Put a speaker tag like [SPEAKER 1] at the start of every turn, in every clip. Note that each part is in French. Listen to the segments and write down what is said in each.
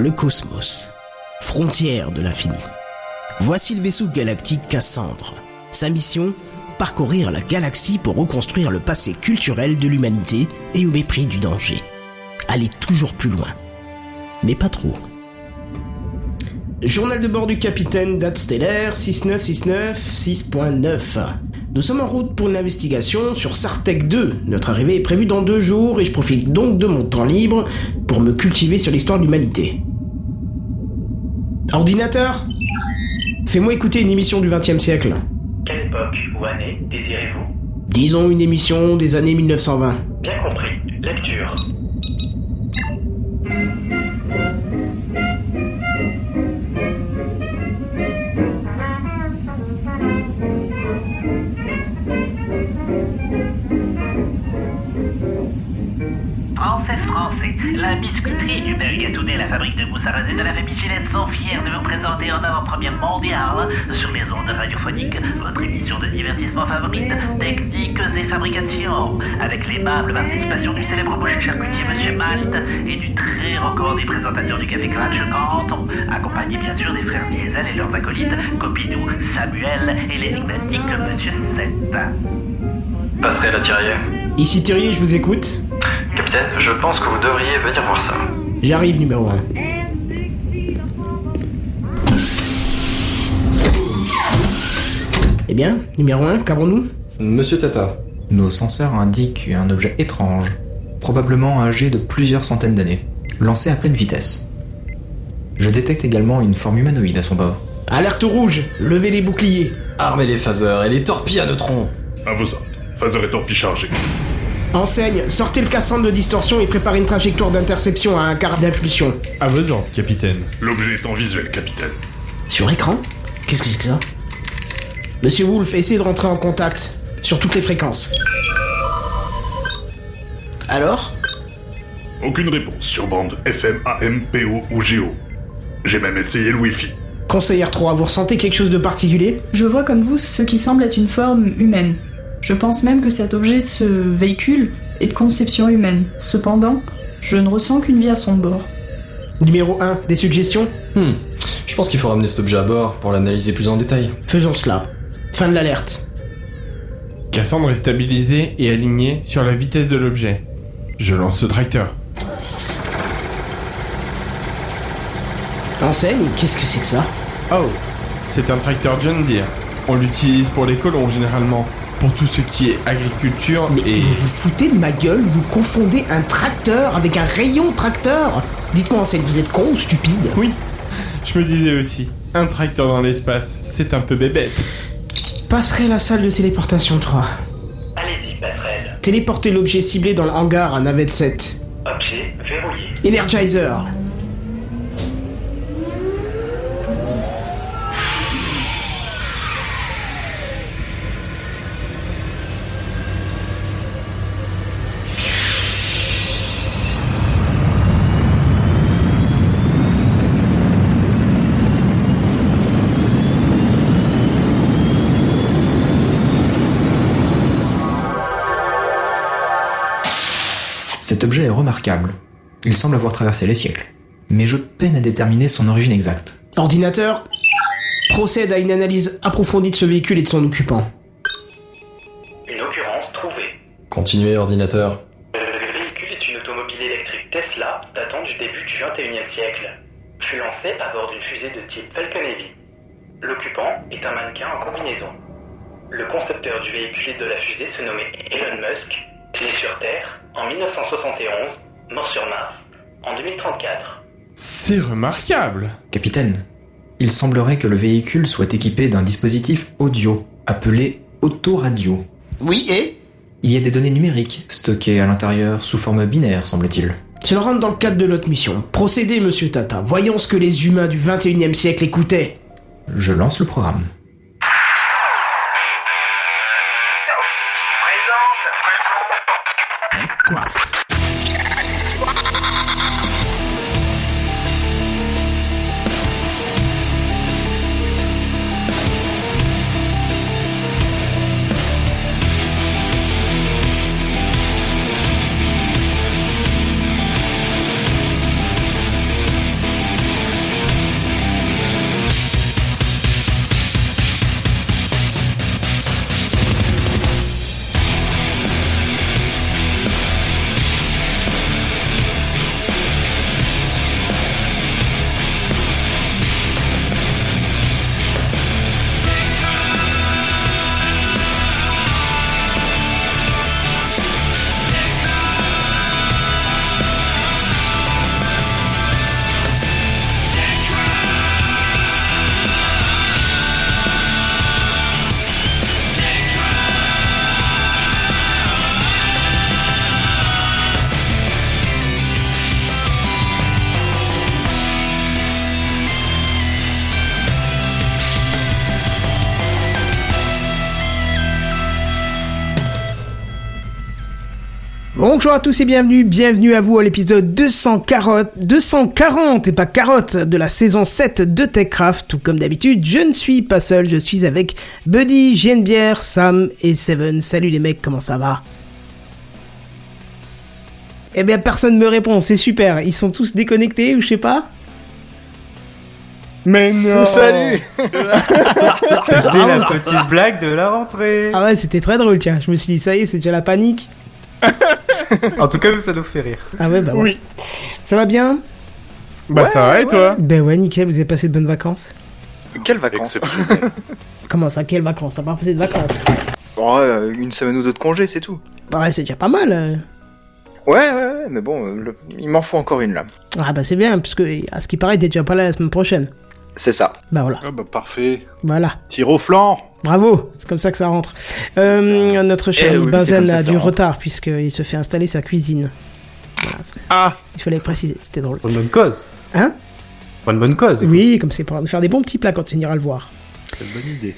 [SPEAKER 1] Le cosmos, frontière de l'infini. Voici le vaisseau galactique Cassandre. Sa mission Parcourir la galaxie pour reconstruire le passé culturel de l'humanité et au mépris du danger. Aller toujours plus loin. Mais pas trop. Journal de bord du capitaine, date stellaire 6969-6.9. Nous sommes en route pour une investigation sur Sartec 2. Notre arrivée est prévue dans deux jours et je profite donc de mon temps libre pour me cultiver sur l'histoire de l'humanité. Ordinateur Fais-moi écouter une émission du XXe siècle.
[SPEAKER 2] Quelle époque ou année désirez-vous?
[SPEAKER 1] Disons une émission des années 1920.
[SPEAKER 2] Bien compris. Lecture.
[SPEAKER 3] Française français, la biscuiterie du La fabrique de mousse à raser de la famille Gillette sont fiers de vous présenter en avant-première mondiale sur les ondes radiophoniques votre émission de divertissement favorite, Techniques et Fabrication, avec l'aimable participation du célèbre boucher charcutier Monsieur Malte et du très recommandé présentateur du Café Clatch Canton, accompagné bien sûr des frères Diesel et leurs acolytes Copidou, Samuel et l'énigmatique Monsieur Seth.
[SPEAKER 4] Passerai la Thierry.
[SPEAKER 1] Ici Thierry, je vous écoute.
[SPEAKER 4] Capitaine, je pense que vous devriez venir voir ça.
[SPEAKER 1] J'arrive numéro 1. Eh bien, numéro 1, qu'avons-nous?
[SPEAKER 5] Monsieur Tata, nos senseurs indiquent un objet étrange, probablement âgé de plusieurs centaines d'années, lancé à pleine vitesse. Je détecte également une forme humanoïde à son bord.
[SPEAKER 1] Alerte rouge, levez les boucliers.
[SPEAKER 5] Armez les phaseurs et les torpilles à neutrons
[SPEAKER 6] À vos ordres. Phaser et torpille chargés.
[SPEAKER 1] Enseigne, sortez le cassandre de distorsion et préparez une trajectoire d'interception à un quart d'impulsion.
[SPEAKER 7] À vos ordres, capitaine.
[SPEAKER 6] L'objet est en visuel, capitaine.
[SPEAKER 1] Sur écran Qu'est-ce que c'est que ça Monsieur Wolf, essayez de rentrer en contact. Sur toutes les fréquences. Alors
[SPEAKER 6] Aucune réponse sur bande FM, AM, PO ou GO. J'ai même essayé le Wi-Fi.
[SPEAKER 1] Conseillère 3, vous ressentez quelque chose de particulier?
[SPEAKER 8] Je vois comme vous ce qui semble être une forme humaine. Je pense même que cet objet, ce véhicule, est de conception humaine. Cependant, je ne ressens qu'une vie à son bord.
[SPEAKER 1] Numéro 1, des suggestions
[SPEAKER 5] Hmm. Je pense qu'il faut ramener cet objet à bord pour l'analyser plus en détail.
[SPEAKER 1] Faisons cela. Fin de l'alerte.
[SPEAKER 7] Cassandre est stabilisée et alignée sur la vitesse de l'objet. Je lance le tracteur.
[SPEAKER 1] Enseigne, qu'est-ce que c'est que ça?
[SPEAKER 7] Oh, c'est un tracteur John Deere. On l'utilise pour les colons généralement, pour tout ce qui est agriculture
[SPEAKER 1] Mais
[SPEAKER 7] et...
[SPEAKER 1] vous vous foutez de ma gueule Vous confondez un tracteur avec un rayon tracteur Dites-moi, Enseigne, vous êtes con ou stupide?
[SPEAKER 7] Oui, je me disais aussi, un tracteur dans l'espace, c'est un peu bébête.
[SPEAKER 1] Passerai la salle de téléportation 3.
[SPEAKER 2] Allez-y, passerelle.
[SPEAKER 1] Téléportez l'objet ciblé dans le hangar à navette 7.
[SPEAKER 2] Objet verrouillé.
[SPEAKER 1] Energizer.
[SPEAKER 5] Cet objet est remarquable. Il semble avoir traversé les siècles. Mais je peine à déterminer son origine exacte.
[SPEAKER 1] Ordinateur, procède à une analyse approfondie de ce véhicule et de son occupant.
[SPEAKER 2] Une occurrence trouvée.
[SPEAKER 5] Continuez, ordinateur.
[SPEAKER 2] Le véhicule est une automobile électrique Tesla datant du début du 21e siècle. Fut lancé à bord d'une fusée de type Falcon Heavy. L'occupant est un mannequin en combinaison. Le concepteur du véhicule et de la fusée se nommait Elon Musk, né sur Terre en 1971, mort sur Mars en 2034.
[SPEAKER 7] C'est remarquable
[SPEAKER 5] Capitaine, il semblerait que le véhicule soit équipé d'un dispositif audio appelé autoradio.
[SPEAKER 1] Oui, et?
[SPEAKER 5] Il y a des données numériques stockées à l'intérieur sous forme binaire, semble-t-il.
[SPEAKER 1] Cela rentre dans le cadre de notre mission. Procédez, monsieur Tata. Voyons ce que les humains du 21e siècle écoutaient.
[SPEAKER 5] Je lance le programme.
[SPEAKER 3] Présente,
[SPEAKER 1] Bonjour à tous et bienvenue, bienvenue à vous à l'épisode 240, 240 et pas carotte de la saison 7 de TechCraft. Tout comme d'habitude, je ne suis pas seul, je suis avec Buddy, Genebière, Sam et Seven. Salut les mecs, comment ça va? Eh bien personne me répond, c'est super, ils sont tous déconnectés ou je sais pas?
[SPEAKER 7] Mais non
[SPEAKER 5] Salut
[SPEAKER 9] C'était la petite blague de la rentrée.
[SPEAKER 1] Ah ouais, c'était très drôle, tiens, je me suis dit ça y est, c'est déjà la panique.
[SPEAKER 9] En tout cas, nous, ça nous fait rire.
[SPEAKER 1] Ah ouais, bah ouais.
[SPEAKER 7] Oui.
[SPEAKER 1] Ça va bien?
[SPEAKER 7] Bah ça va et toi?
[SPEAKER 1] Ben ouais, nickel, vous avez passé de bonnes vacances?
[SPEAKER 5] Quelles vacances?
[SPEAKER 1] Comment ça, quelles vacances? T'as pas passé de vacances?
[SPEAKER 5] Bon, ouais, euh, Une semaine ou deux de congé, c'est tout.
[SPEAKER 1] Ouais, c'est déjà pas mal. euh.
[SPEAKER 5] Ouais, ouais, ouais, mais bon, euh, le- il m'en faut encore une là.
[SPEAKER 1] Ah bah c'est bien, puisque à ce qui paraît, t'es déjà pas là la semaine prochaine.
[SPEAKER 5] C'est ça.
[SPEAKER 1] Bah voilà,
[SPEAKER 10] Ah bah parfait.
[SPEAKER 1] voilà.
[SPEAKER 10] Tir au flanc.
[SPEAKER 1] Bravo, c'est comme ça que ça rentre. Euh, notre cher
[SPEAKER 5] Eh oui, ça
[SPEAKER 1] a du
[SPEAKER 5] rentre.
[SPEAKER 1] retard puisqu'il se fait installer sa cuisine. Voilà,
[SPEAKER 7] Ah
[SPEAKER 1] il fallait préciser, c'était drôle.
[SPEAKER 9] Bonne bonne cause.
[SPEAKER 1] Hein?
[SPEAKER 9] Bonne bonne cause.
[SPEAKER 1] Oui, comme c'est pour nous faire des bons petits plats quand on ira le voir.
[SPEAKER 10] C'est une bonne idée.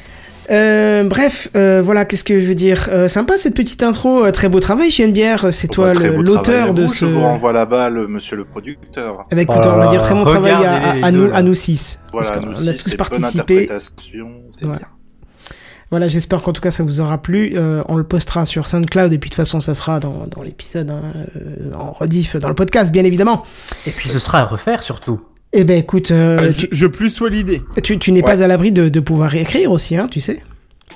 [SPEAKER 1] Euh, bref, euh, voilà, qu'est-ce que je veux dire Euh, Sympa cette petite intro, euh, très beau travail, Bière. C'est
[SPEAKER 10] Bon,
[SPEAKER 1] toi
[SPEAKER 10] bah, beau
[SPEAKER 1] l'auteur de
[SPEAKER 10] vous.
[SPEAKER 1] ce.
[SPEAKER 10] Je vous renvoie la balle, monsieur le producteur.
[SPEAKER 1] Avec, écoute, on va dire très bon travail à, nous, à nous six.
[SPEAKER 10] Voilà,
[SPEAKER 1] Parce
[SPEAKER 10] nous
[SPEAKER 1] qu'on a tous
[SPEAKER 10] c'est
[SPEAKER 1] participé.
[SPEAKER 10] C'est bien.
[SPEAKER 1] Voilà, j'espère qu'en tout cas ça vous aura plu. Euh, on le postera sur SoundCloud et puis de toute façon ça sera dans, dans l'épisode, hein, euh, en rediff, dans le podcast bien évidemment.
[SPEAKER 9] Et puis ce sera à refaire surtout.
[SPEAKER 1] Eh ben écoute, euh,
[SPEAKER 7] Euh, je,
[SPEAKER 1] tu,
[SPEAKER 7] je plus sois l'idée.
[SPEAKER 1] tu, tu n'es pas à l'abri de, de pouvoir réécrire aussi, hein, tu sais.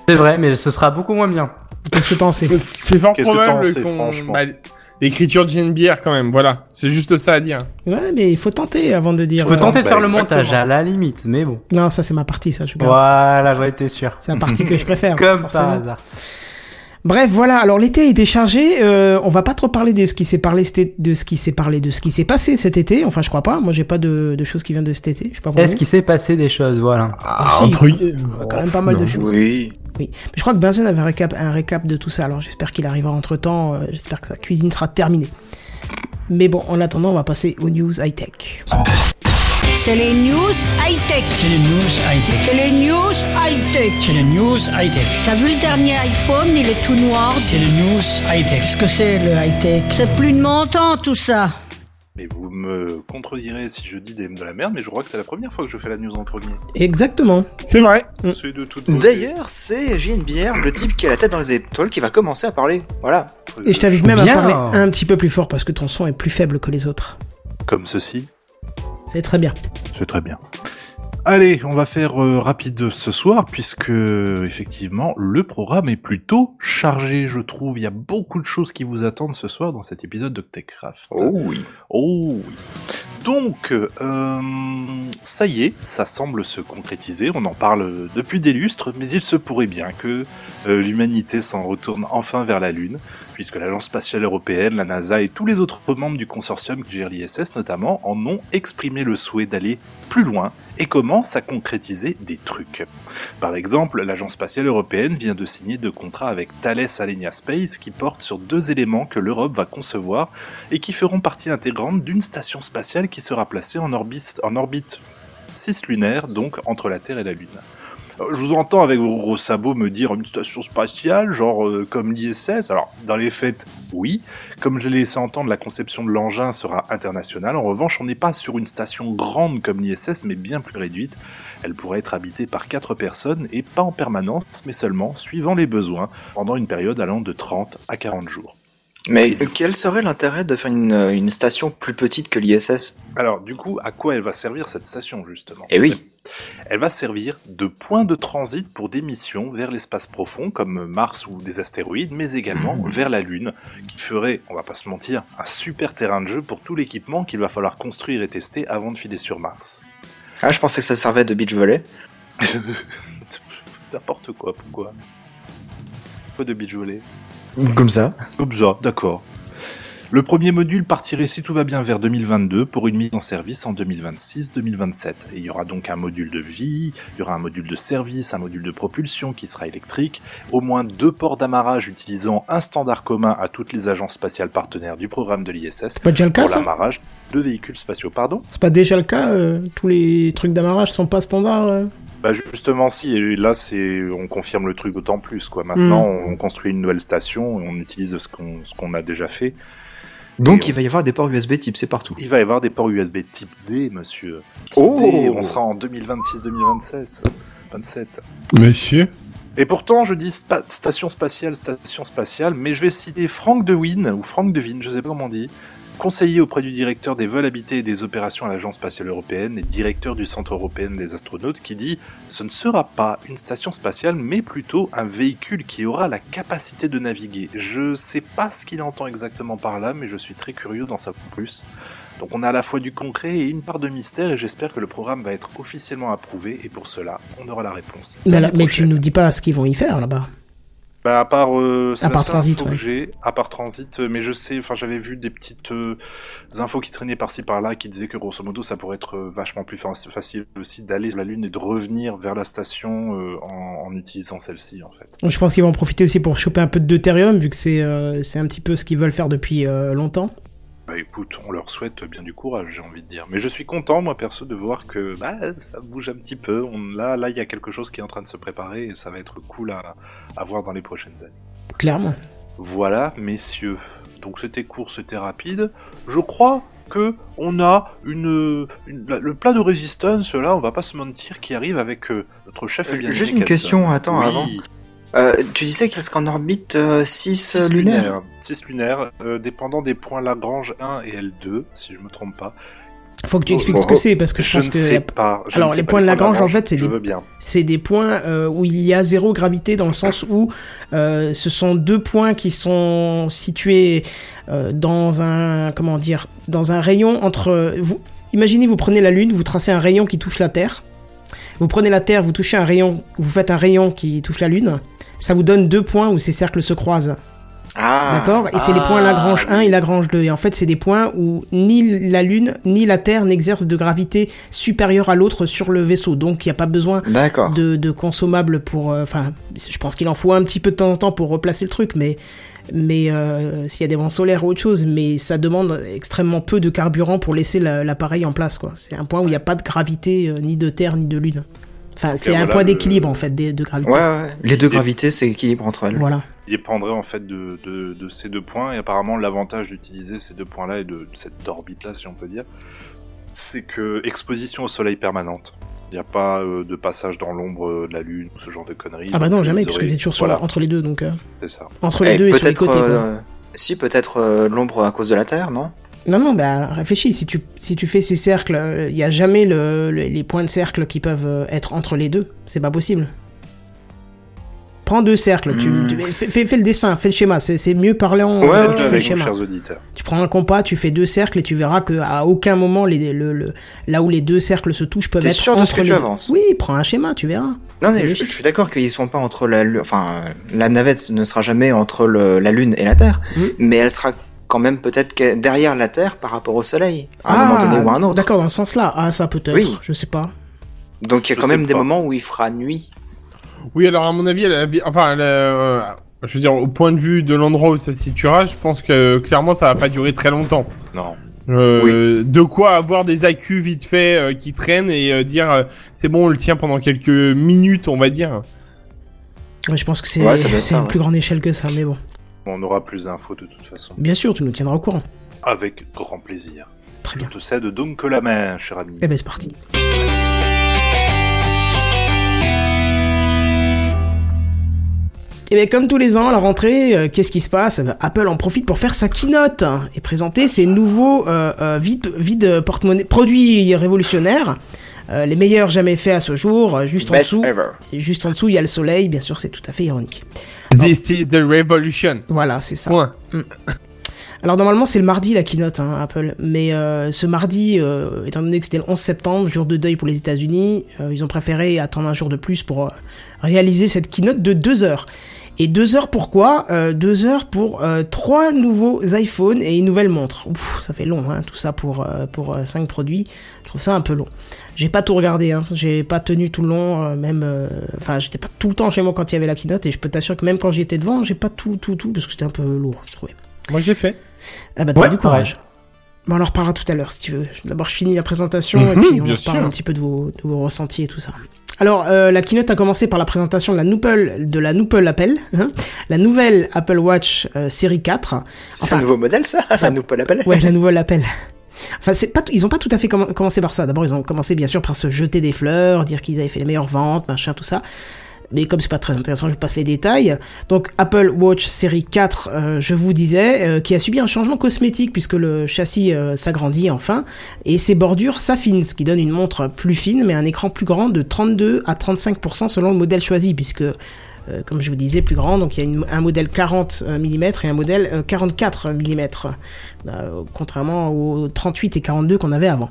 [SPEAKER 9] C'est vrai, mais ce sera beaucoup moins bien.
[SPEAKER 1] Qu'est-ce que t'en sais?
[SPEAKER 7] C'est fort
[SPEAKER 10] que
[SPEAKER 7] probable qu'on...
[SPEAKER 10] franchement
[SPEAKER 7] bah, L'écriture de JNBR quand même, voilà. C'est juste ça à dire.
[SPEAKER 1] Ouais, mais il faut tenter avant de dire.
[SPEAKER 9] Je peux
[SPEAKER 1] euh,
[SPEAKER 9] tenter de
[SPEAKER 10] bah,
[SPEAKER 9] faire le montage à la limite, mais bon.
[SPEAKER 1] Non, ça c'est ma partie, ça je.
[SPEAKER 9] Voilà, j'en étais sûr.
[SPEAKER 1] C'est la partie que je préfère.
[SPEAKER 9] Comme
[SPEAKER 1] forcément.
[SPEAKER 9] par hasard.
[SPEAKER 1] Bref, voilà. Alors l'été a été chargé. Euh, on va pas trop parler de ce qui s'est parlé, de ce qui s'est parlé, de ce qui s'est passé cet été. Enfin, je crois pas. Moi, j'ai pas de, de choses qui viennent de cet été. Je sais pas pour
[SPEAKER 9] Est-ce qu'il s'est passé des choses, voilà.
[SPEAKER 1] Ah, si.
[SPEAKER 7] entre...
[SPEAKER 1] Euh, quand même pas mal de choses.
[SPEAKER 5] Oui.
[SPEAKER 1] Oui. Mais je crois que Benzen avait un récap, un récap de tout ça. Alors j'espère qu'il arrivera entre temps. j'espère que sa cuisine sera terminée. Mais bon, en attendant, on va passer aux news high tech.
[SPEAKER 11] C'est les news high-tech.
[SPEAKER 12] C'est les news high-tech.
[SPEAKER 11] C'est les news high-tech.
[SPEAKER 12] C'est les news high-tech.
[SPEAKER 11] T'as vu le dernier iPhone, il est tout noir.
[SPEAKER 12] C'est les news high-tech.
[SPEAKER 13] Qu'est-ce que c'est le high-tech
[SPEAKER 11] C'est plus de mon temps tout ça.
[SPEAKER 10] Mais vous me contredirez si je dis des, de la merde, mais je crois que c'est la première fois que je fais la news en premier.
[SPEAKER 1] Exactement.
[SPEAKER 7] C'est vrai.
[SPEAKER 10] C'est de toute beauté.
[SPEAKER 5] D'ailleurs, c'est JNBR, le type qui a la tête dans les étoiles, qui va commencer à parler. Voilà.
[SPEAKER 1] Et je t'invite même à
[SPEAKER 9] Bien.
[SPEAKER 1] parler un petit peu plus fort parce que ton son est plus faible que les autres.
[SPEAKER 10] Comme ceci.
[SPEAKER 1] C'est très bien.
[SPEAKER 10] C'est très bien. Allez, on va faire euh, rapide ce soir puisque effectivement le programme est plutôt chargé, je trouve. Il y a beaucoup de choses qui vous attendent ce soir dans cet épisode de TechCraft.
[SPEAKER 5] Oh oui.
[SPEAKER 10] Oh oui. Donc, euh, ça y est, ça semble se concrétiser. On en parle depuis des lustres, mais il se pourrait bien que euh, l'humanité s'en retourne enfin vers la Lune, puisque l'Agence spatiale européenne, la NASA et tous les autres membres du consortium qui gère l'ISS notamment en ont exprimé le souhait d'aller plus loin et commencent à concrétiser des trucs. Par exemple, l'Agence spatiale européenne vient de signer deux contrats avec Thales Alenia Space qui portent sur deux éléments que l'Europe va concevoir et qui feront partie intégrante d'une station spatiale qui sera placée en orbite, en orbite cislunaire, donc entre la Terre et la Lune. Je vous entends avec vos gros sabots me dire une station spatiale, genre euh, comme l'ISS. Alors, dans les faits, oui. Comme je l'ai laissé entendre, la conception de l'engin sera internationale. En revanche, on n'est pas sur une station grande comme l'ISS, mais bien plus réduite. Elle pourrait être habitée par 4 personnes et pas en permanence, mais seulement suivant les besoins, pendant une période allant de 30 à 40 jours.
[SPEAKER 5] Mais quel serait l'intérêt de faire une, une station plus petite que l'ISS?
[SPEAKER 10] Alors, du coup, à quoi elle va servir cette station, justement?
[SPEAKER 5] Eh oui.
[SPEAKER 10] Elle va servir de point de transit pour des missions vers l'espace profond, comme Mars ou des astéroïdes, mais également vers la Lune, qui ferait, on va pas se mentir, un super terrain de jeu pour tout l'équipement qu'il va falloir construire et tester avant de filer sur Mars.
[SPEAKER 5] Ah, je pensais que ça servait de beach volley.
[SPEAKER 10] N'importe quoi, pourquoi? Quoi de beach volley?
[SPEAKER 5] Comme ça.
[SPEAKER 10] Comme ça, d'accord. Le premier module partirait si tout va bien vers 2022 pour une mise en service en 2026-2027. Et il y aura donc un module de vie, il y aura un module de service, un module de propulsion qui sera électrique, au moins deux ports d'amarrage utilisant un standard commun à toutes les agences spatiales partenaires du programme de l'ISS
[SPEAKER 1] C'est pas déjà le cas
[SPEAKER 10] pour l'amarrage de véhicules spatiaux. Pardon?
[SPEAKER 1] C'est pas déjà le cas euh, Tous les trucs d'amarrage sont pas standards euh?
[SPEAKER 10] Bah justement si, et là c'est on confirme le truc d'autant plus quoi. Maintenant
[SPEAKER 1] Mm.
[SPEAKER 10] on construit une nouvelle station et on utilise ce qu'on ce qu'on a déjà fait.
[SPEAKER 14] Donc
[SPEAKER 10] Et
[SPEAKER 14] il va y avoir des ports USB type C partout.
[SPEAKER 10] Il va y avoir des ports USB type D, monsieur. Type
[SPEAKER 14] Oh
[SPEAKER 10] D, on sera en 2026-2027. 27.
[SPEAKER 7] Monsieur
[SPEAKER 10] Et pourtant, je dis spa- station spatiale, station spatiale, mais je vais citer Franck De Win, ou Franck De Win, je sais pas comment on dit, conseiller auprès du directeur des vols habités et des opérations à l'Agence spatiale européenne et directeur du Centre européen des astronautes, qui dit Ce ne sera pas une station spatiale, mais plutôt un véhicule qui aura la capacité de naviguer. Je sais pas ce qu'il entend exactement par là, mais je suis très curieux d'en savoir plus. Donc on a à la fois du concret et une part de mystère, et j'espère que le programme va être officiellement approuvé, et pour cela, on aura la réponse.
[SPEAKER 1] Mais, là- mais tu nous dis pas ce qu'ils vont y faire là-bas.
[SPEAKER 10] Bah à part euh,
[SPEAKER 1] À part Transit,
[SPEAKER 10] info que
[SPEAKER 1] ouais.
[SPEAKER 10] j'ai, à part transit, euh, mais je sais, enfin j'avais vu des petites euh, infos qui traînaient par-ci par-là qui disaient que grosso modo ça pourrait être vachement plus fa- facile aussi d'aller sur la lune et de revenir vers la station euh, en, en utilisant celle-ci en fait.
[SPEAKER 1] Je pense qu'ils vont en profiter aussi pour choper un peu de deutérium, vu que c'est c'est un petit peu ce qu'ils veulent faire depuis longtemps.
[SPEAKER 10] Bah écoute, on leur souhaite bien du courage, j'ai envie de dire. Mais je suis content moi perso de voir que bah ça bouge un petit peu. On, là là il y a quelque chose qui est en train de se préparer et ça va être cool à, à voir dans les prochaines années.
[SPEAKER 1] Clairement.
[SPEAKER 10] Voilà, messieurs. Donc c'était court, c'était rapide. Je crois que on a une, une- la- le plat de résistance là, on va pas se mentir, qui arrive avec euh, notre chef.
[SPEAKER 5] Euh,
[SPEAKER 10] bien
[SPEAKER 5] juste une question, attends,
[SPEAKER 10] Oui.
[SPEAKER 5] avant. Euh, tu disais qu'il serait en orbite 6
[SPEAKER 10] Six
[SPEAKER 5] lunaires
[SPEAKER 10] 6 lunaires, euh, dépendant des points Lagrange 1 et L2, si je me trompe pas.
[SPEAKER 1] Faut que tu
[SPEAKER 10] Oh,
[SPEAKER 1] expliques
[SPEAKER 10] oh,
[SPEAKER 1] ce que
[SPEAKER 10] oh.
[SPEAKER 1] c'est, parce que je,
[SPEAKER 10] Je
[SPEAKER 1] pense
[SPEAKER 10] ne
[SPEAKER 1] que.
[SPEAKER 10] sais pas, je ne
[SPEAKER 1] Alors,
[SPEAKER 10] sais
[SPEAKER 1] les
[SPEAKER 10] pas
[SPEAKER 1] points de Lagrange, en fait, c'est des,
[SPEAKER 10] veux bien.
[SPEAKER 1] c'est des points euh, où il y a zéro gravité, dans le sens où euh, ce sont deux points qui sont situés euh, dans un. Comment dire Dans un rayon entre. Vous, imaginez, vous prenez la Lune, vous tracez un rayon qui touche la Terre. Vous prenez la Terre, vous touchez un rayon, vous faites un rayon qui touche la Lune. Ça vous donne deux points où ces cercles se croisent.
[SPEAKER 5] Ah
[SPEAKER 1] D'accord? Et c'est les points Lagrange 1 et Lagrange 2. Et en fait, c'est des points où ni la Lune ni la Terre n'exercent de gravité supérieure à l'autre sur le vaisseau. Donc, il n'y a pas besoin de, de consommables pour... euh, Enfin, je pense qu'il en faut un petit peu de temps en temps pour replacer le truc, mais... Mais euh, s'il y a des vents solaires ou autre chose, mais ça demande extrêmement peu de carburant pour laisser la- l'appareil en place, quoi. C'est un point où il n'y a pas de gravité, euh, ni de Terre, ni de Lune. Enfin, c'est un
[SPEAKER 10] voilà
[SPEAKER 1] point
[SPEAKER 10] le-
[SPEAKER 1] d'équilibre, en fait, des- de gravité.
[SPEAKER 5] Ouais, ouais. Les deux gravités, c'est équilibre entre elles.
[SPEAKER 1] Voilà.
[SPEAKER 10] Il dépendrait en fait de, de, de ces deux points, et apparemment l'avantage d'utiliser ces deux points-là et de cette orbite-là, si on peut dire, c'est que exposition au soleil permanente. Il n'y a pas euh, de passage dans l'ombre euh, de la lune ou ce genre de conneries.
[SPEAKER 1] Ah bah non, jamais, puisque
[SPEAKER 10] aurez-
[SPEAKER 1] t'es toujours sur
[SPEAKER 10] voilà,
[SPEAKER 1] la- entre les deux, donc... euh,
[SPEAKER 10] C'est ça.
[SPEAKER 1] Entre les
[SPEAKER 5] Eh,
[SPEAKER 1] deux et sur les
[SPEAKER 5] peut-être,
[SPEAKER 1] côtés, quoi.
[SPEAKER 5] euh, Si, peut-être euh, l'ombre à cause de la Terre, non?
[SPEAKER 1] Non, non, bah réfléchis, si tu, si tu fais ces cercles, il n'y a jamais le, le- les points de cercle qui peuvent euh, être entre les deux. C'est pas possible. Prends deux cercles, tu,
[SPEAKER 5] Hmm.
[SPEAKER 1] tu- fais, fais- fais le dessin, fais le schéma, c'est mieux parlant
[SPEAKER 5] Ouais,
[SPEAKER 1] quand
[SPEAKER 5] ouais,
[SPEAKER 1] tu fais le schéma.
[SPEAKER 10] chers auditeurs.
[SPEAKER 1] Tu prends un compas, tu fais deux cercles et tu verras que à aucun moment les, le, le- là où les deux cercles se touchent peuvent
[SPEAKER 5] T'es
[SPEAKER 1] être
[SPEAKER 5] sûr de ce que tu
[SPEAKER 1] deux.
[SPEAKER 5] avances
[SPEAKER 1] Oui, prends un schéma, tu verras.
[SPEAKER 5] Non, mais je, suis d'accord qu'ils sont pas entre la. Enfin, euh, la navette ne sera jamais entre le- la Lune et la Terre,
[SPEAKER 1] Mm.
[SPEAKER 5] mais elle sera quand même peut-être derrière la Terre par rapport au Soleil, à un moment donné ou à un autre.
[SPEAKER 1] Ah, D'accord, dans ce sens-là. Ah, ça peut-être.
[SPEAKER 5] Oui.
[SPEAKER 1] Je sais pas.
[SPEAKER 5] Donc il y a
[SPEAKER 10] Je
[SPEAKER 5] quand même des moments où il fera nuit.
[SPEAKER 7] Oui, alors à mon avis, elle a- enfin, elle a- euh, je veux dire, au point de vue de l'endroit où ça se situera, je pense que clairement ça va pas durer très longtemps.
[SPEAKER 10] Non.
[SPEAKER 7] Euh, De quoi avoir des accus vite fait euh, qui traînent et euh, dire euh, c'est bon, on le tient pendant quelques minutes, on va dire.
[SPEAKER 1] Ouais, je pense que c'est
[SPEAKER 5] Ouais,
[SPEAKER 1] une
[SPEAKER 5] ouais.
[SPEAKER 1] plus grande échelle que ça, mais bon.
[SPEAKER 10] On aura plus d'infos de toute façon.
[SPEAKER 1] Bien sûr, tu nous tiendras au courant.
[SPEAKER 10] Avec grand plaisir.
[SPEAKER 1] Très bien.
[SPEAKER 10] Je te cède donc la main, cher ami.
[SPEAKER 1] Eh ben, c'est parti. Et bien, comme tous les ans, à la rentrée, euh, qu'est-ce qui se passe? Apple en profite pour faire sa keynote hein, et présenter ses nouveaux euh, euh, vide, vide porte-monnaie, produits révolutionnaires, euh, les meilleurs jamais faits à ce jour. Juste en dessous,
[SPEAKER 5] ever.
[SPEAKER 1] juste en dessous, il y a le soleil. Bien sûr, c'est tout à fait ironique.
[SPEAKER 7] This is the revolution.
[SPEAKER 1] Voilà, c'est ça.
[SPEAKER 7] Point.
[SPEAKER 1] Alors normalement c'est le mardi la keynote hein, Apple, mais euh, ce mardi, euh, étant donné que c'était le 11 septembre, jour de deuil pour les États-Unis, euh, ils ont préféré attendre un jour de plus pour réaliser cette keynote de deux heures. Et deux heures pourquoi? Deux heures pour trois nouveaux iPhones et une nouvelle montre. Ouf, ça fait long, hein, tout ça pour pour cinq produits. Trouve ça un peu long. J'ai pas tout regardé, hein. j'ai pas tenu tout le long, euh, même. euh, Enfin, j'étais pas tout le temps chez moi quand il y avait la keynote, et je peux t'assurer que même quand j'y étais devant, j'ai pas tout tout tout parce que c'était un peu lourd, je trouvais.
[SPEAKER 7] Moi j'ai fait.
[SPEAKER 1] Ah bah t'as
[SPEAKER 15] Ouais,
[SPEAKER 1] du courage. Bon, on en reparlera tout à l'heure si tu veux. D'abord, je finis la présentation
[SPEAKER 7] Mhm,
[SPEAKER 1] et puis on
[SPEAKER 7] sûr.
[SPEAKER 1] un petit peu de vos, de vos ressentis et tout ça. Alors, euh, la keynote a commencé par la présentation de la nouvelle, de la nouvelle Apple, hein, la nouvelle Apple Watch euh, série 4.
[SPEAKER 5] C'est un nouveau modèle, ça Enfin, nous pas l'appel.
[SPEAKER 1] Ouais, la nouvelle Apple. Enfin, ils ont pas tout à fait comm- commencé par ça. D'abord, ils ont commencé bien sûr par se jeter des fleurs, dire qu'ils avaient fait les meilleures ventes, machin, tout ça. Mais comme c'est pas très intéressant, je passe les détails. Donc, Apple Watch série 4, euh, je vous disais, euh, qui a subi un changement cosmétique puisque le châssis euh, s'agrandit enfin et ses bordures s'affinent, ce qui donne une montre plus fine mais un écran plus grand de 32 à 35% selon le modèle choisi puisque euh, comme je vous disais, plus grand. Donc il y a un modèle 40 mm et un modèle euh, 44 mm, euh, contrairement aux 38 et 42 qu'on avait avant.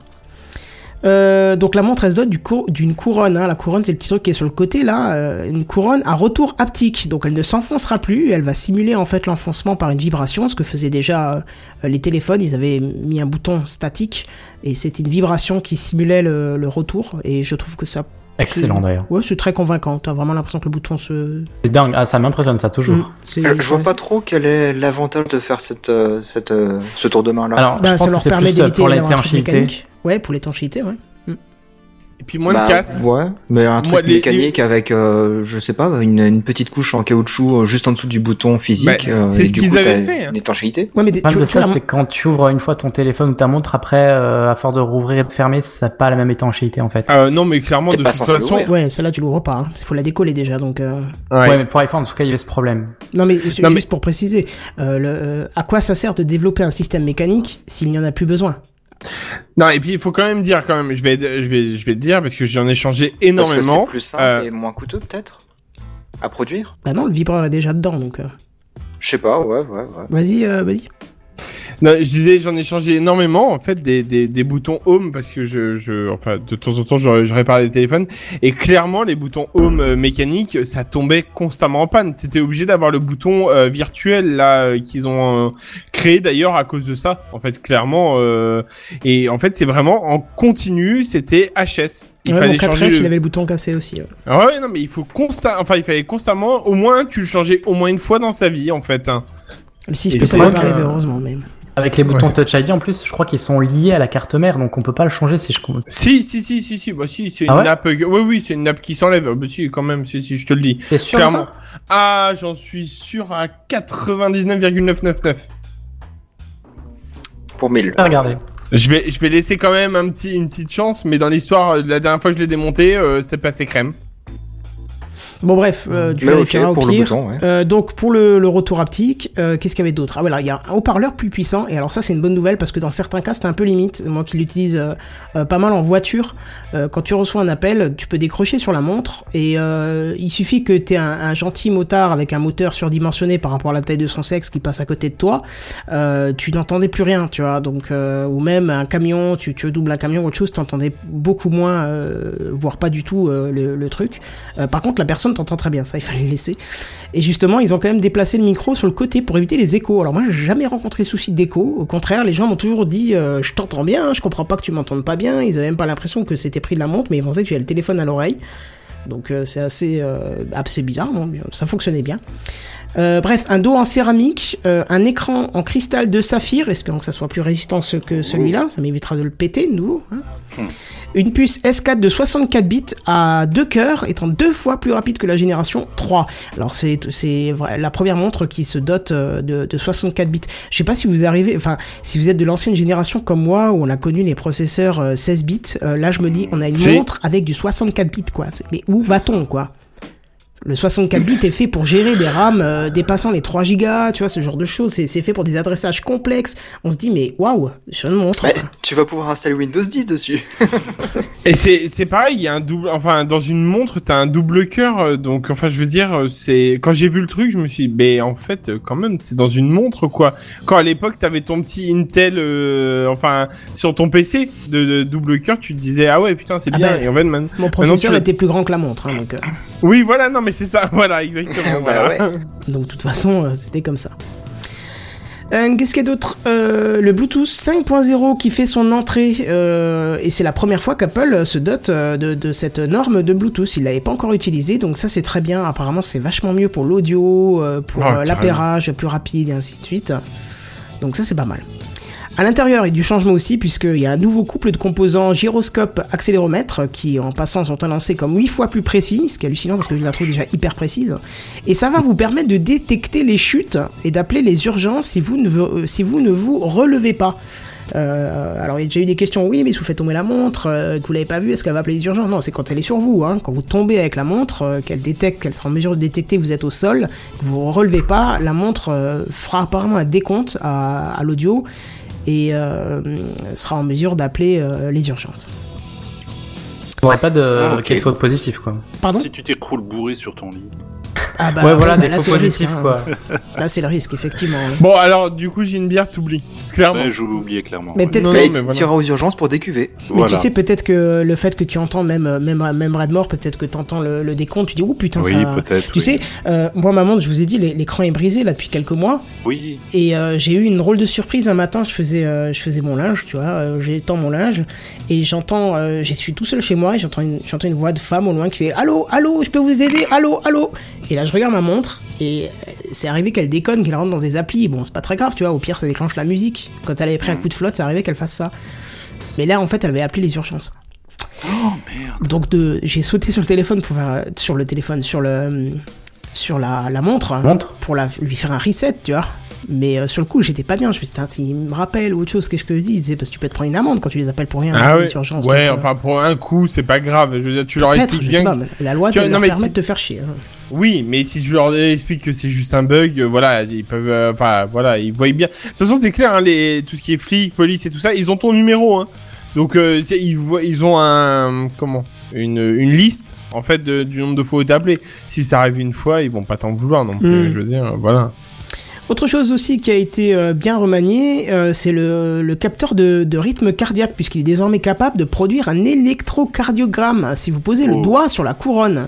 [SPEAKER 1] Euh, donc la montre elle se dote d'une couronne. hein. La couronne c'est le petit truc qui est sur le côté là, euh, une couronne à retour haptique. Donc elle ne s'enfoncera plus, elle va simuler en fait l'enfoncement par une vibration, ce que faisaient déjà euh, les téléphones. Ils avaient mis un bouton statique et c'était une vibration qui simulait le retour. Et je trouve que ça
[SPEAKER 9] Excellent, d'ailleurs.
[SPEAKER 1] Ouais, c'est très convaincant. T'as vraiment l'impression que le bouton se.
[SPEAKER 9] C'est dingue, ah, ça m'impressionne ça toujours.
[SPEAKER 1] Mm.
[SPEAKER 5] Euh, je vois pas trop quel est l'avantage de faire cette, euh, cette, euh, ce tour de main là.
[SPEAKER 9] Alors,
[SPEAKER 1] Bah,
[SPEAKER 9] je pense
[SPEAKER 1] ça leur
[SPEAKER 9] c'est
[SPEAKER 1] permet
[SPEAKER 9] plus euh,
[SPEAKER 1] d'éviter
[SPEAKER 9] pour l'étanchéité.
[SPEAKER 1] mécanique. Ouais, pour l'étanchéité, ouais.
[SPEAKER 7] Et puis moins
[SPEAKER 5] Bah,
[SPEAKER 7] de casse.
[SPEAKER 5] Ouais, mais un truc
[SPEAKER 7] Moi, les-
[SPEAKER 5] mécanique avec, euh, je sais pas, une, une petite couche en caoutchouc euh, juste en dessous du bouton physique.
[SPEAKER 7] Bah,
[SPEAKER 5] euh,
[SPEAKER 7] c'est ce
[SPEAKER 5] du
[SPEAKER 7] qu'ils
[SPEAKER 5] coup,
[SPEAKER 7] avaient fait, hein.
[SPEAKER 5] Une étanchéité.
[SPEAKER 1] Ouais, mais
[SPEAKER 9] Le problème de
[SPEAKER 1] tu vois,
[SPEAKER 9] ça,
[SPEAKER 1] la-
[SPEAKER 9] c'est quand tu ouvres une fois ton téléphone ou ta montre, après, euh, à force de rouvrir et de fermer, ça n'a pas la même étanchéité en fait.
[SPEAKER 7] Euh, non, mais clairement, de toute façon.
[SPEAKER 1] Ouais, celle-là, tu l'ouvres pas. Il faut la décoller déjà, donc. euh,
[SPEAKER 9] Ouais.
[SPEAKER 7] Ouais.
[SPEAKER 9] mais pour iPhone, en tout cas, il y avait ce problème.
[SPEAKER 1] Non, mais juste pour préciser, euh, le, euh, à quoi ça sert de développer un système mécanique s'il n'y en a plus besoin?
[SPEAKER 7] Non, et puis il faut quand même dire, quand même, je vais, je vais, je vais le dire parce que j'en ai changé
[SPEAKER 5] Parce que
[SPEAKER 7] énormément.
[SPEAKER 5] c'est plus simple
[SPEAKER 7] Euh,
[SPEAKER 5] et moins coûteux peut-être à produire?
[SPEAKER 1] Bah non, le vibreur est déjà dedans, donc. euh,
[SPEAKER 5] Je sais pas, ouais, ouais, ouais.
[SPEAKER 1] Vas-y, euh, vas-y.
[SPEAKER 7] Non, je disais, j'en ai changé énormément en fait des, des, des boutons home parce que je, je enfin de temps en temps je, je répare les téléphones et clairement les boutons home euh, mécaniques ça tombait constamment en panne. T'étais obligé d'avoir le bouton euh, virtuel là euh, qu'ils ont euh, créé d'ailleurs à cause de ça. En fait clairement euh, et en fait c'est vraiment en continu c'était HS. Il
[SPEAKER 1] ouais,
[SPEAKER 7] fallait
[SPEAKER 1] mon 4S,
[SPEAKER 7] changer. le-
[SPEAKER 1] il avait le bouton cassé aussi. ouais.
[SPEAKER 7] Ah ouais non mais il faut constamment enfin il fallait constamment au moins tu le changeais au moins une fois dans sa vie en fait. hein.
[SPEAKER 1] Le 6
[SPEAKER 7] Et
[SPEAKER 1] peut
[SPEAKER 7] c'est
[SPEAKER 1] pas arriver, heureusement, mais.
[SPEAKER 9] Avec les boutons
[SPEAKER 7] Ouais.
[SPEAKER 9] Touch ID en plus, je crois qu'ils sont liés à la carte mère, donc on peut pas le changer si je commence.
[SPEAKER 7] Si, si, si, si, si, bah si, c'est
[SPEAKER 9] Ah
[SPEAKER 7] une
[SPEAKER 9] ouais
[SPEAKER 7] nappe. euh, Oui, oui, c'est une nappe qui s'enlève. Ah, Bah si, quand même, si, si, je te le dis.
[SPEAKER 9] T'es sûr de ça
[SPEAKER 7] Ah, j'en suis sûr à 99,999.
[SPEAKER 5] Pour 1000.
[SPEAKER 9] Ah, Regardez.
[SPEAKER 7] Je vais, je vais laisser quand même un petit, une petite chance, mais dans l'histoire, euh, la dernière fois que je l'ai démonté, euh, c'est passé crème.
[SPEAKER 1] Bon bref, euh, tu
[SPEAKER 5] Mais
[SPEAKER 1] vérifieras
[SPEAKER 5] ok,
[SPEAKER 1] au
[SPEAKER 5] pour le
[SPEAKER 1] pire.
[SPEAKER 5] bouton, ouais.
[SPEAKER 1] Euh, donc pour le, le retour haptique, euh, qu'est-ce qu'il y avait d'autre? Ah voilà, il y a un haut-parleur plus puissant et alors ça c'est une bonne nouvelle parce que dans certains cas c'est un peu limite. Moi qui l'utilise euh, pas mal en voiture, quand tu reçois un appel, tu peux décrocher sur la montre et il suffit que tu aies un, un gentil motard avec un moteur surdimensionné par rapport à la taille de son sexe qui passe à côté de toi, tu n'entendais plus rien, tu vois. Donc ou même un camion, tu, tu doubles un camion ou autre chose, t'entendais beaucoup moins, voire pas du tout le, le truc. Par contre la personne t'entend très bien, ça il fallait le laisser. Et justement, ils ont quand même déplacé le micro sur le côté pour éviter les échos. Alors moi, j'ai jamais rencontré souci d'écho. Au contraire, les gens m'ont toujours dit euh, je t'entends bien, je comprends pas que tu m'entendes pas bien. Ils avaient même pas l'impression que c'était pris de la montre, mais ils pensaient que j'avais le téléphone à l'oreille. Donc euh, c'est assez, euh, assez bizarre, non ça fonctionnait bien. Euh, bref, un dos en céramique, euh, un écran en cristal de saphir, espérons que ça soit plus résistant ce- que celui-là, ça m'évitera de le péter nouveau. hein. Une puce S4 de 64 bits à deux cœurs, étant deux fois plus rapide que la génération 3. Alors c'est la première montre qui se dote euh, de, de 64 bits. Je sais pas si vous arrivez, enfin si vous êtes de l'ancienne génération comme moi où on a connu les processeurs euh, 16 bits. euh, là je me dis on a une montre avec du 64 bits quoi. Mais où va-t-on quoi? Le 64 bits est fait pour gérer des RAM euh, dépassant les 3 gigas, tu vois, ce genre de choses. C'est fait pour des adressages complexes. On se dit, mais waouh, sur une montre.
[SPEAKER 5] Ouais, tu vas pouvoir installer Windows 10 dessus.
[SPEAKER 7] Et c'est, c'est pareil, il y a un double, enfin, dans une montre, t'as un double cœur, euh, donc, enfin, je veux dire, euh, c'est, quand j'ai vu le truc, je me suis dit, mais en fait, quand même, c'est dans une montre, quoi. Quand à l'époque, t'avais ton petit Intel, euh, enfin, sur ton PC de, de double cœur, tu te disais, ah ouais, putain, c'est
[SPEAKER 1] Ah
[SPEAKER 7] bien.
[SPEAKER 1] ben,
[SPEAKER 7] Et en fait, man-
[SPEAKER 1] Mon processeur
[SPEAKER 7] tu-
[SPEAKER 1] était plus grand que la montre, hein, donc. euh,
[SPEAKER 7] Oui, voilà, non, mais c'est ça, voilà, exactement.
[SPEAKER 5] Bah
[SPEAKER 7] voilà.
[SPEAKER 1] Donc de toute façon, euh, c'était comme ça. Euh, Qu'est-ce qu'il y a d'autre? Euh, Le Bluetooth 5.0 qui fait son entrée, euh, et c'est la première fois qu'Apple se dote euh, de, de cette norme de Bluetooth. Il l'avait pas encore utilisé, donc ça c'est très bien. Apparemment c'est vachement mieux pour l'audio, euh, pour
[SPEAKER 7] carrément.
[SPEAKER 1] l'appairage plus rapide et ainsi de suite. Donc ça c'est pas mal. À l'intérieur, il y a du changement aussi, puisqu'il y a un nouveau couple de composants gyroscope accéléromètre qui, en passant, sont annoncés comme 8 fois plus précis, ce qui est hallucinant parce que je la trouve déjà hyper précise. Et ça va vous permettre de détecter les chutes et d'appeler les urgences si vous ne, vous- vous relevez pas. Euh, alors il y a déjà eu des questions, oui, mais si vous faites tomber la montre, euh, que vous l'avez pas vue, est-ce qu'elle va appeler les urgences? Non, c'est quand elle est sur vous, hein. quand vous tombez avec la montre, euh, qu'elle détecte, qu'elle sera en mesure de détecter que vous êtes au sol, que vous ne relevez pas, la montre euh, fera apparemment un décompte à l'audio et euh, sera en mesure d'appeler euh, les urgences.
[SPEAKER 9] Il n'y pas de
[SPEAKER 10] Ah, ok.
[SPEAKER 9] quel faute positif, quoi.
[SPEAKER 1] Pardon?
[SPEAKER 10] Si tu t'écroules bourré sur ton lit.
[SPEAKER 1] Ah
[SPEAKER 9] Ouais, voilà,
[SPEAKER 1] bah
[SPEAKER 9] des
[SPEAKER 1] là,
[SPEAKER 9] faux
[SPEAKER 1] c'est le risque,
[SPEAKER 9] positifs,
[SPEAKER 1] hein.
[SPEAKER 9] quoi.
[SPEAKER 1] Là c'est le risque, effectivement.
[SPEAKER 7] Bon, alors, du coup, j'ai une bière, t'oublies. Clairement.
[SPEAKER 10] Ouais, je l'oubliais clairement.
[SPEAKER 1] Mais
[SPEAKER 10] ouais.
[SPEAKER 1] peut-être que-
[SPEAKER 5] tu
[SPEAKER 7] voilà.
[SPEAKER 5] iras aux urgences pour décuver.
[SPEAKER 1] Mais
[SPEAKER 10] Voilà.
[SPEAKER 1] tu sais peut-être que le fait que tu entends même même même Redmore, peut-être que tu entends le, le décompte, tu dis oh putain
[SPEAKER 10] Oui,
[SPEAKER 1] ça.
[SPEAKER 10] peut-être,
[SPEAKER 1] Tu
[SPEAKER 10] oui.
[SPEAKER 1] sais, euh, moi ma montre, je vous ai dit, l'é- l'écran est brisé là depuis quelques mois.
[SPEAKER 10] Oui.
[SPEAKER 1] Et euh, j'ai eu une drôle de surprise un matin, je faisais, euh, je faisais mon linge, tu vois, euh, j'étends mon linge, et j'entends, euh, je suis tout seul chez moi, et j'entends une, j'entends une voix de femme au loin qui fait Allô, allô, je peux vous aider, allô, allô? Et là je regarde ma montre, et c'est arrivé qu'elle déconne, qu'elle rentre dans des applis, bon c'est pas très grave, tu vois, au pire ça déclenche la musique. Quand elle avait pris un coup de flotte, c'est arrivé qu'elle fasse ça. Mais là en fait elle avait appelé les urgences.
[SPEAKER 10] Oh merde.
[SPEAKER 1] Donc de, j'ai sauté sur le téléphone pour faire, sur le téléphone, sur le, sur la, la montre,
[SPEAKER 9] Montre
[SPEAKER 1] pour la, lui faire un reset, tu vois. Mais euh, sur le coup, j'étais pas bien. Je me suis dit, s'il me rappelle ou autre chose, qu'est-ce que je dis? Il disait, parce que tu peux te prendre une amende quand tu les appelles pour rien.
[SPEAKER 7] Ah ouais.
[SPEAKER 1] urgences,
[SPEAKER 7] ouais,
[SPEAKER 1] donc, euh,
[SPEAKER 7] enfin, pour un coup, c'est pas grave. Je veux dire, tu leur expliques bien.
[SPEAKER 1] pas,
[SPEAKER 7] que-
[SPEAKER 1] la loi
[SPEAKER 7] non,
[SPEAKER 1] leur
[SPEAKER 7] mais
[SPEAKER 1] permet
[SPEAKER 7] si-
[SPEAKER 1] de te faire chier. hein.
[SPEAKER 7] Oui, mais si tu leur expliques que c'est juste un bug, euh, voilà, ils peuvent, enfin, voilà, ils voient bien. De toute façon, c'est clair, hein, les, tout ce qui est flic, police et tout ça, ils ont ton numéro, hein. Donc, ils voient, ils ont un, comment, une, une liste, en fait, de- du nombre de fois où t'as appelé. Si ça arrive une fois, ils vont pas t'en vouloir non plus.
[SPEAKER 1] Mm.
[SPEAKER 7] Je veux dire, voilà.
[SPEAKER 1] Autre chose aussi qui a été euh, bien remanié, euh, c'est le, le capteur de, de rythme cardiaque, puisqu'il est désormais capable de produire un électrocardiogramme si vous posez le
[SPEAKER 10] Oh.
[SPEAKER 1] doigt sur la couronne.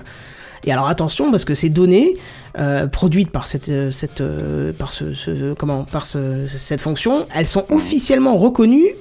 [SPEAKER 1] Et alors attention, parce que ces données euh, produites par cette, euh, cette, euh, par ce, ce- comment, par ce- cette fonction, elles sont officiellement reconnues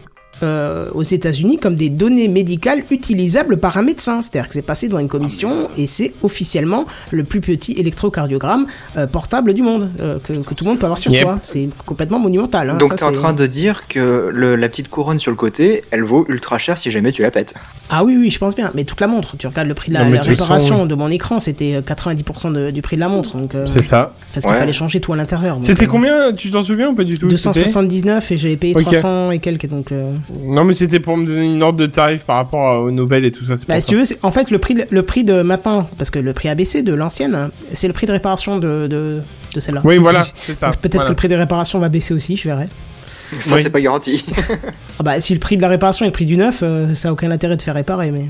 [SPEAKER 1] euh, aux États-Unis comme des données médicales utilisables par un médecin. C'est-à-dire que c'est passé dans une commission et c'est officiellement le plus petit électrocardiogramme euh, portable du monde euh, que, que tout le monde peut avoir sur
[SPEAKER 5] Yep.
[SPEAKER 1] soi. C'est complètement monumental. hein.
[SPEAKER 5] Donc
[SPEAKER 1] Ça,
[SPEAKER 5] t'es en train de dire que le- la petite couronne sur le côté, elle vaut ultra cher si jamais tu la pètes.
[SPEAKER 1] Ah oui, oui, je pense bien. Mais toute la montre, tu regardes le prix de la,
[SPEAKER 5] Non,
[SPEAKER 1] réparation de mon écran, c'était euh, 90% de- du prix de la montre. euh,
[SPEAKER 7] C'est ça.
[SPEAKER 1] Parce qu'il
[SPEAKER 7] Ouais.
[SPEAKER 1] fallait changer tout à l'intérieur.
[SPEAKER 7] C'était
[SPEAKER 1] euh,
[SPEAKER 7] combien? Tu t'en souviens ou pas du tout? C'était
[SPEAKER 1] 279 et j'avais payé
[SPEAKER 7] Ok.
[SPEAKER 1] 300 et quelques. Donc, euh,
[SPEAKER 7] Non, mais c'était pour me donner une ordre de tarif par rapport aux nouvelles et tout ça.
[SPEAKER 1] Bah,
[SPEAKER 7] pour
[SPEAKER 1] si
[SPEAKER 7] ça.
[SPEAKER 1] tu veux, en fait, le prix, de, le prix de maintenant, parce que le prix ABC de l'ancienne, c'est le prix de réparation de, de, de celle-là.
[SPEAKER 7] Oui,
[SPEAKER 1] Donc,
[SPEAKER 7] voilà, c'est ça,
[SPEAKER 1] Peut-être
[SPEAKER 7] voilà.
[SPEAKER 1] que le prix des réparations va baisser aussi, je verrai.
[SPEAKER 5] Ça,
[SPEAKER 1] Oui.
[SPEAKER 5] c'est pas garanti.
[SPEAKER 1] Ah bah, si le prix de la réparation est le prix du neuf, euh, ça a aucun intérêt de faire réparer, mais.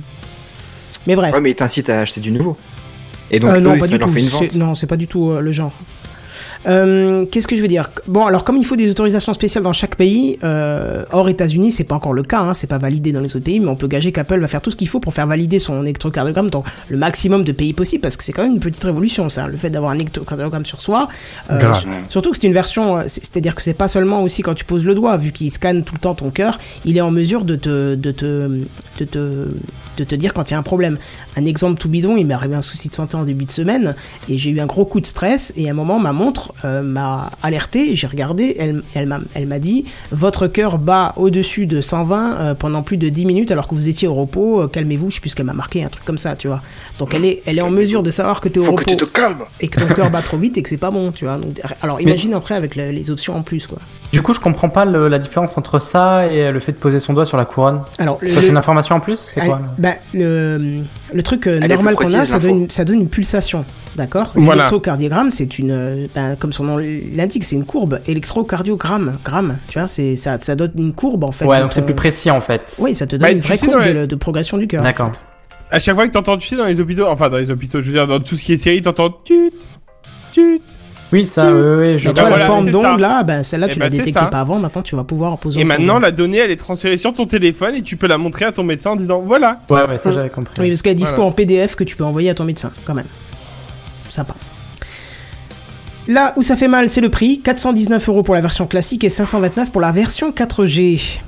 [SPEAKER 1] Mais bref.
[SPEAKER 5] Ouais, mais il t'incite à acheter du nouveau. Et donc,
[SPEAKER 1] Euh, non,
[SPEAKER 5] eux,
[SPEAKER 1] pas
[SPEAKER 5] ça
[SPEAKER 1] du
[SPEAKER 5] leur
[SPEAKER 1] tout.
[SPEAKER 5] fait une
[SPEAKER 1] C'est-
[SPEAKER 5] vente.
[SPEAKER 1] Non, c'est pas du tout euh, le genre. Euh, Qu'est-ce que je veux dire? Bon, alors comme il faut des autorisations spéciales dans chaque pays, euh, hors États-Unis, c'est pas encore le cas, hein, c'est pas validé dans les autres pays, mais on peut gager qu'Apple va faire tout ce qu'il faut pour faire valider son électrocardiogramme dans le maximum de pays possible, parce que c'est quand même une petite révolution, ça, le fait d'avoir un électrocardiogramme sur soi. Euh, surtout que c'est une version, euh, c'est- c'est-à-dire que c'est pas seulement aussi quand tu poses le doigt, vu qu'il scanne tout le temps ton cœur, il est en mesure de te, de te, de te, de te dire quand il y a un problème. Un exemple tout bidon, il m'est arrivé un souci de santé en début de semaine et j'ai eu un gros coup de stress et à un moment ma montre euh, m'a alerté, j'ai regardé, elle, elle m'a elle m'a dit votre cœur bat au-dessus de 120 euh, pendant plus de 10 minutes alors que vous étiez au repos, euh, calmez-vous, je sais plus ce qu'elle m'a marqué, un truc comme ça, tu vois. Donc elle est, elle est en mesure de savoir que tu es au
[SPEAKER 5] Faut
[SPEAKER 1] repos
[SPEAKER 5] que tu te calmes.
[SPEAKER 1] et que ton cœur bat trop vite et que c'est pas bon, tu vois. Donc, alors imagine après avec le- les options en plus quoi.
[SPEAKER 9] Du coup, je comprends pas le- la différence entre ça et le fait de poser son doigt sur la couronne.
[SPEAKER 1] Alors, le-
[SPEAKER 9] c'est une information en plus? C'est quoi
[SPEAKER 1] Ah, bah, le, le truc euh, normal qu'on a, ça donne, une, ça donne une pulsation, d'accord
[SPEAKER 9] Voilà.
[SPEAKER 1] L'électrocardiogramme, c'est une, euh, ben, comme son nom l'indique, c'est une courbe. Électrocardiogramme, gramme, tu vois, c'est ça, ça donne une courbe en fait.
[SPEAKER 9] Ouais, donc c'est plus précis en fait.
[SPEAKER 1] Oui, ça te donne
[SPEAKER 7] Bah,
[SPEAKER 1] une
[SPEAKER 7] tu
[SPEAKER 1] vraie
[SPEAKER 7] sais,
[SPEAKER 1] courbe
[SPEAKER 7] les-
[SPEAKER 1] de, de progression du cœur.
[SPEAKER 9] D'accord.
[SPEAKER 7] À chaque fois que t'entends, tu sais, dans les hôpitaux, enfin dans les hôpitaux, je veux dire, dans tout ce qui est série, t'entends tut, tut.
[SPEAKER 9] Oui, ça, oui, oui, je
[SPEAKER 1] Bah, tu vois,
[SPEAKER 7] voilà,
[SPEAKER 1] la forme d'onde là, ben, celle-là
[SPEAKER 7] Eh
[SPEAKER 1] tu
[SPEAKER 7] ben,
[SPEAKER 1] la
[SPEAKER 7] c'est
[SPEAKER 1] détectais
[SPEAKER 7] ça.
[SPEAKER 1] pas avant, maintenant tu vas pouvoir en poser
[SPEAKER 7] Et
[SPEAKER 1] en
[SPEAKER 7] maintenant, la donnée, elle est transférée sur ton téléphone et tu peux la montrer à ton médecin en disant voilà.
[SPEAKER 9] Ouais, ouais, ça j'avais compris.
[SPEAKER 1] Oui, parce qu'elle est dispo
[SPEAKER 7] Voilà.
[SPEAKER 1] en PDF que tu peux envoyer à ton médecin, quand même. Sympa. Là où ça fait mal, c'est le prix 419 euros pour la version classique et 529 pour la version 4G.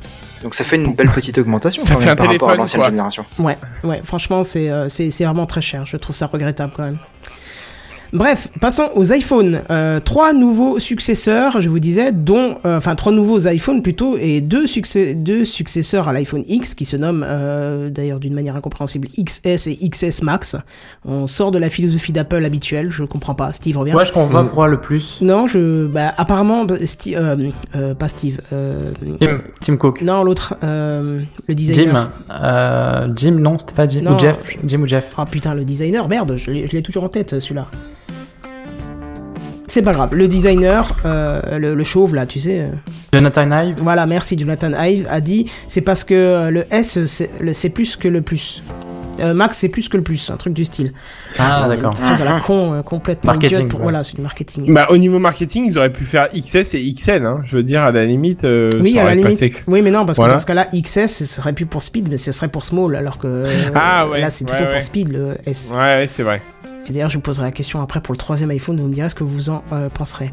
[SPEAKER 5] Donc ça fait une belle petite augmentation
[SPEAKER 1] Ça
[SPEAKER 5] quand
[SPEAKER 1] fait
[SPEAKER 5] même
[SPEAKER 1] un
[SPEAKER 5] par rapport à
[SPEAKER 1] téléphone,
[SPEAKER 5] l'ancienne génération.
[SPEAKER 1] Ouais, ouais, franchement, c'est euh, c'est c'est vraiment très cher. Je trouve ça regrettable quand même. Bref, passons aux iPhones. Euh, trois nouveaux successeurs, je vous disais, dont, euh, enfin trois nouveaux iPhones plutôt, et deux, succès, deux successeurs à l'iPhone X qui se nomment euh, d'ailleurs d'une manière incompréhensible XS et XS Max. On sort de la philosophie d'Apple habituelle, je comprends pas. Steve revient.
[SPEAKER 9] Ouais, je comprends pas pourquoi le plus.
[SPEAKER 1] Non, je, bah apparemment, bah, Sti- euh, euh, pas Steve. Euh,
[SPEAKER 9] Tim, Tim Cook.
[SPEAKER 1] Non, l'autre, euh, le designer.
[SPEAKER 9] Jim. Euh, Jim, non, c'était pas Jim.
[SPEAKER 1] Non.
[SPEAKER 9] Ou Jeff. Jim ou Jeff.
[SPEAKER 1] Ah putain, le designer, merde, je l'ai toujours en tête celui-là. C'est pas grave, le designer, euh, le, le chauve là, tu sais. euh,
[SPEAKER 9] Jonathan Ive.
[SPEAKER 1] Voilà, merci Jonathan Ive a dit c'est parce que le S c'est plus que le plus. Euh, Max c'est plus que le plus, un truc du style.
[SPEAKER 9] Ah,
[SPEAKER 1] C'est
[SPEAKER 9] d'accord.
[SPEAKER 1] Phrase à la con, euh, complètement
[SPEAKER 9] Marketing,
[SPEAKER 1] idiote pour-
[SPEAKER 9] ouais.
[SPEAKER 1] Voilà, c'est du marketing.
[SPEAKER 7] Bah, au niveau marketing, ils auraient pu faire XS et XL, hein. Je veux dire, à la limite, euh,
[SPEAKER 1] oui,
[SPEAKER 7] ça
[SPEAKER 1] à la limite.
[SPEAKER 7] passé.
[SPEAKER 1] Oui, mais non, parce
[SPEAKER 7] Voilà.
[SPEAKER 1] que dans ce cas-là, XS, ce serait plus pour speed, mais ce serait pour small, alors que euh,
[SPEAKER 7] Ah, ouais,
[SPEAKER 1] là, c'est
[SPEAKER 7] ouais,
[SPEAKER 1] plutôt
[SPEAKER 7] ouais.
[SPEAKER 1] pour speed, le S.
[SPEAKER 7] Ouais, ouais, c'est vrai.
[SPEAKER 1] Et d'ailleurs, je vous poserai la question après pour le troisième iPhone, vous me direz ce que vous en euh, penserez.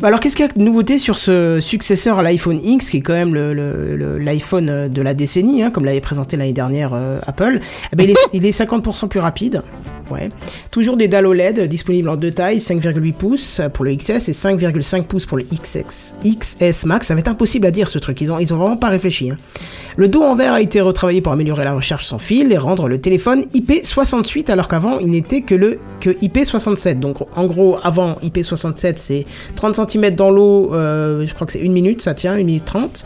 [SPEAKER 1] Bah Alors, qu'est-ce qu'il y a de nouveauté sur ce successeur à l'iPhone X, qui est quand même l'iPhone euh, de la décennie, hein, comme l'avait présenté l'année dernière euh, Apple? Eh ben, il, est, il est 50% plus rapide. Ouais. Toujours des dalles OLED disponibles en deux tailles, 5,8 pouces pour le XS et 5,5 pouces pour le XX, XS Max. Ça va être impossible à dire ce truc, ils ont, ils ont vraiment pas réfléchi. hein. Le dos en verre a été retravaillé pour améliorer la recharge sans fil et rendre le téléphone IP68 alors qu'avant il n'était que le que IP67. Donc en gros avant IP67 c'est 30 cm dans l'eau, euh, je crois que c'est 1 minute, ça tient 1 minute 30.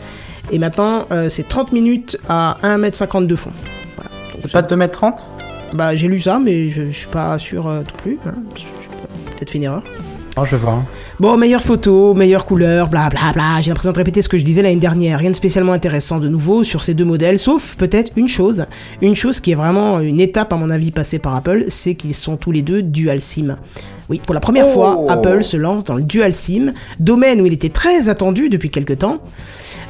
[SPEAKER 1] Et maintenant euh, c'est 30 minutes à 1m50 de fond. Voilà. Donc,
[SPEAKER 9] Pas de 2m30
[SPEAKER 1] bah j'ai lu ça mais je, je suis pas sûr euh, non plus. hein. Peut-être fait une erreur.
[SPEAKER 9] Oh, je vois.
[SPEAKER 1] Bon, meilleure photo, meilleure couleur, bla bla bla. J'ai l'impression de répéter ce que je disais l'année dernière. Rien de spécialement intéressant de nouveau sur ces deux modèles, sauf peut-être une chose. Une chose qui est vraiment une étape, à mon avis, passée par Apple, c'est qu'ils sont tous les deux dual SIM. Oui, pour la première
[SPEAKER 5] Oh.
[SPEAKER 1] fois, Apple se lance dans le dual SIM, domaine où il était très attendu depuis quelques temps.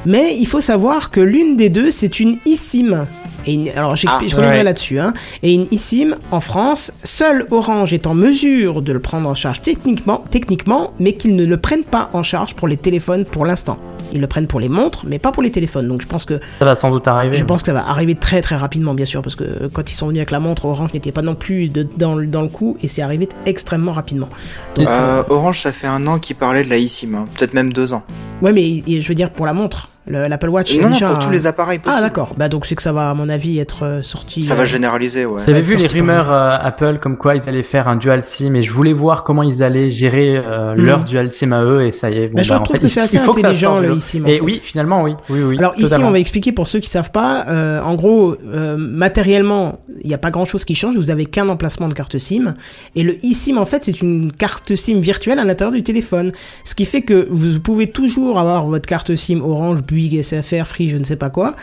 [SPEAKER 1] Mais il faut savoir que l'une des deux, c'est une eSIM. Et une- alors j'explique-
[SPEAKER 5] Ah,
[SPEAKER 1] je reviendrai
[SPEAKER 9] ouais.
[SPEAKER 1] là-dessus. Hein. Et une eSIM en France, seul Orange est en mesure de le prendre en charge techniquement, techniquement mais qu'ils ne le prennent pas en charge pour les téléphones pour l'instant. Ils le prennent pour les montres, mais pas pour les téléphones. Donc je pense que
[SPEAKER 9] Ça va sans doute arriver.
[SPEAKER 1] je pense que ça va arriver très très rapidement, bien sûr, parce que quand ils sont venus avec la montre, Orange n'était pas non plus de- dans, le- dans le coup, et c'est arrivé extrêmement rapidement. Donc,
[SPEAKER 5] Euh, Orange, ça fait un an qu'il parlait de la eSIM, hein. peut-être même deux ans.
[SPEAKER 1] ouais, mais et je veux dire pour la montre, l'Apple Watch.
[SPEAKER 5] non, non,
[SPEAKER 1] déjà,
[SPEAKER 5] pour tous les appareils
[SPEAKER 1] Ah
[SPEAKER 5] possibles.
[SPEAKER 1] d'accord. Bah donc c'est que ça va à mon avis être euh, sorti.
[SPEAKER 5] ça
[SPEAKER 1] euh,
[SPEAKER 5] va généraliser, ouais.
[SPEAKER 9] Vous avez vu les rumeurs euh, Apple comme quoi ils allaient faire un dual SIM et je voulais voir comment ils allaient gérer euh,
[SPEAKER 1] Mhm.
[SPEAKER 9] leur dual SIM à eux et ça y est. Bon,
[SPEAKER 1] Bah, je
[SPEAKER 9] bah, en
[SPEAKER 1] trouve
[SPEAKER 9] fait,
[SPEAKER 1] que c'est assez intelligent, le eSIM,
[SPEAKER 9] Et
[SPEAKER 1] fait.
[SPEAKER 9] oui, finalement, oui, oui, oui.
[SPEAKER 1] Alors ici,
[SPEAKER 9] totalement.
[SPEAKER 1] on va expliquer pour ceux qui savent pas. euh, en gros, euh, matériellement, il n'y a pas grand-chose qui change. Vous avez qu'un emplacement de carte SIM et le eSIM en fait, c'est une carte SIM virtuelle à l'intérieur du téléphone. Ce qui fait que vous pouvez toujours avoir votre carte SIM Orange, Bouygues, SFR, Free, je ne sais pas quoi,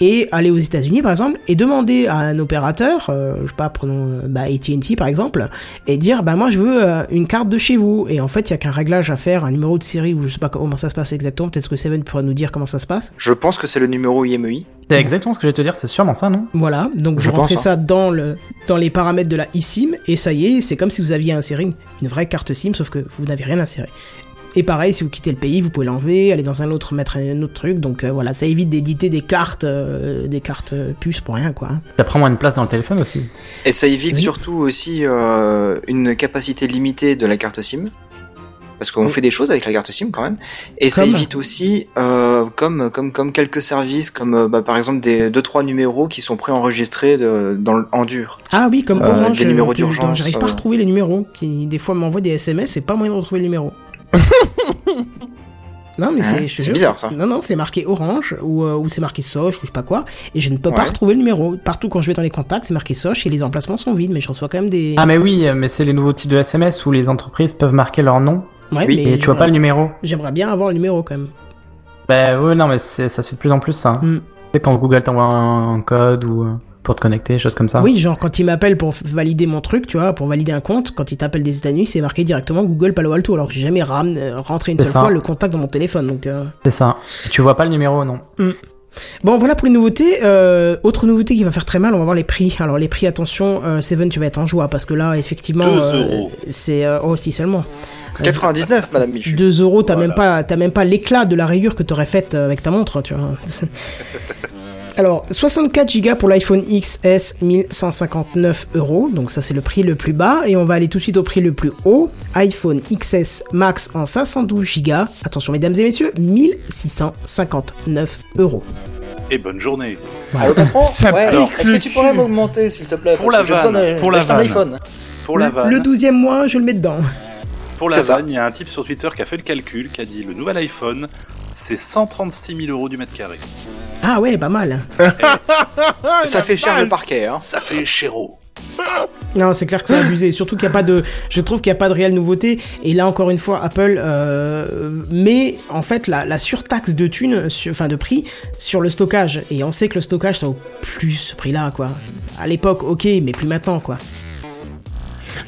[SPEAKER 1] et aller aux États-Unis par exemple et demander à un opérateur, euh, je sais pas, prenons euh, bah, AT&T par exemple, et dire bah moi je veux euh, une carte de chez vous. Et en fait, il y a qu'un réglage à faire, un numéro de série ou je sais pas comment ça se passe exactement. Peut-être que Seven pourra nous dire comment ça se passe.
[SPEAKER 5] Je pense que c'est le numéro IMEI.
[SPEAKER 9] C'est exactement ce que j'allais te dire, c'est sûrement ça, non?
[SPEAKER 1] Voilà, donc
[SPEAKER 5] Je
[SPEAKER 1] vous rentrez
[SPEAKER 5] pense, hein.
[SPEAKER 1] ça dans, le, dans les paramètres de la eSIM, et ça y est, c'est comme si vous aviez inséré une, une vraie carte SIM, sauf que vous n'avez rien inséré. Et pareil, si vous quittez le pays, vous pouvez l'enlever, aller dans un autre, mettre un autre truc, donc euh, voilà, ça évite d'éditer des cartes, euh, des cartes euh, puces pour rien, quoi.
[SPEAKER 9] Ça prend moins de place dans le téléphone aussi.
[SPEAKER 5] Et ça évite
[SPEAKER 1] Oui.
[SPEAKER 5] surtout aussi euh, une capacité limitée de la carte SIM. Parce qu'on
[SPEAKER 1] Oui.
[SPEAKER 5] fait des choses avec la carte SIM quand même. Et ça évite aussi, euh, comme, comme, comme quelques services, comme bah, par exemple des deux trois numéros qui sont préenregistrés de, dans en dur.
[SPEAKER 1] Ah oui, comme
[SPEAKER 5] Euh,
[SPEAKER 1] Orange,
[SPEAKER 5] des numéros d'urgence,
[SPEAKER 1] J'arrive pas à retrouver les numéros, qui des fois m'envoient des SMS, c'est pas moyen de retrouver le numéro. Non mais
[SPEAKER 5] Hein
[SPEAKER 1] c'est,
[SPEAKER 5] bizarre, ça.
[SPEAKER 1] Non non, c'est marqué Orange ou, euh, ou c'est marqué Soch ou je sais pas quoi, et je ne peux pas retrouver le numéro. Partout quand je vais dans les contacts, c'est marqué Soch et les emplacements sont vides, mais je reçois quand même des.
[SPEAKER 9] Ah mais oui, mais c'est les nouveaux types de SMS où les entreprises peuvent marquer leur nom
[SPEAKER 1] Ouais,
[SPEAKER 5] oui,
[SPEAKER 1] mais
[SPEAKER 9] et tu vois pas le numéro.
[SPEAKER 1] J'aimerais bien avoir le numéro quand même.
[SPEAKER 9] Bah ouais, non, mais c'est- ça se fait de plus en plus ça.
[SPEAKER 1] Hmm.
[SPEAKER 9] C'est quand Google t'envoie un, un code ou euh, pour te connecter, choses comme ça.
[SPEAKER 1] Oui, genre quand il m'appelle pour valider mon truc, tu vois, pour valider un compte, quand il t'appelle des États-Unis, c'est marqué directement Google Palo Alto, alors que j'ai jamais ram- euh, rentré une seule
[SPEAKER 9] ça.
[SPEAKER 1] fois le contact dans mon téléphone, donc. euh,
[SPEAKER 9] C'est ça. Et tu vois pas le numéro, non.
[SPEAKER 1] Bon, voilà pour les nouveautés. Euh, autre nouveauté qui va faire très mal, on va voir les prix. Alors les prix, attention, euh, Seven, tu vas être en joie parce que là, effectivement, euh, c'est euh, oh si seulement.
[SPEAKER 5] 99, Madame Michu.
[SPEAKER 1] 2 euros, t'as
[SPEAKER 10] Voilà.
[SPEAKER 1] même pas, t'as même pas l'éclat de la rayure que t'aurais faite avec ta montre, tu vois. Alors, 64 Go pour l'iPhone XS, 1159 euros. Donc ça, c'est le prix le plus bas. Et on va aller tout de suite au prix le plus haut. iPhone XS Max en 512 Go. Attention, mesdames et messieurs, 1659 euros.
[SPEAKER 10] Et bonne journée.
[SPEAKER 5] Allô, patron
[SPEAKER 7] Ça
[SPEAKER 5] Ouais,
[SPEAKER 7] pique
[SPEAKER 5] Est-ce que tu pourrais m'augmenter, s'il te plaît?
[SPEAKER 10] Pour
[SPEAKER 5] parce
[SPEAKER 10] la vanne, pour la vanne.
[SPEAKER 5] iPhone.
[SPEAKER 10] Pour la
[SPEAKER 1] Le,
[SPEAKER 10] vanne.
[SPEAKER 1] le 12e mois, je le mets dedans.
[SPEAKER 10] Pour la vanne, il y a un type sur Twitter qui a fait le calcul, qui a dit le nouvel iPhone, c'est 136 000 euros du mètre carré.
[SPEAKER 1] Ah ouais, pas mal.
[SPEAKER 5] Ça fait cher le parquet, hein.
[SPEAKER 10] Ça fait chéro.
[SPEAKER 1] Non, c'est clair que c'est abusé. Surtout qu'il n'y a pas de. Je trouve qu'il n'y a pas de réelle nouveauté. Et là, encore une fois, Apple euh, met en fait la, la surtaxe de thunes, sur- enfin de prix, sur le stockage. Et on sait que le stockage, ça vaut plus ce prix-là, quoi. À l'époque, ok, mais plus maintenant, quoi.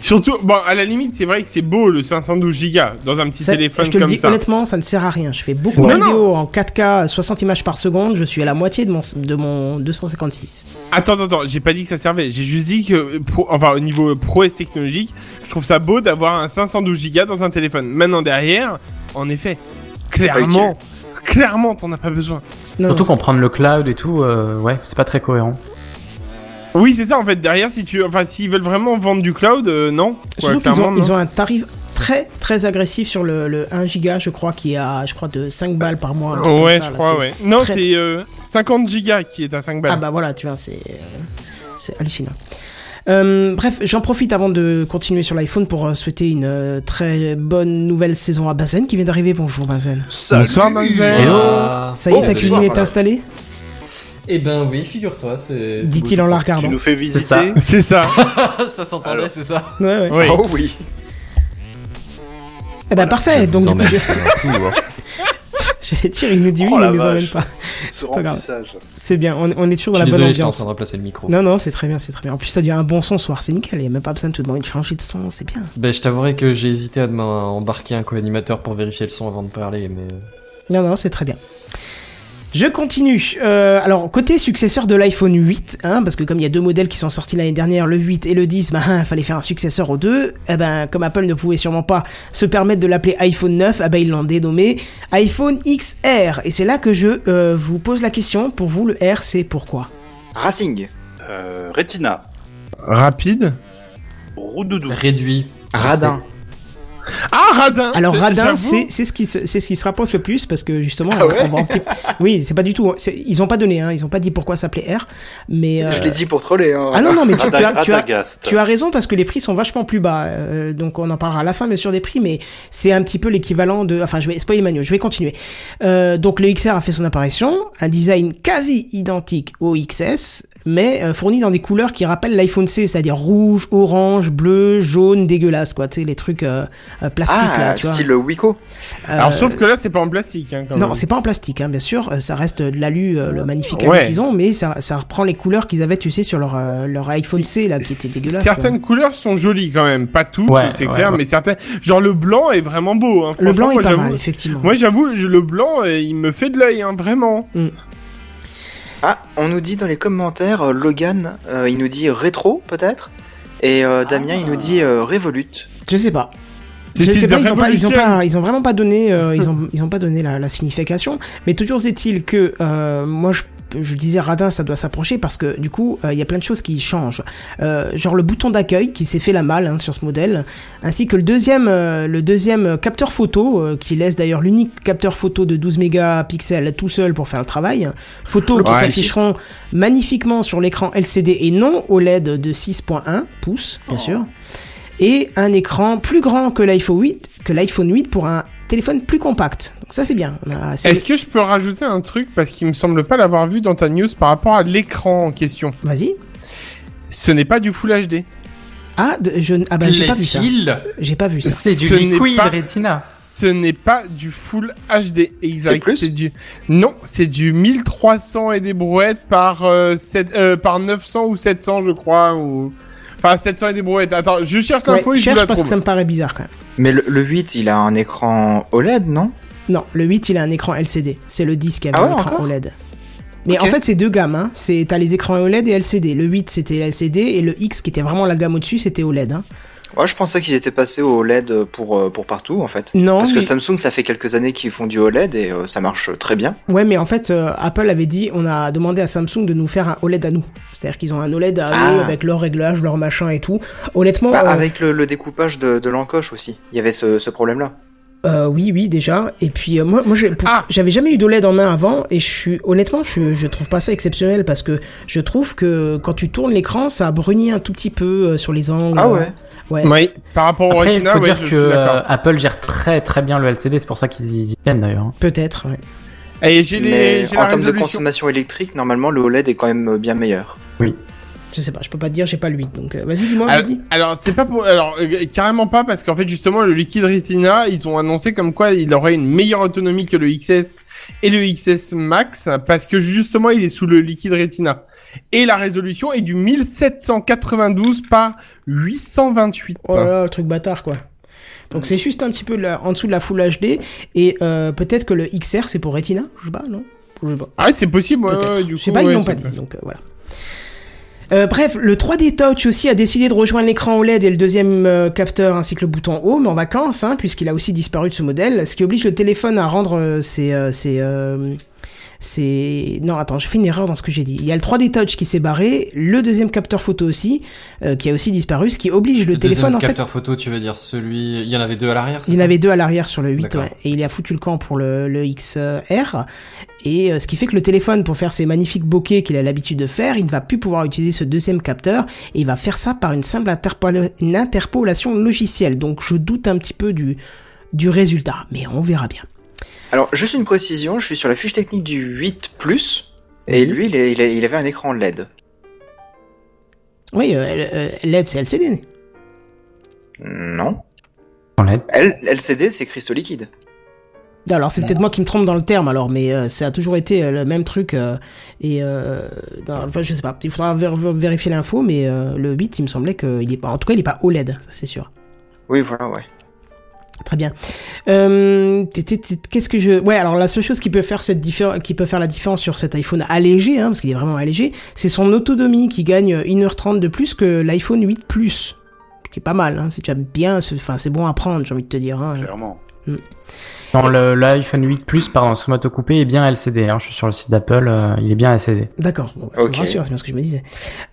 [SPEAKER 7] Surtout, bon, à la limite, c'est vrai que c'est beau le 512 Go dans un petit
[SPEAKER 1] Ça,
[SPEAKER 7] téléphone
[SPEAKER 1] je te le
[SPEAKER 7] comme
[SPEAKER 1] dis
[SPEAKER 7] ça.
[SPEAKER 1] honnêtement, ça ne sert à rien. Je fais beaucoup
[SPEAKER 7] Ouais.
[SPEAKER 1] de
[SPEAKER 7] Non,
[SPEAKER 1] vidéos en 4K, 60 images par seconde. Je suis à la moitié de mon, de mon 256.
[SPEAKER 7] Attends, attends, attends, j'ai pas dit que ça servait. J'ai juste dit que, pro- enfin, au niveau prouesse technologique, je trouve ça beau d'avoir un 512 Go dans un téléphone. Maintenant, derrière, en effet, clairement, clairement, t'en as pas besoin.
[SPEAKER 9] Surtout qu'on prend le cloud et tout, euh, ouais, c'est pas très cohérent.
[SPEAKER 7] Oui, c'est ça, en fait, derrière, si tu, enfin, s'ils veulent vraiment vendre du cloud, euh, non.
[SPEAKER 1] Surtout qu'ils ont,
[SPEAKER 7] non.
[SPEAKER 1] ils ont un tarif très très agressif sur le, le 1 giga, je crois, qui est à je crois de 5 balles par mois.
[SPEAKER 7] Ouais,
[SPEAKER 1] ça,
[SPEAKER 7] je
[SPEAKER 1] là,
[SPEAKER 7] crois,
[SPEAKER 1] c'est
[SPEAKER 7] ouais. Non,
[SPEAKER 1] très-
[SPEAKER 7] c'est euh, 50 gigas qui est à 5 balles.
[SPEAKER 1] Ah bah voilà, tu vois, c'est euh, c'est hallucinant. Euh, bref, j'en profite avant de continuer sur l'iPhone pour euh, souhaiter une euh, très bonne nouvelle saison à Bazen qui vient d'arriver. Bonjour Bazen.
[SPEAKER 7] Bonsoir, Benzen.
[SPEAKER 4] Hello.
[SPEAKER 1] Ça y est, ta cuisine est installée?
[SPEAKER 4] Eh ben oui, figure-toi, c'est.
[SPEAKER 1] Dit-il en la regardant.
[SPEAKER 10] Tu nous fais visiter
[SPEAKER 4] ça.
[SPEAKER 7] C'est ça.
[SPEAKER 4] ça s'entendait, c'est ça
[SPEAKER 1] Ouais, ouais.
[SPEAKER 7] Oui.
[SPEAKER 5] Oh oui.
[SPEAKER 1] Eh ben parfait, donc
[SPEAKER 4] vous
[SPEAKER 1] du coup, je...
[SPEAKER 4] hein.
[SPEAKER 1] j'allais dire, il nous dit oui,
[SPEAKER 10] Oh
[SPEAKER 1] mais il nous emmène pas. C'est bien, on, on est toujours dans
[SPEAKER 4] Je
[SPEAKER 1] la bonne
[SPEAKER 4] désolé, en
[SPEAKER 1] ambiance.
[SPEAKER 4] train de remplacer le micro.
[SPEAKER 1] Non, non, c'est très bien, c'est très bien. En plus, ça devient un bon son ce soir, c'est nickel. Il n'y a même pas besoin de te demander de changer de son, c'est bien.
[SPEAKER 4] Ben, je t'avouerai que j'ai hésité à demain embarquer un co-animateur pour vérifier le son avant de parler, mais.
[SPEAKER 1] Non, non, c'est très bien. Je continue. Euh, alors, côté successeur de l'iPhone 8, hein, parce que comme il y a deux modèles qui sont sortis l'année dernière, le 8 et le 10, ben, il fallait faire un successeur aux deux. Eh ben, comme Apple ne pouvait sûrement pas se permettre de l'appeler iPhone 9, eh ben, ils l'ont dénommé iPhone XR. Et c'est là que je euh, vous pose la question. Pour vous, le R, c'est pourquoi?
[SPEAKER 5] Racing.
[SPEAKER 10] Euh, Retina.
[SPEAKER 7] Rapide.
[SPEAKER 10] Roudoudou.
[SPEAKER 4] Réduit.
[SPEAKER 5] Radin.
[SPEAKER 7] Ah, radin.
[SPEAKER 1] Alors radin, c'est c'est ce qui se, c'est ce qui se rapproche le plus parce que justement,
[SPEAKER 5] Ah ouais
[SPEAKER 1] on va un petit- oui, c'est pas du tout. c'est- Ils ont pas donné, hein, ils ont pas dit pourquoi ça s'appelait R, mais euh,
[SPEAKER 5] Je l'ai dit pour troller. Hein.
[SPEAKER 1] Ah non non mais tu, tu as, tu, as, tu as raison parce que les prix sont vachement plus bas. euh, donc on en parlera à la fin bien sûr des prix, mais c'est un petit peu l'équivalent de. Enfin je vais spoiler Manu, je vais continuer. Euh, donc le XR a fait son apparition, un design quasi identique au XS, mais euh, fourni dans des couleurs qui rappellent l'iPhone C, c'est-à-dire rouge, orange, bleu, jaune, dégueulasse quoi. Tu sais les trucs euh, euh, plastiques
[SPEAKER 5] Ah,
[SPEAKER 1] là, tu vois.
[SPEAKER 5] style Wico.
[SPEAKER 7] Alors, sauf que là, c'est pas en plastique. Hein, quand
[SPEAKER 1] non, c'est pas en plastique, hein, bien sûr. Ça reste de l'alu, euh, le magnifique
[SPEAKER 7] Ouais.
[SPEAKER 1] alu qu'ils ont, mais ça, ça reprend les couleurs qu'ils avaient, tu sais, sur leur, euh, leur iPhone C, là, qui était dégueulasse.
[SPEAKER 7] Certaines
[SPEAKER 1] quoi.
[SPEAKER 7] couleurs sont jolies quand même, pas toutes,
[SPEAKER 9] Ouais,
[SPEAKER 7] c'est
[SPEAKER 9] ouais,
[SPEAKER 7] clair,
[SPEAKER 9] ouais.
[SPEAKER 7] mais certaines. Genre le blanc est vraiment beau. Hein.
[SPEAKER 1] Le blanc est
[SPEAKER 7] moi,
[SPEAKER 1] pas mal, effectivement.
[SPEAKER 7] Moi j'avoue, je- le blanc, il me fait de l'œil, hein, vraiment.
[SPEAKER 5] Ah, on nous dit dans les commentaires, euh, Logan, euh, il nous dit rétro peut-être. Et euh, Damien, il nous dit euh, Revolut.
[SPEAKER 1] Je sais pas. Je sais pas, ils ont pas, ils ont
[SPEAKER 7] Revolution.
[SPEAKER 1] pas, ils ont vraiment pas donné, euh, ils ont, ils ont pas donné la, la signification. Mais toujours est-il que euh, moi je je disais radin ça doit s'approcher parce que du coup euh, il y a plein de choses qui changent. Euh, genre le bouton d'accueil qui s'est fait la malle hein, sur ce modèle ainsi que le deuxième euh, le deuxième capteur photo euh, qui laisse d'ailleurs l'unique capteur photo de 12 mégapixels tout seul pour faire le travail. Photos qui s'afficheront magnifiquement sur l'écran LCD et non OLED de 6.1 pouces bien sûr. Et un écran plus grand que l'iPhone 8 que l'iPhone 8 pour un téléphone plus compact donc ça c'est bien
[SPEAKER 7] Est-ce que je peux rajouter un truc parce qu'il me semble pas l'avoir vu dans ta news par rapport à l'écran en question?
[SPEAKER 1] Vas-y.
[SPEAKER 7] Ce n'est pas du Full HD.
[SPEAKER 1] Ah, de- je, ah bah j'ai pas vu ça. J'ai pas vu ça.
[SPEAKER 9] C'est du
[SPEAKER 7] Ce
[SPEAKER 9] liquid
[SPEAKER 7] pas-
[SPEAKER 9] Retina.
[SPEAKER 7] Ce n'est pas du Full HD. Exact.
[SPEAKER 5] C'est plus?
[SPEAKER 7] du non, c'est du 1300 et des brouettes par euh, sept- euh, par 900 ou 700 je crois ou enfin 700 et des brouettes. Attends, je cherche
[SPEAKER 1] Ouais,
[SPEAKER 7] l'info et je
[SPEAKER 1] cherche parce que ça me paraît bizarre quand même.
[SPEAKER 5] Mais le, le 8, il a un écran OLED, non?
[SPEAKER 1] Non, le 8 il a un écran LCD. C'est le 10 qui avait
[SPEAKER 5] Ah ouais,
[SPEAKER 1] un écran OLED. Mais en fait, c'est deux gammes. Hein. C'est t'as les écrans OLED et LCD. Le 8 c'était LCD et le X qui était vraiment la gamme au-dessus c'était OLED. Hein.
[SPEAKER 5] Ouais, je pensais qu'ils étaient passés au OLED pour, euh, pour partout en fait.
[SPEAKER 1] Non,
[SPEAKER 5] Parce que Samsung, ça fait quelques années qu'ils font du OLED et euh, ça marche très bien.
[SPEAKER 1] Ouais, mais en fait, euh, Apple avait dit, on a demandé à Samsung de nous faire un OLED à nous. C'est-à-dire qu'ils ont un OLED à eux
[SPEAKER 5] Ah.
[SPEAKER 1] avec leur réglage, leur machin et tout. Honnêtement,
[SPEAKER 5] Bah,
[SPEAKER 1] euh,
[SPEAKER 5] Avec le, le découpage de, de l'encoche aussi, il y avait ce, ce problème-là.
[SPEAKER 1] Euh, oui, oui, déjà. Et puis euh, moi, pour- j'avais jamais eu d'OLED en main avant, et je suis honnêtement, je, je trouve pas ça exceptionnel parce que je trouve que quand tu tournes l'écran, ça brunit un tout petit peu euh, sur les angles.
[SPEAKER 5] Ah ouais.
[SPEAKER 1] Ouais.
[SPEAKER 7] Oui, par rapport au
[SPEAKER 9] Après, il
[SPEAKER 7] Retina,
[SPEAKER 9] faut
[SPEAKER 7] ouais,
[SPEAKER 9] dire
[SPEAKER 7] je
[SPEAKER 9] que euh, Apple gère très très bien le LCD, c'est pour ça qu'ils y tiennent d'ailleurs. hein.
[SPEAKER 1] Peut-être. Ouais.
[SPEAKER 7] Et j'ai les,
[SPEAKER 5] Mais
[SPEAKER 7] j'ai
[SPEAKER 5] en termes de consommation électrique, normalement, le OLED est quand même bien meilleur.
[SPEAKER 9] Oui.
[SPEAKER 1] Je sais pas, je peux pas te dire, j'ai pas le 8, donc euh, vas-y, dis-moi,
[SPEAKER 7] Alors, alors, c'est pas pour, alors euh, carrément pas parce qu'en fait justement le Liquid Retina ils ont annoncé comme quoi il aurait une meilleure autonomie que le XS et le XS Max parce que justement il est sous le Liquid Retina et la résolution est du 1792 par 828.
[SPEAKER 1] Oh là là, le truc bâtard, quoi. Donc c'est juste un petit peu en dessous de la Full HD, et euh, peut-être que le XR c'est pour Retina, je sais pas, non? Je sais pas.
[SPEAKER 7] Ah c'est possible, ouais,
[SPEAKER 1] Peut-être.
[SPEAKER 7] ouais, du
[SPEAKER 1] Je sais pas, ils l'ont pas dit, donc euh, voilà. Euh, bref, le 3D Touch aussi a décidé de rejoindre l'écran OLED et le deuxième euh, capteur ainsi que le bouton Home en vacances, hein, puisqu'il a aussi disparu de ce modèle, ce qui oblige le téléphone à rendre euh, ses, euh, ses, euh, Non, attends, j'ai fait une erreur dans ce que j'ai dit. Il y a le 3D Touch qui s'est barré, le deuxième capteur photo aussi, euh, qui a aussi disparu, ce qui oblige le,
[SPEAKER 4] Le
[SPEAKER 1] téléphone
[SPEAKER 4] deuxième
[SPEAKER 1] en fait...
[SPEAKER 4] capteur photo, tu veux dire celui. Il y en avait deux à l'arrière, c'est
[SPEAKER 1] Il y en avait deux à l'arrière sur le 8,
[SPEAKER 4] D'accord.
[SPEAKER 1] ouais. Et il a foutu le camp pour le, le XR. Et euh, ce qui fait que le téléphone, pour faire ses magnifiques bokeh qu'il a l'habitude de faire, il ne va plus pouvoir utiliser ce deuxième capteur. Et il va faire ça par une simple interpol- une interpolation logicielle. Donc je doute un petit peu du, du résultat. Mais on verra bien.
[SPEAKER 5] Alors, juste une précision, je suis sur la fiche technique du 8 Plus, et lui, il, est- il est- il avait un écran LED.
[SPEAKER 1] Oui, euh, euh, LED, c'est LCD.
[SPEAKER 5] Non.
[SPEAKER 9] En LED.
[SPEAKER 5] L- LCD, c'est cristaux liquide.
[SPEAKER 1] Alors c'est peut-être moi qui me trompe dans le terme alors, mais euh, ça a toujours été euh, le même truc. euh, et euh, non, enfin, je sais pas, il faudra ver- vérifier l'info, mais euh, le 8, il me semblait qu'il est pas. En tout cas, il est pas OLED, ça c'est sûr.
[SPEAKER 5] Oui, voilà, ouais.
[SPEAKER 1] Très bien. Euh, Qu'est-ce que je... Ouais, alors la seule chose qui peut faire cette diffé- qui peut faire la différence sur cet iPhone allégé, hein, parce qu'il est vraiment allégé, c'est son autonomie qui gagne 1h30 de plus que l'iPhone 8 Plus. Qui est pas mal, hein, c'est déjà bien, c'est- enfin c'est bon à prendre, j'ai envie de te dire. Hein.
[SPEAKER 10] Clairement.
[SPEAKER 1] Mm.
[SPEAKER 9] Non, le- l'iPhone 8 Plus, pardon, de te couper, est bien LCD. hein. Je suis sur le site d'Apple, euh, il est bien LCD.
[SPEAKER 1] D'accord, bon, bah, ça
[SPEAKER 5] Ok.
[SPEAKER 1] me rassure, c'est bien ce que je me disais.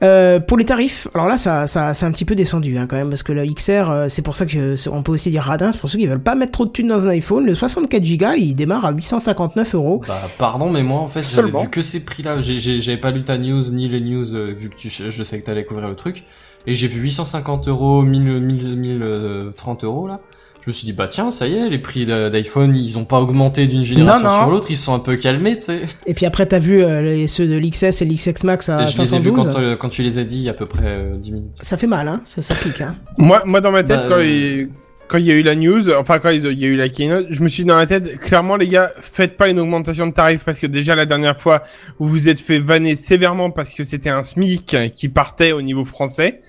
[SPEAKER 1] Euh, pour les tarifs, alors là, ça, ça, c'est un petit peu descendu hein, quand même, parce que le XR, euh, c'est pour ça que je- on peut aussi dire radin, c'est pour ceux qui veulent pas mettre trop de thunes dans un iPhone. Le 64 Go, il démarre à 859 euros.
[SPEAKER 4] Bah, pardon, mais moi, en fait, j'avais
[SPEAKER 5] Seulement.
[SPEAKER 4] vu que ces prix-là. J'ai- j'ai- J'avais pas lu ta news, ni les news, euh, vu que tu, je sais que t'allais couvrir le truc. Et j'ai vu 850 euros, 1000, 1000, 1030 euros, là. Je me suis dit, bah tiens, ça y est, les prix d'iPhone, ils ont pas augmenté d'une génération
[SPEAKER 1] Non, non.
[SPEAKER 4] sur l'autre, ils se sont un peu calmés, tu sais.
[SPEAKER 1] Et puis après, t'as vu euh, les, ceux de l'XS et l'XX Max à
[SPEAKER 4] Et je les ai vus
[SPEAKER 1] 512.
[SPEAKER 4] quand, euh, quand tu les as dit il y a à peu près euh, 10 minutes.
[SPEAKER 1] Ça fait mal, hein, ça, ça pique. Hein.
[SPEAKER 7] Moi, moi dans ma tête,
[SPEAKER 4] Bah,
[SPEAKER 7] quand,
[SPEAKER 4] euh,
[SPEAKER 7] il, quand il y a eu la news, enfin quand il il y a eu la keynote, je me suis dit dans la tête, clairement les gars, faites pas une augmentation de tarif parce que déjà la dernière fois, vous vous êtes fait vanner sévèrement parce que c'était un SMIC qui partait au niveau français.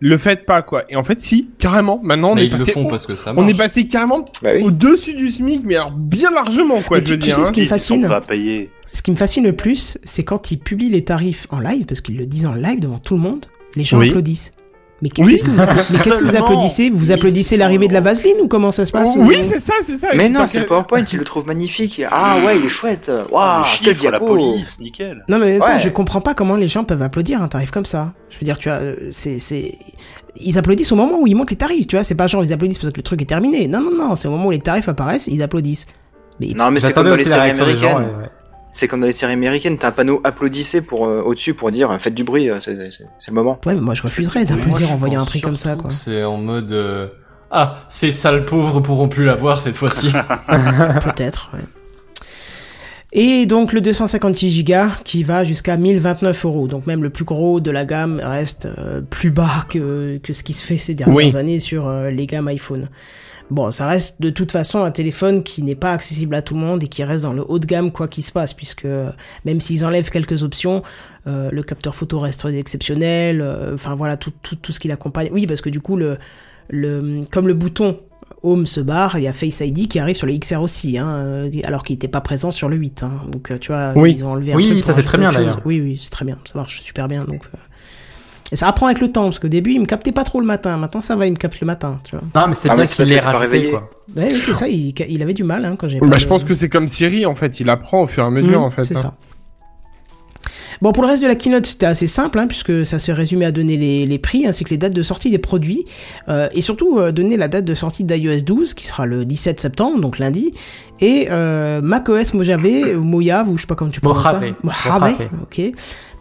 [SPEAKER 7] Le faites pas quoi. Et en fait, si, carrément. Maintenant, on
[SPEAKER 4] Mais
[SPEAKER 7] est
[SPEAKER 4] ils le
[SPEAKER 7] passé.
[SPEAKER 4] font
[SPEAKER 7] au-
[SPEAKER 4] parce que ça
[SPEAKER 7] on est passé carrément
[SPEAKER 5] Bah oui.
[SPEAKER 7] au-dessus du SMIC, mais alors bien largement quoi.
[SPEAKER 1] Mais
[SPEAKER 7] je veux
[SPEAKER 1] tu-
[SPEAKER 7] dire.
[SPEAKER 1] sais ce
[SPEAKER 7] hein.
[SPEAKER 1] qui me fascine.
[SPEAKER 10] pas payés.
[SPEAKER 1] Ce qui me fascine le plus, c'est quand ils publient les tarifs en live, parce qu'ils le disent en live devant tout le monde, les gens
[SPEAKER 7] Oui.
[SPEAKER 1] applaudissent. Mais
[SPEAKER 7] Oui.
[SPEAKER 1] qu'est-ce que vous, mais qu'est-ce que vous applaudissez Vous applaudissez l'arrivée de la vaseline ou comment ça se passe
[SPEAKER 7] Oui, c'est ça, c'est ça.
[SPEAKER 5] Mais non, c'est le
[SPEAKER 7] que-
[SPEAKER 5] PowerPoint, il le trouve magnifique. Ah ouais, il est chouette. Waouh,
[SPEAKER 10] Les
[SPEAKER 5] quel
[SPEAKER 10] chiffres, la
[SPEAKER 5] diapo.
[SPEAKER 10] police, nickel.
[SPEAKER 1] Non mais
[SPEAKER 5] Ouais.
[SPEAKER 1] je comprends pas comment les gens peuvent applaudir un tarif comme ça. Je veux dire, tu vois, euh, c'est c'est ils applaudissent au moment où ils montent les tarifs, tu vois, c'est pas genre ils applaudissent parce que le truc est terminé. Non non non, c'est au moment où les tarifs apparaissent, ils applaudissent. Mais
[SPEAKER 5] Non, mais c'est comme dans les séries
[SPEAKER 9] gens,
[SPEAKER 5] américaines.
[SPEAKER 9] ouais, ouais.
[SPEAKER 5] C'est comme dans les séries américaines, t'as un panneau applaudissez pour euh, au-dessus pour dire euh, faites du bruit, euh, c'est c'est- c'est le moment.
[SPEAKER 1] ouais, mais moi je refuserais d'applaudir en voyant un prix comme ça
[SPEAKER 4] C'est en mode euh, ah ces sales pauvres pourront plus l'avoir cette fois-ci.
[SPEAKER 1] Peut-être, ouais. Et donc le 256 Go qui va jusqu'à 1029 euros. Donc même le plus gros de la gamme reste euh, plus bas que, que ce qui se fait ces dernières
[SPEAKER 7] Oui.
[SPEAKER 1] années sur euh, les gammes iPhone. Bon, ça reste de toute façon un téléphone qui n'est pas accessible à tout le monde et qui reste dans le haut de gamme quoi qu'il se passe, puisque euh, même s'ils enlèvent quelques options, euh, le capteur photo reste exceptionnel. euh, Enfin voilà tout, tout, tout ce qui l'accompagne. Oui, parce que du coup le le comme le bouton Home se barre, il y a Face ID qui arrive sur le XR aussi, hein, euh, alors qu'il n'était pas présent sur le 8. Hein, donc tu vois,
[SPEAKER 7] Oui.
[SPEAKER 1] ils ont enlevé un
[SPEAKER 9] Oui,
[SPEAKER 1] truc
[SPEAKER 9] ça, c'est très bien, d'ailleurs.
[SPEAKER 1] Oui, oui, c'est très bien, ça marche super bien. Donc, euh. Et ça apprend avec le temps, parce qu'au début, il me captait pas trop le matin. Maintenant, ça va, il me capte le matin, tu vois.
[SPEAKER 9] Non, mais c'est
[SPEAKER 5] Ah,
[SPEAKER 9] bien qu'il
[SPEAKER 5] t'es pas réveillé.
[SPEAKER 9] quoi.
[SPEAKER 1] Ouais, oui, c'est ça, il, il avait du mal hein, quand j'ai
[SPEAKER 7] Bah, je pense que c'est comme Siri, en fait. Il apprend au fur et à mesure,
[SPEAKER 1] Mmh,
[SPEAKER 7] en fait.
[SPEAKER 1] C'est
[SPEAKER 7] hein.
[SPEAKER 1] ça. Bon, pour le reste de la keynote, c'était assez simple, hein, puisque ça se résumait à donner les, les prix ainsi que les dates de sortie des produits, euh, et surtout euh, donner la date de sortie d'iOS 12, qui sera le 17 septembre, donc lundi, et euh, macOS Mojave, ou Mojave, ou je sais pas comment tu prononces ça.
[SPEAKER 9] Mojave.
[SPEAKER 1] Mojave,
[SPEAKER 9] Mojave.
[SPEAKER 1] ok.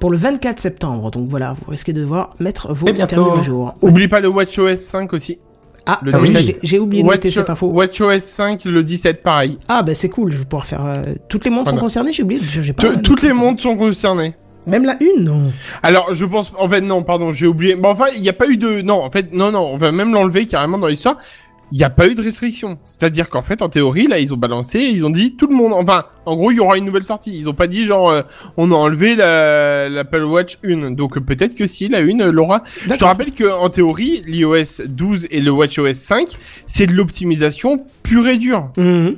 [SPEAKER 1] Pour le 24 septembre, donc voilà, vous risquez de devoir mettre vos terminaux à jour.
[SPEAKER 7] Oublie pas le WatchOS 5 aussi.
[SPEAKER 1] Ah, ah oui,
[SPEAKER 7] 17.
[SPEAKER 1] j'ai- oublié de noter cette info.
[SPEAKER 7] WatchOS 5, le 17, pareil.
[SPEAKER 1] Ah, bah c'est cool, je vais pouvoir faire... euh, toutes les montres sont concernées, j'ai oublié, j'ai pas...
[SPEAKER 7] Tout- Toutes les montres sont concernées.
[SPEAKER 1] Même la une, non
[SPEAKER 7] Alors, je pense, en fait, non, pardon, j'ai oublié. Bon, enfin, il n'y a pas eu de, non, en fait, non, non, on va même l'enlever carrément dans l'histoire. Il n'y a pas eu de restriction. C'est-à-dire qu'en fait, en théorie, là, ils ont balancé, ils ont dit tout le monde. Enfin, en gros, il y aura une nouvelle sortie. Ils ont pas dit genre, euh, on a enlevé la l'Apple Watch 1. Donc peut-être que si la une, euh, Laura. Je te rappelle que en théorie, l'iOS 12 et le WatchOS 5, c'est de l'optimisation pure et dure.
[SPEAKER 1] Mhm.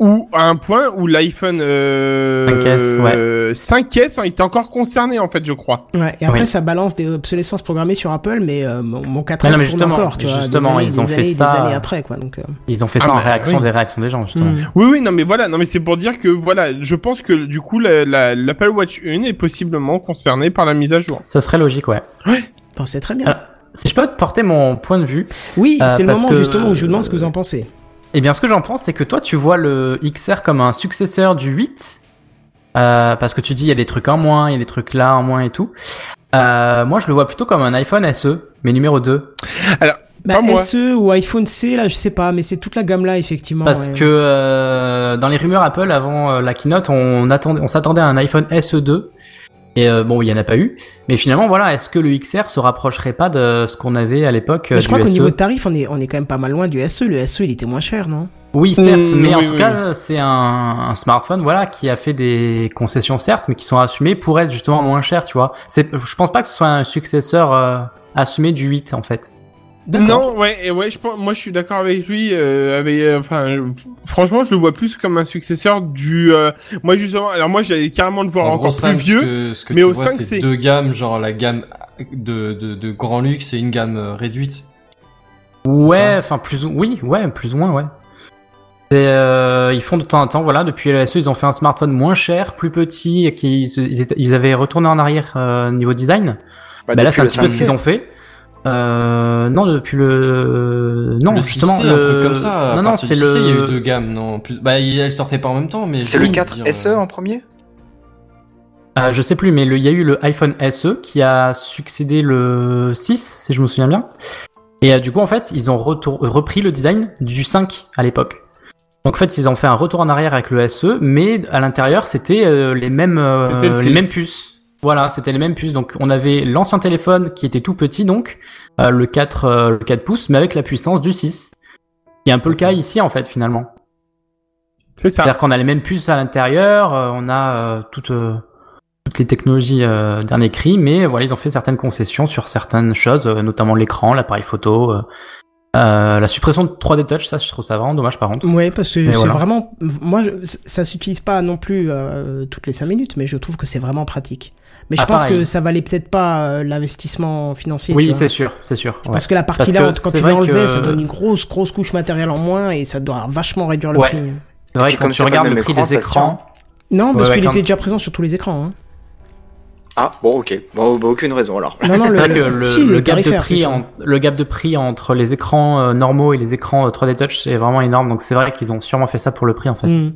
[SPEAKER 7] Ou à un point où l'iPhone euh,
[SPEAKER 9] 5S, ouais.
[SPEAKER 7] euh, 5S est encore concerné en fait, je crois.
[SPEAKER 1] Ouais, et après
[SPEAKER 9] Oui.
[SPEAKER 1] ça balance des obsolescences programmées sur Apple, mais euh, mon, mon 4S
[SPEAKER 9] Ouais, non, mais
[SPEAKER 1] tourne
[SPEAKER 9] justement,
[SPEAKER 1] encore, tu vois,
[SPEAKER 9] justement,
[SPEAKER 1] des années,
[SPEAKER 9] ils ont fait ça,
[SPEAKER 1] des années
[SPEAKER 9] euh,
[SPEAKER 1] après, quoi. Donc, euh.
[SPEAKER 9] Ils ont fait
[SPEAKER 7] Ah,
[SPEAKER 9] ça en
[SPEAKER 7] bah,
[SPEAKER 9] réaction
[SPEAKER 7] oui.
[SPEAKER 9] des réactions des gens, justement.
[SPEAKER 1] Mm.
[SPEAKER 7] Oui, oui, non, mais voilà, non, mais c'est pour dire que voilà, je pense que du coup, la- la- l'Apple Watch 1 est possiblement concernée par la mise à jour.
[SPEAKER 9] Ce serait logique, ouais.
[SPEAKER 1] Bon, c'est très bien.
[SPEAKER 9] Alors, si je peux te porter mon point de vue.
[SPEAKER 1] oui,
[SPEAKER 9] euh,
[SPEAKER 1] c'est le moment
[SPEAKER 9] que-
[SPEAKER 1] justement où je vous demande ce que vous en pensez.
[SPEAKER 9] Eh bien, ce que j'en pense, c'est que toi, tu vois le XR comme un successeur du 8. euh, parce que tu dis, il y a des trucs en moins, il y a des trucs là en moins et tout. Euh, moi, je le vois plutôt comme un iPhone SE, mais numéro 2.
[SPEAKER 7] Alors,
[SPEAKER 1] Bah. SE ou iPhone C, là, je sais pas, mais c'est toute la gamme là, effectivement.
[SPEAKER 9] Parce
[SPEAKER 1] ouais.
[SPEAKER 9] que euh, dans les rumeurs Apple avant euh, la keynote, on attendait, on s'attendait à un iPhone SE2. Et euh, bon, il y en a pas eu. Mais finalement, voilà, est-ce que le XR se rapprocherait pas de ce qu'on avait à l'époque euh,
[SPEAKER 1] je crois qu'au
[SPEAKER 9] SE
[SPEAKER 1] niveau de tarif, on est, on est quand même pas mal loin du SE. Le SE, il était moins cher, non?
[SPEAKER 9] Oui, certes,
[SPEAKER 7] Mmh,
[SPEAKER 9] mais en tout
[SPEAKER 7] oui,
[SPEAKER 9] cas, c'est un, un smartphone, voilà, qui a fait des concessions certes, mais qui sont assumées pour être justement moins cher, tu vois. C'est, je pense pas que ce soit un successeur euh, assumé du 8 en fait.
[SPEAKER 7] Non, ouais, et ouais, je pense, moi, je suis d'accord avec lui. Euh, avec, euh, enfin, franchement, je le vois plus comme un successeur du. euh, moi, justement, alors moi, j'allais carrément le voir
[SPEAKER 4] En
[SPEAKER 7] encore
[SPEAKER 4] gros,
[SPEAKER 7] plus vieux.
[SPEAKER 4] ce que, ce que
[SPEAKER 7] mais
[SPEAKER 4] tu
[SPEAKER 7] au
[SPEAKER 4] vois,
[SPEAKER 7] 5,
[SPEAKER 4] c'est deux gammes, genre la gamme de, de, de grand luxe et une gamme euh, réduite.
[SPEAKER 9] Ouais, enfin plus ou oui, ouais, plus ou moins, ouais. Euh, ils font de temps en temps, voilà, depuis le SE, ils ont fait un smartphone moins cher, plus petit, et qui ils, étaient- ils avaient retourné en arrière euh, niveau design.
[SPEAKER 5] Bah,
[SPEAKER 9] Bah, là, c'est un petit peu ce
[SPEAKER 5] 5C.
[SPEAKER 9] qu'ils ont fait. Euh, non, depuis le non
[SPEAKER 4] le
[SPEAKER 9] justement
[SPEAKER 4] 6C,
[SPEAKER 9] le...
[SPEAKER 4] un truc comme ça.
[SPEAKER 9] non non c'est le
[SPEAKER 4] 6C, il y a eu deux gammes, non plus... Bah, elles sortaient pas en même temps, mais.
[SPEAKER 5] C'est
[SPEAKER 4] je
[SPEAKER 5] le
[SPEAKER 4] veux
[SPEAKER 5] 4
[SPEAKER 4] dire,
[SPEAKER 5] SE
[SPEAKER 4] euh,
[SPEAKER 5] en premier?
[SPEAKER 9] Euh, je sais plus, mais le- il y a eu le iPhone SE qui a succédé le 6, si je me souviens bien. Et euh, du coup, en fait, ils ont retour- repris le design du 5 à l'époque. Donc en fait, ils ont fait un retour en arrière avec le SE, mais à l'intérieur, c'était euh, les mêmes euh, les
[SPEAKER 7] 6.
[SPEAKER 9] mêmes puces. Voilà, c'était les mêmes puces. Donc on avait l'ancien téléphone qui était tout petit, donc euh, le 4 euh, le 4 pouces, mais avec la puissance du 6. Qui est un peu le cas ici en fait finalement.
[SPEAKER 7] C'est ça.
[SPEAKER 9] C'est-à-dire qu'on a les mêmes puces à l'intérieur, euh, on a euh, toutes, euh, toutes les technologies euh, dernier cri, mais voilà, ils ont fait certaines concessions sur certaines choses, euh, notamment l'écran, l'appareil photo, euh, euh, la suppression de 3D Touch, ça je trouve ça vraiment dommage par contre.
[SPEAKER 1] Ouais, parce que c'est
[SPEAKER 9] voilà.
[SPEAKER 1] vraiment. Moi, je- ça s'utilise pas non plus euh, toutes les 5 minutes, mais je trouve que c'est vraiment pratique. Mais je
[SPEAKER 9] Ah,
[SPEAKER 1] pense
[SPEAKER 9] pareil.
[SPEAKER 1] que ça valait peut-être pas euh, l'investissement financier.
[SPEAKER 9] Oui, c'est sûr, c'est sûr. ouais.
[SPEAKER 1] Parce que la partie là, quand tu l'enlevais,
[SPEAKER 9] que-
[SPEAKER 1] ça donne une grosse, grosse couche matérielle en moins et ça doit vachement réduire le
[SPEAKER 9] Ouais.
[SPEAKER 1] prix.
[SPEAKER 9] C'est vrai que
[SPEAKER 5] comme
[SPEAKER 9] quand tu
[SPEAKER 5] le
[SPEAKER 9] regardes le prix
[SPEAKER 5] écran,
[SPEAKER 9] des écrans,
[SPEAKER 1] Non, parce
[SPEAKER 9] Ouais,
[SPEAKER 1] qu'il
[SPEAKER 9] quand-
[SPEAKER 1] était déjà présent sur tous les écrans. Hein.
[SPEAKER 5] Ah, bon, ok. Bon, bah, aucune raison alors.
[SPEAKER 1] Non, non,
[SPEAKER 9] c'est
[SPEAKER 1] le,
[SPEAKER 9] vrai que le,
[SPEAKER 1] si,
[SPEAKER 9] le gap de prix, en- le gap de prix entre les écrans euh, normaux et les écrans euh, 3D Touch, c'est vraiment énorme. Donc c'est vrai qu'ils ont sûrement fait ça pour le prix en fait.
[SPEAKER 1] Hmm.
[SPEAKER 9] Donc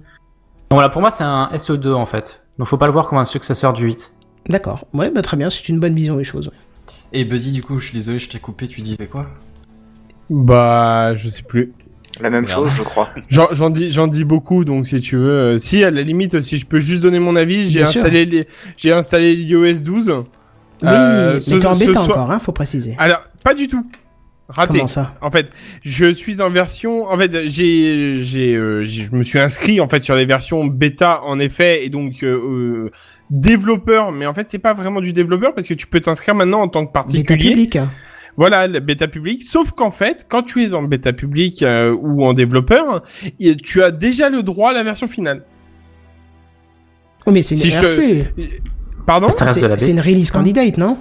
[SPEAKER 9] voilà, pour moi c'est un SE2 en fait. Donc faut pas le voir comme un successeur du 8.
[SPEAKER 1] D'accord. Ouais, bah très bien, c'est une bonne vision des choses. ouais.
[SPEAKER 4] Et Buddy, du coup, je suis désolé, je t'ai coupé, tu disais quoi?
[SPEAKER 7] Bah, je sais plus.
[SPEAKER 5] La même chose, je crois.
[SPEAKER 7] J'en dis, j'en dis beaucoup, donc si tu veux, euh, si à la limite, si je peux juste donner mon avis, j'ai installé, les- j'ai installé l'iOS 12.
[SPEAKER 1] Oui,
[SPEAKER 7] Euh,
[SPEAKER 1] mais t'es en bêta
[SPEAKER 7] soir-
[SPEAKER 1] encore, hein, faut préciser.
[SPEAKER 7] Alors, pas du tout. Raté.
[SPEAKER 1] Comment ça?
[SPEAKER 7] En fait, je suis en version. En fait, j'ai, j'ai, euh, j'ai- je me suis inscrit en fait sur les versions bêta en effet, et donc euh, euh, développeur. Mais en fait, c'est pas vraiment du développeur parce que tu peux t'inscrire maintenant en tant que
[SPEAKER 1] Bêta
[SPEAKER 7] particulier.
[SPEAKER 1] public.
[SPEAKER 7] Voilà, le bêta public. Sauf qu'en fait, quand tu es en bêta public euh, ou en développeur, tu as déjà le droit à la version finale.
[SPEAKER 1] Oh, mais c'est une
[SPEAKER 7] Si je-. Pardon?
[SPEAKER 1] C'est c'est une
[SPEAKER 9] bêta.
[SPEAKER 1] release candidate, non?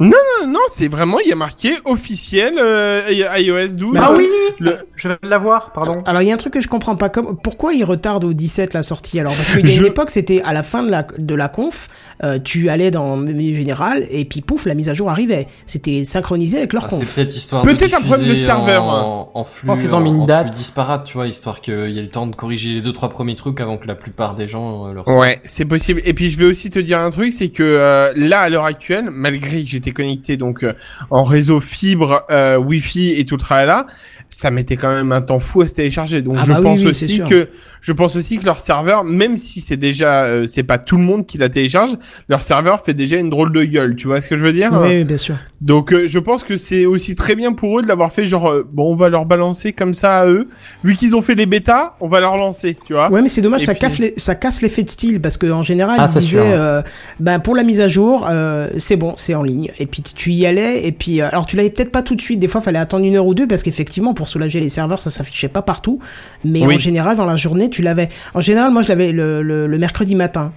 [SPEAKER 7] Non, non, non, c'est vraiment, il y a marqué officiel euh, iOS 12.
[SPEAKER 1] Ah oui
[SPEAKER 7] Le-
[SPEAKER 15] Je vais l'avoir, pardon.
[SPEAKER 1] Alors il y a un truc que je comprends pas, comme pourquoi ils retardent au 17 la sortie alors? Parce qu'il y a
[SPEAKER 7] Je-
[SPEAKER 1] une époque c'était à la fin de la de la conf, euh, tu allais dans le menu général et puis pouf la mise à jour arrivait. C'était synchronisé avec leur
[SPEAKER 4] Ah, c'est
[SPEAKER 1] conf.
[SPEAKER 4] peut-être histoire
[SPEAKER 7] Peut-être
[SPEAKER 4] de
[SPEAKER 7] un problème de serveur.
[SPEAKER 4] en, en flux, en-
[SPEAKER 9] une
[SPEAKER 4] en
[SPEAKER 9] date.
[SPEAKER 4] flux disparate, tu vois, histoire qu'il y ait le temps de corriger les deux trois premiers trucs avant que la plupart des gens euh, leur sortent.
[SPEAKER 7] Ouais, c'est possible. Et puis je vais aussi te dire un truc, c'est que euh, là à l'heure actuelle, malgré que j'étais connecté donc euh, en réseau fibre, euh, Wi-Fi et tout le tralala, ça mettait quand même un temps fou à se télécharger. Donc
[SPEAKER 1] Ah
[SPEAKER 7] je
[SPEAKER 1] bah
[SPEAKER 7] pense
[SPEAKER 1] oui,
[SPEAKER 7] aussi que je pense aussi que leur serveur, même si c'est déjà euh, c'est pas tout le monde qui la télécharge, leur serveur fait déjà une drôle de gueule. Tu vois ce que je veux dire?
[SPEAKER 1] Oui, oui, bien sûr.
[SPEAKER 7] Donc euh, je pense que c'est aussi très bien pour eux de l'avoir fait genre euh, bon on va leur balancer comme ça à eux. Vu qu'ils ont fait les bêtas, on va leur lancer, tu vois.
[SPEAKER 1] Ouais, mais c'est dommage,
[SPEAKER 7] Et
[SPEAKER 1] ça,
[SPEAKER 7] puis-
[SPEAKER 1] casse les- ça casse l'effet de style parce que en général,
[SPEAKER 9] Ah,
[SPEAKER 1] ils disaient, euh, ben pour la mise à jour, euh, c'est bon, c'est en ligne. Et puis tu y allais, et puis euh, alors tu l'avais peut-être pas tout de suite. Des fois, fallait attendre une heure ou deux parce qu'effectivement, pour soulager les serveurs, ça s'affichait pas partout. Mais
[SPEAKER 7] Oui.
[SPEAKER 1] en général, dans la journée, tu l'avais. En général, moi, je l'avais le, le, le mercredi matin.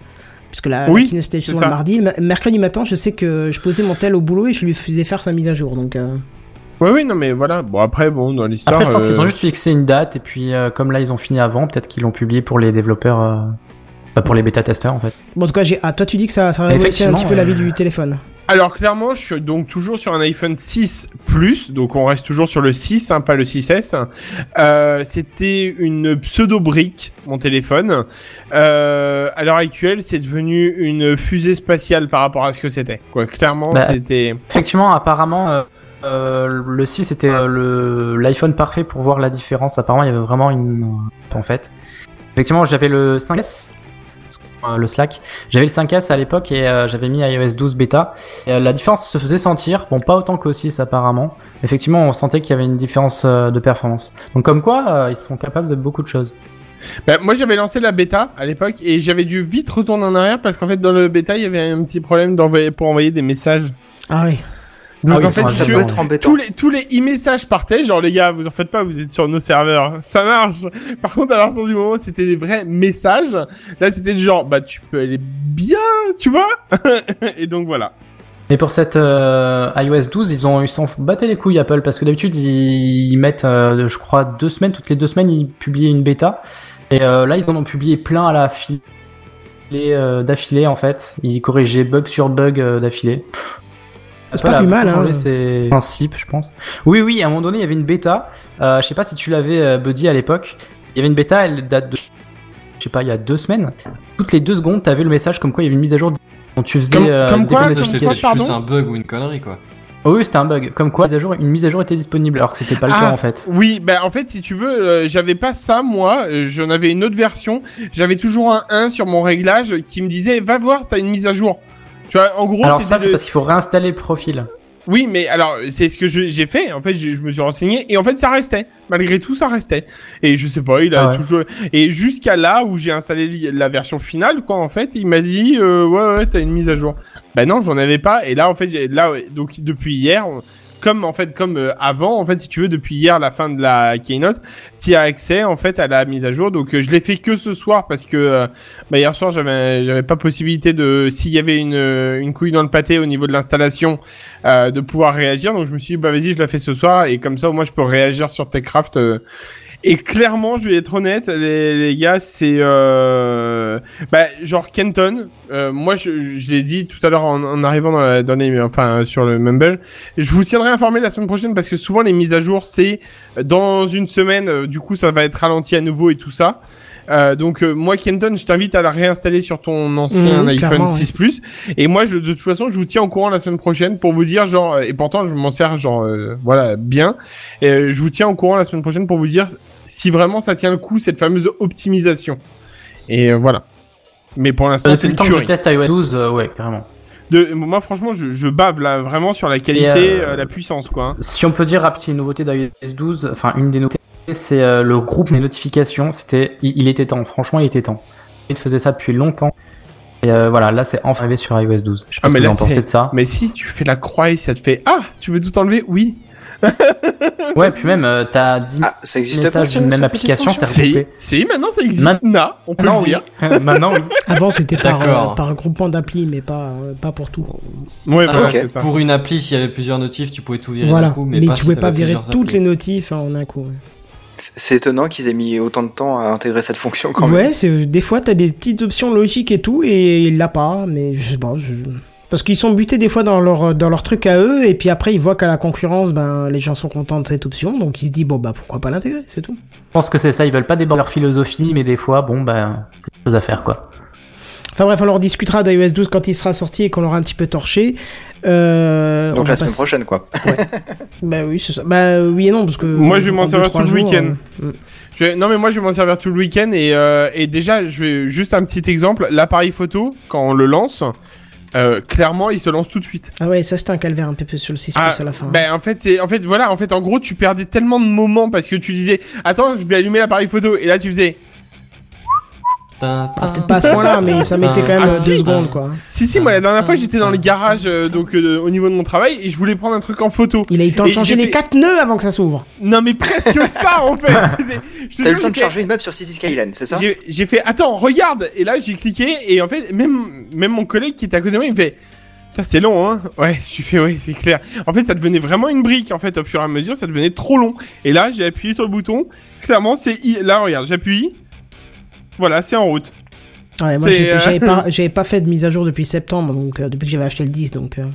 [SPEAKER 1] Puisque la,
[SPEAKER 7] Oui,
[SPEAKER 1] la était le mardi. Le mercredi matin, je sais que je posais mon tel au boulot et je lui faisais faire sa mise à jour. Donc, euh,
[SPEAKER 7] Ouais oui non mais voilà. Bon après bon dans l'histoire.
[SPEAKER 9] Après, je pense qu'ils
[SPEAKER 7] euh,
[SPEAKER 9] ont juste fixé une date et puis euh, comme là ils ont fini avant, peut-être qu'ils l'ont publié pour les développeurs, euh, bah, pour les bêta-testeurs en fait.
[SPEAKER 1] bon, en tout cas, j'ai. Ah, toi, tu dis que ça, ça révolutionne un petit peu la vie du téléphone.
[SPEAKER 7] Alors clairement, je suis donc toujours sur un iPhone 6 Plus, donc on reste toujours sur le 6, hein, pas le 6S. Euh, C'était une pseudo brique, mon téléphone. Euh, à l'heure actuelle, c'est devenu une fusée spatiale par rapport à ce que c'était. Quoi, clairement,
[SPEAKER 9] Bah,
[SPEAKER 7] c'était.
[SPEAKER 9] Effectivement, apparemment, euh, le 6 c'était euh, le l'iPhone parfait pour voir la différence. Apparemment, il y avait vraiment une en fait. Effectivement, j'avais le 5S, euh, le Slack. J'avais le 5S à l'époque et euh, j'avais mis iOS 12 bêta. Et, euh, la différence se faisait sentir, bon pas autant qu'au 6 apparemment. Effectivement, on sentait qu'il y avait une différence euh, de performance. Donc comme quoi, euh, ils sont capables de beaucoup de choses.
[SPEAKER 7] Bah, moi, j'avais lancé la bêta à l'époque et j'avais dû vite retourner en arrière parce qu'en fait, dans le bêta, il y avait un petit problème d'envoyer pour envoyer des messages.
[SPEAKER 1] Ah oui.
[SPEAKER 7] Donc
[SPEAKER 5] Ah oui,
[SPEAKER 7] en fait,
[SPEAKER 5] ça, peut être embêtant.
[SPEAKER 7] tous les tous les e-messages partaient, genre les gars, vous en faites pas, vous êtes sur nos serveurs, ça marche. Par contre, à partir du moment où c'était des vrais messages, là c'était du genre, bah tu peux aller bien, tu vois? Et donc voilà.
[SPEAKER 9] Mais pour cette euh, iOS 12, ils ont ils s'en battaient les couilles Apple parce que d'habitude ils, ils mettent, euh, je crois, deux semaines, toutes les deux semaines ils publiaient une bêta et euh, là ils en ont publié plein à la file euh, d'affilée en fait. Ils corrigeaient bug sur bug euh, d'affilée.
[SPEAKER 1] C'est pas
[SPEAKER 9] a
[SPEAKER 1] plus mal, hein.
[SPEAKER 9] ses principes, je pense. Oui, oui, à un moment donné il y avait une bêta. Euh, je sais pas si tu l'avais, euh, Buddy, à l'époque. Il y avait une bêta, elle date de, je sais pas, il y a deux semaines. Toutes les deux secondes, t'avais le message comme quoi il y avait une mise à jour. Donc tu faisais
[SPEAKER 7] Comme-
[SPEAKER 9] euh,
[SPEAKER 7] comme quoi,
[SPEAKER 4] Ça,
[SPEAKER 7] comme
[SPEAKER 4] c'était plus un bug ou une connerie, quoi.
[SPEAKER 9] Oh oui, c'était un bug. Comme quoi, mise à jour, une mise à jour était disponible, alors que c'était pas le cas
[SPEAKER 7] Ah,
[SPEAKER 9] en fait.
[SPEAKER 7] Oui, bah en fait, si tu veux, euh, j'avais pas ça moi, euh, j'en avais une autre version. J'avais toujours un 1 sur mon réglage qui me disait, va voir, t'as une mise à jour. Tu vois, en gros,
[SPEAKER 9] alors ça, c'est parce qu'il faut réinstaller le profil.
[SPEAKER 7] Oui, mais alors c'est ce que j'ai fait. En fait, je, je me suis renseigné et en fait ça restait. Malgré tout, ça restait. Et je sais pas, il a
[SPEAKER 9] Ah ouais.
[SPEAKER 7] toujours. Et jusqu'à là où j'ai installé la version finale, quoi. En fait, il m'a dit euh, ouais ouais, t'as une mise à jour. Ben non, j'en avais pas. Et là, en fait, là, donc depuis hier. Comme en fait, comme euh, avant, en fait, si tu veux, depuis hier, la fin de la keynote, tu as accès en fait à la mise à jour. Donc, euh, je l'ai fait que ce soir parce que euh, bah, hier soir, j'avais, j'avais pas possibilité de, s'il y avait une, euh, une couille dans le pâté au niveau de l'installation, euh, de pouvoir réagir. Donc je me suis dit, bah vas-y, je la fais ce soir et comme ça au moins je peux réagir sur Techcraft. Et clairement, je vais être honnête, les, les gars, c'est euh, bah genre Kenton. euh, moi, je, je l'ai dit tout à l'heure en, en arrivant dans, la, dans les, enfin sur le Mumble. Je vous tiendrai informé la semaine prochaine parce que souvent les mises à jour c'est dans une semaine. euh, du coup, ça va être ralenti à nouveau et tout ça. Euh, donc euh, moi Kenton, je t'invite à la réinstaller sur ton ancien
[SPEAKER 1] Mhm,
[SPEAKER 7] iPhone
[SPEAKER 1] clairement,
[SPEAKER 7] 6 Plus. Et moi, je, de toute façon, je vous tiens au courant la semaine prochaine pour vous dire genre. euh, Et pourtant, je m'en sers genre euh, voilà bien. Et euh, je vous tiens au courant la semaine prochaine pour vous dire si vraiment ça tient le coup cette fameuse optimisation. Et euh, voilà. Mais pour l'instant, c'est
[SPEAKER 9] le temps que je teste iOS 12, euh, ouais, carrément.
[SPEAKER 7] De, moi, franchement, je, je bave là vraiment sur la qualité,
[SPEAKER 9] euh,
[SPEAKER 7] euh, la puissance, quoi. hein.
[SPEAKER 9] Si on peut dire rapidement une nouveauté d'iOS 12, enfin une des nouveautés, c'est euh, le groupe des notifications. C'était, il, il était temps. Franchement, il était temps. Il faisait ça depuis longtemps. Et euh, voilà, là, c'est enfin arrivé sur iOS 12. Je sais pas
[SPEAKER 7] Ah,
[SPEAKER 9] ce
[SPEAKER 7] mais
[SPEAKER 9] que
[SPEAKER 7] là,
[SPEAKER 9] vous en pensez
[SPEAKER 7] c'est-
[SPEAKER 9] de ça.
[SPEAKER 7] Mais si tu fais la croix et ça te fait ah, tu veux tout enlever? Oui.
[SPEAKER 9] Ouais, puis même, euh, t'as 10
[SPEAKER 5] Ah, ça existe pas,
[SPEAKER 9] messages
[SPEAKER 5] ce-
[SPEAKER 9] d'une même application,
[SPEAKER 7] Si, si, maintenant ça existe.
[SPEAKER 9] Man-
[SPEAKER 7] Na, on peut
[SPEAKER 9] Non,
[SPEAKER 7] le
[SPEAKER 9] oui.
[SPEAKER 7] dire.
[SPEAKER 9] Maintenant, oui.
[SPEAKER 1] Avant, c'était par, euh, par groupement d'applis, mais pas, euh, pas pour tout.
[SPEAKER 7] Ouais,
[SPEAKER 4] Ah,
[SPEAKER 7] ça.
[SPEAKER 4] Pour une appli, s'il y avait plusieurs notifs, tu pouvais tout virer
[SPEAKER 1] Voilà.
[SPEAKER 4] d'un coup, mais,
[SPEAKER 1] mais
[SPEAKER 4] pas
[SPEAKER 1] tu pouvais pas virer toutes
[SPEAKER 4] applis.
[SPEAKER 1] les notifs en un coup. ouais.
[SPEAKER 5] C'est étonnant qu'ils aient mis autant de temps à intégrer cette fonction quand même.
[SPEAKER 1] Ouais, c'est des fois t'as des petites options logiques et tout et il l'a pas, mais je sais pas. je- Parce qu'ils sont butés des fois dans leur dans leur truc à eux et puis après ils voient qu'à la concurrence, ben les gens sont contents de cette option, donc ils se disent bon bah pourquoi pas l'intégrer, c'est tout.
[SPEAKER 9] Je pense que c'est ça, ils veulent pas déborder leur philosophie, mais des fois, bon, ben, c'est des choses à faire, quoi.
[SPEAKER 1] Enfin bref, on en discutera d'iOS 12 quand il sera sorti et qu'on l'aura un petit peu torché. Euh, on
[SPEAKER 5] Donc la semaine prochaine, quoi.
[SPEAKER 1] Bah oui, c'est ça. Bah oui et non parce que
[SPEAKER 7] Moi, je vais m'en servir tout le week-end.
[SPEAKER 1] euh,
[SPEAKER 7] Je vais- Non mais moi je vais m'en servir tout le week-end et, euh, et déjà je vais juste un petit exemple l'appareil photo quand on le lance euh, clairement il se lance tout de suite.
[SPEAKER 1] Ah ouais, ça c'était un calvaire un peu sur le 6
[SPEAKER 7] Ah,
[SPEAKER 1] plus à la fin.
[SPEAKER 7] Ben en fait c'est en fait voilà en fait en gros tu perdais tellement de moments parce que tu disais attends je vais allumer l'appareil photo et là tu faisais
[SPEAKER 4] Tin,
[SPEAKER 1] Peut-être pas à ce point-là, mais ça mettait quand même
[SPEAKER 7] Ah,
[SPEAKER 1] euh,
[SPEAKER 7] si.
[SPEAKER 1] deux secondes quoi.
[SPEAKER 7] si si moi la dernière fois j'étais dans le garage euh, donc euh, au niveau de mon travail et je voulais prendre un truc en photo.
[SPEAKER 1] Il a eu le temps de changer
[SPEAKER 7] j'ai
[SPEAKER 1] les quatre nœuds avant que ça s'ouvre.
[SPEAKER 7] Non mais presque ça en fait.
[SPEAKER 5] T'as eu le temps de
[SPEAKER 7] j'ai fait-
[SPEAKER 5] charger une map sur City Skyline, c'est ça
[SPEAKER 7] J'ai fait attends regarde et là j'ai cliqué et en fait même même mon collègue qui était à côté de moi il me fait Putain, c'est long, hein Ouais, je suis fait, ouais, c'est clair. En fait, ça devenait vraiment une brique, en fait, au fur et à mesure, ça devenait trop long. Et là, j'ai appuyé sur le bouton. Clairement, c'est... I- Là, regarde, j'appuie. Voilà, c'est en route.
[SPEAKER 1] Ouais, moi j'ai-
[SPEAKER 7] euh,
[SPEAKER 1] j'avais pas, j'avais pas fait de mise à jour depuis septembre, donc euh, depuis que j'avais acheté le 10, donc. euh,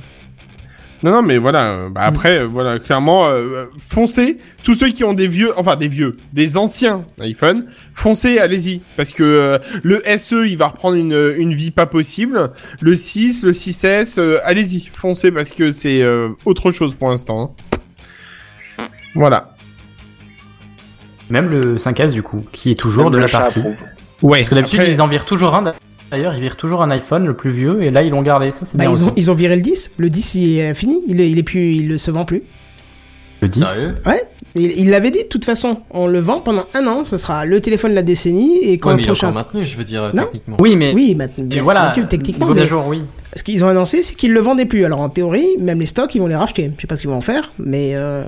[SPEAKER 7] Non, non, mais voilà. euh, Bah, après, euh, voilà, clairement, euh, foncez. Tous ceux qui ont des vieux, enfin des vieux, des anciens iPhone, foncez, allez-y. Parce que euh, le SE, il va reprendre une, une vie pas possible. Le 6, le 6S, euh, allez-y, foncez parce que c'est euh, autre chose pour l'instant. hein. Voilà.
[SPEAKER 9] Même le 5S, du coup, qui est toujours
[SPEAKER 5] Même
[SPEAKER 9] de la partie.
[SPEAKER 5] approuve.
[SPEAKER 7] Ouais.
[SPEAKER 9] Parce que d'habitude,
[SPEAKER 7] après-
[SPEAKER 9] ils en virent toujours un. D'ailleurs, ils virent toujours un iPhone, le plus vieux, et là, ils l'ont gardé. Ça, c'est
[SPEAKER 1] Bah,
[SPEAKER 9] bien
[SPEAKER 1] ils, ont, ils ont viré le 10. Le 10, il est fini. Il est, il est plus, il se vend plus.
[SPEAKER 9] Le 10.
[SPEAKER 4] Sérieux
[SPEAKER 1] Ouais. Il il l'avait dit de toute façon. On le vend pendant un an. Ce sera le téléphone de la décennie et quand
[SPEAKER 4] Ouais,
[SPEAKER 1] le
[SPEAKER 4] mais il est
[SPEAKER 1] prochain.
[SPEAKER 4] encore maintenu, je veux dire,
[SPEAKER 1] Non.
[SPEAKER 4] techniquement.
[SPEAKER 9] Oui, mais.
[SPEAKER 1] Oui, maintenant.
[SPEAKER 9] Voilà,
[SPEAKER 1] techniquement. mais
[SPEAKER 9] jour, oui.
[SPEAKER 1] Ce qu'ils ont annoncé, c'est qu'ils le vendaient plus. Alors en théorie, même les stocks, ils vont les racheter. Je sais pas ce qu'ils vont en faire, mais. Euh...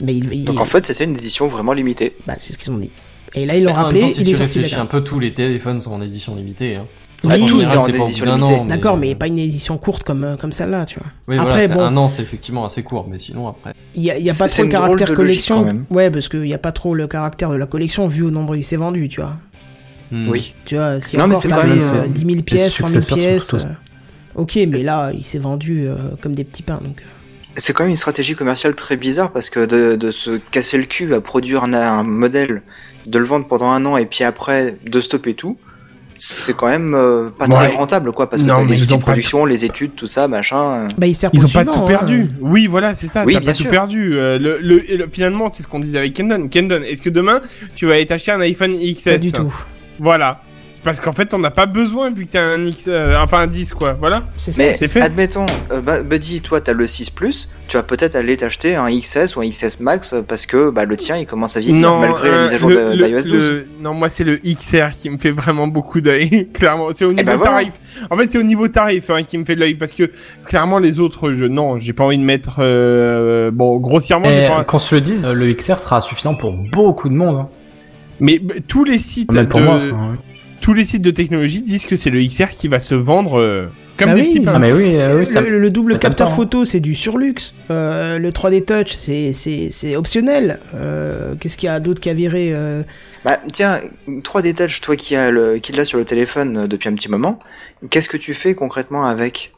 [SPEAKER 1] Mais ils, ils-
[SPEAKER 5] Donc en fait, c'était une édition vraiment limitée.
[SPEAKER 1] Bah, c'est ce qu'ils ont dit. Et là, ils l'ont
[SPEAKER 4] Mais
[SPEAKER 1] rappelé.
[SPEAKER 4] temps, si
[SPEAKER 1] il
[SPEAKER 4] tu
[SPEAKER 1] est
[SPEAKER 4] réfléchis un peu, tous les téléphones sont en édition limitée. Hein.
[SPEAKER 1] Oui,
[SPEAKER 5] limitée.
[SPEAKER 4] an.
[SPEAKER 1] D'accord, mais pas une édition courte comme, euh, comme celle-là, tu vois.
[SPEAKER 4] Oui,
[SPEAKER 1] Après,
[SPEAKER 4] voilà,
[SPEAKER 1] bon.
[SPEAKER 4] un an, c'est effectivement assez court, mais sinon, après.
[SPEAKER 1] Il y a, y a pas trop le caractère
[SPEAKER 5] logique,
[SPEAKER 1] collection.
[SPEAKER 5] quand même.
[SPEAKER 1] Ouais, parce qu'il y a pas trop le caractère de la collection vu au nombre où il s'est vendu, tu vois.
[SPEAKER 4] Hmm.
[SPEAKER 5] Oui.
[SPEAKER 1] Tu vois, si
[SPEAKER 5] Non, mais
[SPEAKER 1] encore
[SPEAKER 5] c'est
[SPEAKER 1] t'avais
[SPEAKER 5] quand même,
[SPEAKER 1] euh,
[SPEAKER 5] euh,
[SPEAKER 1] 10 000
[SPEAKER 9] les
[SPEAKER 1] pièces, 100 000
[SPEAKER 9] successeurs sont
[SPEAKER 1] pièces. euh, Ok, mais là, il s'est vendu euh, comme des petits pains, donc. euh.
[SPEAKER 5] C'est quand même une stratégie commerciale très bizarre parce que de, de se casser le cul à produire un, un modèle, de le vendre pendant un an et puis après de stopper tout, c'est quand même euh, pas
[SPEAKER 7] Ouais.
[SPEAKER 5] très rentable quoi parce que
[SPEAKER 7] Non,
[SPEAKER 5] les
[SPEAKER 7] ils
[SPEAKER 5] outils de
[SPEAKER 7] pas
[SPEAKER 5] production, les études, tout ça, machin. euh.
[SPEAKER 1] Bah, il sert
[SPEAKER 7] Ils ont pas tout perdu.
[SPEAKER 1] hein.
[SPEAKER 7] Oui, voilà, c'est ça.
[SPEAKER 5] Oui,
[SPEAKER 7] T'as
[SPEAKER 5] bien
[SPEAKER 7] pas
[SPEAKER 5] sûr.
[SPEAKER 7] tout perdu. Euh, le, le, et le- finalement, c'est ce qu'on disait avec Kendon. Kendon, est-ce que demain tu vas aller t'acheter un iPhone XS
[SPEAKER 1] Pas du tout.
[SPEAKER 7] Voilà. Parce qu'en fait, t'en as pas besoin vu que t'as un X, euh, enfin un 10 quoi. Voilà.
[SPEAKER 1] C'est ça.
[SPEAKER 5] Mais
[SPEAKER 7] c'est fait.
[SPEAKER 5] admettons, euh, bah, Buddy, toi t'as le 6 Plus, tu vas peut-être aller t'acheter un XS ou un XS Max euh, parce que bah, le tien il commence à vieillir malgré la mise à jour
[SPEAKER 7] le-
[SPEAKER 5] de-
[SPEAKER 7] le-
[SPEAKER 5] d'iOS 12.
[SPEAKER 7] le- Non, moi c'est le XR qui me fait vraiment beaucoup d'œil. clairement, c'est au niveau
[SPEAKER 5] ben voilà.
[SPEAKER 7] tarif. En fait, c'est au niveau tarif hein, qui me fait de l'œil parce que clairement les autres, je non, j'ai pas envie de mettre. euh, bon, grossièrement, j'ai
[SPEAKER 9] Et
[SPEAKER 7] pas.
[SPEAKER 9] qu'on se le dise, le XR sera suffisant pour beaucoup de monde. hein.
[SPEAKER 7] Mais bah, tous les sites
[SPEAKER 9] Même pour
[SPEAKER 7] de
[SPEAKER 9] moi. enfin, oui.
[SPEAKER 7] Tous les sites de technologie disent que c'est le XR qui va se vendre euh, comme
[SPEAKER 1] Bah
[SPEAKER 7] des
[SPEAKER 1] oui.
[SPEAKER 7] petits pains.
[SPEAKER 9] Ah, mais oui, euh, oui, ça.
[SPEAKER 1] le, le double capteur
[SPEAKER 9] hein.
[SPEAKER 1] photo, c'est du surluxe. Euh, le 3D Touch, c'est c'est c'est optionnel. Euh, Qu'est-ce qu'il y a d'autre qui a viré euh,
[SPEAKER 5] Bah tiens, 3D Touch, toi qui as le, qui l'as sur le téléphone euh, depuis un petit moment, qu'est-ce que tu fais concrètement avec?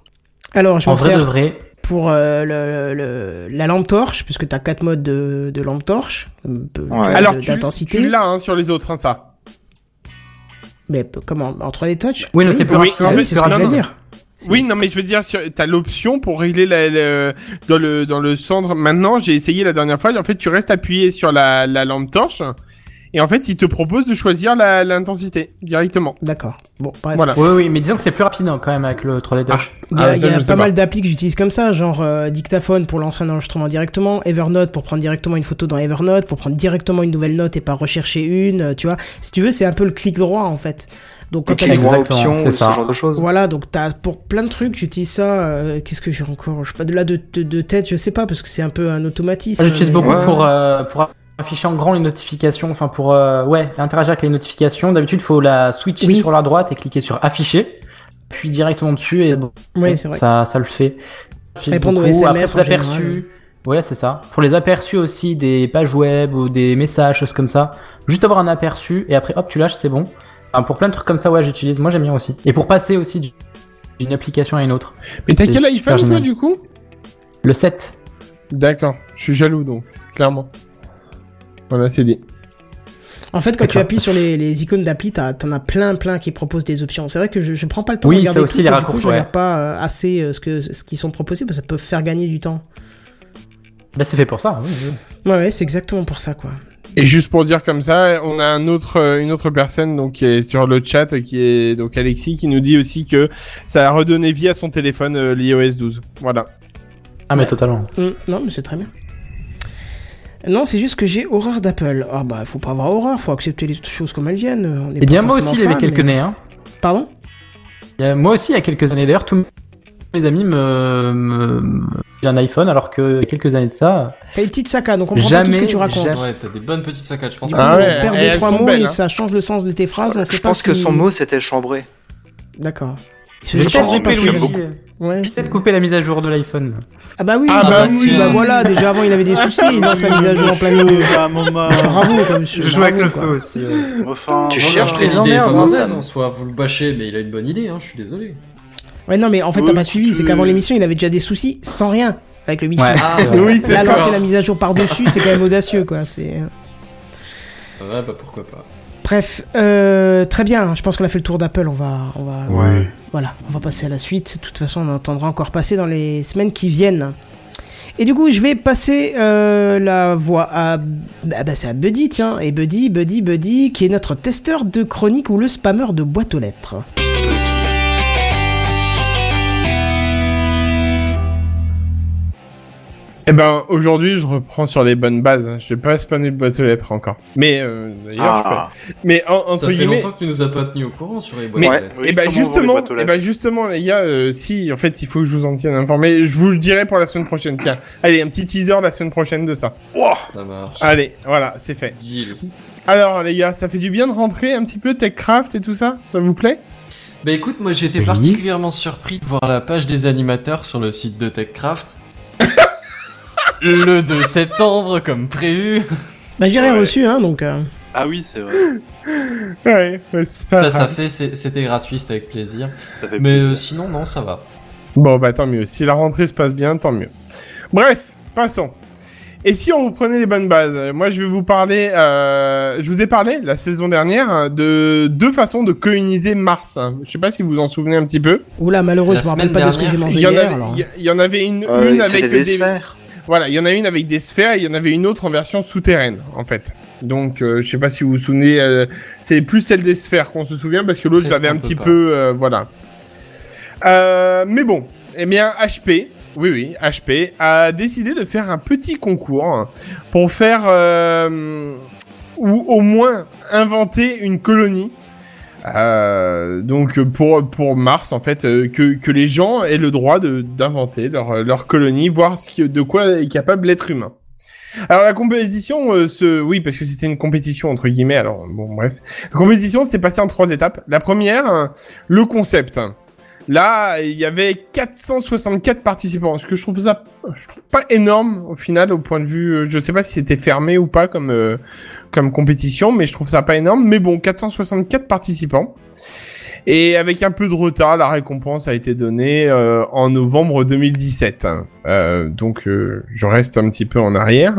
[SPEAKER 1] Alors, je
[SPEAKER 9] En vrai de
[SPEAKER 1] pour euh, le, le- la lampe torche, puisque tu as quatre modes de, de lampe torche. un peu
[SPEAKER 5] Ouais.
[SPEAKER 1] de-
[SPEAKER 7] Alors tu,
[SPEAKER 1] d'intensité.
[SPEAKER 7] tu l'as hein, sur les autres, hein, ça.
[SPEAKER 1] Mais comment En 3D Touch?
[SPEAKER 9] Oui, mais c'est plus
[SPEAKER 7] Oui,
[SPEAKER 9] rapide.
[SPEAKER 7] en
[SPEAKER 1] Ah
[SPEAKER 7] fait,
[SPEAKER 1] c'est ce
[SPEAKER 7] non,
[SPEAKER 1] que je
[SPEAKER 7] non, non.
[SPEAKER 1] dire. C'est-
[SPEAKER 7] Oui, non, mais je veux dire, t'as l'option pour régler la, le- dans le dans le centre. Maintenant, j'ai essayé la dernière fois. En fait, tu restes appuyé sur la, la lampe torche Et en fait, il te propose de choisir la- l'intensité directement.
[SPEAKER 1] D'accord. Bon, bref.
[SPEAKER 7] Voilà.
[SPEAKER 9] Oui, oui, mais disons que c'est plus rapide hein, quand même avec le 3D Touch.
[SPEAKER 1] Il y a,
[SPEAKER 7] Ah,
[SPEAKER 1] il y a pas
[SPEAKER 7] pas.
[SPEAKER 1] mal d'applis que j'utilise comme ça, genre euh, Dictaphone pour lancer un enregistrement directement, Evernote pour prendre directement une photo dans Evernote, pour prendre directement une nouvelle note et pas rechercher une, euh, tu vois. Si tu veux, c'est un peu le clic droit en fait. Donc quand
[SPEAKER 5] clic
[SPEAKER 1] t'as-
[SPEAKER 5] droit option ce
[SPEAKER 9] ça.
[SPEAKER 5] genre de choses.
[SPEAKER 1] Voilà, donc t'as pour plein de trucs, j'utilise ça. euh, Qu'est-ce que j'ai encore? Je sais pas de là de, de, de tête, je sais pas parce que c'est un peu un automatisme.
[SPEAKER 9] Moi, J'utilise
[SPEAKER 1] mais-
[SPEAKER 9] beaucoup
[SPEAKER 5] Ouais.
[SPEAKER 9] pour, euh, pour afficher en grand les notifications, enfin pour euh, ouais, interagir avec les notifications. D'habitude, il faut la switcher
[SPEAKER 1] Oui.
[SPEAKER 9] sur la droite et cliquer sur afficher, puis directement dessus et
[SPEAKER 1] vrai.
[SPEAKER 9] ça, ça le fait.
[SPEAKER 1] Répondre aux. SMS
[SPEAKER 9] Après, pour
[SPEAKER 1] en
[SPEAKER 9] les aperçus, ouais, c'est ça. Pour les aperçus aussi des pages web ou des messages, choses comme ça. Juste avoir un aperçu et après hop, tu lâches, c'est bon. Enfin, pour plein de trucs comme ça, ouais, j'utilise. Moi, j'aime bien aussi. Et pour passer aussi du- d'une application à une autre.
[SPEAKER 7] Mais t'as quel iPhone, toi, du coup?
[SPEAKER 9] Le 7.
[SPEAKER 7] D'accord. Je suis jaloux, donc, clairement. Voilà, c'est dit.
[SPEAKER 1] En fait, quand tu appuies sur les, les icônes d'appli, t'en as plein, plein qui proposent des options. C'est vrai que je, je prends pas le temps
[SPEAKER 9] Oui,
[SPEAKER 1] de regarder tout,
[SPEAKER 9] les
[SPEAKER 1] et du coup, je regarde
[SPEAKER 9] ouais.
[SPEAKER 1] pas euh, assez euh, ce que ce qui sont proposés parce que ça peut faire gagner du temps.
[SPEAKER 9] Bah, c'est fait pour ça. oui, oui.
[SPEAKER 1] Ouais, ouais, c'est exactement pour ça, quoi.
[SPEAKER 7] Et juste pour dire comme ça, on a un autre, euh, une autre personne donc qui est sur le chat, qui est donc Alexis, qui nous dit aussi que ça a redonné vie à son téléphone euh, l'iOS 12. Voilà.
[SPEAKER 9] Ah, mais totalement.
[SPEAKER 1] Hum, non, mais c'est très bien. Non, c'est juste que j'ai horreur d'Apple. Ah bah, faut pas avoir horreur, faut accepter les choses comme elles viennent. On est
[SPEAKER 9] Eh bien, moi aussi, il y avait quelques
[SPEAKER 1] mais-
[SPEAKER 9] nez. Hein.
[SPEAKER 1] Pardon?
[SPEAKER 9] A- moi aussi, il y a quelques années. D'ailleurs, tous mes amis me, J'ai un iPhone, alors que il y a quelques années de ça.
[SPEAKER 1] T'as une petite saccade, donc on comprend pas tout ce que
[SPEAKER 9] Jamais,
[SPEAKER 1] tu racontes.
[SPEAKER 9] jamais.
[SPEAKER 4] Ouais, t'as des bonnes petites saccades, je pense. Que
[SPEAKER 7] Ah
[SPEAKER 4] c'est
[SPEAKER 7] ouais,
[SPEAKER 1] on perd
[SPEAKER 7] et
[SPEAKER 1] deux, trois mots
[SPEAKER 7] belles,
[SPEAKER 1] et
[SPEAKER 7] hein.
[SPEAKER 1] ça change le sens de tes phrases. On sait
[SPEAKER 5] Je
[SPEAKER 1] pas
[SPEAKER 5] pense que
[SPEAKER 1] si-
[SPEAKER 5] son mot c'était chambré.
[SPEAKER 1] D'accord. Il se
[SPEAKER 9] J'ai
[SPEAKER 1] Ouais.
[SPEAKER 9] peut-être couper la mise à jour de l'iPhone.
[SPEAKER 1] Ah bah oui,
[SPEAKER 7] Ah
[SPEAKER 1] bah,
[SPEAKER 7] bah
[SPEAKER 1] oui, bah voilà, déjà avant il avait des soucis, il lance la mise à jour en plein milieu.
[SPEAKER 10] un moment.
[SPEAKER 1] Bravo, monsieur.
[SPEAKER 9] Je joue avec le feu aussi. ouais.
[SPEAKER 10] Enfin,
[SPEAKER 5] Tu
[SPEAKER 10] voilà.
[SPEAKER 5] cherches hein,
[SPEAKER 4] mauvaise
[SPEAKER 5] Sam.
[SPEAKER 4] en soi, vous le bâchez, mais il a une bonne idée, hein, je suis désolé.
[SPEAKER 1] Ouais, non, mais en fait, t'as pas suivi, c'est qu'avant l'émission, il avait déjà des soucis sans rien avec le wifi.
[SPEAKER 9] Ouais.
[SPEAKER 4] Ah.
[SPEAKER 7] Oui, c'est
[SPEAKER 1] Là, lancer la mise à jour par-dessus, c'est quand même audacieux, quoi. C'est.
[SPEAKER 4] Ouais, bah pourquoi pas.
[SPEAKER 1] Bref, euh, très bien. Je pense qu'on a fait le tour d'Apple. On va, on va,
[SPEAKER 6] Ouais.
[SPEAKER 1] voilà, on va passer à la suite. De toute façon, on entendra encore passer dans les semaines qui viennent. Et du coup, je vais passer euh, la voix à, ah bah, c'est à Buddy, tiens. Et Buddy, Buddy, Buddy, qui est notre testeur de chronique ou le spammeur de boîte aux lettres.
[SPEAKER 7] Eh ben, aujourd'hui, je reprends sur les bonnes bases. Je vais pas spammer de boîte aux lettres encore. Mais, euh, d'ailleurs,
[SPEAKER 5] Ah.
[SPEAKER 7] je peux- Mais, en, entre
[SPEAKER 4] Ça fait
[SPEAKER 7] guillemets...
[SPEAKER 4] longtemps que tu nous as pas tenu au courant sur les boîtes
[SPEAKER 7] Mais,
[SPEAKER 4] aux lettres.
[SPEAKER 10] Oui,
[SPEAKER 7] et ben
[SPEAKER 10] les
[SPEAKER 7] justement, et
[SPEAKER 10] lettres
[SPEAKER 7] ben justement les gars, euh, si en fait il faut que je vous en tienne informé, je vous le dirai pour la semaine prochaine. Tiens, allez un petit teaser la semaine prochaine de ça.
[SPEAKER 4] Ça marche.
[SPEAKER 7] Allez, voilà, c'est fait.
[SPEAKER 4] Deal.
[SPEAKER 7] Alors les gars, ça fait du bien de rentrer un petit peu Techcraft et tout ça, ça vous plaît?
[SPEAKER 4] Bah écoute, moi j'ai été
[SPEAKER 9] Oui.
[SPEAKER 4] particulièrement surpris de voir la page des animateurs sur le site de TechCraft. le 2 septembre, comme prévu.
[SPEAKER 1] Bah, j'ai rien
[SPEAKER 10] Ouais.
[SPEAKER 1] reçu, hein, donc. euh,
[SPEAKER 10] Ah oui, c'est vrai.
[SPEAKER 7] Ouais, ouais, c'est pas
[SPEAKER 4] Ça, ça
[SPEAKER 7] grave.
[SPEAKER 4] fait, c'est- c'était gratuit, c'était avec plaisir.
[SPEAKER 10] Ça fait
[SPEAKER 4] Mais
[SPEAKER 10] plaisir.
[SPEAKER 4] euh, sinon, non, ça va.
[SPEAKER 7] Bon bah tant mieux. Si la rentrée se passe bien, tant mieux. Bref, passons. Et si on reprenait les bonnes bases? Euh, Moi, je vais vous parler. Euh, je vous ai parlé la saison dernière hein, de deux façons de coloniser Mars. hein. Je sais pas si vous vous en souvenez un petit peu.
[SPEAKER 1] Oula, malheureux,
[SPEAKER 4] La
[SPEAKER 1] je me rappelle
[SPEAKER 4] semaine
[SPEAKER 1] pas de ce que j'ai
[SPEAKER 4] dernière,
[SPEAKER 1] mangé
[SPEAKER 7] Il y en
[SPEAKER 1] hier.
[SPEAKER 7] avait,
[SPEAKER 1] alors.
[SPEAKER 7] il y- il y en avait une,
[SPEAKER 5] Euh,
[SPEAKER 7] une avec
[SPEAKER 5] C'était
[SPEAKER 7] des,
[SPEAKER 5] des sphères.
[SPEAKER 7] Voilà, il y en a une avec des sphères et il y en avait une autre en version souterraine, en fait. Donc, euh, je sais pas si vous vous souvenez, euh, c'est plus celle des sphères qu'on se souvient parce que l'autre, l'avais un petit
[SPEAKER 4] pas.
[SPEAKER 7] peu, euh, voilà. Euh, mais bon, eh bien, HP, oui, oui, HP a décidé de faire un petit concours pour faire, euh, ou au moins inventer une colonie. Euh, donc pour pour Mars en fait euh, que que les gens aient le droit d'inventer leur leur colonie voir ce qui, de quoi est capable l'être humain. Alors la compétition euh, se oui parce que c'était une compétition entre guillemets alors bon bref la compétition s'est passée en trois étapes. La première euh, le concept. Là, il y avait 464 participants, ce que je trouve ça, je trouve pas énorme au final au point de vue, euh, je sais pas si c'était fermé ou pas comme euh, comme compétition, mais je trouve ça pas énorme. Mais bon, 464 participants. Et avec un peu de retard, la récompense a été donnée euh, en novembre 2017. hein. Euh, donc euh, je reste un petit peu en arrière.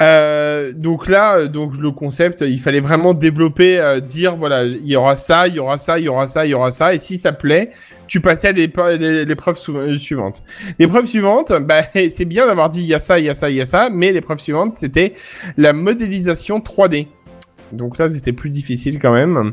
[SPEAKER 7] Euh, donc là, euh, donc le concept, il fallait vraiment développer, euh, dire voilà, il y aura ça, il y aura ça, il y aura ça, il y aura ça, et si ça plaît, tu passais à l'épreuve suivante. L'épreuve suivante, bah, c'est bien d'avoir dit il y a ça, il y a ça, il y a ça, mais l'épreuve suivante, c'était la modélisation 3D. Donc là, c'était plus difficile quand même.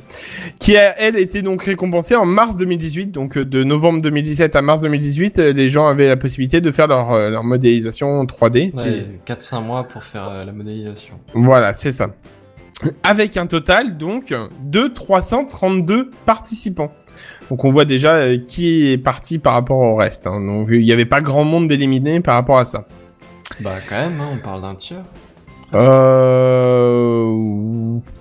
[SPEAKER 7] Qui a, elle, été donc récompensée en mars 2018. Donc euh, de novembre 2017 à mars 2018, euh, les gens avaient la possibilité de faire leur, euh, leur modélisation 3D. C'est-
[SPEAKER 4] Ouais, 4-5 mois pour faire la modélisation.
[SPEAKER 7] Voilà, c'est ça. Avec un total donc de 332 participants. Donc on voit déjà qui est parti par rapport au reste. hein. Donc il n'y avait pas grand monde d'éliminé par rapport à ça.
[SPEAKER 4] Bah quand même, hein, on parle d'un tiers.
[SPEAKER 7] Euh...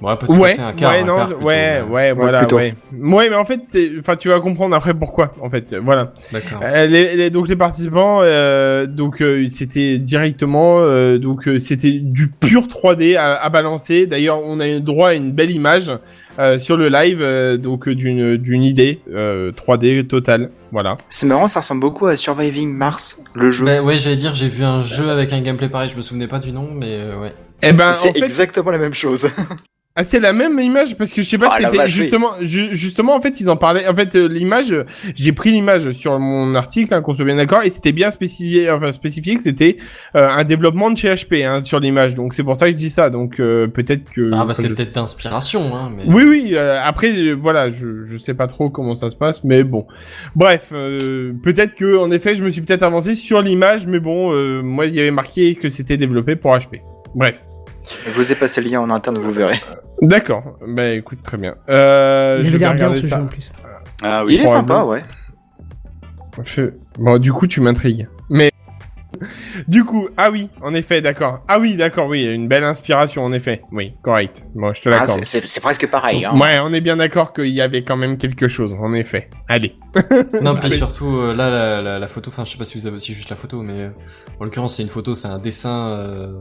[SPEAKER 4] Ouais, tout à
[SPEAKER 7] ouais,
[SPEAKER 4] un quart,
[SPEAKER 7] ouais,
[SPEAKER 4] un
[SPEAKER 7] non,
[SPEAKER 4] quart
[SPEAKER 7] je-
[SPEAKER 4] plutôt,
[SPEAKER 7] ouais,
[SPEAKER 4] ouais.
[SPEAKER 7] ouais,
[SPEAKER 4] Ouais,
[SPEAKER 7] voilà,
[SPEAKER 4] plutôt.
[SPEAKER 7] ouais. Ouais, mais en fait, c'est, enfin, tu vas comprendre après pourquoi, en fait, voilà.
[SPEAKER 4] D'accord.
[SPEAKER 7] Euh, les, les- donc les participants, euh, donc euh, c'était directement, euh, donc euh, c'était du pur 3D à, à balancer. D'ailleurs, on a eu droit à une belle image euh, sur le live, euh, donc euh, d'une d'une idée euh, 3D totale, voilà.
[SPEAKER 5] C'est marrant, ça ressemble beaucoup à Surviving Mars, le jeu.
[SPEAKER 4] Bah ouais, j'allais dire, j'ai vu un jeu avec un gameplay pareil, je me souvenais pas du nom, mais euh, ouais.
[SPEAKER 7] Eh ben, en
[SPEAKER 5] c'est
[SPEAKER 7] fait-
[SPEAKER 5] exactement la même chose.
[SPEAKER 7] Ah, c'est la même image parce que je sais pas si
[SPEAKER 5] la
[SPEAKER 7] c'était justement, ju- justement en fait ils en parlaient. En fait euh, l'image, j'ai pris l'image sur mon article, hein, qu'on soit bien d'accord, et c'était bien spécifié, enfin spécifié que c'était euh, un développement de chez HP hein, sur l'image. Donc c'est pour ça que je dis ça. Donc euh, peut-être que.
[SPEAKER 4] Ah bah c'est
[SPEAKER 7] je-
[SPEAKER 4] peut-être d'inspiration, hein, mais...
[SPEAKER 7] Oui oui. euh, après euh, voilà, je je sais pas trop comment ça se passe, mais bon. Bref, euh, peut-être que en effet je me suis peut-être avancé sur l'image, mais bon, euh, moi il y avait marqué que c'était développé pour HP. Bref.
[SPEAKER 5] Je vous ai passé le lien en interne, vous verrez.
[SPEAKER 7] D'accord. Bah écoute très bien. Euh,
[SPEAKER 1] Il
[SPEAKER 7] je
[SPEAKER 1] avait
[SPEAKER 7] vais
[SPEAKER 1] l'air bien ce
[SPEAKER 7] ça.
[SPEAKER 1] jeu en plus.
[SPEAKER 10] Ah
[SPEAKER 5] Il est sympa, ouais.
[SPEAKER 7] Bon, du coup, tu m'intrigues. Du coup, ah oui, en effet, d'accord. Ah oui, d'accord, oui, une belle inspiration, en effet. Oui, correct. Bon, je te
[SPEAKER 5] Ah,
[SPEAKER 7] l'accorde.
[SPEAKER 5] c'est- presque pareil. Hein.
[SPEAKER 7] Ouais, on est bien d'accord qu'il y avait quand même quelque chose, en effet. Allez.
[SPEAKER 4] Non, puis surtout, euh, là, la, la, la photo, enfin, je sais pas si vous avez aussi juste la photo, mais euh, en l'occurrence, c'est une photo, c'est un dessin euh,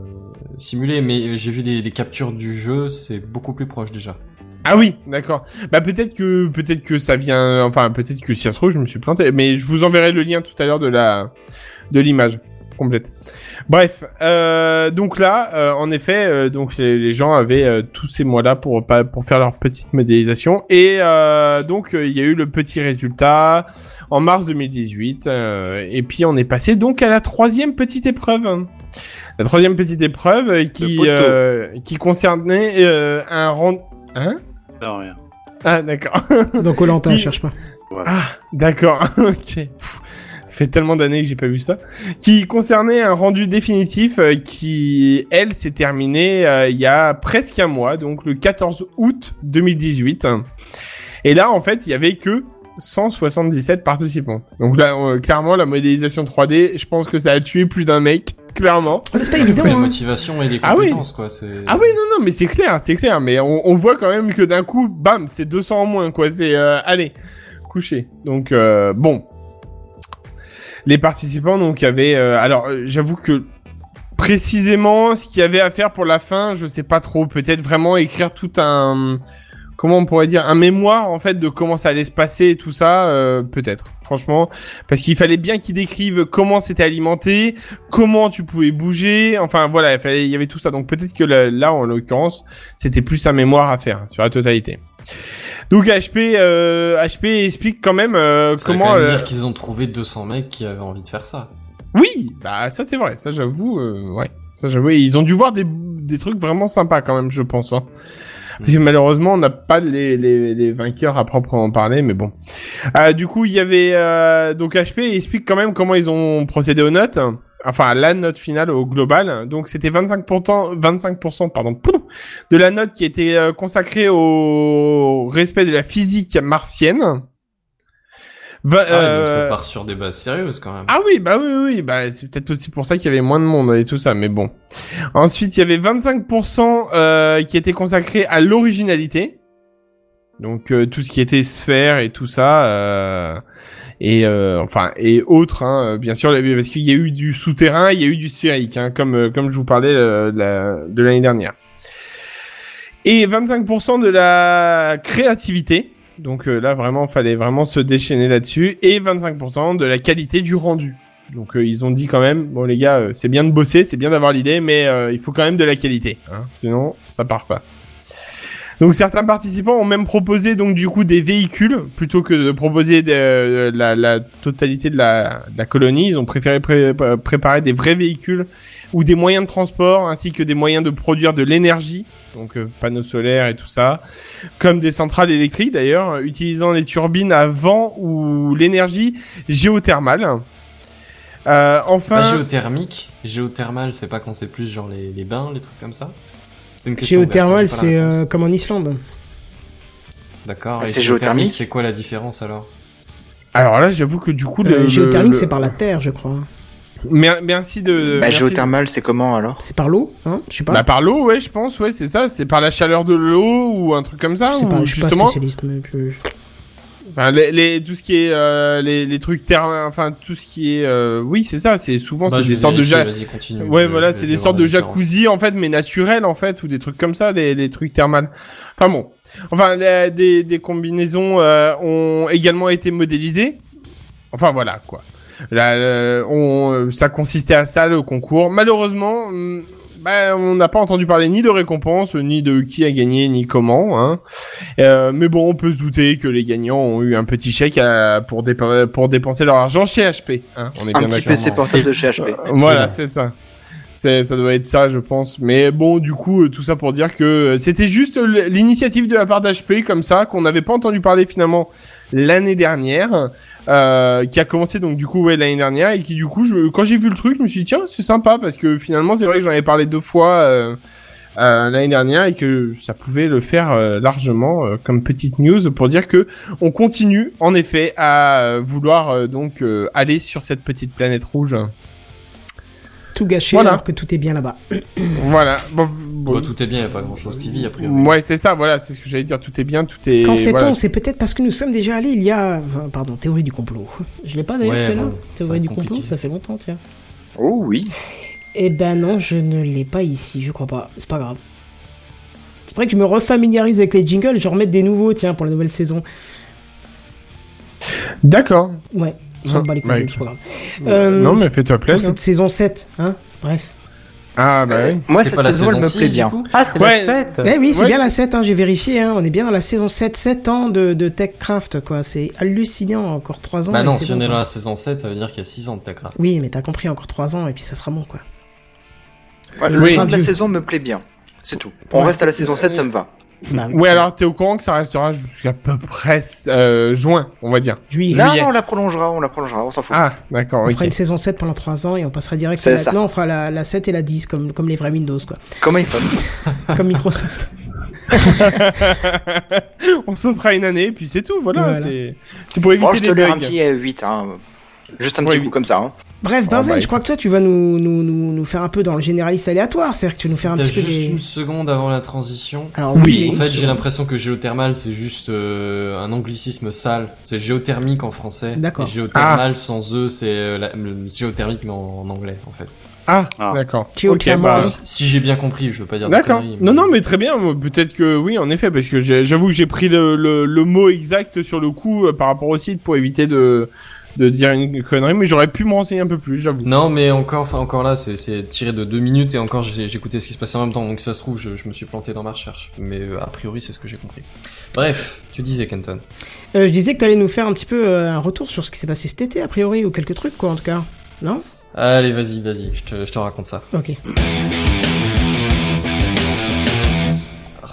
[SPEAKER 4] simulé, mais j'ai vu des, des captures du jeu, c'est beaucoup plus proche déjà.
[SPEAKER 7] Ah oui, d'accord. Bah peut-être que peut-être que ça vient, enfin peut-être que si ça se trouve, je me suis planté. Mais je vous enverrai le lien tout à l'heure de la de l'image complète. Bref, euh, donc là, euh, en effet, euh, donc les, les gens avaient euh, tous ces mois-là pour pas pour faire leur petite modélisation et euh, donc euh, il y a eu le petit résultat en mars 2018 euh, et puis on est passé donc à la troisième petite épreuve. La troisième petite épreuve euh, qui euh, qui concernait euh, un rend hein?
[SPEAKER 10] Non, rien.
[SPEAKER 7] ah d'accord.
[SPEAKER 1] Donc Colanta,
[SPEAKER 7] Qui-
[SPEAKER 1] cherche pas.
[SPEAKER 7] Ah, d'accord. ok. Pff, fait tellement d'années que j'ai pas vu ça. Qui concernait un rendu définitif euh, qui, elle, s'est terminé euh, il y a presque un mois, donc le 14 août 2018. Et là, en fait, il y avait que 177 participants. Donc là, euh, clairement, la modélisation 3D, je pense que ça a tué plus d'un mec, clairement.
[SPEAKER 1] C'est pas évident,
[SPEAKER 4] La
[SPEAKER 1] hein.
[SPEAKER 4] motivation et les
[SPEAKER 7] Ah oui.
[SPEAKER 4] compétences, quoi.
[SPEAKER 7] Ah oui, non, non, mais c'est clair, c'est clair. Mais on, on voit quand même que d'un coup, bam, c'est 200 en moins, quoi. C'est, euh, allez, coucher. Donc, euh, bon. Les participants, donc, avaient... euh, alors, euh, j'avoue que précisément, ce qu'il y avait à faire pour la fin, je sais pas trop. Peut-être vraiment écrire tout un... Comment on pourrait dire Un mémoire, en fait, de comment ça allait se passer et tout ça, euh, peut-être. Franchement, parce qu'il fallait bien qu'ils décrivent comment c'était alimenté, comment tu pouvais bouger, enfin voilà, il, fallait, il y avait tout ça. Donc peut-être que là, là, en l'occurrence, c'était plus un mémoire à faire sur la totalité. Donc HP, euh, HP explique quand même euh,
[SPEAKER 4] Ça veut
[SPEAKER 7] comment.
[SPEAKER 4] quand même
[SPEAKER 7] euh,
[SPEAKER 4] dire qu'ils ont trouvé 200 mecs qui avaient envie de faire ça.
[SPEAKER 7] Oui, bah ça c'est vrai, ça j'avoue, euh, ouais, ça j'avoue. Ils ont dû voir des, des trucs vraiment sympas quand même, je pense. Hein. Parce que malheureusement, on n'a pas les, les, les vainqueurs à proprement parler, mais bon. Euh, du coup, il y avait euh, donc HP explique quand même comment ils ont procédé aux notes. Enfin, la note finale au global. Donc, c'était 25%, 25% pardon, de la note qui était euh, consacrée au respect de la physique martienne.
[SPEAKER 4] Ah, donc
[SPEAKER 7] euh,
[SPEAKER 4] ça part sur des bases sérieuses quand même.
[SPEAKER 7] ah oui, bah oui, oui, oui, bah c'est peut-être aussi pour ça qu'il y avait moins de monde et tout ça, mais bon. Ensuite, il y avait 25% euh, qui était consacré à l'originalité. Donc euh, tout ce qui était sphère et tout ça, euh, et euh, enfin et autres, hein, bien sûr, parce qu'il y a eu du souterrain, il y a eu du sphérique, hein, comme euh, comme je vous parlais euh, de la- de l'année dernière. Et 25% de la créativité. Donc euh, là, vraiment, fallait vraiment se déchaîner là-dessus. Et 25% de la qualité du rendu. Donc euh, ils ont dit quand même, bon les gars, euh, c'est bien de bosser, c'est bien d'avoir l'idée, mais euh, il faut quand même de la qualité. Hein, sinon, ça part pas. Donc certains participants ont même proposé donc du coup des véhicules plutôt que de proposer euh, la, totalité de la, colonie. Ils ont préféré pré- pré- préparer des vrais véhicules ou des moyens de transport ainsi que des moyens de produire de l'énergie, donc euh, panneaux solaires et tout ça, comme des centrales électriques d'ailleurs, utilisant les turbines à vent ou l'énergie géothermale. Euh, enfin,
[SPEAKER 4] pas géothermique. Géothermal, c'est pas quand c'est plus genre les bains, les trucs comme ça?
[SPEAKER 1] Géothermal,
[SPEAKER 4] pas
[SPEAKER 1] c'est euh, comme en Islande.
[SPEAKER 4] D'accord.
[SPEAKER 5] Ah,
[SPEAKER 4] et
[SPEAKER 5] c'est géothermique
[SPEAKER 4] C'est quoi la différence alors?
[SPEAKER 7] Alors là, j'avoue que du coup, le,
[SPEAKER 1] Euh,
[SPEAKER 7] le-
[SPEAKER 1] géothermique,
[SPEAKER 7] le-
[SPEAKER 1] c'est par la terre, je crois.
[SPEAKER 7] Mer- Merci de.
[SPEAKER 5] Bah,
[SPEAKER 7] merci-
[SPEAKER 5] géothermal, c'est comment alors?
[SPEAKER 1] C'est par l'eau, hein Je sais pas.
[SPEAKER 7] Bah par l'eau, ouais, je pense, ouais, c'est ça. C'est par la chaleur de l'eau ou un truc comme ça,
[SPEAKER 1] je sais
[SPEAKER 7] ou
[SPEAKER 1] pas, je suis pas
[SPEAKER 7] justement.
[SPEAKER 1] spécialiste. Mais je-
[SPEAKER 7] Enfin, les, les- tout ce qui est euh, les, les trucs terre, enfin tout ce qui est, euh, oui, c'est ça. C'est souvent
[SPEAKER 4] Bah,
[SPEAKER 7] c'est des sortes de ja-
[SPEAKER 4] continue.
[SPEAKER 7] Ouais,
[SPEAKER 4] Je-
[SPEAKER 7] voilà, c'est des sortes de jacuzzi en fait, mais naturels en fait, ou des trucs comme ça, les, les trucs thermales. Enfin bon, enfin les- des, des combinaisons euh, ont également été modélisées. Enfin voilà quoi. Là, on, ça consistait à ça le concours. Malheureusement, hum, bah, on n'a pas entendu parler ni de récompense, ni de qui a gagné, ni comment. Hein. Euh, mais bon, on peut se douter que les gagnants ont eu un petit chèque à- pour, pour dépenser leur argent chez HP. Hein. On est
[SPEAKER 5] Un
[SPEAKER 7] bien
[SPEAKER 5] petit. PC portable de chez HP.
[SPEAKER 7] Euh, voilà, c'est ça. C'est, ça doit être ça, je pense. Mais bon, du coup, euh, tout ça pour dire que euh, c'était juste l'initiative de la part d'HP, comme ça, qu'on n'avait pas entendu parler finalement l'année dernière, euh, qui a commencé donc du coup ouais l'année dernière et qui du coup, je, quand j'ai vu le truc, je me suis dit tiens, c'est sympa parce que finalement, c'est vrai que j'en avais parlé deux fois. euh, euh, l'année dernière et que ça pouvait le faire euh, largement comme petite news pour dire que on continue en effet à vouloir donc aller sur cette petite planète rouge.
[SPEAKER 1] Tout
[SPEAKER 7] Voilà.
[SPEAKER 1] alors que tout est bien là-bas.
[SPEAKER 7] Voilà. Bon, bon.
[SPEAKER 4] Bon, tout est bien, y a pas grand chose qui vit a priori.
[SPEAKER 7] Ouais, c'est ça, voilà, c'est ce que j'allais dire, tout est bien, tout est...
[SPEAKER 1] Quand sait-on
[SPEAKER 7] voilà.
[SPEAKER 1] C'est peut-être parce que nous sommes déjà allés il y a. enfin, pardon, théorie du complot. Je l'ai pas d'ailleurs,
[SPEAKER 4] Ouais,
[SPEAKER 1] celle-là Théorie du
[SPEAKER 4] compliqué.
[SPEAKER 1] complot, ça fait longtemps, tiens.
[SPEAKER 5] Oh oui.
[SPEAKER 1] Eh ben non, je ne l'ai pas ici, je crois pas. C'est pas grave. Faudrait que je me refamiliarise avec les jingles et je remette des nouveaux, tiens, pour la nouvelle saison.
[SPEAKER 7] D'accord.
[SPEAKER 1] Ouais,
[SPEAKER 7] Ça
[SPEAKER 1] me bat les couilles, c'est pas grave. Euh,
[SPEAKER 7] Non, mais fais-toi plaisir.
[SPEAKER 1] cette saison 7, hein Bref.
[SPEAKER 7] Ah, bah oui.
[SPEAKER 5] Moi,
[SPEAKER 4] C'est
[SPEAKER 5] cette
[SPEAKER 4] pas la
[SPEAKER 5] saison, elle me
[SPEAKER 4] 6,
[SPEAKER 5] plaît
[SPEAKER 4] du
[SPEAKER 5] bien.
[SPEAKER 4] coup
[SPEAKER 9] Ah, c'est
[SPEAKER 7] Ouais.
[SPEAKER 9] la 7
[SPEAKER 1] Eh oui, c'est
[SPEAKER 7] Ouais.
[SPEAKER 1] bien la 7, hein, j'ai vérifié, hein, on est bien dans la saison 7, 7 ans de, de TechCraft, quoi. C'est hallucinant, encore 3 ans.
[SPEAKER 4] Bah non, si
[SPEAKER 1] bon,
[SPEAKER 4] on est
[SPEAKER 1] quoi.
[SPEAKER 4] dans la saison 7, ça veut dire qu'il y a 6 ans de Techcraft.
[SPEAKER 1] Oui, mais t'as compris, encore 3 ans et puis ça sera bon, quoi.
[SPEAKER 5] Ouais, le
[SPEAKER 7] Oui.
[SPEAKER 5] train de la saison me plaît bien. C'est tout. On
[SPEAKER 1] Ouais.
[SPEAKER 5] reste à la saison 7, ça me va.
[SPEAKER 1] Bah,
[SPEAKER 7] Ouais, alors t'es au courant que ça restera jusqu'à peu près euh, juin, on va dire.
[SPEAKER 1] juillet.
[SPEAKER 5] Non,
[SPEAKER 7] Juillet.
[SPEAKER 5] non, on la prolongera, on la prolongera, on s'en fout.
[SPEAKER 7] Ah, d'accord,
[SPEAKER 1] On
[SPEAKER 7] ok.
[SPEAKER 1] fera une saison 7 pendant 3 ans et on passera direct
[SPEAKER 5] C'est
[SPEAKER 1] à la...
[SPEAKER 5] ça.
[SPEAKER 1] Non, on fera la, la 7 et la 10 comme, comme les vrais Windows, quoi.
[SPEAKER 5] Comme iPhone.
[SPEAKER 1] Comme Microsoft.
[SPEAKER 7] on sautera une année, puis c'est tout, voilà.
[SPEAKER 1] Voilà.
[SPEAKER 7] C'est pour éviter
[SPEAKER 5] Bon, je te
[SPEAKER 7] les
[SPEAKER 5] un petit euh, 8, hein. Juste un
[SPEAKER 7] Ouais,
[SPEAKER 5] petit
[SPEAKER 7] oui.
[SPEAKER 5] coup comme ça. Hein.
[SPEAKER 1] Bref,
[SPEAKER 7] Oh,
[SPEAKER 1] Benzen,
[SPEAKER 7] bah,
[SPEAKER 1] je crois que toi, tu vas nous, nous, nous, nous faire un peu dans le généraliste aléatoire. C'est-à-dire que tu nous faire un petit peu
[SPEAKER 4] juste
[SPEAKER 1] des...
[SPEAKER 4] une seconde avant la transition.
[SPEAKER 1] Alors,
[SPEAKER 7] Oui.
[SPEAKER 4] En fait, j'ai l'impression que géothermal, c'est juste euh, un anglicisme sale. C'est géothermique en français.
[SPEAKER 1] D'accord.
[SPEAKER 4] Et géothermal sans E, c'est euh, géothermique mais en, en anglais, en fait.
[SPEAKER 7] Ah,
[SPEAKER 5] Ah.
[SPEAKER 7] d'accord.
[SPEAKER 1] Géothermal.
[SPEAKER 7] Ok, bah,
[SPEAKER 4] Si, j'ai bien compris, je veux pas dire de
[SPEAKER 7] D'accord. Non, non, mais très bien. Peut-être que oui, en effet, parce que j'ai- j'avoue que j'ai pris le, le, le mot exact sur le coup euh, par rapport au site pour éviter de, de dire une connerie, mais j'aurais pu me renseigner un peu plus, j'avoue.
[SPEAKER 4] Non, mais encore, enfin encore là, c'est c'est tiré de deux minutes et encore écouté ce qui se passait en même temps, donc si ça se trouve, je, je me suis planté dans ma recherche. Mais euh, a priori, c'est ce que j'ai compris. Bref, tu disais Kenton.
[SPEAKER 1] Euh, je disais que t'allais nous faire un petit peu euh, un retour sur ce qui s'est passé cet été, a priori, ou quelques trucs, quoi, en tout cas. Non?
[SPEAKER 4] Allez, vas-y, vas-y, je te, je te raconte ça.
[SPEAKER 1] Ok.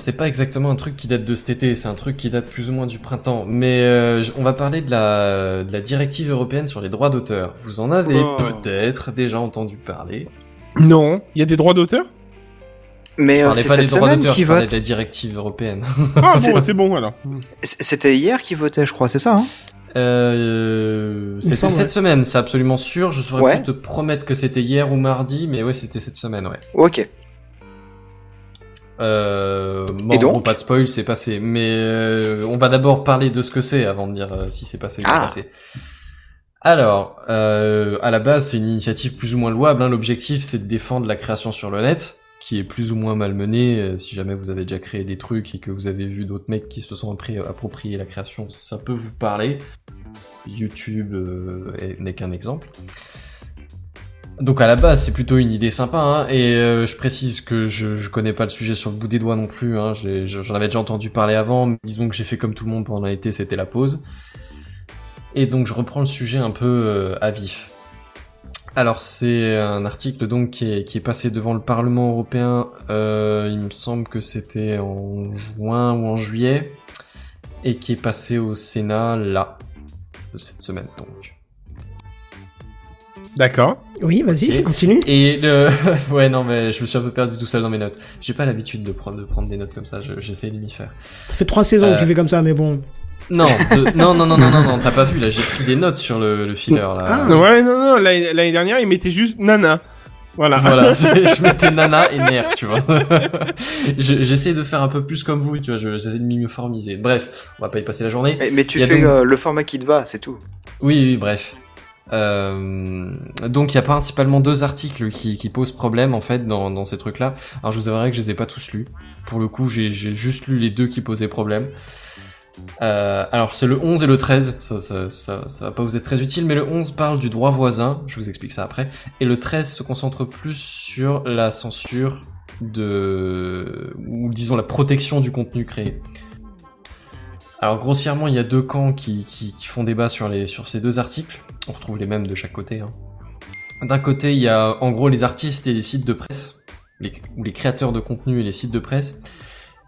[SPEAKER 4] C'est pas exactement un truc qui date de cet été, c'est un truc qui date plus ou moins du printemps. Mais euh, on va parler de la, de la directive européenne sur les droits d'auteur. Vous en avez
[SPEAKER 5] Oh.
[SPEAKER 4] peut-être déjà entendu parler.
[SPEAKER 7] Non, il y a des droits d'auteur?
[SPEAKER 5] Mais
[SPEAKER 4] Je
[SPEAKER 5] euh, c'est
[SPEAKER 4] pas des
[SPEAKER 5] cette
[SPEAKER 4] droits
[SPEAKER 5] semaine
[SPEAKER 4] d'auteur,
[SPEAKER 5] qui
[SPEAKER 4] je
[SPEAKER 5] vote.
[SPEAKER 4] de la directive européenne.
[SPEAKER 7] Ah
[SPEAKER 5] C'est-
[SPEAKER 7] bon, c'est bon alors.
[SPEAKER 5] C'était hier qui votait, je crois, c'est ça hein?
[SPEAKER 4] Euh, c'était cette
[SPEAKER 1] ouais.
[SPEAKER 4] semaine, c'est absolument sûr. Je saurais
[SPEAKER 5] Ouais.
[SPEAKER 4] plus te promettre que c'était hier ou mardi, mais ouais, c'était cette semaine, ouais.
[SPEAKER 5] Ok.
[SPEAKER 4] Euh, bon,
[SPEAKER 5] Et donc
[SPEAKER 4] pas de spoil, c'est passé. Mais euh, on va d'abord parler de ce que c'est avant de dire euh, si c'est passé ou pas
[SPEAKER 5] Ah.
[SPEAKER 4] passé. Alors, euh, à la base, c'est une initiative plus ou moins louable. Hein. L'objectif, c'est de défendre la création sur le net, qui est plus ou moins malmenée. Euh, si jamais vous avez déjà créé des trucs et que vous avez vu d'autres mecs qui se sont appropriés la création, ça peut vous parler. YouTube euh, est- n'est qu'un exemple. Donc à la base, c'est plutôt une idée sympa, hein, et euh, je précise que je, je connais pas le sujet sur le bout des doigts non plus, hein, j'en avais déjà entendu parler avant, disons que j'ai fait comme tout le monde pendant l'été, c'était la pause. Et donc je reprends le sujet un peu euh, à vif. Alors c'est un article donc qui est, qui est passé devant le Parlement européen, euh, il me semble que c'était en juin ou en juillet, et qui est passé au Sénat là, de cette semaine donc.
[SPEAKER 7] D'accord.
[SPEAKER 1] Oui, vas-y,
[SPEAKER 4] Ok.
[SPEAKER 1] continue.
[SPEAKER 4] Et le... ouais, non, mais je me suis un peu perdu tout seul dans mes notes. J'ai pas l'habitude de prendre, de prendre des notes comme ça, je- j'essaie de m'y faire.
[SPEAKER 1] Ça fait trois saisons
[SPEAKER 4] Euh,
[SPEAKER 1] que tu fais comme ça, mais bon.
[SPEAKER 4] Non, de- non, non, non, non, non, non, t'as pas vu, là, j'ai pris des notes sur le, le filler, là.
[SPEAKER 1] Ah.
[SPEAKER 7] Ouais, non, non, l'année l'année dernière, il mettait juste nana. Voilà.
[SPEAKER 4] Voilà, je mettais nana et nerf, tu vois. Je- J'essaie de faire un peu plus comme vous, tu vois, je- j'essaie de m'uniformiser. Bref, on va pas y passer la journée.
[SPEAKER 5] Mais, mais tu fais
[SPEAKER 4] donc-
[SPEAKER 5] euh, le format qui te va, c'est tout.
[SPEAKER 4] Oui, oui, bref. Euh, donc il y a principalement deux articles qui, qui posent problème en fait dans, dans ces trucs-là. Alors je vous avouerai que je les ai pas tous lus. Pour le coup, j'ai juste lu les deux qui posaient problème. Euh, alors c'est le 11 et le 13, ça, ça, ça, ça va pas vous être très utile, mais le 11 parle du droit voisin, je vous explique ça après, et le 13 se concentre plus sur la censure de... ou disons la protection du contenu créé. Alors grossièrement, il y a deux camps qui, qui, qui font débat sur, les, sur ces deux articles. On retrouve les mêmes de chaque côté. hein. D'un côté, il y a en gros les artistes et les sites de presse, les, ou les créateurs de contenu et les sites de presse.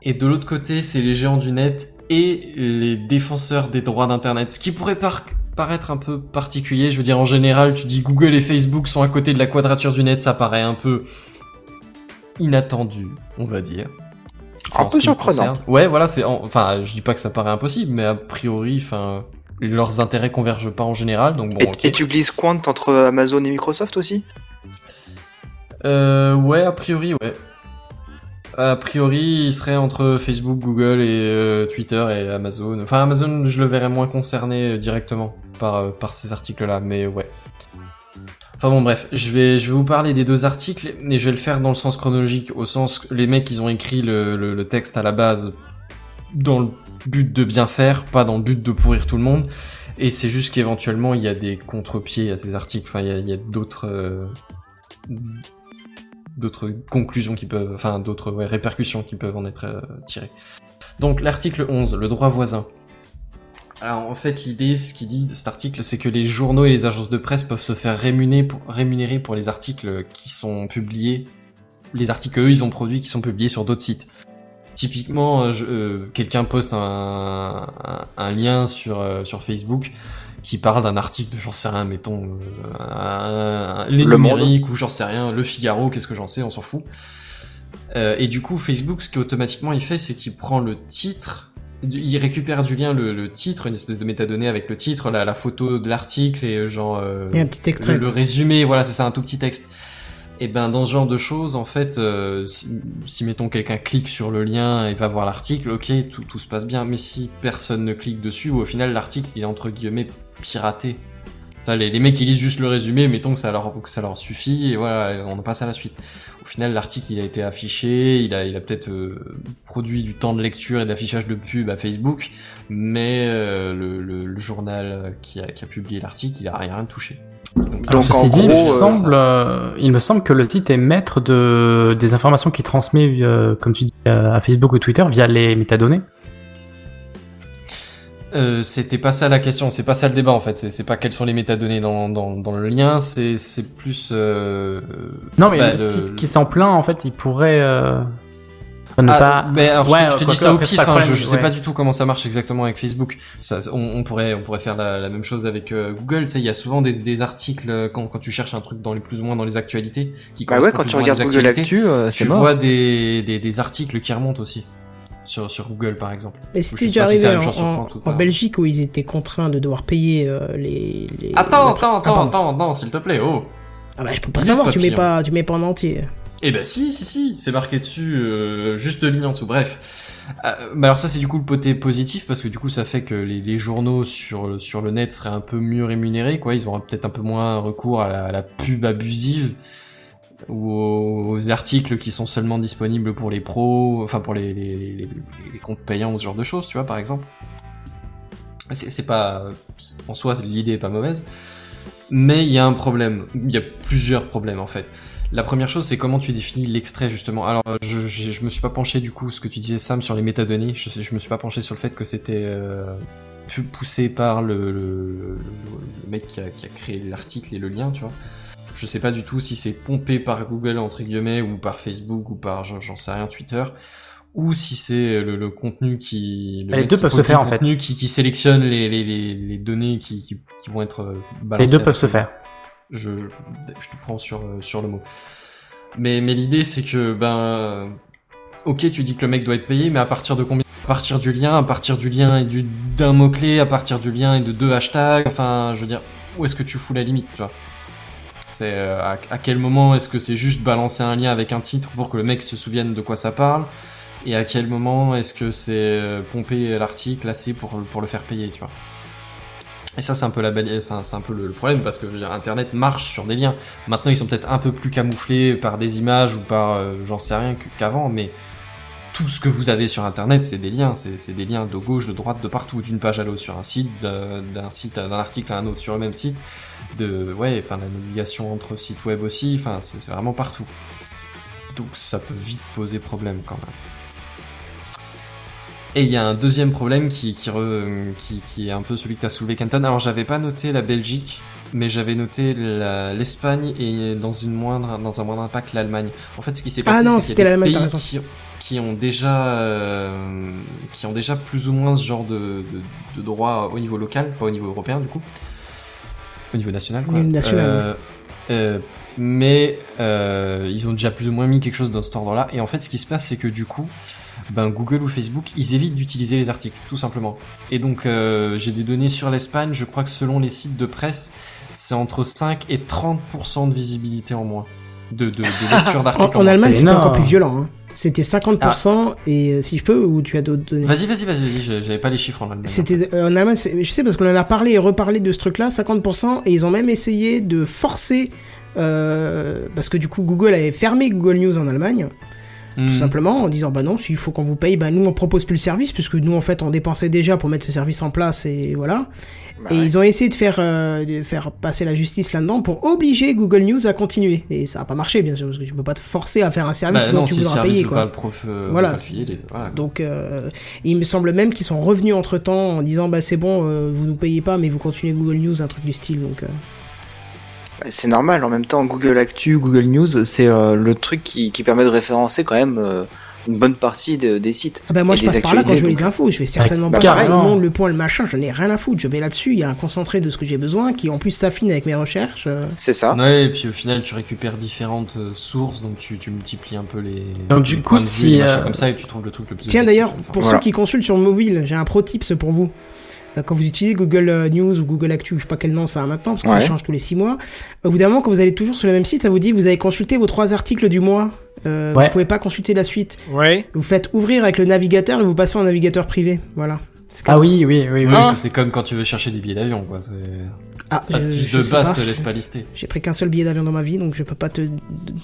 [SPEAKER 4] Et de l'autre côté, c'est les géants du net et les défenseurs des droits d'Internet. Ce qui pourrait par- paraître un peu particulier. Je veux dire, en général, tu dis Google et Facebook sont à côté de la quadrature du net, ça paraît un peu inattendu, on va dire.
[SPEAKER 5] Un peu surprenant.
[SPEAKER 4] Ouais, voilà, c'est, en- enfin, je dis pas que ça paraît impossible, mais a priori, enfin, leurs intérêts convergent pas en général, donc bon,
[SPEAKER 5] Et, tu glisses Quant entre Amazon et Microsoft aussi?
[SPEAKER 4] Euh, ouais, a priori, ouais. A priori, il serait entre Facebook, Google et euh, Twitter et Amazon. Enfin, Amazon, je le verrais moins concerné euh, directement par, euh, par ces articles-là, mais ouais. Enfin bon, bref, je vais, je vais vous parler des deux articles, et je vais le faire dans le sens chronologique, au sens que les mecs, ils ont écrit le, le, le texte à la base dans le but de bien faire, pas dans le but de pourrir tout le monde. Et c'est juste qu'éventuellement, il y a des contre-pieds à ces articles. Enfin, il y a, a d'autres... euh, d'autres conclusions qui peuvent, enfin d'autres ouais, répercussions qui peuvent en être euh, tirées. Donc l'article 11, le droit voisin. Alors en fait l'idée, ce qu'il dit cet article, c'est que les journaux et les agences de presse peuvent se faire rémunérer pour, rémunérer pour les articles qui sont publiés, les articles qu'eux ils ont produits qui sont publiés sur d'autres sites. Typiquement, euh, je- euh, quelqu'un poste un, un, un lien sur, euh, sur Facebook qui parle d'un article, j'en sais rien, mettons, euh, un- les
[SPEAKER 5] Le Monde.
[SPEAKER 4] numériques ou j'en sais rien, le Figaro, qu'est-ce que j'en sais, on s'en fout. Euh, et du coup, Facebook, ce qu'automatiquement il fait, c'est qu'il prend le titre, il récupère du lien le, le titre, une espèce de métadonnée avec le titre, la, la photo de l'article et genre euh,
[SPEAKER 1] Et un petit extrait.
[SPEAKER 4] le, le résumé, voilà, c'est ça, un tout petit texte. Et ben dans ce genre de choses, en fait, euh, si, si, mettons quelqu'un clique sur le lien et va voir l'article, ok, tout, tout se passe bien. Mais si personne ne clique dessus, ou au final l'article il est entre guillemets piraté. Les, les mecs ils lisent juste le résumé, mettons que ça leur ça leur suffit et voilà, on passe à la suite. Au final l'article il a été affiché, il a il a peut-être euh, produit du temps de lecture et d'affichage de pub à Facebook, mais euh, le, le, le journal qui a, qui a publié l'article il a rien touché.
[SPEAKER 9] Alors, ceci dit, il, me semble, euh, il me semble que le site est maître de, des informations qu'il transmet, euh, comme tu dis, à à Facebook ou Twitter via les métadonnées.
[SPEAKER 4] Euh, c'était pas ça la question, c'est pas ça le débat en fait, c'est pas quelles sont les métadonnées dans, dans, dans le lien, c'est c'est plus... Euh,
[SPEAKER 9] Non, mais
[SPEAKER 4] bah,
[SPEAKER 9] le site qui s'en plaint, en fait, il pourrait euh, ne
[SPEAKER 4] Ah,
[SPEAKER 9] pas.
[SPEAKER 4] mais alors
[SPEAKER 9] Ouais,
[SPEAKER 4] je te, je te dis ça au pif, hein, je, sais
[SPEAKER 9] ouais.
[SPEAKER 4] pas du tout comment ça marche exactement avec Facebook. Ça, on, on pourrait on pourrait faire la, la même chose avec euh, Google. Tu sais, il y a souvent des, des articles euh, quand, quand tu cherches un truc dans les plus ou moins dans les actualités. Qui
[SPEAKER 5] Bah ouais, quand tu regardes
[SPEAKER 4] des
[SPEAKER 5] Google Actu, euh, c'est
[SPEAKER 4] tu vois des, des, des articles qui remontent aussi sur sur Google par exemple.
[SPEAKER 1] Mais c'était déjà
[SPEAKER 4] si
[SPEAKER 1] arrivé
[SPEAKER 4] même
[SPEAKER 1] en, en- en. Belgique où ils étaient contraints de devoir payer euh, les, les-
[SPEAKER 4] Attends, attends,
[SPEAKER 1] Ah,
[SPEAKER 4] attends, attends, s'il te plaît, oh.
[SPEAKER 1] Ah bah je peux pas savoir, tu mets pas, tu mets pas en entier.
[SPEAKER 4] Eh ben si, si, si, c'est marqué dessus, euh, juste deux lignes en dessous. Bref, euh, mais alors ça c'est du coup le côté positif parce que du coup ça fait que les, journaux sur le- net seraient un peu mieux rémunérés, quoi. Ils auraient peut-être un peu moins recours à la, pub abusive ou aux, articles qui sont seulement disponibles pour les pros, enfin pour les, comptes payants ce genre de choses, tu vois, par exemple. C'est pas en soi l'idée est pas mauvaise. Mais il y a un problème. Il y a plusieurs problèmes en fait. La première chose, c'est comment tu définis l'extrait justement. Alors, euh, je, je, je me suis pas penché du coup, ce que tu disais Sam sur les métadonnées. Je, je me suis pas penché sur le fait que c'était euh, poussé par le, le, le- mec qui a, qui a créé l'article et le lien, tu vois. Je sais pas du tout si c'est pompé par Google entre guillemets ou par Facebook ou par j'en sais rien Twitter ou si c'est le, le contenu qui le
[SPEAKER 9] Les deux
[SPEAKER 4] qui
[SPEAKER 9] peuvent se faire, en fait.
[SPEAKER 4] contenu qui, qui sélectionne les, les, les, les données qui, qui, qui vont être euh, balancées.
[SPEAKER 9] Les deux peuvent se faire.
[SPEAKER 4] Je, te prends sur, euh, sur le mot. Mais, mais l'idée, c'est que, ben, ok, tu dis que le mec doit être payé, mais à partir de combien? À partir du lien, à partir du lien et du, d'un mot-clé, à partir du lien et de deux hashtags, enfin, je veux dire, où est-ce que tu fous la limite, tu vois? C'est, euh, à, à quel moment est-ce que c'est juste balancer un lien avec un titre pour que le mec se souvienne de quoi ça parle? Et à quel moment est-ce que c'est euh, pomper l'article assez pour, pour le faire payer, tu vois? Et ça, c'est un peu la c'est un, peu le, problème parce que Internet marche sur des liens. Maintenant, ils sont peut-être un peu plus camouflés par des images ou par, euh, j'en sais rien, qu'avant, mais tout ce que vous avez sur Internet, c'est des liens. C'est des liens de gauche, de droite, de partout, d'une page à l'autre sur un site, d'un site, d'un article à un autre sur le même site, de, ouais, enfin, la navigation entre sites web aussi, enfin, c'est vraiment partout. Donc, ça peut vite poser problème quand même. Et il y a un deuxième problème qui, qui, re- qui, qui est un peu celui que tu as soulevé, Canton. Alors, j'avais pas noté la Belgique, mais j'avais noté l'Espagne et dans, une moindre, dans un moindre impact l'Allemagne. En fait, ce qui s'est
[SPEAKER 1] Ah
[SPEAKER 4] passé, c'est qu'il y a des pays qui, qui ont déjà, euh, qui ont déjà plus ou moins ce genre de, de, de droit au niveau local, pas au niveau européen du coup, au niveau national. Quoi.
[SPEAKER 1] National,
[SPEAKER 4] Euh, euh, mais euh, ils ont déjà plus ou moins mis quelque chose dans cet ordre-là. Et en fait, ce qui se passe, c'est que du coup, ben, Google ou Facebook, ils évitent d'utiliser les articles, tout simplement. Et donc, euh, j'ai des données sur l'Espagne. Je crois que selon les sites de presse, c'est entre 5 et 30% de visibilité en moins de, de, de lecture d'articles.
[SPEAKER 1] En, en
[SPEAKER 4] moins.
[SPEAKER 1] Allemagne, c'était encore plus violent. hein. C'était 50%,
[SPEAKER 4] Ah.
[SPEAKER 1] et euh, si je peux, ou tu as d'autres données?
[SPEAKER 4] Vas-y, vas-y, vas-y, vas-y. j'ai- J'avais pas les chiffres en Allemagne.
[SPEAKER 1] C'était euh, en Allemagne, je sais parce qu'on en a parlé et reparlé de ce truc-là, 50%, et ils ont même essayé de forcer, euh, parce que du coup Google avait fermé Google News en Allemagne,
[SPEAKER 4] Mhm.
[SPEAKER 1] tout simplement en disant bah non, s'il faut qu'on vous paye, bah nous on propose plus le service, puisque nous en fait on dépensait déjà pour mettre ce service en place et voilà.
[SPEAKER 5] Bah
[SPEAKER 1] et ils ont essayé de faire, euh, de faire passer la justice là-dedans pour obliger Google News à continuer. Et ça a pas marché bien sûr, parce que tu peux pas te forcer à faire un service
[SPEAKER 4] Bah
[SPEAKER 1] dont
[SPEAKER 4] non,
[SPEAKER 1] tu
[SPEAKER 4] si
[SPEAKER 1] voudras payer quoi.
[SPEAKER 4] pas le prof- euh,
[SPEAKER 1] voilà.
[SPEAKER 4] pas le filer, les- voilà.
[SPEAKER 1] Donc euh, il me semble même qu'ils sont revenus entre temps en disant bah c'est bon, euh, vous nous payez pas, mais vous continuez Google News, un truc du style. Donc
[SPEAKER 5] C'est normal, en même temps, Google Actu, Google News, c'est euh, le truc qui, qui permet de référencer quand même euh, une bonne partie de- des sites.
[SPEAKER 1] Ah bah moi je passe par là quand je veux les infos, je vais certainement
[SPEAKER 5] Bah,
[SPEAKER 1] pas le monde, le point, le machin, j'en ai rien à foutre, je vais là-dessus, il y a un concentré de ce que j'ai besoin qui en plus s'affine avec mes recherches. euh.
[SPEAKER 5] C'est ça.
[SPEAKER 4] Ouais, et puis au final, tu récupères différentes sources, donc tu, tu multiplies un peu les.
[SPEAKER 9] Donc, du
[SPEAKER 4] les
[SPEAKER 9] coup,
[SPEAKER 4] vue,
[SPEAKER 9] si, euh,
[SPEAKER 4] comme ça, et tu trouves le truc le plus.
[SPEAKER 1] Tiens d'ailleurs,
[SPEAKER 4] enfin.
[SPEAKER 1] pour
[SPEAKER 5] Voilà.
[SPEAKER 1] ceux qui consultent sur le mobile, j'ai un pro tips pour vous. Euh, Quand vous utilisez Google euh, News ou Google Actu, je sais pas quel nom ça a maintenant, parce que ça change tous les 6 mois, au bout d'un moment, quand vous allez toujours sur le même site, ça vous dit vous avez consulté vos trois articles du mois. Euh,
[SPEAKER 9] Ouais.
[SPEAKER 1] Vous pouvez pas consulter la suite.
[SPEAKER 7] Ouais.
[SPEAKER 1] Vous faites ouvrir avec le navigateur et vous passez en navigateur privé. Voilà. Comme-
[SPEAKER 9] Ah oui, oui, oui, oui.
[SPEAKER 4] Oui,
[SPEAKER 1] Ah.
[SPEAKER 4] c'est comme quand tu veux chercher des billets d'avion, quoi.
[SPEAKER 1] Ah,
[SPEAKER 4] L'astuce
[SPEAKER 1] je-
[SPEAKER 4] de base te laisse pas lister.
[SPEAKER 1] J'ai pris qu'un seul billet d'avion dans ma vie, donc je peux pas te.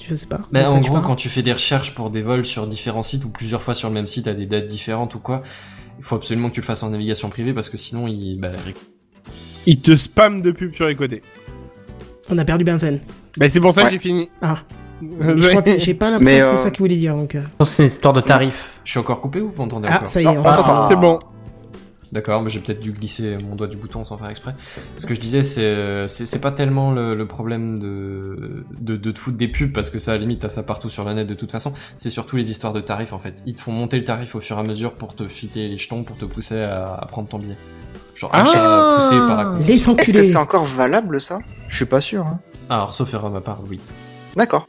[SPEAKER 1] Je sais pas.
[SPEAKER 4] Mais en gros, quand tu fais des recherches pour des vols sur différents sites ou plusieurs fois sur le même site à des dates différentes ou quoi, il faut absolument que tu le fasses en navigation privée parce que sinon, il, bah,
[SPEAKER 7] Il te spam de pub sur les côtés.
[SPEAKER 1] On a perdu Benzen.
[SPEAKER 7] Bah c'est pour ça
[SPEAKER 5] Ouais.
[SPEAKER 7] que j'ai fini.
[SPEAKER 1] Ah. Je crois que j'ai pas l'impression que c'est
[SPEAKER 5] euh,
[SPEAKER 1] ça qu'il voulait dire, donc. euh.
[SPEAKER 9] Je pense que c'est une histoire de tarif.
[SPEAKER 4] je suis encore coupé ou vous m'entendez
[SPEAKER 1] Ah,
[SPEAKER 4] encore
[SPEAKER 1] ça y est, on.
[SPEAKER 7] C'est bon.
[SPEAKER 4] D'accord, mais j'ai peut-être dû glisser mon doigt du bouton sans faire exprès. Ce que je disais, c'est euh, c'est pas tellement le, le problème de, de de te foutre des pubs parce que ça, à la limite, t'as ça partout sur la net de toute façon. C'est surtout les histoires de tarifs en fait. Ils te font monter le tarif au fur et à mesure pour te filer les jetons, pour te pousser à, à prendre ton billet. Genre
[SPEAKER 7] Ah.
[SPEAKER 4] poussé par la.
[SPEAKER 5] Est-ce que c'est encore valable ça? Je suis pas sûr. hein.
[SPEAKER 4] Alors, sauf erreur de ma part, oui.
[SPEAKER 5] D'accord.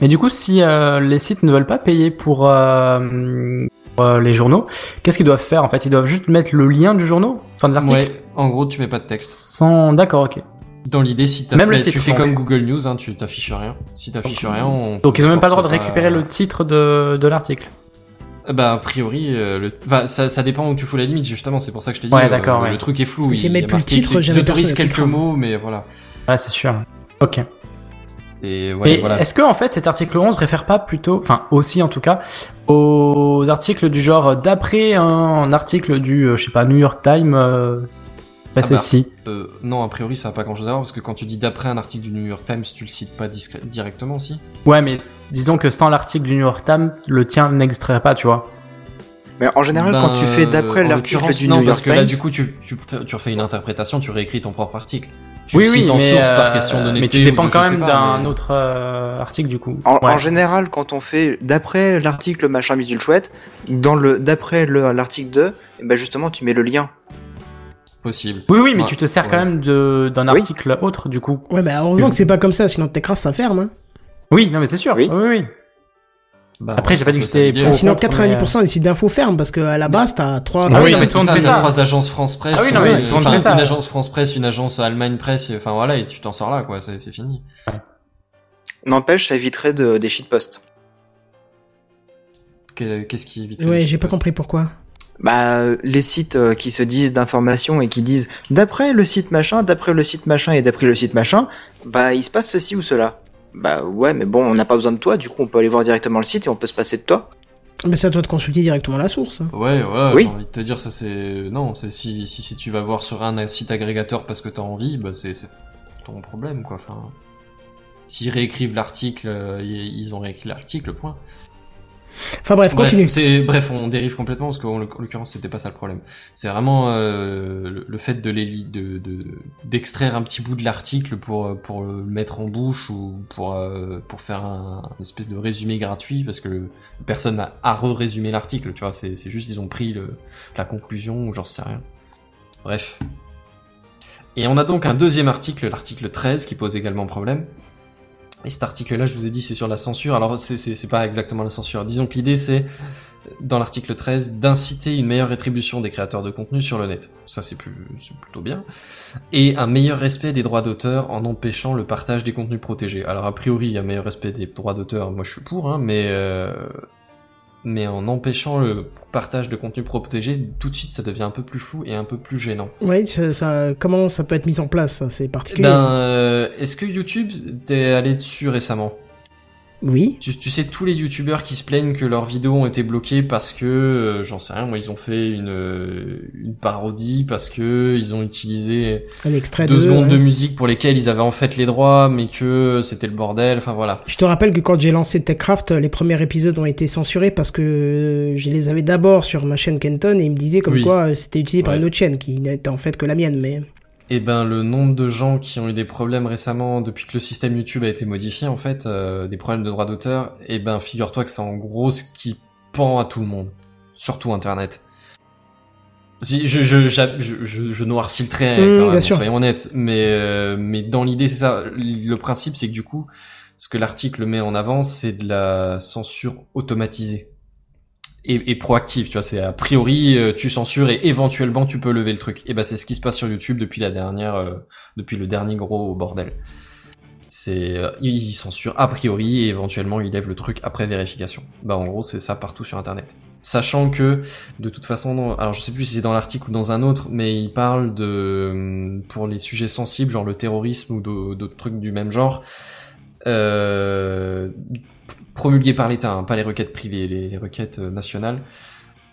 [SPEAKER 9] Mais du coup, si euh, les sites ne veulent pas payer pour, euh, pour, euh, les journaux, qu'est-ce qu'ils doivent faire en fait? Ils doivent juste mettre le lien du journal, enfin de l'article?
[SPEAKER 4] Ouais, en gros, tu mets pas de texte.
[SPEAKER 9] Sans, d'accord, ok.
[SPEAKER 4] Dans l'idée, si
[SPEAKER 9] Même
[SPEAKER 4] fait-
[SPEAKER 9] le
[SPEAKER 4] tu
[SPEAKER 9] titre,
[SPEAKER 4] fais
[SPEAKER 9] ouais.
[SPEAKER 4] comme Google News, hein, tu t'affiches rien. Si t'affiches rien, on
[SPEAKER 9] Donc ils ont même pas le droit de récupérer le titre de, de l'article.
[SPEAKER 4] Bah, a priori, euh, le... bah, ça, ça dépend où tu fous la limite, justement, c'est pour ça que je t'ai dit.
[SPEAKER 9] Ouais,
[SPEAKER 4] euh,
[SPEAKER 9] d'accord,
[SPEAKER 4] Le truc est flou.
[SPEAKER 1] Parce
[SPEAKER 4] il a
[SPEAKER 1] plus le titre, jamais
[SPEAKER 4] autorisent quelques mots, mais voilà.
[SPEAKER 9] Ouais, c'est sûr. Ok.
[SPEAKER 4] Et ouais,
[SPEAKER 9] Et
[SPEAKER 4] voilà.
[SPEAKER 9] est-ce que en fait cet article 11 réfère pas plutôt, enfin aussi en tout cas, aux articles du genre d'après un article du, euh, je sais pas, New York Times, euh,
[SPEAKER 4] Ah bah,
[SPEAKER 9] si.
[SPEAKER 4] euh, non, a priori, ça n'a pas grand chose à voir parce que quand tu dis d'après un article du New York Times, tu le cites pas directement, si?
[SPEAKER 9] Ouais, mais disons que sans l'article du New York Times, le tien n'existerait pas, tu vois.
[SPEAKER 5] Mais en général,
[SPEAKER 4] Ben,
[SPEAKER 5] quand tu fais d'après l'article du
[SPEAKER 4] non,
[SPEAKER 5] New
[SPEAKER 4] parce
[SPEAKER 5] York
[SPEAKER 4] que
[SPEAKER 5] Times,
[SPEAKER 4] là, du coup, tu, tu, tu refais une interprétation, tu réécris ton propre article. Tu
[SPEAKER 9] oui, oui,
[SPEAKER 4] en
[SPEAKER 9] mais,
[SPEAKER 4] source par
[SPEAKER 9] euh,
[SPEAKER 4] question d'honnêteté.
[SPEAKER 9] mais tu dépends quand même d'un
[SPEAKER 4] mais-
[SPEAKER 9] autre euh, article du coup.
[SPEAKER 5] En,
[SPEAKER 9] Ouais.
[SPEAKER 5] en général, quand on fait d'après l'article machin bidule chouette, dans le d'après le- l'article 2, eh ben justement tu mets le lien.
[SPEAKER 4] Possible.
[SPEAKER 9] Oui, oui, mais
[SPEAKER 4] Ouais.
[SPEAKER 9] tu te sers
[SPEAKER 4] Ouais.
[SPEAKER 9] quand même de- d'un
[SPEAKER 5] Oui.
[SPEAKER 9] article autre du coup.
[SPEAKER 1] Ouais, bah heureusement que c'est pas comme ça, sinon t'écrases, ça ferme. Hein.
[SPEAKER 9] Oui, non, mais c'est sûr.
[SPEAKER 5] Oui.
[SPEAKER 9] Oui, oui.
[SPEAKER 4] Bah,
[SPEAKER 9] Après, j'ai pas dit que c'est pour-
[SPEAKER 1] Sinon,
[SPEAKER 9] contre, mais,
[SPEAKER 1] 90% des sites d'infos ferment parce qu'à la base, t'as trois.
[SPEAKER 9] Ah oui, non, mais
[SPEAKER 4] ça,
[SPEAKER 9] ça.
[SPEAKER 4] trois agences France Presse,
[SPEAKER 9] Ah oui, non, mais
[SPEAKER 4] euh, enfin,
[SPEAKER 9] ça.
[SPEAKER 4] une agence France Presse, une agence Allemagne Presse, enfin voilà, et tu t'en sors là, quoi, c'est c'est fini.
[SPEAKER 5] N'empêche, ça éviterait de, des shitposts.
[SPEAKER 4] Que- Qu'est-ce qui évite
[SPEAKER 1] Ouais, j'ai pas compris pourquoi.
[SPEAKER 5] Bah, les sites euh, qui se disent d'information et qui disent d'après le site machin, d'après le site machin et d'après le site machin, bah il se passe ceci ou cela. Bah ouais, mais bon, on n'a pas besoin de toi, du coup on peut aller voir directement le site et on peut se passer de toi.
[SPEAKER 1] Mais c'est à toi de consulter directement la source. hein.
[SPEAKER 4] Ouais, ouais,
[SPEAKER 5] Oui.
[SPEAKER 4] j'ai envie de te dire, ça c'est. Non, c'est si, si, si tu vas voir sur un site agrégateur parce que t'as envie, bah c'est ton problème, quoi. Enfin. S'ils réécrivent l'article, euh, ils ils ont réécrit l'article, point.
[SPEAKER 1] Enfin bref,
[SPEAKER 4] Bref,
[SPEAKER 1] continue.
[SPEAKER 4] bref, on dérive complètement parce qu'en l'oc- en l'occurrence c'était pas ça le problème. C'est vraiment euh, le, le fait de les de de- d'extraire un petit bout de l'article pour pour le mettre en bouche ou pour euh, pour faire un une espèce de résumé gratuit parce que personne n'a à re-résumé l'article, tu vois. C'est c'est juste ils ont pris le la conclusion ou j'en sais rien. Bref. Et on a donc un deuxième article, l'article 13, qui pose également problème. Et cet article-là, je vous ai dit, c'est sur la censure. Alors, c'est- pas exactement la censure. Disons que l'idée, c'est, dans l'article 13, d'inciter une meilleure rétribution des créateurs de contenu sur le net. Ça, c'est plutôt bien. Et un meilleur respect des droits d'auteur en empêchant le partage des contenus protégés. Alors, a priori, un meilleur respect des droits d'auteur, moi je suis pour, hein, mais, euh, mais en empêchant le partage de contenus protégés, tout de suite, ça devient un peu plus flou et un peu plus gênant.
[SPEAKER 1] Ouais, ça, ça- comment ça peut être mis en place ça C'est particulier.
[SPEAKER 4] Ben, euh, est-ce que YouTube, t'es allé dessus récemment?
[SPEAKER 1] Oui.
[SPEAKER 4] Tu, tu sais, tous les youtubeurs qui se plaignent que leurs vidéos ont été bloquées parce que, euh, j'en sais rien, moi, ils ont fait une, euh, une parodie, parce que ils ont utilisé
[SPEAKER 1] Un extrait
[SPEAKER 4] deux
[SPEAKER 1] de-
[SPEAKER 4] secondes
[SPEAKER 1] ouais.
[SPEAKER 4] de musique pour lesquelles ils avaient en fait les droits, mais que c'était le bordel, enfin voilà.
[SPEAKER 1] Je te rappelle que quand j'ai lancé TechCraft, les premiers épisodes ont été censurés parce que euh, je les avais d'abord sur ma chaîne Kenton et ils me disaient comme
[SPEAKER 4] Oui.
[SPEAKER 1] quoi euh, c'était utilisé par
[SPEAKER 4] Ouais.
[SPEAKER 1] une autre chaîne qui n'était en fait que la mienne. Mais
[SPEAKER 4] Et ben, le nombre de gens qui ont eu des problèmes récemment depuis que le système YouTube a été modifié, en fait, euh, des problèmes de droits d'auteur, et ben, figure-toi que c'est en gros ce qui pend à tout le monde. Surtout Internet. Si, je, je, je, je, je noircis le trait,
[SPEAKER 1] Mmh,
[SPEAKER 4] quand même, soyons honnêtes. Mais, euh, mais dans l'idée, c'est ça. Le principe, c'est que du coup, ce que l'article met en avant, c'est de la censure automatisée. Et, et proactive, tu vois, c'est a priori, euh, tu censures et éventuellement tu peux lever le truc. Et ben c'est ce qui se passe sur YouTube depuis la dernière, euh, depuis le dernier gros bordel. C'est, euh, il censure a priori et éventuellement il lève le truc après vérification. Bah en gros c'est ça partout sur internet. Sachant que de toute façon, alors je sais plus si c'est dans l'article ou dans un autre, mais il parle de hum, pour les sujets sensibles, genre le terrorisme ou d'au- d'autres trucs du même genre, euh, promulgués par l'État, hein, pas les requêtes privées, les, les requêtes euh, nationales,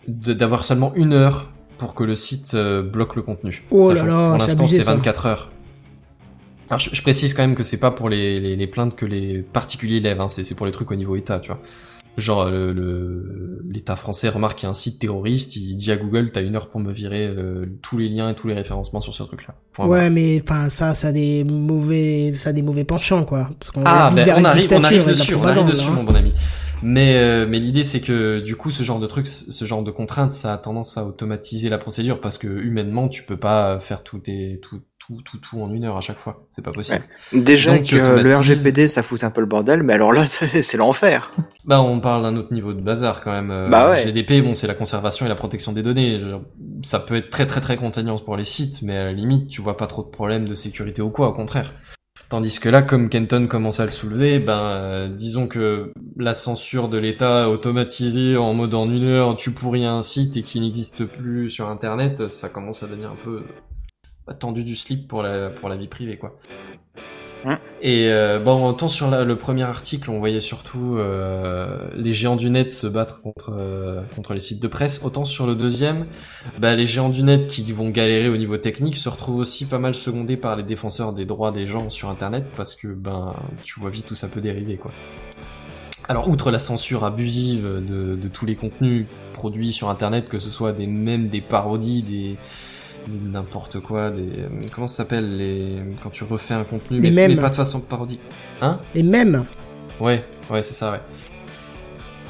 [SPEAKER 4] d'avoir seulement une heure pour que le site euh, bloque le contenu.
[SPEAKER 1] Oh là
[SPEAKER 4] que pour l'instant c'est
[SPEAKER 1] ça.
[SPEAKER 4] 24 heures. Alors je, je précise quand même que c'est pas pour les, les, les plaintes que les particuliers lèvent, hein, c'est pour les trucs au niveau État, tu vois. Genre le- le- l'État français remarque qu'il y a un site terroriste, il dit à Google t'as une heure pour me virer euh, tous les liens et tous les référencements sur ce truc-là.
[SPEAKER 1] Ouais, mais enfin ça, ça a des mauvais, ça a des mauvais penchants quoi. Parce qu'on
[SPEAKER 4] Ah, ben, on arrive, on arrive dessus, on arrive dessus,
[SPEAKER 1] hein.
[SPEAKER 4] mon bon ami. Mais, euh, mais l'idée, c'est que du coup, ce genre de truc, ce genre de contraintes, ça a tendance à automatiser la procédure parce que humainement, tu peux pas faire tout, tes, tout, tout, tout, tout en une heure à chaque fois. C'est pas possible.
[SPEAKER 5] Déjà
[SPEAKER 4] Donc,
[SPEAKER 5] que le RGPD ça fout un peu le bordel, mais alors là c'est l'enfer.
[SPEAKER 4] Bah, on parle d'un autre niveau de bazar quand même. Euh,
[SPEAKER 5] Bah ouais.
[SPEAKER 4] GDP, bon, c'est la conservation et la protection des données. Ça peut être très très très contraignant pour les sites, mais à la limite, tu vois pas trop de problèmes de sécurité ou quoi, au contraire. Tandis que là, comme Kenton commence à le soulever, ben, euh, disons que la censure de l'État automatisée en mode en une heure, tu pourris un site et qui n'existe plus sur Internet, ça commence à devenir un peu tendu du slip pour la, pour la vie privée, quoi. Et euh, bon, autant sur la- le premier article, on voyait surtout euh, les géants du net se battre contre euh, contre les sites de presse. Autant sur le deuxième, bah, les géants du net qui vont galérer au niveau technique se retrouvent aussi pas mal secondés par les défenseurs des droits des gens sur Internet parce que ben tu vois vite où ça peut dériver quoi. Alors, outre la censure abusive de, de tous les contenus produits sur Internet, que ce soit des mèmes, des parodies, des n'importe quoi, des euh, comment ça s'appelle les quand tu refais un contenu,
[SPEAKER 1] Les
[SPEAKER 4] mais, pas de façon parodique, hein
[SPEAKER 1] Les mêmes.
[SPEAKER 4] Ouais, ouais, c'est ça, ouais.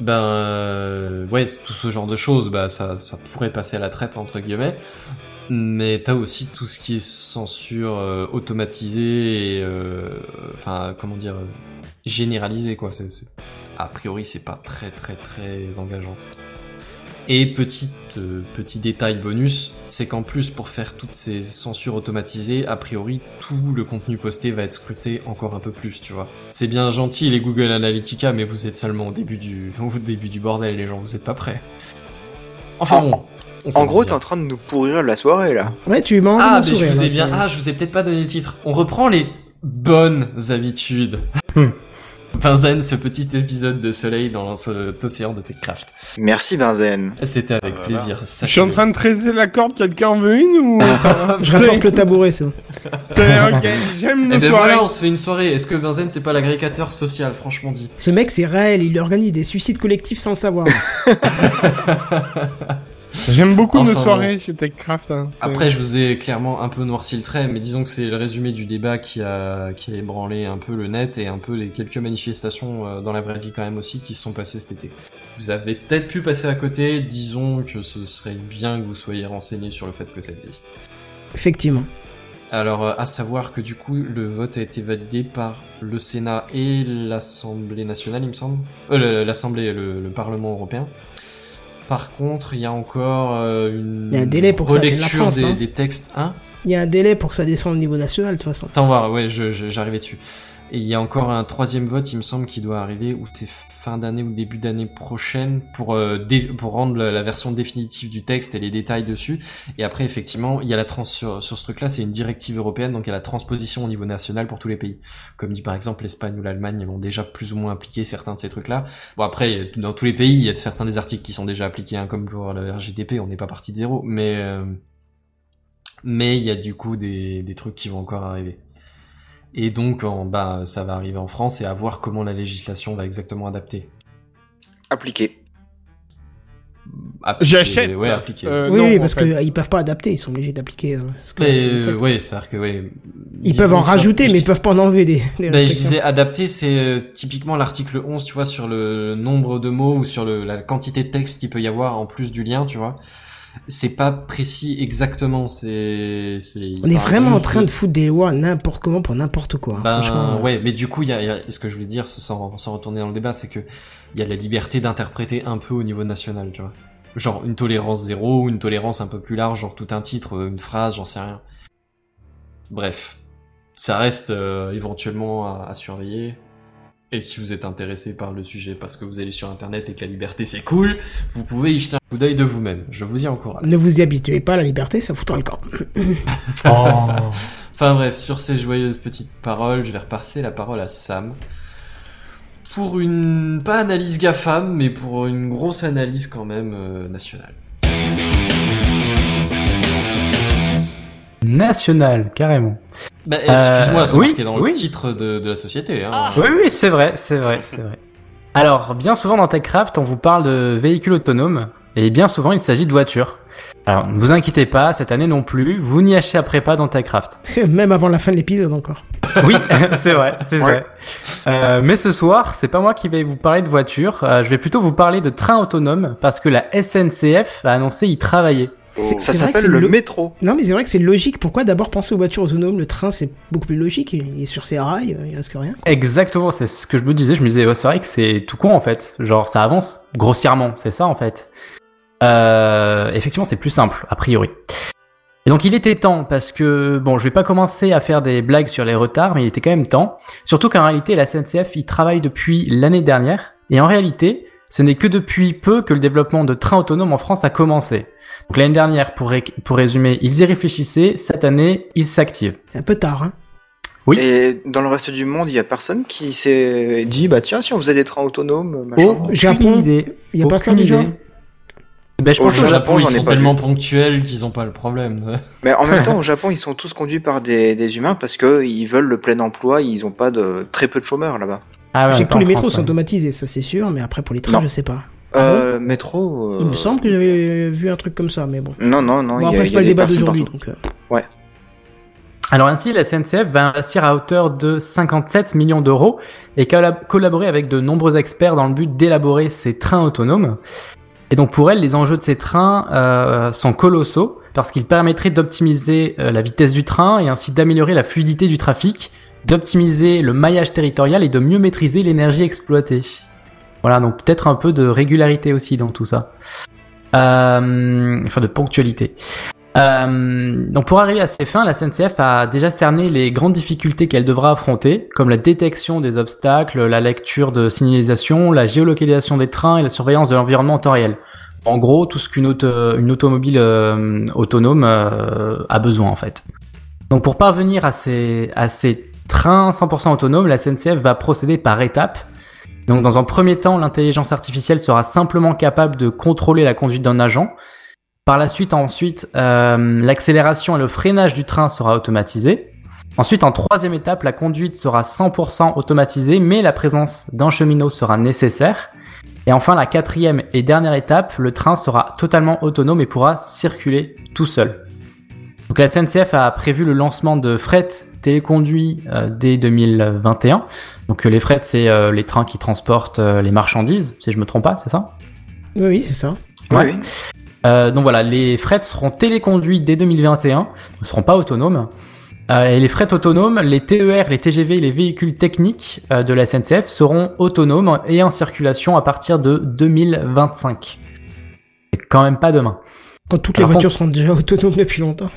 [SPEAKER 4] Ben, euh, ouais, tout ce genre de choses, bah, ça, ça pourrait passer à la trappe, entre guillemets. Mais t'as aussi tout ce qui est censure euh, automatisée et, euh, enfin, comment dire, euh, généralisée, quoi. C'est- A priori, c'est pas très, très, très engageant. Et petit, euh, petit détail bonus, c'est qu'en plus, pour faire toutes ces censures automatisées, a priori, tout le contenu posté va être scruté encore un peu plus, tu vois. C'est bien gentil les Google Analytica, mais vous êtes seulement au début du, au début du bordel, les gens, vous êtes pas prêts. Enfin bon. on
[SPEAKER 5] En
[SPEAKER 4] s'amuse
[SPEAKER 5] gros, t'es en train de nous pourrir la soirée là.
[SPEAKER 1] Ouais, tu m'as envie
[SPEAKER 4] Ah, mais je vous ai bien, ah, je vous ai peut-être pas donné le titre. On reprend les bonnes habitudes.
[SPEAKER 1] Hmm.
[SPEAKER 4] Benzen, ce petit épisode de soleil dans cet océan de Techcraft.
[SPEAKER 5] Merci Benzen.
[SPEAKER 4] C'était avec plaisir.
[SPEAKER 7] Je suis en train de tresser la corde, quelqu'un en veut une ou
[SPEAKER 1] Je rapporte le tabouret, c'est bon.
[SPEAKER 7] C'est ok, j'aime
[SPEAKER 4] Et
[SPEAKER 7] nos
[SPEAKER 4] ben
[SPEAKER 7] soirées.
[SPEAKER 4] voilà, on se fait une soirée. Est-ce que Benzen c'est pas l'agrégateur social, franchement dit?
[SPEAKER 1] Ce mec, c'est réel, il organise des suicides collectifs sans le savoir.
[SPEAKER 7] J'aime beaucoup nos soirées chez Techcraft. hein.
[SPEAKER 4] Après, je vous ai clairement un peu noirci le trait, mais disons que c'est le résumé du débat qui a, qui a ébranlé un peu le net et un peu les quelques manifestations euh, dans la vraie vie quand même aussi qui se sont passées cet été. Vous avez peut-être pu passer à côté, disons que ce serait bien que vous soyez renseigné sur le fait que ça existe.
[SPEAKER 1] Effectivement.
[SPEAKER 4] Alors, euh, à savoir que du coup, le vote a été validé par le Sénat et l'Assemblée nationale, il me semble. Euh, l'Assemblée, le, le Parlement européen. Par contre, il y a encore euh, une
[SPEAKER 1] y a un délai pour ça
[SPEAKER 4] relecture
[SPEAKER 1] France,
[SPEAKER 4] des,
[SPEAKER 1] non
[SPEAKER 4] des textes. Hein?
[SPEAKER 1] Il y a un délai pour que ça descende au niveau national, de toute façon.
[SPEAKER 4] Attends voir, ouais, j'arrivais dessus. Et il y a encore un troisième vote, il me semble, qui doit arriver, ou c'est fin d'année ou début d'année prochaine, pour, euh, pour rendre la, version définitive du texte et les détails dessus. Et après, effectivement, il y a la trans sur, sur ce truc-là, c'est une directive européenne, donc il y a la transposition au niveau national pour tous les pays. Comme dit par exemple l'Espagne ou l'Allemagne, ils ont déjà plus ou moins appliqué certains de ces trucs-là. Bon après, dans tous les pays, il y a certains des articles qui sont déjà appliqués, hein, comme pour le RGDP, on n'est pas parti de zéro, mais euh, mais il y a du coup des, des trucs qui vont encore arriver. Et donc, en, bah, ça va arriver en France et à voir comment la législation va exactement adapter.
[SPEAKER 5] Appliqué.
[SPEAKER 4] Appliquer,
[SPEAKER 7] J'achète.
[SPEAKER 4] Ouais, appliquer.
[SPEAKER 7] Euh,
[SPEAKER 1] oui,
[SPEAKER 7] non,
[SPEAKER 1] parce qu'ils peuvent pas adapter, ils sont obligés d'appliquer. euh, ce que-
[SPEAKER 4] Mais,
[SPEAKER 1] le
[SPEAKER 4] euh, ouais, c'est-à-dire que, ouais.
[SPEAKER 1] Ils peuvent en rajouter, mais ils peuvent pas en enlever des, des
[SPEAKER 4] Ben, je disais adapter, c'est euh, typiquement l'article 11, tu vois, sur le nombre de mots ou sur le, la quantité de texte qu'il peut y avoir en plus du lien, tu vois. C'est pas précis exactement, c'est... c'est-
[SPEAKER 1] On est vraiment en train de foutre des lois n'importe comment pour n'importe quoi.
[SPEAKER 4] Ben,
[SPEAKER 1] Franchement,
[SPEAKER 4] ouais, mais du coup, il y y a- ce que je voulais dire, sans, sans retourner dans le débat, c'est que il y a la liberté d'interpréter un peu au niveau national, tu vois. Genre une tolérance zéro, ou une tolérance un peu plus large, genre tout un titre, une phrase, j'en sais rien. Bref, ça reste euh, éventuellement à, à surveiller. Et si vous êtes intéressé par le sujet parce que vous allez sur internet et que la liberté c'est cool, vous pouvez y jeter un coup d'œil de vous-même. Je vous y encourage.
[SPEAKER 1] Ne vous y habituez pas à la liberté, ça foutra le camp.
[SPEAKER 4] Enfin bref, sur ces joyeuses petites paroles, je vais repasser la parole à Sam. Pour une, pas analyse GAFAM, mais pour une grosse analyse quand même euh, nationale.
[SPEAKER 9] National, carrément.
[SPEAKER 4] Bah, excuse-moi,
[SPEAKER 9] Euh,
[SPEAKER 4] c'est
[SPEAKER 9] oui,
[SPEAKER 4] marqué dans
[SPEAKER 9] oui.
[SPEAKER 4] le titre de, de la société. Hein.
[SPEAKER 9] Oui, oui, c'est vrai, c'est vrai, c'est vrai. Alors, bien souvent dans TechCraft, on vous parle de véhicules autonomes, et bien souvent il s'agit de voitures. Alors, ne vous inquiétez pas, cette année non plus, vous n'y échapperez pas dans TechCraft.
[SPEAKER 1] Même avant la fin de l'épisode encore.
[SPEAKER 9] Oui, c'est vrai, c'est vrai. Euh, mais ce soir, c'est pas moi qui vais vous parler de voitures, euh, je vais plutôt vous parler de trains autonomes, parce que la SNCF a annoncé y travailler.
[SPEAKER 1] C'est-
[SPEAKER 5] Ça s'appelle le
[SPEAKER 1] lo-
[SPEAKER 5] métro.
[SPEAKER 1] Non, mais c'est vrai que c'est logique. Pourquoi d'abord penser aux voitures autonomes? Le train, c'est beaucoup plus logique. Il est sur ses rails, il reste que rien.
[SPEAKER 9] Exactement, c'est ce que je me disais. Je me disais, c'est vrai que c'est tout con en fait. Genre, ça avance grossièrement, c'est ça en fait. Euh, effectivement, c'est plus simple, a priori. Et donc, il était temps parce que, bon, je vais pas commencer à faire des blagues sur les retards, mais il était quand même temps. Surtout qu'en réalité, la SNCF y travaille depuis l'année dernière. Et en réalité, ce n'est que depuis peu que le développement de trains autonomes en France a commencé. Donc l'année dernière, pour, ré- pour résumer, ils y réfléchissaient. Cette année, ils s'activent.
[SPEAKER 1] C'est un peu tard, hein.
[SPEAKER 9] Oui.
[SPEAKER 5] Et dans le reste du monde, il y a personne qui s'est dit, bah tiens, si on faisait des trains autonomes, machin.
[SPEAKER 1] Au Japon, il y a pas ça déjà.
[SPEAKER 9] Ben, je
[SPEAKER 5] Au
[SPEAKER 9] pense
[SPEAKER 4] Au Japon,
[SPEAKER 5] Japon,
[SPEAKER 4] ils
[SPEAKER 5] j'en ai
[SPEAKER 4] sont tellement ponctuels qu'ils ont pas le problème.
[SPEAKER 5] Mais en même temps, au Japon, ils sont tous conduits par des, des humains parce que ils veulent le plein emploi. Ils ont pas de très peu de chômeurs là-bas.
[SPEAKER 9] Ah ouais,
[SPEAKER 1] Je sais que tous les métros sont automatisés, ça c'est sûr, mais après pour les trains,
[SPEAKER 5] Non.
[SPEAKER 1] je sais pas.
[SPEAKER 5] Euh, métro. euh,
[SPEAKER 1] Il me semble que j'avais vu un truc comme ça, mais bon.
[SPEAKER 5] Non, non, non.
[SPEAKER 1] Bon, après, c'est pas le débat d'aujourd'hui, euh,
[SPEAKER 5] Ouais.
[SPEAKER 9] Alors ainsi, la SNCF va investir à hauteur de 57 millions d'euros et collab- collaborer avec de nombreux experts dans le but d'élaborer ces trains autonomes. Et donc pour elle, les enjeux de ces trains euh, sont colossaux parce qu'ils permettraient d'optimiser euh, la vitesse du train et ainsi d'améliorer la fluidité du trafic, d'optimiser le maillage territorial et de mieux maîtriser l'énergie exploitée. Voilà, donc peut-être un peu de régularité aussi dans tout ça. Euh, enfin de ponctualité. Euh, donc pour arriver à ces fins, la SNCF a déjà cerné les grandes difficultés qu'elle devra affronter, comme la détection des obstacles, la lecture de signalisation, la géolocalisation des trains et la surveillance de l'environnement en temps réel. En gros, tout ce qu'une auto- une automobile euh, autonome a besoin en fait. Donc pour parvenir à ces, à ces trains 100% autonomes, la SNCF va procéder par étapes. Donc dans un premier temps, l'intelligence artificielle sera simplement capable de contrôler la conduite d'un agent. Par la suite, ensuite, euh, l'accélération et le freinage du train sera automatisé. Ensuite, en troisième étape, la conduite sera 100% automatisée, mais la présence d'un cheminot sera nécessaire. Et enfin, la quatrième et dernière étape, le train sera totalement autonome et pourra circuler tout seul. Donc la SNCF a prévu le lancement de fret téléconduit euh, dès 2021. Donc euh, les frets, c'est euh, les trains qui transportent euh, les marchandises, si je me trompe pas, c'est ça?
[SPEAKER 1] Oui, oui, c'est ça.
[SPEAKER 5] Ouais, oui.
[SPEAKER 9] euh, donc voilà, les frets seront téléconduits dès 2021, ne seront pas autonomes. Euh, et les frets autonomes, les TER, les TGV, les véhicules techniques euh, de la SNCF seront autonomes et en circulation à partir de 2025. C'est quand même pas demain.
[SPEAKER 1] Quand toutes les voitures seront déjà autonomes depuis longtemps.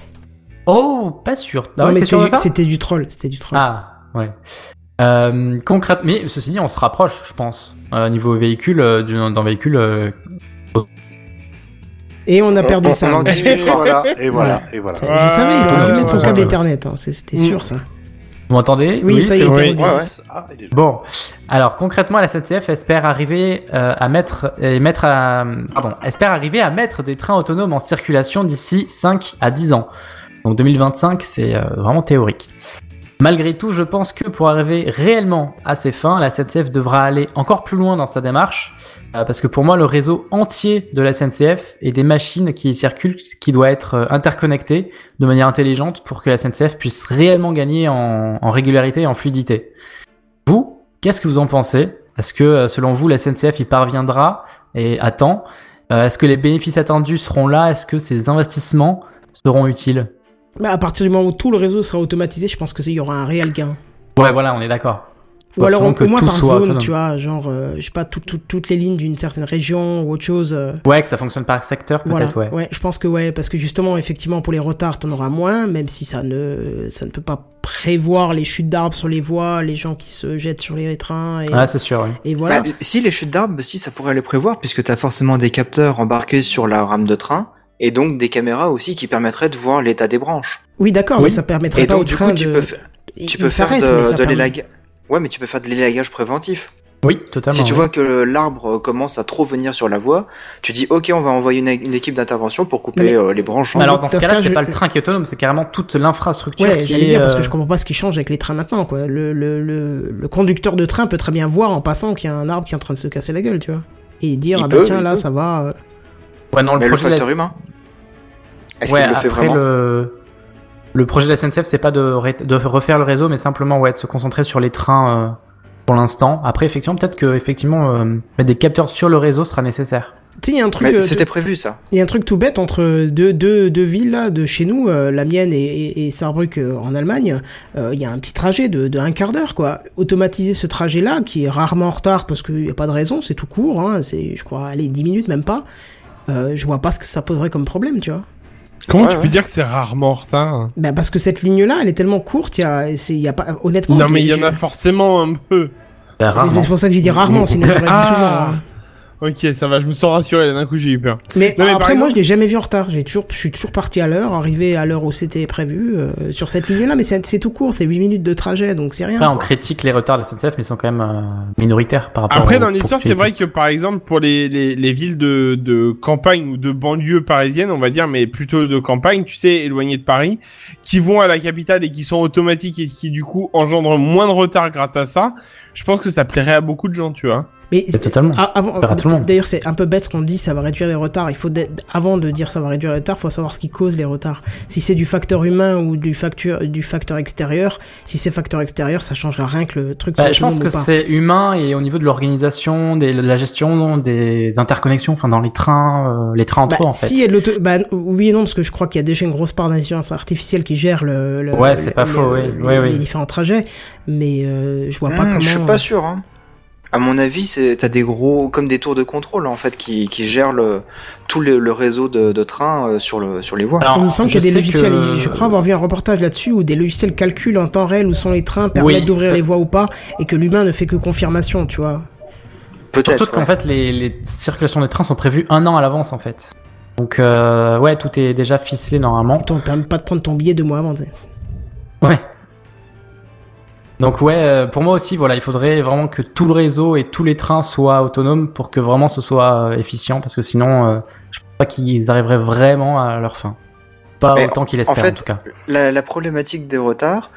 [SPEAKER 9] Oh, pas sûr. Ah
[SPEAKER 1] non,
[SPEAKER 9] ouais,
[SPEAKER 1] mais c'était du troll, c'était du troll.
[SPEAKER 9] Ah, ouais. Euh, concrètement, mais ceci dit, on se rapproche, je pense, euh, niveau véhicule, euh, d'un véhicule. euh,
[SPEAKER 1] Et on a
[SPEAKER 5] On-
[SPEAKER 1] perdu
[SPEAKER 5] on-
[SPEAKER 1] ça.
[SPEAKER 5] on en discutera, voilà, et voilà, et voilà.
[SPEAKER 1] Je savais, il aurait dû mettre son câble. Ethernet, hein, c'était sûr ça.
[SPEAKER 9] Vous m'entendez?
[SPEAKER 1] Oui, ça y est.
[SPEAKER 5] Ouais, ouais.
[SPEAKER 10] Ah, il est-
[SPEAKER 9] Bon, alors concrètement, la SNCF espère arriver euh, à mettre, et mettre à, pardon, espère arriver à mettre des trains autonomes en circulation d'ici 5 à 10 ans. Donc 2025, c'est euh, vraiment théorique. Malgré tout, je pense que pour arriver réellement à ces fins, la SNCF devra aller encore plus loin dans sa démarche, euh, parce que pour moi, le réseau entier de la SNCF et des machines qui circulent, qui doit être euh, interconnecté de manière intelligente pour que la SNCF puisse réellement gagner en, en régularité et en fluidité. Vous, qu'est-ce que vous en pensez? Est-ce que, selon vous, la SNCF y parviendra et à temps Est-ce que les bénéfices attendus seront là? Est-ce que ces investissements seront utiles?
[SPEAKER 1] Bah, à partir du moment où tout le réseau sera automatisé, je pense qu'il y aura un réel gain.
[SPEAKER 9] Ouais, voilà, on est d'accord.
[SPEAKER 1] Ou alors au
[SPEAKER 9] que
[SPEAKER 1] moins par zone,
[SPEAKER 9] autonome.
[SPEAKER 1] tu vois, genre, euh, je sais pas, tout- tout- toutes les lignes d'une certaine région ou autre chose. euh,
[SPEAKER 9] Ouais, que ça fonctionne par secteur,
[SPEAKER 1] Voilà,
[SPEAKER 9] peut-être, ouais.
[SPEAKER 1] je pense que ouais, parce que justement, effectivement, pour les retards, t'en auras moins, même si ça ne, ça ne peut pas prévoir les chutes d'arbres sur les voies, les gens qui se jettent sur les trains. Et,
[SPEAKER 9] Ah, c'est sûr, oui.
[SPEAKER 1] Et voilà.
[SPEAKER 5] Bah, si les chutes d'arbres, si ça pourrait les prévoir, puisque t'as forcément des capteurs embarqués sur la rame de train, et donc des caméras aussi qui permettraient de voir l'état des branches.
[SPEAKER 1] oui, d'accord, mais ça permettrait
[SPEAKER 5] Et
[SPEAKER 1] pas
[SPEAKER 5] donc
[SPEAKER 1] au
[SPEAKER 5] du
[SPEAKER 1] train
[SPEAKER 5] coup, tu
[SPEAKER 1] de-
[SPEAKER 5] peux, fa-
[SPEAKER 1] Il-
[SPEAKER 5] tu peux faire de, de l'élagage. Ouais, mais tu peux faire de l'élagage préventif.
[SPEAKER 9] Oui, totalement.
[SPEAKER 5] Si tu
[SPEAKER 9] ouais.
[SPEAKER 5] vois que l'arbre commence à trop venir sur la voie, tu dis ok, on va envoyer une, une équipe d'intervention pour couper
[SPEAKER 1] Mais-
[SPEAKER 5] euh, les branches. en
[SPEAKER 9] Mais alors, dans ce
[SPEAKER 1] Dans ce
[SPEAKER 9] cas-là,
[SPEAKER 1] cas,
[SPEAKER 9] c'est
[SPEAKER 1] je-
[SPEAKER 9] pas le train qui est autonome, c'est carrément toute l'infrastructure
[SPEAKER 1] Ouais,
[SPEAKER 9] qui
[SPEAKER 1] j'allais
[SPEAKER 9] est,
[SPEAKER 1] dire parce
[SPEAKER 9] euh,
[SPEAKER 1] que je comprends pas ce qui change avec les trains maintenant, quoi. Le, le, le, le conducteur de train peut très bien voir en passant qu'il y a un arbre qui est en train de se casser la gueule, tu vois. Et dire,
[SPEAKER 5] Il
[SPEAKER 1] ah bah tiens, là,
[SPEAKER 5] peut.
[SPEAKER 1] ça va. euh.
[SPEAKER 9] Ouais, non, le
[SPEAKER 5] Mais le
[SPEAKER 9] projet de la-
[SPEAKER 5] facteur humain. Est-ce
[SPEAKER 9] ouais,
[SPEAKER 5] qu'il le fait
[SPEAKER 9] après
[SPEAKER 5] vraiment
[SPEAKER 9] le... le projet de la SNCF, c'est pas de, ré- de refaire le réseau, mais simplement ouais, de se concentrer sur les trains euh, pour l'instant. Après, effectivement, peut-être que effectivement euh, mettre des capteurs sur le réseau sera nécessaire.
[SPEAKER 1] Tu sais, il y a un truc. Euh,
[SPEAKER 5] c'était
[SPEAKER 1] tu-
[SPEAKER 5] prévu ça.
[SPEAKER 1] Il y a un truc tout bête entre deux, deux, deux villes là, de chez nous, euh, la mienne et, et, et Saarbrück euh, en Allemagne. Euh, Il y a un petit trajet de, de un quart d'heure, quoi. Automatiser ce trajet-là, qui est rarement en retard parce qu'il n'y a pas de raison, c'est tout court, hein, c'est, je crois, allez, 10 minutes même pas. Euh, je vois pas ce que ça poserait comme problème, tu vois.
[SPEAKER 7] Comment
[SPEAKER 5] Ouais,
[SPEAKER 7] tu
[SPEAKER 5] ouais.
[SPEAKER 7] peux dire que c'est rarement en retard
[SPEAKER 1] Bah parce que cette ligne-là, elle est tellement courte, il y a, c'est, il y a pas, honnêtement.
[SPEAKER 7] Non, mais il y en a forcément un peu.
[SPEAKER 9] Bah,
[SPEAKER 1] C'est pour ça que j'ai dit rarement, sinon j'aurais dit
[SPEAKER 7] Ah.
[SPEAKER 1] souvent. hein.
[SPEAKER 7] Ok, ça va, je me sens rassuré, là, d'un coup j'ai eu peur.
[SPEAKER 1] Mais,
[SPEAKER 7] Non, mais
[SPEAKER 1] après, moi, je l'ai jamais vu en retard. J'ai toujours, je suis toujours parti à l'heure, arrivé à l'heure où c'était prévu euh, sur cette ligne-là. Mais c'est c'est tout court, c'est 8 minutes de trajet, donc c'est rien.
[SPEAKER 9] Après, on critique les retards de la SNCF, mais ils sont quand même euh, minoritaires par rapport
[SPEAKER 7] Après,
[SPEAKER 9] aux
[SPEAKER 7] dans l'histoire, c'est vrai que par exemple, pour les, les, les villes de, de campagne ou de banlieue parisienne, on va dire, mais plutôt de campagne, tu sais, éloignées de Paris, qui vont à la capitale et qui sont automatiques et qui du coup engendrent moins de retard grâce à ça, je pense que ça plairait à beaucoup de gens, tu vois.
[SPEAKER 1] Mais
[SPEAKER 9] totalement.
[SPEAKER 1] a- avant,
[SPEAKER 9] Faire à tout le monde.
[SPEAKER 1] D'ailleurs, c'est un peu bête ce qu'on dit, ça va réduire les retards. Il faut avant de dire ça va réduire les retards, faut savoir ce qui cause les retards. Si c'est du facteur humain ou du facteur du facteur extérieur, si c'est facteur extérieur, ça changera rien que le truc.
[SPEAKER 9] Bah,
[SPEAKER 1] soit
[SPEAKER 9] je pense que c'est humain et au niveau de l'organisation, de la gestion des interconnexions, enfin dans les trains, euh, les trains entre
[SPEAKER 1] Bah,
[SPEAKER 9] eux en fait.
[SPEAKER 1] si il bah, oui et non, parce que je crois qu'il y a déjà une grosse part d'intelligence artificielle qui gère le, le-
[SPEAKER 9] Ouais, c'est pas
[SPEAKER 1] le-
[SPEAKER 9] faux,
[SPEAKER 1] le-
[SPEAKER 9] oui,
[SPEAKER 1] les,
[SPEAKER 9] oui, oui.
[SPEAKER 1] les différents trajets, mais euh, je vois pas comment.
[SPEAKER 5] Je suis pas sûr. Hein. À mon avis, c'est t'as des gros comme des tours de contrôle en fait qui, qui gèrent le tout le, le réseau de, de trains euh, sur le sur les voies.
[SPEAKER 1] Il me semble qu'il y a des logiciels,
[SPEAKER 9] que-
[SPEAKER 1] je crois avoir vu un reportage là-dessus où des logiciels calculent en temps réel où sont les trains, permettent
[SPEAKER 9] Oui.
[SPEAKER 1] d'ouvrir les voies ou pas, et que l'humain ne fait que confirmation, tu vois.
[SPEAKER 5] Peut-être.
[SPEAKER 9] Surtout qu'en fait les, les circulations des trains sont prévues un an à l'avance en fait. Donc euh, ouais, tout est déjà ficelé normalement.
[SPEAKER 1] Attends, on permet pas de prendre ton billet deux mois avant. tu sais.
[SPEAKER 9] Ouais. Donc ouais, euh, pour moi aussi, voilà, il faudrait vraiment que tout le réseau et tous les trains soient autonomes pour que vraiment ce soit euh, efficient, parce que sinon, euh, je pense pas qu'ils arriveraient vraiment à leur fin. Pas
[SPEAKER 5] Mais
[SPEAKER 9] autant qu'ils
[SPEAKER 5] en
[SPEAKER 9] l'espèrent en, tout cas.
[SPEAKER 5] La, la problématique des retards,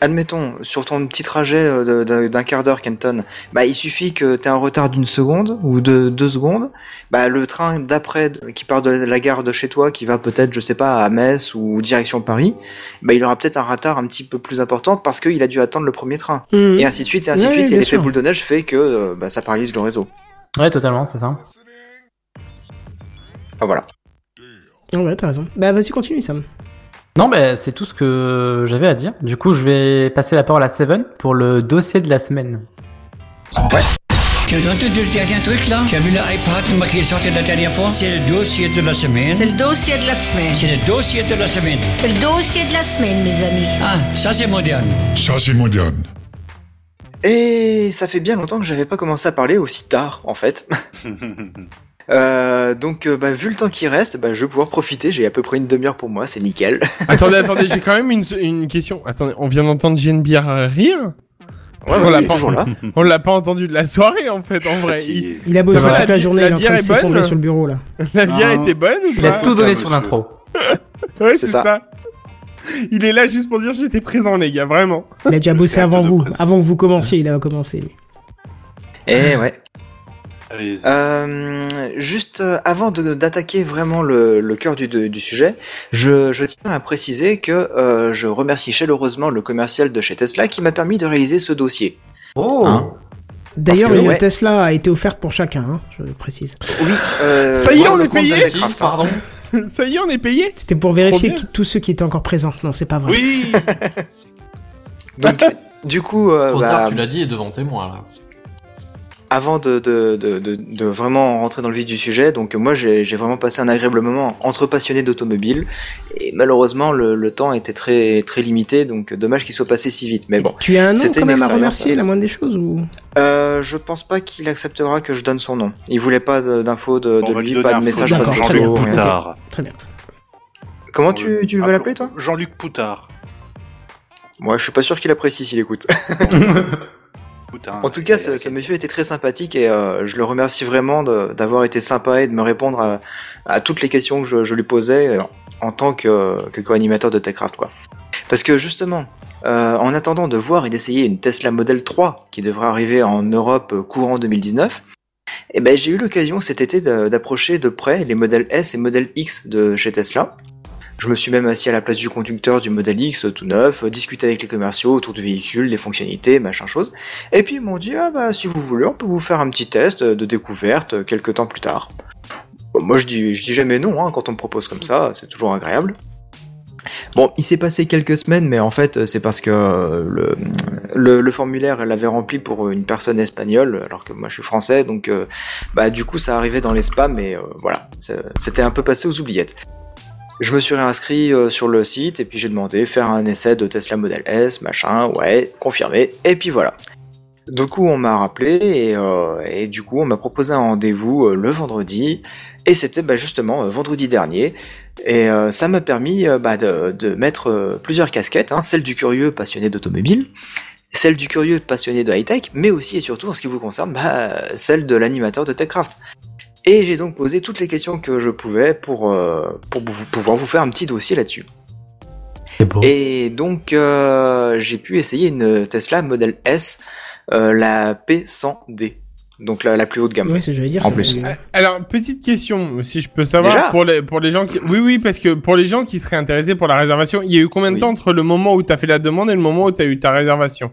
[SPEAKER 5] admettons, sur ton petit trajet euh, d'un quart d'heure, Kenton, bah, il suffit que tu aies un retard d'une seconde ou de deux secondes, bah, le train d'après qui part de la gare de chez toi, qui va peut-être, je sais pas, à Metz ou direction Paris, bah, il aura peut-être un retard un petit peu plus important parce qu'il a dû attendre le premier train.
[SPEAKER 1] Mhm.
[SPEAKER 5] Et ainsi de suite, et ainsi de suite, et l'effet boule de neige fait que euh, bah, ça paralyse le réseau.
[SPEAKER 9] Ouais, totalement, c'est ça.
[SPEAKER 5] Ah, voilà.
[SPEAKER 1] Ouais, t'as raison. Bah vas-y, continue, Sam.
[SPEAKER 9] Non, ben c'est tout ce que j'avais à dire. Du coup, je vais passer la parole à Seven pour le dossier de la semaine.
[SPEAKER 12] Tu as entendu le dernier truc là Tu as vu l'iPad qui est sorti la dernière fois? C'est le dossier de la semaine.
[SPEAKER 11] C'est le dossier de la semaine.
[SPEAKER 12] C'est le dossier de la semaine.
[SPEAKER 11] C'est le dossier de la semaine, mes amis.
[SPEAKER 12] Ah, ça c'est moderne.
[SPEAKER 6] Ça, c'est moderne.
[SPEAKER 5] Et ça fait bien longtemps que j'avais pas commencé à parler aussi tard, en fait. Euh, donc, euh, bah, vu le temps qui reste, bah, je vais pouvoir profiter. J'ai à peu près une demi-heure pour moi, c'est nickel.
[SPEAKER 7] attendez, attendez, j'ai quand même une, une question. Attendez, on vient d'entendre JNBR rire
[SPEAKER 5] Ouais, ouais,
[SPEAKER 7] l'a
[SPEAKER 5] est
[SPEAKER 7] pas-
[SPEAKER 5] toujours là.
[SPEAKER 7] On l'a pas entendu de la soirée en fait, en vrai. Il,
[SPEAKER 1] Il a bossé toute la journée, il est en
[SPEAKER 7] bière
[SPEAKER 1] train de
[SPEAKER 7] est bonne
[SPEAKER 1] sur le bureau là.
[SPEAKER 7] La bière
[SPEAKER 9] Ah.
[SPEAKER 7] était bonne ou
[SPEAKER 9] Il a
[SPEAKER 7] pas
[SPEAKER 9] tout donné sur l'intro.
[SPEAKER 7] Ouais, c'est ça.
[SPEAKER 5] ça.
[SPEAKER 7] Il est là juste pour dire j'étais présent les gars, vraiment.
[SPEAKER 1] Il a déjà bossé avant vous,
[SPEAKER 10] présence.
[SPEAKER 1] avant que vous commenciez, il a commencé lui.
[SPEAKER 5] Eh ouais.
[SPEAKER 10] Allez,
[SPEAKER 5] Euh, juste euh, avant d'attaquer vraiment le, le cœur du, sujet, je, je tiens à préciser que euh, je remercie chaleureusement le commercial de chez Tesla qui m'a permis de réaliser ce dossier.
[SPEAKER 9] Oh
[SPEAKER 5] Hein
[SPEAKER 1] D'ailleurs, une
[SPEAKER 5] ouais.
[SPEAKER 1] Tesla a été offerte pour chacun, hein, je précise.
[SPEAKER 5] Oui, euh,
[SPEAKER 7] Ça y est, on est payé
[SPEAKER 5] hein.
[SPEAKER 4] Pardon
[SPEAKER 7] Ça y est, on est payé
[SPEAKER 1] C'était pour vérifier qui- tous ceux qui étaient encore présents. Non, c'est pas vrai.
[SPEAKER 10] Oui
[SPEAKER 5] Donc, du coup, euh,
[SPEAKER 4] Trop
[SPEAKER 5] bah,
[SPEAKER 4] tard, tu l'as dit et devant témoin là.
[SPEAKER 5] Avant de, de, de, de, de vraiment rentrer dans le vif du sujet, donc moi j'ai vraiment passé un agréable moment entre passionnés d'automobile et malheureusement le, le temps était très très limité, donc dommage qu'il soit passé si vite. Mais bon,
[SPEAKER 1] Tu as un nom
[SPEAKER 5] C'était
[SPEAKER 1] quand même à remercier, la moindre des choses ou?
[SPEAKER 5] Euh, je pense pas qu'il acceptera que je donne son nom. Il voulait pas d'infos de, lui, pas de
[SPEAKER 10] un
[SPEAKER 5] message, pas de.
[SPEAKER 10] Jean-Luc. Poutard.
[SPEAKER 1] Très bien.
[SPEAKER 5] Comment tu, tu veux l'appeler toi?
[SPEAKER 10] Jean-Luc Poutard.
[SPEAKER 5] Moi je suis pas sûr qu'il apprécie s'il écoute.
[SPEAKER 10] Poutard.
[SPEAKER 5] En tout cas, ce, ce monsieur était très sympathique et euh, je le remercie vraiment d'avoir été sympa et de me répondre à, à toutes les questions que je, je lui posais euh, en tant que, que co-animateur de TechCraft. Quoi. Parce que justement, euh, en attendant de voir et d'essayer une Tesla Model 3 qui devrait arriver en Europe courant 2019, eh ben, j'ai eu l'occasion cet été d'approcher de près les modèles S et modèle X de chez Tesla. Je me suis même assis à la place du conducteur du modèle X euh, tout neuf, euh, discuté avec les commerciaux autour du véhicule, les fonctionnalités, machin chose. Et puis ils m'ont dit ah bah si vous voulez on peut vous faire un petit test de découverte euh, quelques temps plus tard. Moi je dis je dis jamais non hein, quand on me propose comme ça, c'est toujours agréable. Bon, il s'est passé quelques semaines, mais en fait, c'est parce que euh, le, formulaire, elle l'avait rempli pour une personne espagnole, alors que moi je suis français, donc euh, bah du coup ça arrivait dans les spams, et euh, voilà, c'était un peu passé aux oubliettes. Je me suis réinscrit euh, sur le site, et puis j'ai demandé faire un essai de Tesla Model S, machin, ouais, confirmé, et puis voilà. Du coup, on m'a rappelé et, euh, du coup, on m'a proposé un rendez-vous euh, le vendredi. Et c'était bah, justement vendredi dernier. Et ça m'a permis bah, de, mettre plusieurs casquettes, hein, celle du curieux passionné d'automobile, celle du curieux passionné de high-tech, mais aussi et surtout en ce qui vous concerne, bah, celle de l'animateur de TechCraft. Et j'ai donc posé toutes les questions que je pouvais pour, euh, pour vous- pouvoir vous faire un petit dossier là-dessus. Et donc, euh, j'ai pu essayer une Tesla Model S, euh, la P100D. Donc la, la plus haute gamme.
[SPEAKER 1] Ouais, c'est ce que j'allais dire.
[SPEAKER 5] En plus.
[SPEAKER 7] Alors, petite question, si je peux savoir,
[SPEAKER 5] Déjà
[SPEAKER 7] pour les, pour les gens qui... Oui, oui, parce que pour les gens qui seraient intéressés pour la réservation, il y a eu combien de temps entre le moment où t'as fait la demande et le moment où t'as eu ta réservation?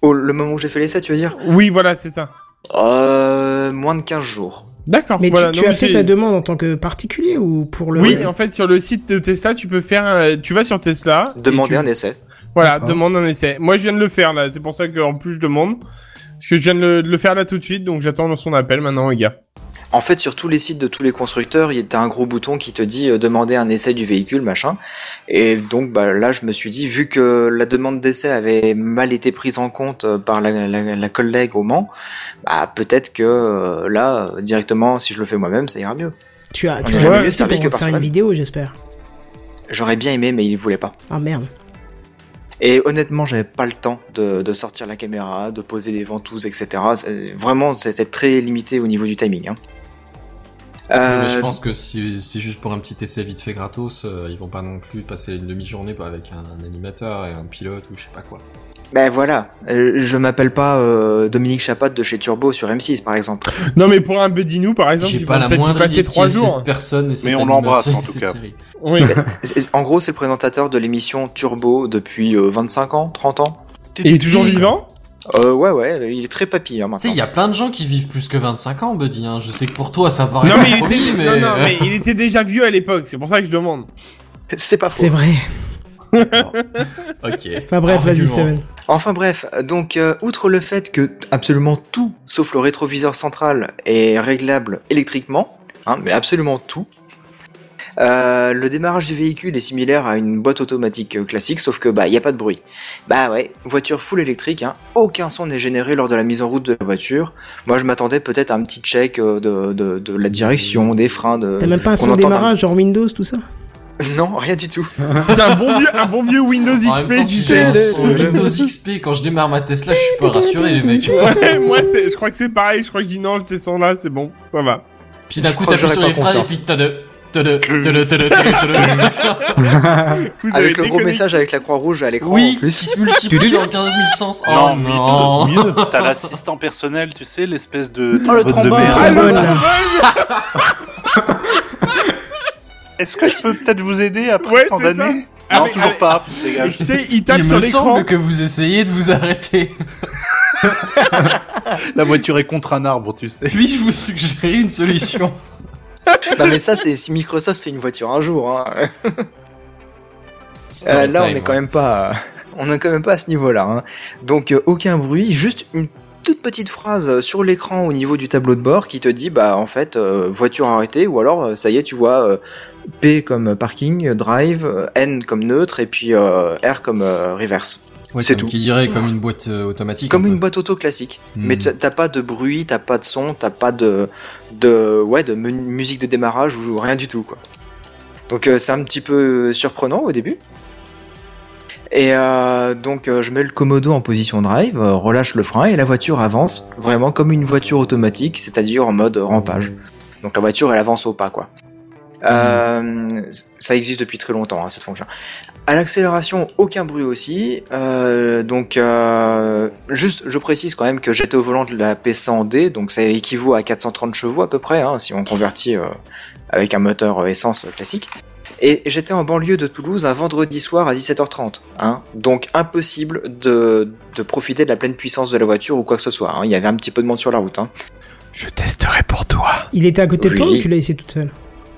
[SPEAKER 5] Au le moment où j'ai fait l'essai, tu veux dire?
[SPEAKER 7] Oui, voilà, c'est ça.
[SPEAKER 5] Euh, moins de 15 jours.
[SPEAKER 7] D'accord.
[SPEAKER 1] Mais
[SPEAKER 7] voilà,
[SPEAKER 1] tu, tu
[SPEAKER 7] non,
[SPEAKER 1] as fait ta demande en tant que particulier ou pour le.
[SPEAKER 7] Oui, en fait, sur le site de Tesla, tu peux faire, un- tu vas sur Tesla.
[SPEAKER 5] Demander
[SPEAKER 7] tu-
[SPEAKER 5] un essai.
[SPEAKER 7] Voilà, demande un essai. Moi, je viens de le faire là. C'est pour ça qu'en plus je demande, parce que je viens de le, de le faire là tout de suite, donc j'attends son appel maintenant, les gars.
[SPEAKER 5] En fait, sur tous les sites de tous les constructeurs, il y a un gros bouton qui te dit euh, demander un essai du véhicule, machin. Et donc, bah, là, je me suis dit, vu que la demande d'essai avait mal été prise en compte euh, par la, la, la collègue au Mans, bah, peut-être que euh, là, directement, si je le fais moi-même, ça ira mieux.
[SPEAKER 1] Tu as, tu as
[SPEAKER 5] mieux servi que par
[SPEAKER 1] faire une vidéo, j'espère.
[SPEAKER 5] J'aurais bien aimé, mais il voulait pas.
[SPEAKER 1] Ah merde.
[SPEAKER 5] Et honnêtement, j'avais pas le temps de, de sortir la caméra, de poser des ventouses, etc. Vraiment, c'était très limité au niveau du timing. Hein. Euh,
[SPEAKER 4] Mais je pense que si c'est juste pour un petit essai vite fait gratos, euh, ils vont pas non plus passer une demi-journée bah, avec un, un animateur et un pilote ou je sais pas quoi.
[SPEAKER 5] Ben voilà, Euh, je m'appelle pas euh, Dominique Chapat de chez Turbo sur M6 par exemple.
[SPEAKER 7] Non, mais pour un Bedinou, par exemple,
[SPEAKER 4] J'ai pas la
[SPEAKER 7] peut-être y
[SPEAKER 4] moindre
[SPEAKER 7] passer
[SPEAKER 4] idée
[SPEAKER 7] trois jours.
[SPEAKER 4] cette personne et cette
[SPEAKER 10] Mais on l'embrasse, en tout cas.
[SPEAKER 4] série.
[SPEAKER 7] Oui.
[SPEAKER 5] C'est- En gros, c'est le présentateur de l'émission Turbo depuis euh, 25 ans, 30 ans.
[SPEAKER 7] Et il est toujours vivant?
[SPEAKER 5] Euh, Ouais, ouais, il est très papy hein,
[SPEAKER 4] Tu sais,
[SPEAKER 5] maintenant.
[SPEAKER 4] il y a plein de gens qui vivent plus que 25 ans, Buddy. Hein. Je sais que pour toi, ça paraît
[SPEAKER 7] Non, mais il
[SPEAKER 4] folie,
[SPEAKER 7] était,
[SPEAKER 4] mais...
[SPEAKER 7] non, non, mais il était déjà vieux à l'époque. C'est pour ça que je demande.
[SPEAKER 5] C'est pas faux.
[SPEAKER 1] C'est vrai.
[SPEAKER 4] ok.
[SPEAKER 1] Enfin bref, vas-y. Seven.
[SPEAKER 5] Enfin bref, donc euh, outre le fait que absolument tout, sauf le rétroviseur central, est réglable électriquement, hein, mais absolument tout, euh, le démarrage du véhicule est similaire à une boîte automatique euh, classique, sauf que bah y a pas de bruit. Bah ouais, voiture full électrique, hein, aucun son n'est généré lors de la mise en route de la voiture. Moi je m'attendais peut-être à un petit check euh, de, de, de la direction, des freins, de.
[SPEAKER 1] T'as même pas un son
[SPEAKER 5] un-
[SPEAKER 1] démarrage, genre Windows, tout ça?
[SPEAKER 5] Non, rien du tout.
[SPEAKER 7] Putain, un bon vieux, un bon vieux Windows
[SPEAKER 4] En même
[SPEAKER 7] XP,
[SPEAKER 4] temps,
[SPEAKER 7] tu sais.
[SPEAKER 4] Windows XP quand je démarre ma Tesla, je suis pas rassuré, les mecs.
[SPEAKER 7] Ouais, moi, je crois que c'est pareil. Je crois que je dis non, je descends là, c'est bon, ça va.
[SPEAKER 4] Puis d'un coup, t'appuies sur les freins et puis t'as de...
[SPEAKER 5] Avec le gros message avec la croix rouge à l'écran
[SPEAKER 4] Oui, qui se multiplie en 15 000 sens.
[SPEAKER 10] Non, mieux. T'as l'assistant personnel, tu sais, l'espèce de
[SPEAKER 15] le
[SPEAKER 10] bonne de
[SPEAKER 15] trombone.
[SPEAKER 10] merde.
[SPEAKER 1] Trombone,
[SPEAKER 7] trombone
[SPEAKER 10] Est-ce que je peux peut-être vous aider après tant d'années Non, toujours pas.
[SPEAKER 7] Tu sais, il tape
[SPEAKER 4] Il
[SPEAKER 7] sur
[SPEAKER 4] me
[SPEAKER 7] l'écran.
[SPEAKER 4] semble que vous essayez de vous arrêter.
[SPEAKER 10] La voiture est contre un arbre, tu sais.
[SPEAKER 4] Puis-je vous suggérer une solution
[SPEAKER 5] Non mais ça c'est si Microsoft fait une voiture un jour. Hein. Euh, là on est quand même pas, on est quand même pas à ce niveau-là. Hein. Donc euh, aucun bruit, juste une toute petite phrase sur l'écran au niveau du tableau de bord qui te dit bah en fait euh, voiture arrêtée ou alors euh, ça y est tu vois euh, P comme parking, euh, drive, euh, N comme neutre et puis euh, R comme euh, reverse.
[SPEAKER 4] Ouais,
[SPEAKER 5] c'est
[SPEAKER 4] comme
[SPEAKER 5] tout.
[SPEAKER 4] Qui dirait comme une boîte euh, automatique.
[SPEAKER 5] Comme
[SPEAKER 4] un
[SPEAKER 5] une boîte auto classique.
[SPEAKER 4] Hmm.
[SPEAKER 5] Mais t'as pas de bruit, t'as pas de son, t'as pas de, de, ouais, de mu- musique de démarrage ou rien du tout, quoi. Donc euh, c'est un petit peu surprenant au début. Et euh, donc je mets le commodo en position drive, relâche le frein et la voiture avance vraiment comme une voiture automatique, c'est-à-dire en mode rampage. Donc la voiture elle avance au pas quoi. Euh, ça existe depuis très longtemps hein, cette fonction. À l'accélération, aucun bruit aussi. Euh, donc, euh, juste, je précise quand même que j'étais au volant de la P100D, donc ça équivaut à 430 chevaux à peu près, hein, si on convertit euh, avec un moteur essence classique. Et j'étais en banlieue de Toulouse un vendredi soir à 17h30. Hein, donc impossible de, de profiter de la pleine puissance de la voiture ou quoi que ce soit. hein. Il y avait un petit peu de monde sur la route. Hein.
[SPEAKER 7] Je testerai pour toi.
[SPEAKER 1] Il était à côté de toi ou tu l'as laissé toute seule?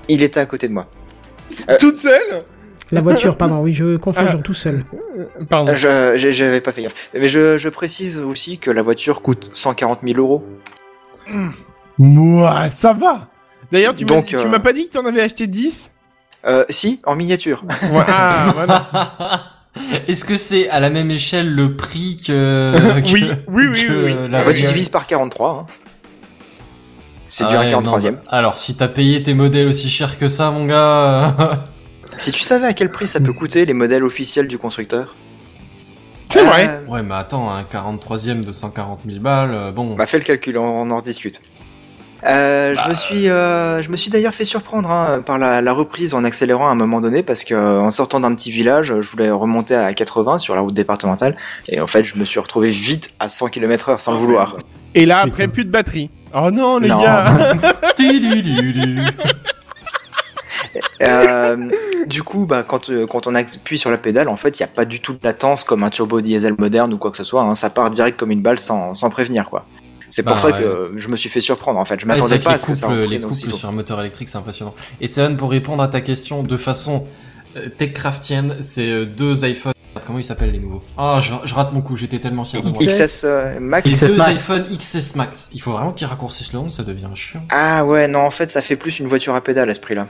[SPEAKER 5] Il était à côté de moi. Euh,
[SPEAKER 7] Toute seule?
[SPEAKER 1] La voiture, pardon, oui, je confonds,
[SPEAKER 7] Ah.
[SPEAKER 1] genre tout seul.
[SPEAKER 7] Pardon.
[SPEAKER 5] Je j'avais pas fait gaffe. Mais je, je précise aussi que la voiture coûte 140 000 euros.
[SPEAKER 7] Moi, ça va. D'ailleurs, tu m'as
[SPEAKER 5] euh,
[SPEAKER 7] m'as pas dit que t'en avais acheté 10
[SPEAKER 5] Euh, si, en miniature.
[SPEAKER 7] Ouais, Ah, voilà.
[SPEAKER 4] Est-ce que c'est à la même échelle le prix que... que-
[SPEAKER 7] Oui, oui, oui,
[SPEAKER 4] que
[SPEAKER 7] oui, oui.
[SPEAKER 4] la-
[SPEAKER 5] Bah, tu divises par 43. hein. C'est
[SPEAKER 4] Ah
[SPEAKER 5] du
[SPEAKER 4] ouais,
[SPEAKER 5] 1
[SPEAKER 4] non,
[SPEAKER 5] 43 e
[SPEAKER 4] bah, Alors, si t'as payé tes modèles aussi cher que ça, mon gars...
[SPEAKER 5] Si tu savais à quel prix ça peut coûter les modèles officiels du constructeur?
[SPEAKER 7] C'est vrai.
[SPEAKER 5] Euh,
[SPEAKER 4] Ouais, mais attends, un 43ème de 140 000 balles, euh, bon...
[SPEAKER 5] Bah fais le calcul, on, on en rediscute. Euh,
[SPEAKER 4] Bah,
[SPEAKER 5] je me suis, euh, je me suis d'ailleurs fait surprendre hein, par la, la reprise en accélérant à un moment donné parce que euh, en sortant d'un petit village, je voulais remonter à 80 sur la route départementale et en fait je me suis retrouvé vite à 100 km/h sans le vouloir.
[SPEAKER 7] Et là, après, plus de batterie. Oh non, les
[SPEAKER 5] Non.
[SPEAKER 7] gars
[SPEAKER 5] Euh, du coup, bah, quand, euh, quand on appuie sur la pédale, en fait, il n'y a pas du tout de latence comme un turbo diesel moderne ou quoi que ce soit. hein. Ça part direct comme une balle sans, sans prévenir, quoi. C'est pour
[SPEAKER 4] Bah,
[SPEAKER 5] ça que euh, je me suis fait surprendre, en fait. Je
[SPEAKER 4] Ouais,
[SPEAKER 5] m'attendais pas à ce que ça
[SPEAKER 4] les couples, sur un moteur électrique, c'est impressionnant. Et Seven, pour répondre à ta question de façon euh, techcraftienne, c'est euh, deux iPhones. Comment ils s'appellent les nouveaux? Ah, je, je rate mon coup, j'étais tellement fier de moi.
[SPEAKER 5] XS euh, Max.
[SPEAKER 4] C'est deux
[SPEAKER 5] Max.
[SPEAKER 4] iPhone XS Max. Il faut vraiment qu'ils raccourcissent le nom, ça devient chiant.
[SPEAKER 5] Ah ouais, non, en fait, ça fait plus une voiture à pédale à ce prix-là.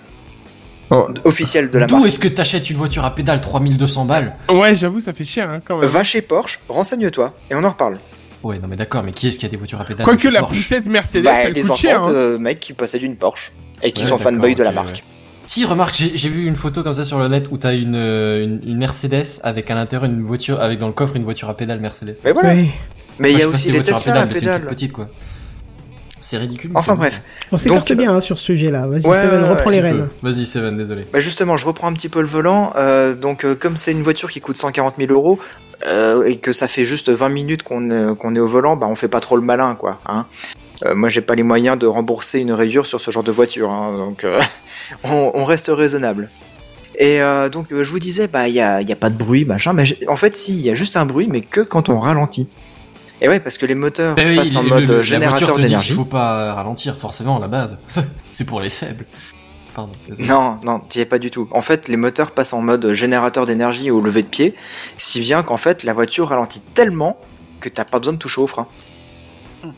[SPEAKER 5] Officielle de la
[SPEAKER 4] D'où
[SPEAKER 5] marque.
[SPEAKER 4] est-ce que t'achètes une voiture à pédale 3200 balles
[SPEAKER 7] Ouais, j'avoue, ça fait cher, hein, quand même.
[SPEAKER 5] Va chez Porsche, renseigne-toi, et on en reparle.
[SPEAKER 4] Ouais, non mais d'accord, mais qui est-ce qui a des voitures à pédale
[SPEAKER 7] Quoique la poussette Mercedes,
[SPEAKER 5] Bah,
[SPEAKER 7] elle
[SPEAKER 5] les
[SPEAKER 7] coûte
[SPEAKER 5] enfants
[SPEAKER 7] cher. hein.
[SPEAKER 5] de mecs qui possèdent une Porsche, et qui
[SPEAKER 4] Ouais,
[SPEAKER 5] sont fanboys de la marque.
[SPEAKER 4] ouais. Si, remarque, j'ai vu une photo comme ça sur le net où t'as une, euh, une, une Mercedes avec à l'intérieur une voiture, avec dans le coffre une voiture à pédale Mercedes.
[SPEAKER 5] Mais voilà.
[SPEAKER 1] Oui.
[SPEAKER 5] Mais il y a aussi
[SPEAKER 4] si
[SPEAKER 5] les
[SPEAKER 4] voitures
[SPEAKER 5] Tesla à
[SPEAKER 4] mais c'est une
[SPEAKER 5] pédale.
[SPEAKER 4] toute petite quoi. C'est ridicule.
[SPEAKER 5] Enfin bref.
[SPEAKER 1] On s'écarte bien hein, sur ce sujet-là. Vas-y,
[SPEAKER 5] Ouais,
[SPEAKER 1] Seven,
[SPEAKER 5] ouais,
[SPEAKER 1] reprends
[SPEAKER 5] ouais,
[SPEAKER 1] les rênes.
[SPEAKER 4] Vas-y, Seven, désolé.
[SPEAKER 5] Bah justement, je reprends un petit peu le volant. euh, donc, euh, comme c'est une voiture qui coûte 140 000 euros euh, et que ça fait juste 20 minutes qu'on euh, est au volant, bah on fait pas trop le malin, quoi. Hein. Euh, moi, j'ai pas les moyens de rembourser une rayure sur ce genre de voiture, hein, donc euh, on, on reste raisonnable. Et euh, donc, euh, je vous disais, bah il y a, y a pas de bruit, machin. Mais en fait, si, il y a juste un bruit, mais que quand on ralentit. Et ouais, parce que les moteurs
[SPEAKER 4] Eh oui,
[SPEAKER 5] passent en mode
[SPEAKER 4] le-
[SPEAKER 5] générateur d'énergie.
[SPEAKER 4] qu'il faut pas ralentir, forcément, à la base. c'est pour les faibles. Pardon.
[SPEAKER 5] Non, non, t'y es pas du tout. En fait, les moteurs passent en mode générateur d'énergie au lever de pied, si bien qu'en fait, la voiture ralentit tellement que t'as pas besoin de toucher au frein.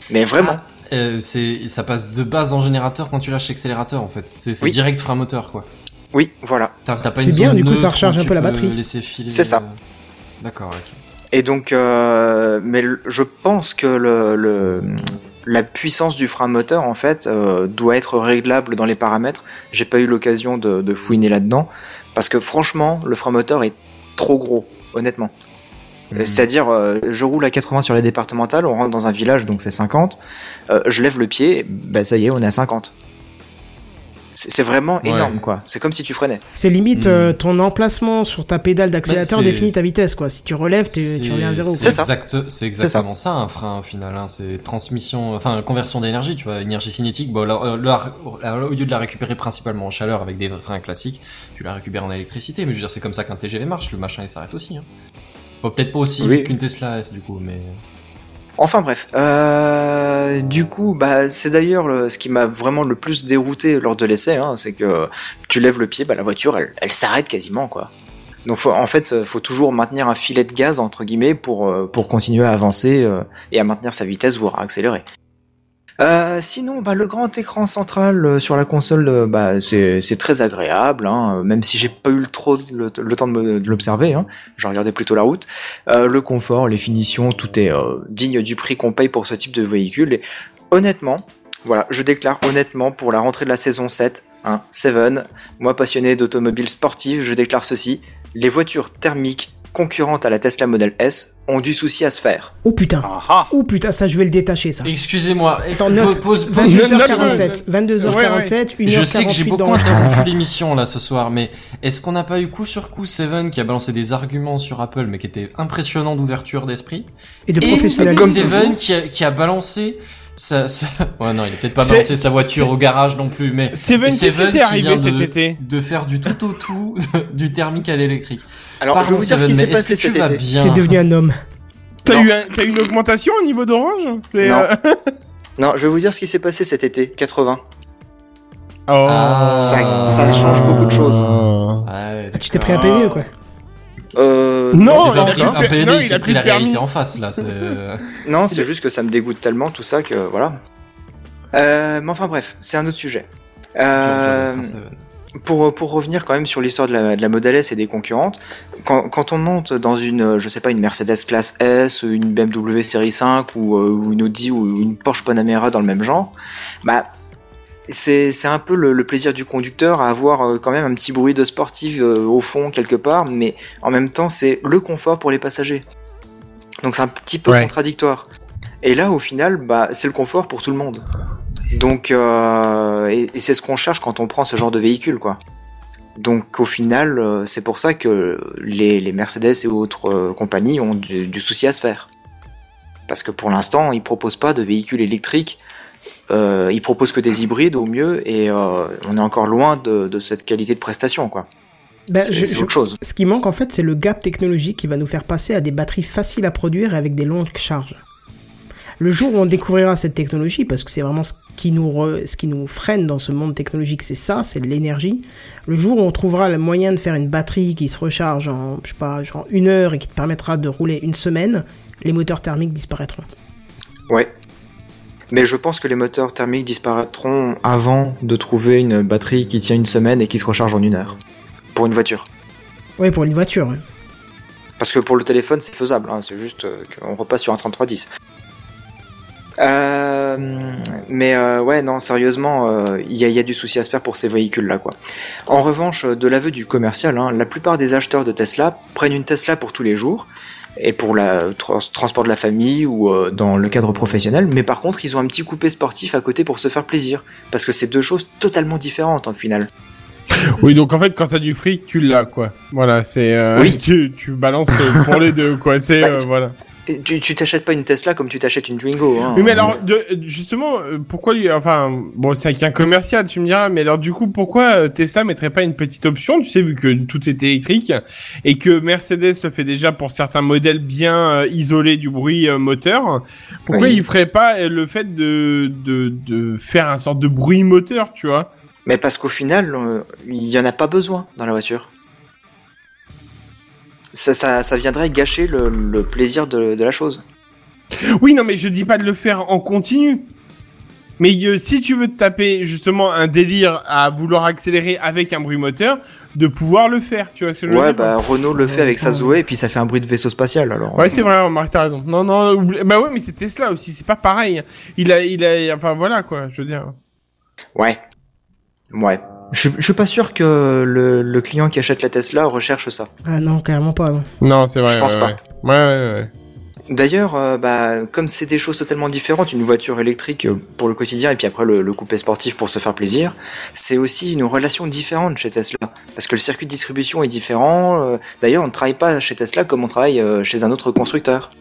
[SPEAKER 5] Mais vraiment.
[SPEAKER 4] Euh, c'est, ça passe de base en générateur quand tu lâches l'accélérateur en fait. C'est, c'est
[SPEAKER 5] Oui.
[SPEAKER 4] direct frein moteur quoi.
[SPEAKER 5] Oui, voilà.
[SPEAKER 4] T'as, t'as pas
[SPEAKER 1] C'est
[SPEAKER 4] une
[SPEAKER 1] bien,
[SPEAKER 4] zone
[SPEAKER 1] du coup, ça recharge un
[SPEAKER 4] tu
[SPEAKER 1] peu la batterie.
[SPEAKER 5] C'est ça.
[SPEAKER 4] euh, D'accord, ok.
[SPEAKER 5] Et donc, euh, mais je pense que le, le- la puissance du frein moteur, en fait, euh, doit être réglable dans les paramètres. J'ai pas eu l'occasion de, de fouiner là-dedans, parce que franchement, le frein moteur est trop gros, honnêtement. Euh, C'est-à-dire, euh, je roule à 80 sur les départementales, on rentre dans un village, donc c'est 50. euh, je lève le pied, bah ça y est, on est à 50. C'est vraiment
[SPEAKER 4] Ouais.
[SPEAKER 5] énorme, quoi. C'est comme si tu freinais.
[SPEAKER 1] C'est limite
[SPEAKER 4] Hmm.
[SPEAKER 1] euh, ton emplacement sur ta pédale d'accélérateur
[SPEAKER 4] Bah,
[SPEAKER 1] définit ta vitesse, quoi. Si tu relèves, tu reviens à zéro.
[SPEAKER 4] C'est exact, c'est exactement ça. un frein au final. Hein. C'est transmission, enfin conversion d'énergie, tu vois, énergie cinétique. Bon, là, au lieu de la récupérer principalement en chaleur avec des freins classiques, tu la récupères en électricité. Mais je veux dire, c'est comme ça qu'un TGV marche. Le machin il s'arrête aussi. Hein. Bon, peut-être pas aussi
[SPEAKER 5] Oui.
[SPEAKER 4] vite qu'une Tesla S du coup, mais
[SPEAKER 5] Enfin bref, euh, du coup, bah, c'est d'ailleurs le- ce qui m'a vraiment le plus dérouté lors de l'essai, hein, c'est que tu lèves le pied, bah, la voiture, elle, s'arrête quasiment, quoi. Donc en fait, euh, faut toujours maintenir un filet de gaz entre guillemets pour euh, continuer à avancer euh, et à maintenir sa vitesse, voire à accélérer. Euh, sinon, bah, le grand écran central euh, sur la console, euh, bah, c'est très agréable, hein, même si j'ai pas eu le trop le, temps de, l'observer. Hein, je regardais plutôt la route. Le confort, les finitions, tout est digne du prix qu'on paye pour ce type de véhicule. Et honnêtement, voilà, je déclare honnêtement pour la rentrée de la saison 7, hein, Seven, moi passionné d'automobile sportive, je déclare ceci les voitures thermiques concurrentes à la Tesla Model S ont du souci à se faire.
[SPEAKER 1] Oh putain. Oh putain, ça je vais le détacher ça.
[SPEAKER 4] excusez-moi.
[SPEAKER 1] Attends,
[SPEAKER 4] po-
[SPEAKER 1] note.
[SPEAKER 4] pose- pose-
[SPEAKER 1] 22h47. 22h47, 1h48
[SPEAKER 4] Je sais que j'ai beaucoup interrompu l'émission là ce soir, mais est-ce qu'on n'a pas eu coup sur coup Seven qui a balancé des arguments sur Apple, mais qui étaient impressionnants d'ouverture d'esprit
[SPEAKER 1] Et de professionnalisme.
[SPEAKER 4] Comme Seven qui a, qui a balancé Ouais, non, il a peut-être pas balancé sa voiture au garage non plus, mais
[SPEAKER 7] Seven, qu'est-ce qui t'est
[SPEAKER 4] qui
[SPEAKER 7] arrivé
[SPEAKER 4] vient
[SPEAKER 7] cet
[SPEAKER 4] de,
[SPEAKER 7] été
[SPEAKER 4] de faire du tout au tout, du thermique à l'électrique.
[SPEAKER 5] Alors,
[SPEAKER 4] Pardon,
[SPEAKER 5] je vais vous dire ce qui s'est passé cet été.
[SPEAKER 4] bien
[SPEAKER 1] C'est devenu un homme.
[SPEAKER 7] T'as eu, un- t'as eu une augmentation au niveau d'Orange C'est,
[SPEAKER 5] Non.
[SPEAKER 7] euh,
[SPEAKER 5] Non, je vais vous dire ce qui s'est passé cet été, 80.
[SPEAKER 7] Oh.
[SPEAKER 5] Ça, ça change beaucoup de choses.
[SPEAKER 4] Ouais,
[SPEAKER 1] Ah, tu t'es pris un PV ou quoi
[SPEAKER 5] Euh,
[SPEAKER 7] Non, il a pris
[SPEAKER 4] un
[SPEAKER 7] non,
[SPEAKER 4] il
[SPEAKER 7] il
[SPEAKER 4] s'est
[SPEAKER 7] a
[SPEAKER 4] pris la réalité en face là. c'est-
[SPEAKER 5] Non, c'est juste que ça me dégoûte tellement tout ça que voilà. Euh, mais enfin bref, c'est un autre sujet. Euh, pour, pour revenir quand même sur l'histoire de la, de la Model S et des concurrentes, quand, quand on monte dans une, euh, je sais pas, une Mercedes classe S, une BMW série 5 ou, euh, ou une Audi ou une Porsche Panamera dans le même genre, bah c'est c'est un peu le, le plaisir du conducteur à avoir euh, quand même un petit bruit de sportif euh, au fond quelque part, mais en même temps c'est le confort pour les passagers. Donc c'est un petit peu
[SPEAKER 7] Ouais.
[SPEAKER 5] contradictoire. Et là au final, bah c'est le confort pour tout le monde. Donc euh, et, et c'est ce qu'on cherche quand on prend ce genre de véhicule quoi. Donc au final, euh, c'est pour ça que les, les Mercedes et autres euh, compagnies ont du, du souci à se faire. Parce que pour l'instant, ils proposent pas de véhicules électriques. Euh, ils proposent que des hybrides au mieux, et euh, on est encore loin de, de cette qualité de prestation, quoi.
[SPEAKER 1] Ben,
[SPEAKER 5] C'est-
[SPEAKER 1] je-
[SPEAKER 5] autre chose.
[SPEAKER 1] Ce qui manque en fait, c'est le gap technologique qui va nous faire passer à des batteries faciles à produire et avec des longues charges. Le jour où on découvrira cette technologie, parce que c'est vraiment ce qui nous re- ce qui nous freine dans ce monde technologique, c'est ça, c'est l'énergie. Le jour où on trouvera le moyen de faire une batterie qui se recharge en je sais pas, genre une heure et qui te permettra de rouler une semaine, les moteurs thermiques disparaîtront.
[SPEAKER 5] Ouais. Mais je pense que les moteurs thermiques disparaîtront avant de trouver une batterie qui tient une semaine et qui se recharge en une heure. Pour une voiture.
[SPEAKER 1] Ouais, pour une voiture.
[SPEAKER 5] Parce que pour le téléphone, c'est faisable, hein, c'est juste euh, qu'on repasse sur un 3310. Euh, mais euh, ouais, non, sérieusement, euh, il y, a, il y a du souci à se faire pour ces véhicules-là, quoi. En revanche, de l'aveu du commercial, hein, la plupart des acheteurs de Tesla prennent une Tesla pour tous les jours et pour le transport de la famille ou euh, dans le cadre professionnel, mais par contre, ils ont un petit coupé sportif à côté pour se faire plaisir, parce que c'est deux choses totalement différentes en final.
[SPEAKER 7] Oui, donc en fait, quand t'as du fric, tu l'as, quoi. Voilà, c'est. euh,
[SPEAKER 5] Oui.
[SPEAKER 7] Tu, tu balances euh, pour les deux, quoi. C'est.
[SPEAKER 5] Bah,
[SPEAKER 7] euh, voilà.
[SPEAKER 5] Et Tu tu t'achètes pas une Tesla comme tu t'achètes une Twingo. Hein.
[SPEAKER 7] Oui, mais alors, de, justement, euh, pourquoi, enfin, bon, c'est qu'un commercial, tu me diras, mais alors, du coup, pourquoi euh, Tesla mettrait pas une petite option, tu sais, vu que tout est électrique, et que Mercedes le fait déjà pour certains modèles bien euh, isolés du bruit euh, moteur, pourquoi
[SPEAKER 5] Oui.
[SPEAKER 7] il ferait pas euh, le fait de, de, de faire un sorte de bruit moteur, tu vois?
[SPEAKER 5] Mais parce qu'au final, euh, il y en a pas besoin dans la voiture. Ça, ça, ça viendrait gâcher le, le plaisir de, de la chose.
[SPEAKER 7] Oui, non, mais je dis pas de le faire en continu. Mais euh, si tu veux te taper justement un délire à vouloir accélérer avec un bruit moteur, de pouvoir le faire, tu vois ce que je veux
[SPEAKER 5] Ouais, bah Renault le fait avec sa Zoé et puis ça fait un bruit de vaisseau spatial alors.
[SPEAKER 7] Ouais, c'est vrai, Marc, t'as raison. Non, non, oublie- bah ouais, mais c'est Tesla aussi, c'est pas pareil. Il a, il a, enfin voilà quoi, je veux dire.
[SPEAKER 5] Ouais. Ouais. Je, suis- je suis pas sûr que le, le client qui achète la Tesla recherche ça.
[SPEAKER 1] Ah non, carrément pas. Non.
[SPEAKER 7] Non, c'est vrai.
[SPEAKER 5] Je pense
[SPEAKER 7] ouais,
[SPEAKER 5] pas.
[SPEAKER 7] Ouais, ouais, ouais. ouais.
[SPEAKER 5] D'ailleurs, euh, bah, comme c'est des choses totalement différentes, une voiture électrique euh, pour le quotidien et puis après le, le coupé sportif pour se faire plaisir, c'est aussi une relation différente chez Tesla. Parce que le circuit de distribution est différent. euh, D'ailleurs, on ne travaille pas chez Tesla comme on travaille euh, chez un autre constructeur.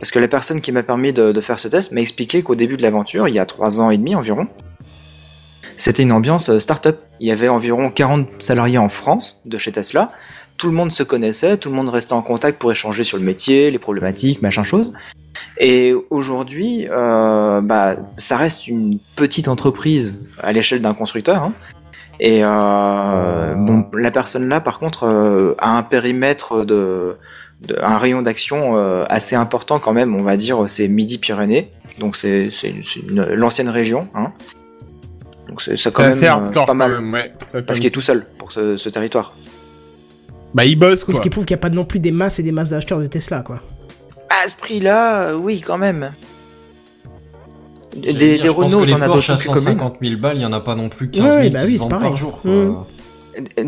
[SPEAKER 5] Parce que la personne qui m'a permis de, de faire ce test m'a expliqué qu'au début de l'aventure, il y a trois ans et demi environ, c'était une ambiance euh, start-up. Il y avait environ 40 salariés en France de chez Tesla. Tout le monde se connaissait, tout le monde restait en contact pour échanger sur le métier, les problématiques, machin chose. Et aujourd'hui, euh, bah, ça reste une petite entreprise à l'échelle d'un constructeur. hein. Et euh, la personne là, par contre, a un périmètre de, un rayon d'action assez important quand même. On va dire, c'est Midi-Pyrénées, donc c'est l'ancienne région. Hein. Donc c'est ça
[SPEAKER 7] C'est
[SPEAKER 5] quand même
[SPEAKER 7] assez
[SPEAKER 5] euh,
[SPEAKER 7] hardcore,
[SPEAKER 5] pas
[SPEAKER 7] quand
[SPEAKER 5] mal,
[SPEAKER 7] même, ouais.
[SPEAKER 5] parce qu'il est tout seul pour ce, ce territoire.
[SPEAKER 7] Bah, il bosse
[SPEAKER 1] Ce qui prouve qu'il n'y a pas non plus des masses et des masses d'acheteurs de Tesla, quoi.
[SPEAKER 5] À ce prix-là, euh, oui, quand même. Des, des Renault, t'en as dans
[SPEAKER 4] Porsche à
[SPEAKER 5] toutes les communes.
[SPEAKER 4] 150 000 balles, il y en a pas non plus 15 000
[SPEAKER 5] Ouais,
[SPEAKER 4] qui
[SPEAKER 5] bah oui, pareil.
[SPEAKER 4] par jour. quoi.
[SPEAKER 5] Mm.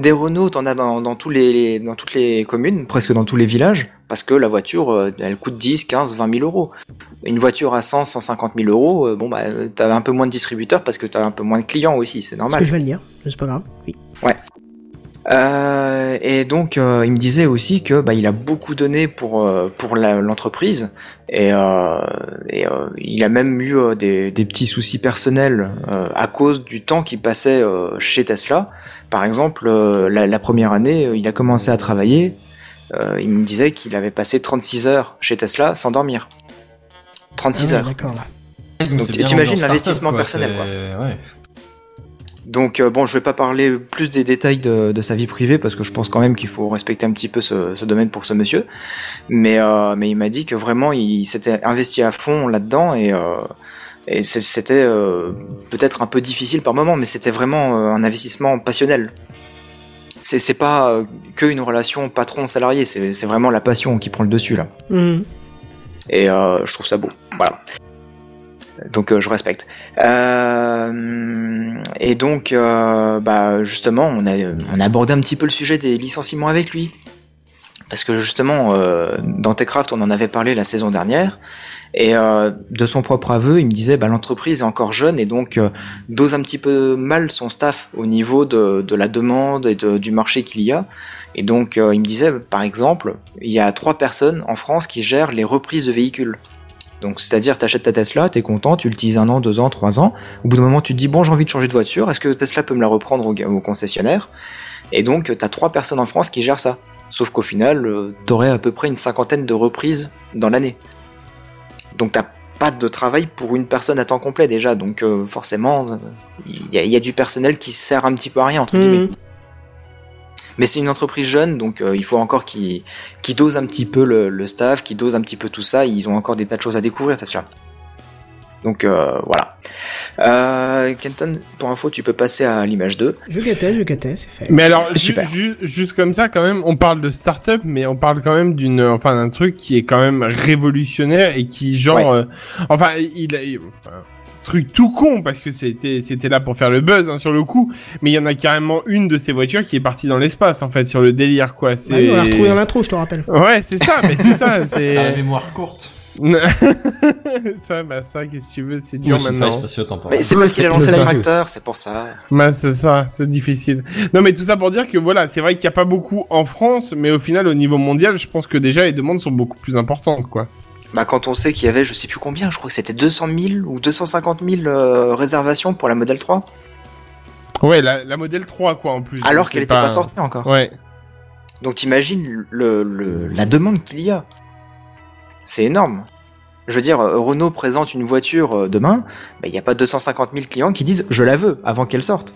[SPEAKER 5] Des Renault, t'en as dans, dans tous les, dans toutes les communes, presque dans tous les villages, parce que la voiture, euh, elle coûte 10, 15, 20 000 euros. Une voiture à 100, 150 000 euros, euh, bon bah, t'as un peu moins de distributeurs parce que t'as un peu moins de clients aussi, c'est
[SPEAKER 1] Ce
[SPEAKER 5] normal.
[SPEAKER 1] que je viens de dire, c'est pas grave. Oui.
[SPEAKER 5] Ouais. Euh, et donc, euh, il me disait aussi que bah, il a beaucoup donné pour euh, pour l'entreprise et, et il a même eu des, des petits soucis personnels à cause du temps qu'il passait chez Tesla. Par exemple, la, la première année, il a commencé à travailler. Euh, il me disait qu'il avait passé 36 heures chez Tesla sans dormir. 36
[SPEAKER 1] Ah ouais,
[SPEAKER 5] heures.
[SPEAKER 1] D'accord, là.
[SPEAKER 4] Donc,
[SPEAKER 5] t'imagines l'investissement personnel, quoi.
[SPEAKER 4] Ouais.
[SPEAKER 5] Donc euh, bon, je vais pas parler plus des détails de, de sa vie privée parce que je pense quand même qu'il faut respecter un petit peu ce, ce domaine pour ce monsieur. Mais euh, mais il m'a dit que vraiment il s'était investi à fond là-dedans et euh, et c'était euh, peut-être un peu difficile par moment, mais c'était vraiment euh, un investissement passionnel. C'est pas euh, que une relation patron-salarié, c'est c'est vraiment la passion qui prend le dessus là.
[SPEAKER 1] Mhm.
[SPEAKER 5] Et euh, je trouve ça beau. Voilà. Donc euh, je respecte. Euh, et donc, bah, justement, on a, on a abordé un petit peu le sujet des licenciements avec lui. Parce que justement, dans Techcraft, on en avait parlé la saison dernière. Et euh, de son propre aveu, il me disait, bah, l'entreprise est encore jeune et donc euh, dose un petit peu mal son staff au niveau de, la demande et du marché qu'il y a. Et donc, euh, il me disait, par exemple, il y a trois personnes en France qui gèrent les reprises de véhicules. Donc, c'est-à-dire, t'achètes ta Tesla, t'es content, tu l'utilises un an, deux ans, trois ans. Au bout d'un moment, tu te dis, bon, j'ai envie de changer de voiture, est-ce que Tesla peut me la reprendre au, au concessionnaire? Et donc, t'as trois personnes en France qui gèrent ça. Sauf qu'au final, t'aurais à peu près une cinquantaine de reprises dans l'année. Donc, t'as pas de travail pour une personne à temps complet déjà. Donc, euh, forcément, il y, a- il y a du personnel qui sert un petit peu à rien, entre guillemets. Mais c'est une entreprise jeune, donc euh, il faut encore qu'ils qu'ils dosent un petit peu le, le staff, qu'ils dosent un petit peu tout ça. Ils ont encore des tas de choses à découvrir, Tesla. Donc euh, voilà. Euh, Kenton, pour info, tu peux passer à l'image 2.
[SPEAKER 1] Je guettais, je guettais, c'est fait.
[SPEAKER 7] Mais alors, ju-
[SPEAKER 5] Super.
[SPEAKER 7] ju- juste comme ça, quand même, on parle de start-up, mais on parle quand même d'une, enfin, d'un truc qui est quand même révolutionnaire et qui, genre,
[SPEAKER 5] Ouais.
[SPEAKER 7] euh, enfin, il, a- il- enfin, truc tout con parce que c'était, c'était là pour faire le buzz hein, sur le coup, mais il y en a carrément une de ces voitures qui est partie dans l'espace, en fait, sur le délire, quoi. C'est.
[SPEAKER 1] Ah oui, on l'a retrouvé dans l'intro, je te rappelle.
[SPEAKER 7] Ouais, c'est ça, mais c'est ça, c'est.
[SPEAKER 4] T'as la mémoire courte.
[SPEAKER 7] ça, bah ça, qu'est-ce que tu veux, c'est dur
[SPEAKER 4] Oui,
[SPEAKER 7] maintenant.
[SPEAKER 5] Mais c'est parce qu'il a lancé
[SPEAKER 7] C'est
[SPEAKER 5] le
[SPEAKER 7] ça.
[SPEAKER 5] tracteur, c'est pour ça.
[SPEAKER 7] Bah c'est ça, c'est difficile. Non mais tout ça pour dire que voilà, c'est vrai qu'il n'y a pas beaucoup en France, mais au final au niveau mondial, je pense que déjà les demandes sont beaucoup plus importantes quoi.
[SPEAKER 5] Bah quand on sait qu'il y avait, je sais plus combien, je crois que c'était 200 000 ou 250 000 euh, réservations pour la Model 3,
[SPEAKER 7] Ouais, la, la modèle 3 quoi en plus.
[SPEAKER 5] alors qu'elle
[SPEAKER 7] c'est
[SPEAKER 5] était pas sortie encore.
[SPEAKER 7] Ouais.
[SPEAKER 5] Donc t'imagines le, le, la demande qu'il y a. C'est énorme. Je veux dire, euh, Renault présente une voiture euh, demain, bah, il n'y a pas 250 000 clients qui disent je la veux avant qu'elle sorte.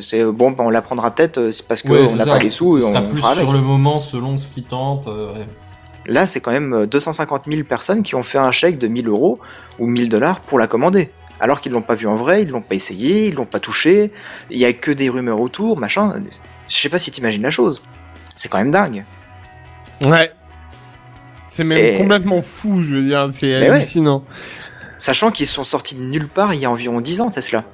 [SPEAKER 5] C'est- bon, bah, on la prendra peut-être euh, parce qu'on
[SPEAKER 4] Ouais,
[SPEAKER 5] n'a
[SPEAKER 4] ça.
[SPEAKER 5] pas les sous
[SPEAKER 4] sera plus
[SPEAKER 5] fera avec.
[SPEAKER 4] sur le moment selon ce qui tente. euh, ouais.
[SPEAKER 5] Là, c'est quand même euh, 250 000 personnes qui ont fait un chèque de 1000 euros ou 1000 dollars pour la commander. Alors qu'ils l'ont pas vu en vrai, ils l'ont pas essayé, ils l'ont pas touché, il y a que des rumeurs autour, machin. Je sais pas si t'imagines la chose. C'est quand même dingue.
[SPEAKER 7] Ouais. C'est même
[SPEAKER 5] Et-
[SPEAKER 7] complètement fou, je veux dire, c'est
[SPEAKER 5] ouais.
[SPEAKER 7] hallucinant.
[SPEAKER 5] Sachant qu'ils sont sortis de nulle part il y a environ 10 ans, Tesla.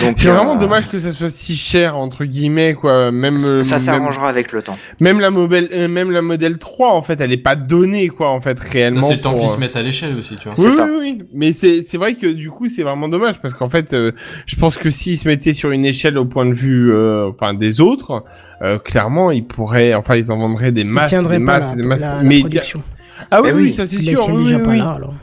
[SPEAKER 5] Donc,
[SPEAKER 7] C'est
[SPEAKER 5] euh,
[SPEAKER 7] vraiment dommage que ça soit si cher entre guillemets quoi, même euh,
[SPEAKER 5] Ça
[SPEAKER 7] même-
[SPEAKER 5] s'arrangera avec le temps.
[SPEAKER 7] Même la modèle euh, même la modèle 3 en fait, elle est pas donnée quoi en fait réellement.
[SPEAKER 4] C'est le temps qu'ils
[SPEAKER 7] euh,
[SPEAKER 4] se mettent à l'échelle aussi, tu vois.
[SPEAKER 7] Oui, oui, oui, mais c'est c'est vrai que du coup c'est vraiment dommage parce qu'en fait euh, je pense que s'ils se mettaient sur une échelle au point de vue euh, enfin des autres, euh, clairement ils pourraient enfin ils en vendraient des masses, des masses,
[SPEAKER 1] la-
[SPEAKER 7] des masses.
[SPEAKER 1] la- la
[SPEAKER 7] mais
[SPEAKER 1] production.
[SPEAKER 7] ah oui
[SPEAKER 5] Eh
[SPEAKER 7] oui,
[SPEAKER 5] oui.
[SPEAKER 7] ça c'est sûr. oui,
[SPEAKER 1] déjà
[SPEAKER 7] oui,
[SPEAKER 1] pas
[SPEAKER 7] oui.
[SPEAKER 1] là, alors.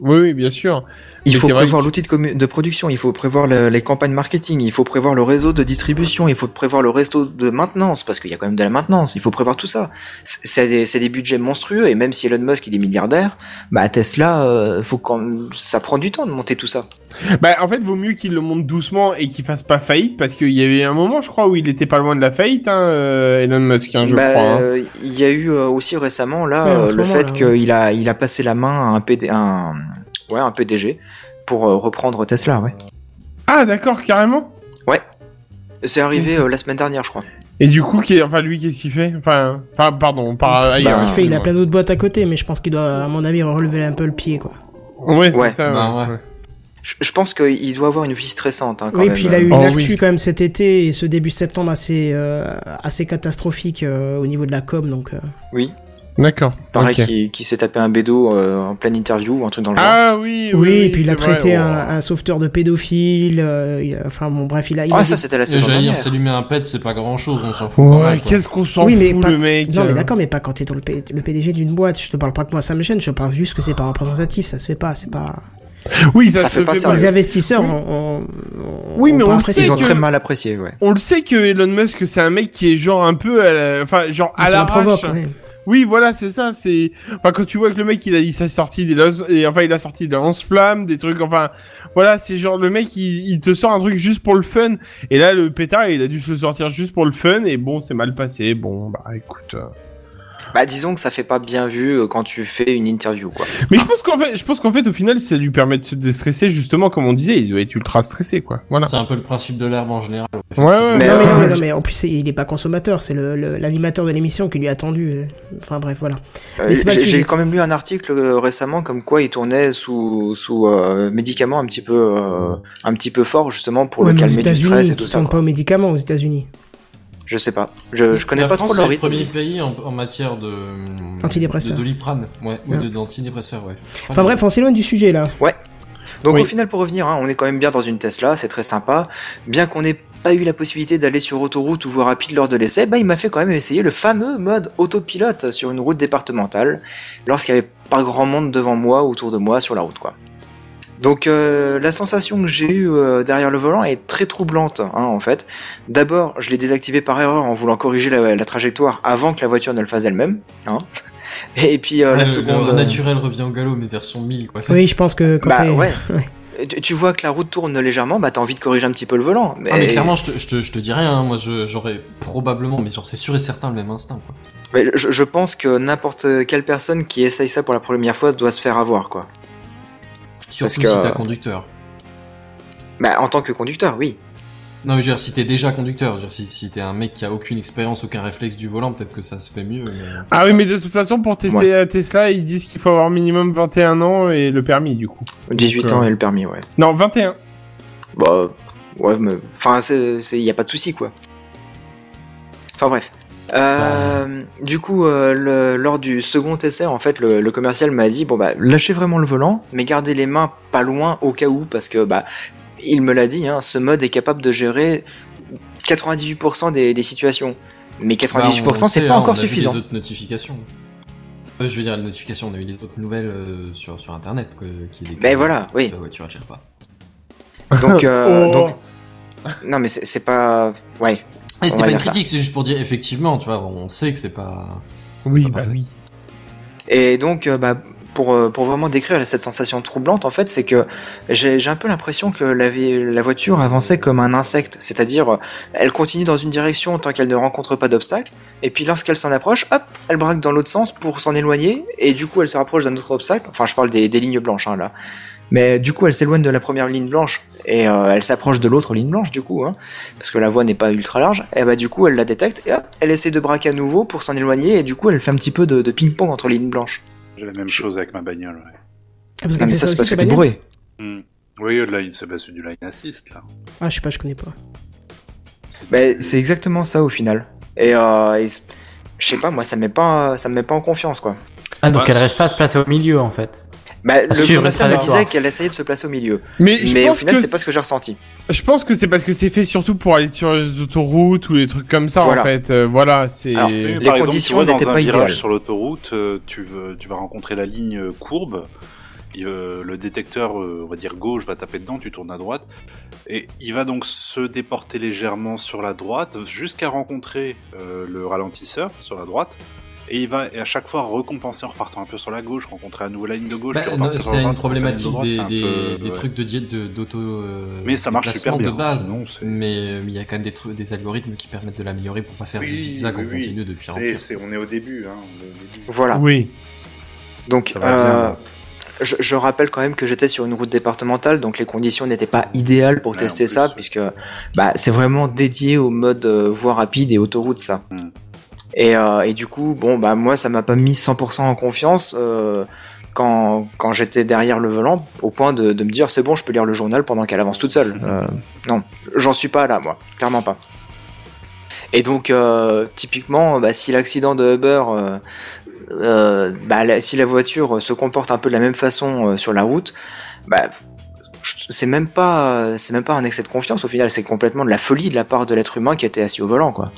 [SPEAKER 7] Oui, oui, bien sûr.
[SPEAKER 5] Il faut prévoir l'outil de, commu- de production, il faut prévoir le- les campagnes marketing, il faut prévoir le réseau de distribution, il faut prévoir le réseau de maintenance, parce qu'il y a quand même de la maintenance, il faut prévoir tout ça. C'est des, budgets monstrueux, et même si Elon Musk il est milliardaire, bah Tesla, euh, faut quand ça prend du temps de monter tout ça.
[SPEAKER 7] Bah, en fait, vaut mieux qu'il le monte doucement et qu'il fasse pas faillite, parce qu'il y avait un moment, je crois, où il était pas loin de la faillite, hein, euh, Elon Musk, hein, je
[SPEAKER 5] Bah,
[SPEAKER 7] crois. hein.
[SPEAKER 5] Il y a eu euh, aussi récemment là
[SPEAKER 1] Ouais,
[SPEAKER 5] le
[SPEAKER 1] moment,
[SPEAKER 5] fait qu'il a il a passé la main à un PD, un ouais un PDG pour euh, reprendre Tesla, ouais.
[SPEAKER 7] Ah, d'accord, carrément.
[SPEAKER 5] Ouais. C'est arrivé euh, la semaine dernière, je crois.
[SPEAKER 7] Et du coup, qu'est- enfin, lui, qu'est-ce qu'il fait? Enfin, enfin, pardon, par
[SPEAKER 1] Qu'est-ce
[SPEAKER 7] ailleurs.
[SPEAKER 1] qu'il fait? Il a plein d'autres boîtes à côté, mais je pense qu'il doit, à mon avis, relever un peu le pied, quoi.
[SPEAKER 7] Ouais, c'est
[SPEAKER 5] Ouais.
[SPEAKER 7] ça.
[SPEAKER 4] Bah,
[SPEAKER 7] ouais.
[SPEAKER 4] ouais.
[SPEAKER 5] Je, je pense qu'il doit avoir une vie stressante hein, quand
[SPEAKER 1] oui,
[SPEAKER 5] même.
[SPEAKER 1] puis il a eu
[SPEAKER 7] Oh,
[SPEAKER 1] une actu
[SPEAKER 7] oui.
[SPEAKER 1] quand même cet été et ce début septembre assez, euh, assez catastrophique euh, au niveau de la com, donc. euh,
[SPEAKER 5] Oui.
[SPEAKER 7] D'accord.
[SPEAKER 5] Pareil,
[SPEAKER 7] ok.
[SPEAKER 5] qui, qui s'est tapé un bédo euh, en pleine interview ou un truc dans le genre.
[SPEAKER 7] Ah oui, oui.
[SPEAKER 1] Oui, et puis il a
[SPEAKER 7] vrai,
[SPEAKER 1] traité
[SPEAKER 7] oh.
[SPEAKER 1] un, sauveteur de pédophile. euh, il a- enfin bon, bref, il a. Il
[SPEAKER 5] Ah,
[SPEAKER 1] a
[SPEAKER 5] ça
[SPEAKER 1] dit-
[SPEAKER 5] c'était la saison
[SPEAKER 4] J'allais dire,
[SPEAKER 5] dernière.
[SPEAKER 4] s'allumer un pet, c'est pas grand chose, on s'en fout.
[SPEAKER 7] Ouais, qu'est-ce qu'on s'en
[SPEAKER 1] oui, mais
[SPEAKER 7] fout,
[SPEAKER 1] pas-
[SPEAKER 7] le mec.
[SPEAKER 1] Non, mais
[SPEAKER 7] euh.
[SPEAKER 1] d'accord, mais pas quand t'es dans le, P- le PDG d'une boîte. Je te parle pas que moi ça me gêne, je te parle juste que c'est pas représentatif, ça se fait pas, c'est pas.
[SPEAKER 7] Oui, ça,
[SPEAKER 5] Ça
[SPEAKER 7] se
[SPEAKER 5] fait pas.
[SPEAKER 1] Les investisseurs,
[SPEAKER 7] Oui.
[SPEAKER 1] on, on-
[SPEAKER 7] Oui, mais on le
[SPEAKER 1] apprécié.
[SPEAKER 7] sait
[SPEAKER 5] Ils ont
[SPEAKER 7] que-
[SPEAKER 5] très mal apprécié, ouais.
[SPEAKER 7] On le sait que Elon Musk, c'est un mec qui est genre un peu, à la- enfin, genre à
[SPEAKER 1] la ouais.
[SPEAKER 7] Oui, voilà, c'est ça. C'est, enfin, quand tu vois que le mec, il a dit sa sortie des lance- et enfin, il a sorti des lance-flammes, des trucs, enfin, voilà, c'est genre le mec, il, il te sort un truc juste pour le fun. Et là, le pétard, il a dû se le sortir juste pour le fun. Et bon, c'est mal passé. Bon, bah, écoute. euh,
[SPEAKER 5] Bah disons que ça fait pas bien vu euh, quand tu fais une interview quoi.
[SPEAKER 7] Mais je pense qu'en fait, je pense qu'en fait, au final, ça lui permet de se déstresser, justement, comme on disait, il doit être ultra stressé, quoi. Voilà.
[SPEAKER 4] C'est un peu le principe de l'herbe en général.
[SPEAKER 7] Ouais, ouais,
[SPEAKER 1] Mais, non, mais non, mais non, mais en plus, il est pas consommateur, c'est le- le- l'animateur de l'émission qui lui a attendu. euh. Enfin bref, voilà.
[SPEAKER 5] Euh, J'ai quand même lu un article euh, récemment comme quoi il tournait sous sous euh, médicaments un petit peu euh, un petit peu fort justement pour
[SPEAKER 1] Ouais,
[SPEAKER 5] le calmer du stress et tout
[SPEAKER 1] ils
[SPEAKER 5] ça.
[SPEAKER 1] tournent
[SPEAKER 5] quoi.
[SPEAKER 1] pas aux médicaments aux États-Unis.
[SPEAKER 5] Je sais pas. Je, je connais
[SPEAKER 4] La
[SPEAKER 5] pas
[SPEAKER 4] France,
[SPEAKER 5] trop
[SPEAKER 4] c'est le
[SPEAKER 5] rythme.
[SPEAKER 4] premier pays en, en matière de
[SPEAKER 1] Antidépresseurs.
[SPEAKER 4] de doliprane, ouais, ou
[SPEAKER 1] Ouais.
[SPEAKER 4] de d'antidépresseurs, ouais.
[SPEAKER 1] Enfin bref, on s'éloigne du sujet là.
[SPEAKER 5] Ouais. Donc
[SPEAKER 1] Oui.
[SPEAKER 5] au final pour revenir, hein, on est quand même bien dans une Tesla, c'est très sympa. Bien qu'on n'ait pas eu la possibilité d'aller sur autoroute ou voie rapide lors de l'essai, bah il m'a fait quand même essayer le fameux mode autopilote sur une route départementale lorsqu'il y avait pas grand monde devant moi ou autour de moi sur la route quoi. Donc euh, la sensation que j'ai eue euh, derrière le volant est très troublante hein, en fait. D'abord, je l'ai désactivé par erreur en voulant corriger la, la trajectoire avant que la voiture ne le fasse elle-même. Hein. Et puis euh,
[SPEAKER 4] Ouais,
[SPEAKER 5] la seconde...
[SPEAKER 4] Le naturel revient au galop, mais version 1000, quoi.
[SPEAKER 1] Oui, je pense que quand
[SPEAKER 5] Bah ouais. Tu, tu vois que la route tourne légèrement, bah t'as envie de corriger un petit peu le volant. Mais,
[SPEAKER 4] Ah, mais clairement, je te, je te, je te dis rien, hein. moi j'aurais probablement, mais genre c'est sûr et certain le même instinct, quoi.
[SPEAKER 5] mais je, je pense que n'importe quelle personne qui essaye ça pour la première fois doit se faire avoir, quoi.
[SPEAKER 4] Surtout
[SPEAKER 5] Parce que-
[SPEAKER 4] si t'es conducteur.
[SPEAKER 5] Bah en tant que conducteur, oui.
[SPEAKER 4] Non, mais je veux dire, si t'es déjà conducteur, je veux dire, si, si t'es un mec qui a aucune expérience, aucun réflexe du volant, peut-être que ça se fait mieux. mais-
[SPEAKER 7] Ah oui, mais de toute façon, pour tester la Tesla, ils disent qu'il faut avoir minimum 21 ans et le permis, du coup.
[SPEAKER 5] 18
[SPEAKER 7] Donc,
[SPEAKER 5] ans
[SPEAKER 7] euh,
[SPEAKER 5] et le permis, ouais.
[SPEAKER 7] Non, 21.
[SPEAKER 5] Bah ouais, mais enfin c'est c'est- y a pas de souci, quoi. Enfin bref. Euh, du coup, euh, le- lors du second essai, en fait, le, le commercial m'a dit bon bah lâchez vraiment le volant, mais gardez les mains pas loin au cas où, parce que bah il me l'a dit, hein, ce mode est capable de gérer 98% des, des situations. Mais 98%
[SPEAKER 4] Bah,
[SPEAKER 5] c'est pas
[SPEAKER 4] hein,
[SPEAKER 5] encore
[SPEAKER 4] on a vu
[SPEAKER 5] suffisant.
[SPEAKER 4] les autres notifications. Euh, je veux dire, les notifications, on a eu les autres nouvelles euh, sur, sur internet, quoi, qui est
[SPEAKER 5] Ben voilà, oui.
[SPEAKER 4] La voiture, elle gère pas.
[SPEAKER 5] Donc, euh,
[SPEAKER 4] Oh.
[SPEAKER 5] donc non mais c'est c'est pas ouais.
[SPEAKER 4] Et c'était pas une critique, c'est juste pour dire, effectivement, tu vois, on sait que c'est pas.
[SPEAKER 7] Oui, bah oui.
[SPEAKER 5] Et donc, euh, bah, pour, euh, pour vraiment décrire cette sensation troublante, en fait, c'est que j'ai un peu l'impression que la, la voiture avançait comme un insecte, c'est-à-dire euh, elle continue dans une direction tant qu'elle ne rencontre pas d'obstacle, et puis lorsqu'elle s'en approche, hop, elle braque dans l'autre sens pour s'en éloigner, et du coup elle se rapproche d'un autre obstacle, enfin je parle des, des lignes blanches hein, là, mais du coup elle s'éloigne de la première ligne blanche, et euh, elle s'approche de l'autre ligne blanche du coup, hein, parce que la voie n'est pas ultra large, et bah du coup elle la détecte, et hop, elle essaie de braquer à nouveau pour s'en éloigner, et du coup elle fait un petit peu de, de ping-pong entre lignes blanches.
[SPEAKER 10] J'ai la même chose avec ma bagnole, ouais.
[SPEAKER 1] Ah, parce
[SPEAKER 5] Ah, mais
[SPEAKER 1] fait
[SPEAKER 5] ça, c'est parce que t'es bourré.
[SPEAKER 10] Hmm. Oui, là, il se base sur du line assist, là.
[SPEAKER 1] Ah, je sais pas, je connais pas.
[SPEAKER 5] Bah, c'est exactement ça au final. Et, euh, et je sais pas, moi ça me met pas, ça me met pas en confiance quoi.
[SPEAKER 9] Ah, donc
[SPEAKER 10] Bah,
[SPEAKER 9] elle reste pas à se placer au milieu en fait.
[SPEAKER 5] Bah, le commercial
[SPEAKER 9] le
[SPEAKER 5] me disait qu'elle essayait de se placer au milieu.
[SPEAKER 7] Mais
[SPEAKER 5] au final, c'est pas ce que j'ai ressenti.
[SPEAKER 7] Je pense que c'est parce que c'est fait surtout pour aller sur les autoroutes ou les trucs comme ça,
[SPEAKER 5] Voilà.
[SPEAKER 7] en fait. Euh, voilà, c'est...
[SPEAKER 5] Les
[SPEAKER 10] par exemple, tu
[SPEAKER 5] conditions n'étaient
[SPEAKER 10] dans un
[SPEAKER 5] pas
[SPEAKER 10] virage
[SPEAKER 5] idéales.
[SPEAKER 10] sur l'autoroute, euh, tu, veux, tu vas rencontrer la ligne courbe. euh, le détecteur, euh, on va dire gauche, va taper dedans, tu tournes à droite. Et il va donc se déporter légèrement sur la droite jusqu'à rencontrer euh, le ralentisseur sur la droite. Et il va et à chaque fois recompenser en repartant un peu sur la gauche, rencontrer à nouveau la ligne de gauche.
[SPEAKER 4] Bah, non, c'est
[SPEAKER 10] la
[SPEAKER 4] une problématique
[SPEAKER 10] droite,
[SPEAKER 4] des,
[SPEAKER 10] un
[SPEAKER 4] des,
[SPEAKER 10] peu-
[SPEAKER 4] des
[SPEAKER 10] ouais.
[SPEAKER 4] trucs de diète d'auto. euh,
[SPEAKER 10] Mais ça marche super bien,
[SPEAKER 4] de base.
[SPEAKER 10] sinon, c'est-
[SPEAKER 4] mais euh, il y a quand même des trucs, des algorithmes qui permettent de l'améliorer pour pas faire des zigzags
[SPEAKER 10] oui,
[SPEAKER 4] en
[SPEAKER 10] oui.
[SPEAKER 4] continu depuis un
[SPEAKER 10] Et
[SPEAKER 4] peu.
[SPEAKER 10] c'est- on est au début, hein. on est au début.
[SPEAKER 5] Voilà.
[SPEAKER 7] Oui.
[SPEAKER 5] Donc, euh, je, je rappelle quand même que j'étais sur une route départementale, donc les conditions n'étaient pas idéales pour
[SPEAKER 10] Ouais,
[SPEAKER 5] tester ça, puisque bah, c'est vraiment dédié au mode euh, voie rapide et autoroute, ça.
[SPEAKER 10] Hmm.
[SPEAKER 5] Et, euh, et du coup, bon, bah moi, ça m'a pas mis 100% en confiance euh, quand, quand j'étais derrière le volant, au point de, de me dire c'est bon, je peux lire le journal pendant qu'elle avance toute seule. Euh, non, j'en suis pas là, moi, clairement pas. Et donc, typiquement, bah, si l'accident de Uber, euh, bah, la- si la voiture se comporte un peu de la même façon euh, sur la route, bah, c'est même pas, c'est même pas un excès de confiance au final, c'est complètement de la folie de la part de l'être humain qui était assis au volant, quoi.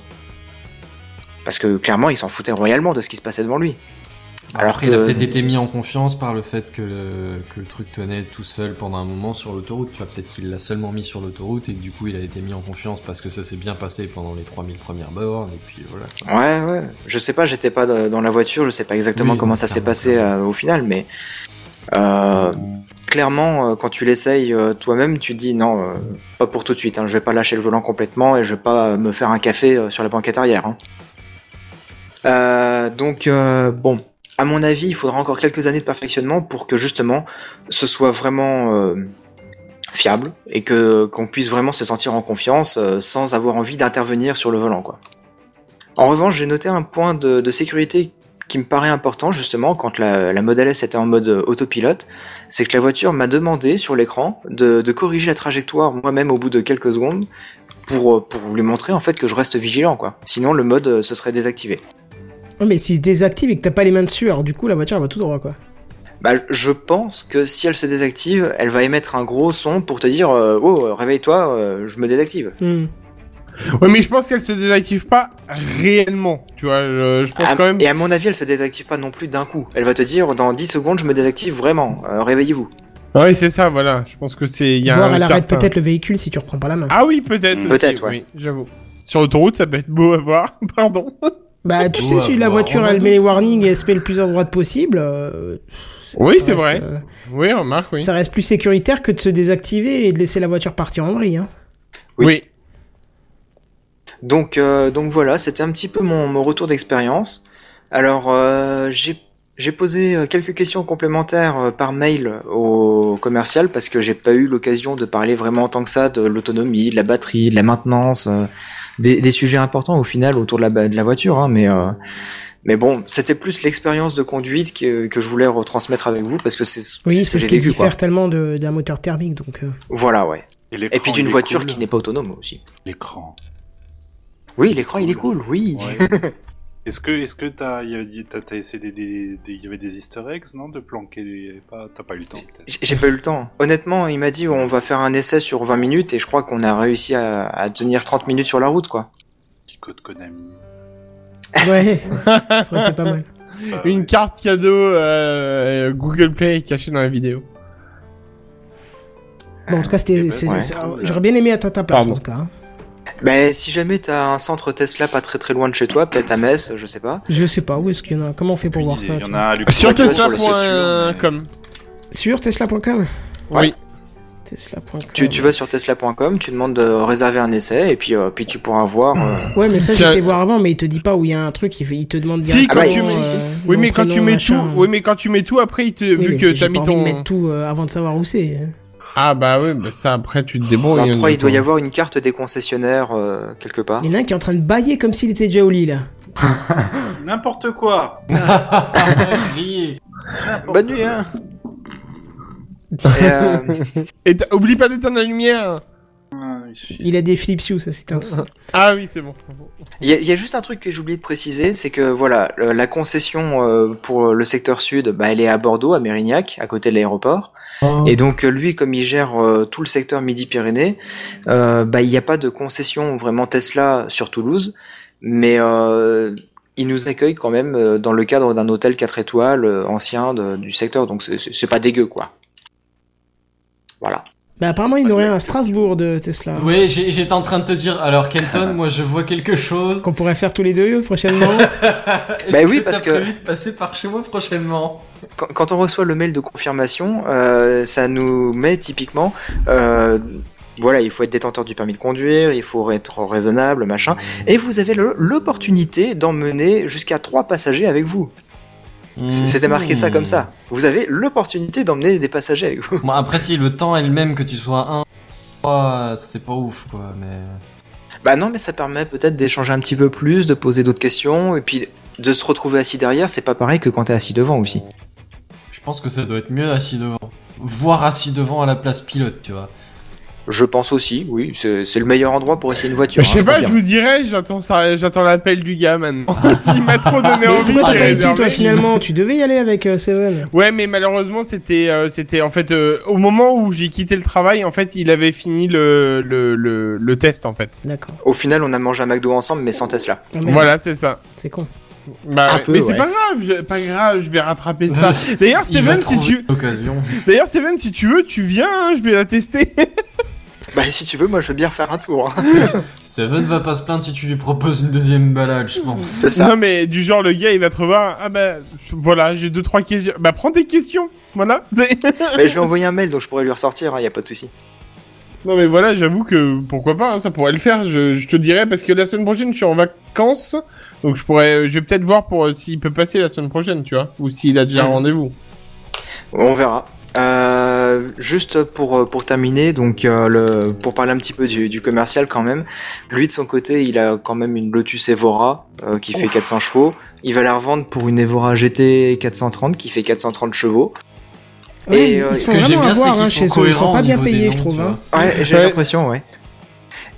[SPEAKER 5] Parce que clairement, il s'en foutait royalement de ce qui se passait devant lui. Alors
[SPEAKER 4] Après, il a peut-être été mis en confiance par le fait que le, que le truc tenait tout seul pendant un moment sur l'autoroute. Tu vois, peut-être qu'il l'a seulement mis sur l'autoroute et que du coup, il a été mis en confiance parce que ça s'est bien passé pendant les 3000 premières bornes et puis voilà.
[SPEAKER 5] Ouais, ouais. Je sais pas, j'étais pas dans la voiture, je sais pas exactement
[SPEAKER 4] Oui,
[SPEAKER 5] comment ça s'est passé euh, au final, mais euh, clairement, euh, quand tu l'essayes toi-même, tu te dis non, euh, pas pour tout de suite. Hein, je vais pas lâcher le volant complètement et je vais pas me faire un café sur la banquette arrière. Hein. Euh, donc euh, bon, à mon avis, il faudra encore quelques années de perfectionnement pour que justement ce soit vraiment euh, fiable et que qu'on puisse vraiment se sentir en confiance sans avoir envie d'intervenir sur le volant quoi. En revanche, j'ai noté un point de, sécurité qui me paraît important justement quand la, la Model S était en mode autopilote, c'est que la voiture m'a demandé sur l'écran de, de corriger la trajectoire moi-même au bout de quelques secondes pour, pour lui montrer en fait que je reste vigilant quoi. Sinon le mode se serait désactivé.
[SPEAKER 1] Ouais, mais s'il se désactive et que t'as pas les mains dessus, alors du coup la voiture elle va tout droit quoi.
[SPEAKER 5] Bah, je pense que si elle se désactive, elle va émettre un gros son pour te dire euh, Oh, réveille-toi, euh, je me désactive.
[SPEAKER 1] Hmm.
[SPEAKER 7] Ouais, mais je pense qu'elle se désactive pas réellement. Tu vois, je, je pense
[SPEAKER 5] À-
[SPEAKER 7] quand même.
[SPEAKER 5] Et à mon avis, elle se désactive pas non plus d'un coup. Elle va te dire Dans 10 secondes, je me désactive vraiment, euh, réveillez-vous.
[SPEAKER 7] Ouais, c'est ça, voilà. Je pense que c'est. Il y a
[SPEAKER 1] Voir elle arrête
[SPEAKER 7] certain-
[SPEAKER 1] peut-être le véhicule si tu reprends pas la main.
[SPEAKER 7] Ah oui, peut-être.
[SPEAKER 5] Peut-être, ouais.
[SPEAKER 7] Oui, j'avoue. Sur l'autoroute, ça peut être beau à voir. Pardon.
[SPEAKER 1] Bah tu sais,
[SPEAKER 7] à
[SPEAKER 1] si la voiture
[SPEAKER 7] on
[SPEAKER 1] elle met les warnings et elle se met le plus à droite possible. euh,
[SPEAKER 7] Oui, c'est vrai.
[SPEAKER 1] euh,
[SPEAKER 7] Oui, remarque, oui.
[SPEAKER 1] Ça reste plus sécuritaire que de se désactiver et de laisser la voiture partir en vrille. Hein.
[SPEAKER 7] Oui.
[SPEAKER 5] Donc, euh, donc voilà, c'était un petit peu mon, mon retour d'expérience. Alors, euh, j'ai j'ai posé quelques questions complémentaires par mail au commercial parce que j'ai pas eu l'occasion de parler vraiment en tant que ça de l'autonomie, de la batterie, de la maintenance, euh, des, des sujets importants au final autour de la, de la voiture. Hein, mais euh, mais bon, c'était plus l'expérience de conduite que, que je voulais retransmettre avec vous parce que c'est
[SPEAKER 1] Oui,
[SPEAKER 5] ce
[SPEAKER 1] c'est
[SPEAKER 5] que
[SPEAKER 1] ce
[SPEAKER 5] j'ai
[SPEAKER 1] qui
[SPEAKER 5] vécu. Quoi.
[SPEAKER 1] tellement de- d'un moteur thermique. Donc, euh.
[SPEAKER 5] Voilà, ouais.
[SPEAKER 10] Et,
[SPEAKER 5] puis d'une voiture
[SPEAKER 10] cool.
[SPEAKER 5] qui n'est pas autonome aussi.
[SPEAKER 10] L'écran.
[SPEAKER 5] Oui, l'écran il est cool, oui.
[SPEAKER 10] Ouais. Est-ce que, est-ce que t'as, essayé des, des, des- y avait des Easter eggs, non, de planquer des, pas, t'as pas eu le temps peut-être.
[SPEAKER 5] J'ai- pas eu le temps. Honnêtement, il m'a dit on va faire un essai sur 20 minutes et je crois qu'on a réussi à, à tenir 30 minutes sur la route quoi.
[SPEAKER 10] Petit code Konami.
[SPEAKER 1] Ouais, ça aurait été pas mal.
[SPEAKER 7] Une carte cadeau euh, Google Play cachée dans la vidéo.
[SPEAKER 1] Bon, en tout cas, c'était.
[SPEAKER 5] ouais.
[SPEAKER 1] c'est- j'aurais bien aimé être à ta place
[SPEAKER 7] Pardon.
[SPEAKER 1] en tout cas. hein.
[SPEAKER 5] Ben si jamais t'as un centre Tesla pas très très loin de chez toi, peut-être à Metz, je sais pas.
[SPEAKER 1] Je sais pas où est-ce qu'il y en a? Comment on fait pour voir ça
[SPEAKER 10] Il y en a à
[SPEAKER 7] Sur tesla.com.
[SPEAKER 1] Sur tesla.com
[SPEAKER 7] Oui.
[SPEAKER 1] Tesla.com.
[SPEAKER 5] Tu, tu vas sur tesla.com, tu demandes de réserver un essai et puis euh, puis tu pourras voir. euh,
[SPEAKER 1] Ouais, mais ça,
[SPEAKER 7] Tiens.
[SPEAKER 1] j'étais voir avant, mais il te dit pas où il y a un truc, il, fait- il te demande
[SPEAKER 7] Si, quand tu mets,
[SPEAKER 5] si, si.
[SPEAKER 1] euh,
[SPEAKER 7] oui, mais quand tu mets
[SPEAKER 1] machin.
[SPEAKER 7] tout, oui, mais quand tu mets tout, après, il te,
[SPEAKER 1] Oui,
[SPEAKER 7] vu que t'as
[SPEAKER 1] j'ai
[SPEAKER 7] mis ton,
[SPEAKER 1] mettre tout euh, avant de savoir où c'est. hein.
[SPEAKER 7] Ah bah oui, bah ça après tu te débrouilles.
[SPEAKER 5] Après,
[SPEAKER 7] hein,
[SPEAKER 5] il doit y avoir une carte des concessionnaires euh, quelque part.
[SPEAKER 1] Il y en a un qui est en train de bailler comme s'il était déjà au lit là.
[SPEAKER 10] N'importe quoi.
[SPEAKER 5] Bonne nuit hein. Et, euh,
[SPEAKER 7] Et oublie pas d'éteindre la lumière.
[SPEAKER 1] Il a des Philips Hue, ça c'était un tout ça.
[SPEAKER 7] Ah oui, c'est bon.
[SPEAKER 5] Il y, a- il y a juste un truc que j'ai oublié de préciser, c'est que voilà, le- la concession euh, pour le secteur sud, bah, elle est à Bordeaux, à Mérignac, à côté de l'aéroport. Et donc euh, lui, comme il gère euh, tout le secteur Midi-Pyrénées, euh, bah, il n'y a pas de concession vraiment Tesla sur Toulouse, mais euh, il nous accueille quand même euh, dans le cadre d'un hôtel 4 étoiles euh, ancien de- du secteur, donc c'est pas dégueu quoi. Voilà.
[SPEAKER 1] Bah apparemment il y en aurait un à Strasbourg de Tesla.
[SPEAKER 4] Oui, j'étais en train de te dire, alors Kenton, moi je vois quelque chose.
[SPEAKER 1] Qu'on pourrait faire tous les deux prochainement.
[SPEAKER 5] Bah oui,
[SPEAKER 4] que
[SPEAKER 5] parce que-
[SPEAKER 4] prévu de passer par chez moi prochainement?
[SPEAKER 5] quand, quand on reçoit le mail de confirmation, euh, ça nous met typiquement, euh, voilà, il faut être détenteur du permis de conduire, il faut être raisonnable, machin, et vous avez l'opportunité d'emmener jusqu'à trois passagers avec vous. C- C'était marqué ça comme ça. Vous avez l'opportunité d'emmener des passagers avec vous.
[SPEAKER 4] Bon, après, si le temps est le même que tu sois un, trois, c'est pas ouf, quoi, mais.
[SPEAKER 5] Bah non, mais ça permet peut-être d'échanger un petit peu plus, de poser d'autres questions, et puis de se retrouver assis derrière, c'est pas pareil que quand t'es assis devant aussi.
[SPEAKER 4] Je pense que ça doit être mieux assis devant. Voire assis devant à la place pilote, tu vois.
[SPEAKER 5] Je pense aussi, oui, c'est le meilleur endroit pour essayer une voiture.
[SPEAKER 7] je sais
[SPEAKER 5] hein,
[SPEAKER 7] pas, je vous dirais, j'attends l'appel du gars maintenant. Il m'a trop donné envie.
[SPEAKER 1] pourquoi t'as été toi finalement Tu devais y aller avec euh, Seven.
[SPEAKER 7] Ouais, mais malheureusement, c'était, euh, c'était en fait euh, au moment où j'ai quitté le travail, en fait, il avait fini le le le, le test en fait.
[SPEAKER 1] D'accord.
[SPEAKER 5] Au final, on a mangé un McDo ensemble, mais sans Tesla.
[SPEAKER 1] Ah.
[SPEAKER 7] Voilà, c'est ça.
[SPEAKER 1] C'est con.
[SPEAKER 7] Bah,
[SPEAKER 5] Un
[SPEAKER 7] ouais.
[SPEAKER 5] peu,
[SPEAKER 7] mais c'est
[SPEAKER 5] ouais.
[SPEAKER 7] pas grave, je, pas grave, je vais rattraper ça. D'ailleurs, Steven, si tu, d'ailleurs, Steven, si tu veux, tu viens, hein, je vais la tester.
[SPEAKER 5] Bah si tu veux, moi je veux bien faire un tour. hein.
[SPEAKER 4] Seven va pas se plaindre si tu lui proposes une deuxième balade, je pense.
[SPEAKER 5] C'est ça.
[SPEAKER 7] Non, mais du genre, le gars, il va te revoir. Ah bah, voilà, j'ai deux trois questions. Bah, prends tes questions. Voilà.
[SPEAKER 5] Mais je vais envoyer un mail, donc je pourrais lui ressortir, il y a pas de souci.
[SPEAKER 7] Non mais voilà, j'avoue que pourquoi pas, hein, ça pourrait le faire. Je, je te dirais parce que la semaine prochaine je suis en vacances, donc je pourrais, je vais peut-être voir pour euh, s'il peut passer la semaine prochaine, tu vois, ou s'il a déjà un
[SPEAKER 5] Mhm.
[SPEAKER 7] rendez-vous.
[SPEAKER 5] On verra. Euh, juste pour pour terminer, donc euh, le pour parler un petit peu du, du commercial quand même. Lui de son côté, il a quand même une Lotus Evora euh, qui fait 400 chevaux. Il va la revendre pour une Evora GT 430 qui fait 430 chevaux. Et,
[SPEAKER 1] ils
[SPEAKER 5] euh,
[SPEAKER 1] sont
[SPEAKER 5] ce que j'aime bien, c'est qu'ils
[SPEAKER 1] hein,
[SPEAKER 5] sont.
[SPEAKER 1] Ils sont pas bien
[SPEAKER 5] niveau des
[SPEAKER 1] payés,
[SPEAKER 5] noms,
[SPEAKER 1] je trouve. hein.
[SPEAKER 5] Ouais, j'ai
[SPEAKER 1] Ouais.
[SPEAKER 5] l'impression, ouais.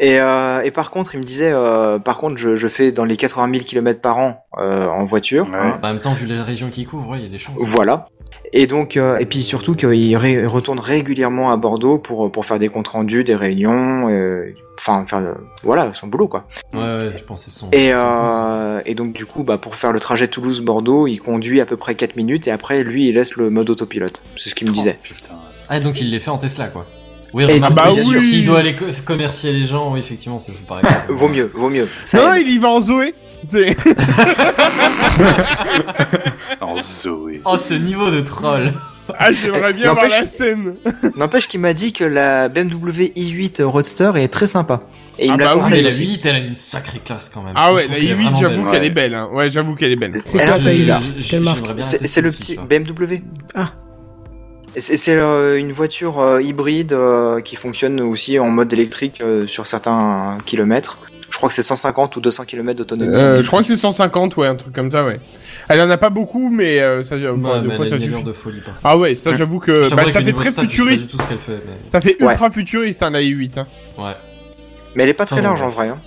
[SPEAKER 5] Et, euh, et par contre, il me disait, euh, par contre, je, je fais dans les 80 000 km par an euh, en voiture. hein.
[SPEAKER 4] En même temps, vu les régions qu'il couvre, ouais, il y a des chances.
[SPEAKER 5] Voilà. Et donc, euh, et puis surtout qu'il ré- retourne régulièrement à Bordeaux pour pour faire des comptes rendus, des réunions, euh, enfin faire voilà son boulot quoi.
[SPEAKER 4] Ouais, ouais, je pensais son.
[SPEAKER 5] Et euh, et donc du coup, bah pour faire le trajet Toulouse-Bordeaux, il conduit à peu près 4 minutes et après lui il laisse le mode autopilote. C'est ce qu'il me disait.
[SPEAKER 4] Ah, donc il les fait en Tesla, quoi. Oui,
[SPEAKER 5] Et-
[SPEAKER 4] remarque,
[SPEAKER 5] bah oui.
[SPEAKER 4] s'il doit aller co- commercier les gens, oui, effectivement, c'est c'est pareil.
[SPEAKER 5] vaut mieux, vaut mieux.
[SPEAKER 7] non, il y va en Zoé. C'est-
[SPEAKER 10] En Zoé.
[SPEAKER 4] Oh, ce niveau de troll.
[SPEAKER 7] Ah, j'aimerais bien voir la scène.
[SPEAKER 5] N'empêche qu'il m'a dit que la BMW i8 Roadster est très sympa. Et il
[SPEAKER 7] Ah
[SPEAKER 5] me la
[SPEAKER 7] bah oui,
[SPEAKER 4] mais la
[SPEAKER 5] aussi.
[SPEAKER 4] 8, elle a une sacrée classe quand même.
[SPEAKER 7] Ah ouais, la
[SPEAKER 4] qu'elle est
[SPEAKER 7] i8,
[SPEAKER 4] vraiment
[SPEAKER 7] j'avoue qu'elle est belle. Hein. Ouais, j'avoue qu'elle est belle.
[SPEAKER 5] Elle est un peu bizarre. C'est c'est le petit. BMW.
[SPEAKER 1] Ah.
[SPEAKER 5] C'est euh, une voiture euh, hybride euh, qui fonctionne aussi en mode électrique euh, sur certains kilomètres. Je crois que c'est 150 ou 200 km d'autonomie.
[SPEAKER 7] Euh, je crois que c'est 150, ouais, un truc comme ça, ouais. Elle en a pas beaucoup, mais euh, ça, enfin,
[SPEAKER 4] Ouais,
[SPEAKER 7] deux
[SPEAKER 4] mais
[SPEAKER 7] fois, ça suffit.
[SPEAKER 4] de folie.
[SPEAKER 7] Ah ouais, ça, j'avoue que bah, ça fait très futuriste.
[SPEAKER 4] du tout ce qu'elle fait, mais-
[SPEAKER 7] Ça fait
[SPEAKER 5] Ouais.
[SPEAKER 7] ultra futuriste, hein, la i8. Hein.
[SPEAKER 4] Ouais.
[SPEAKER 5] Mais elle est pas très
[SPEAKER 4] Enfin,
[SPEAKER 5] large en vrai. hein.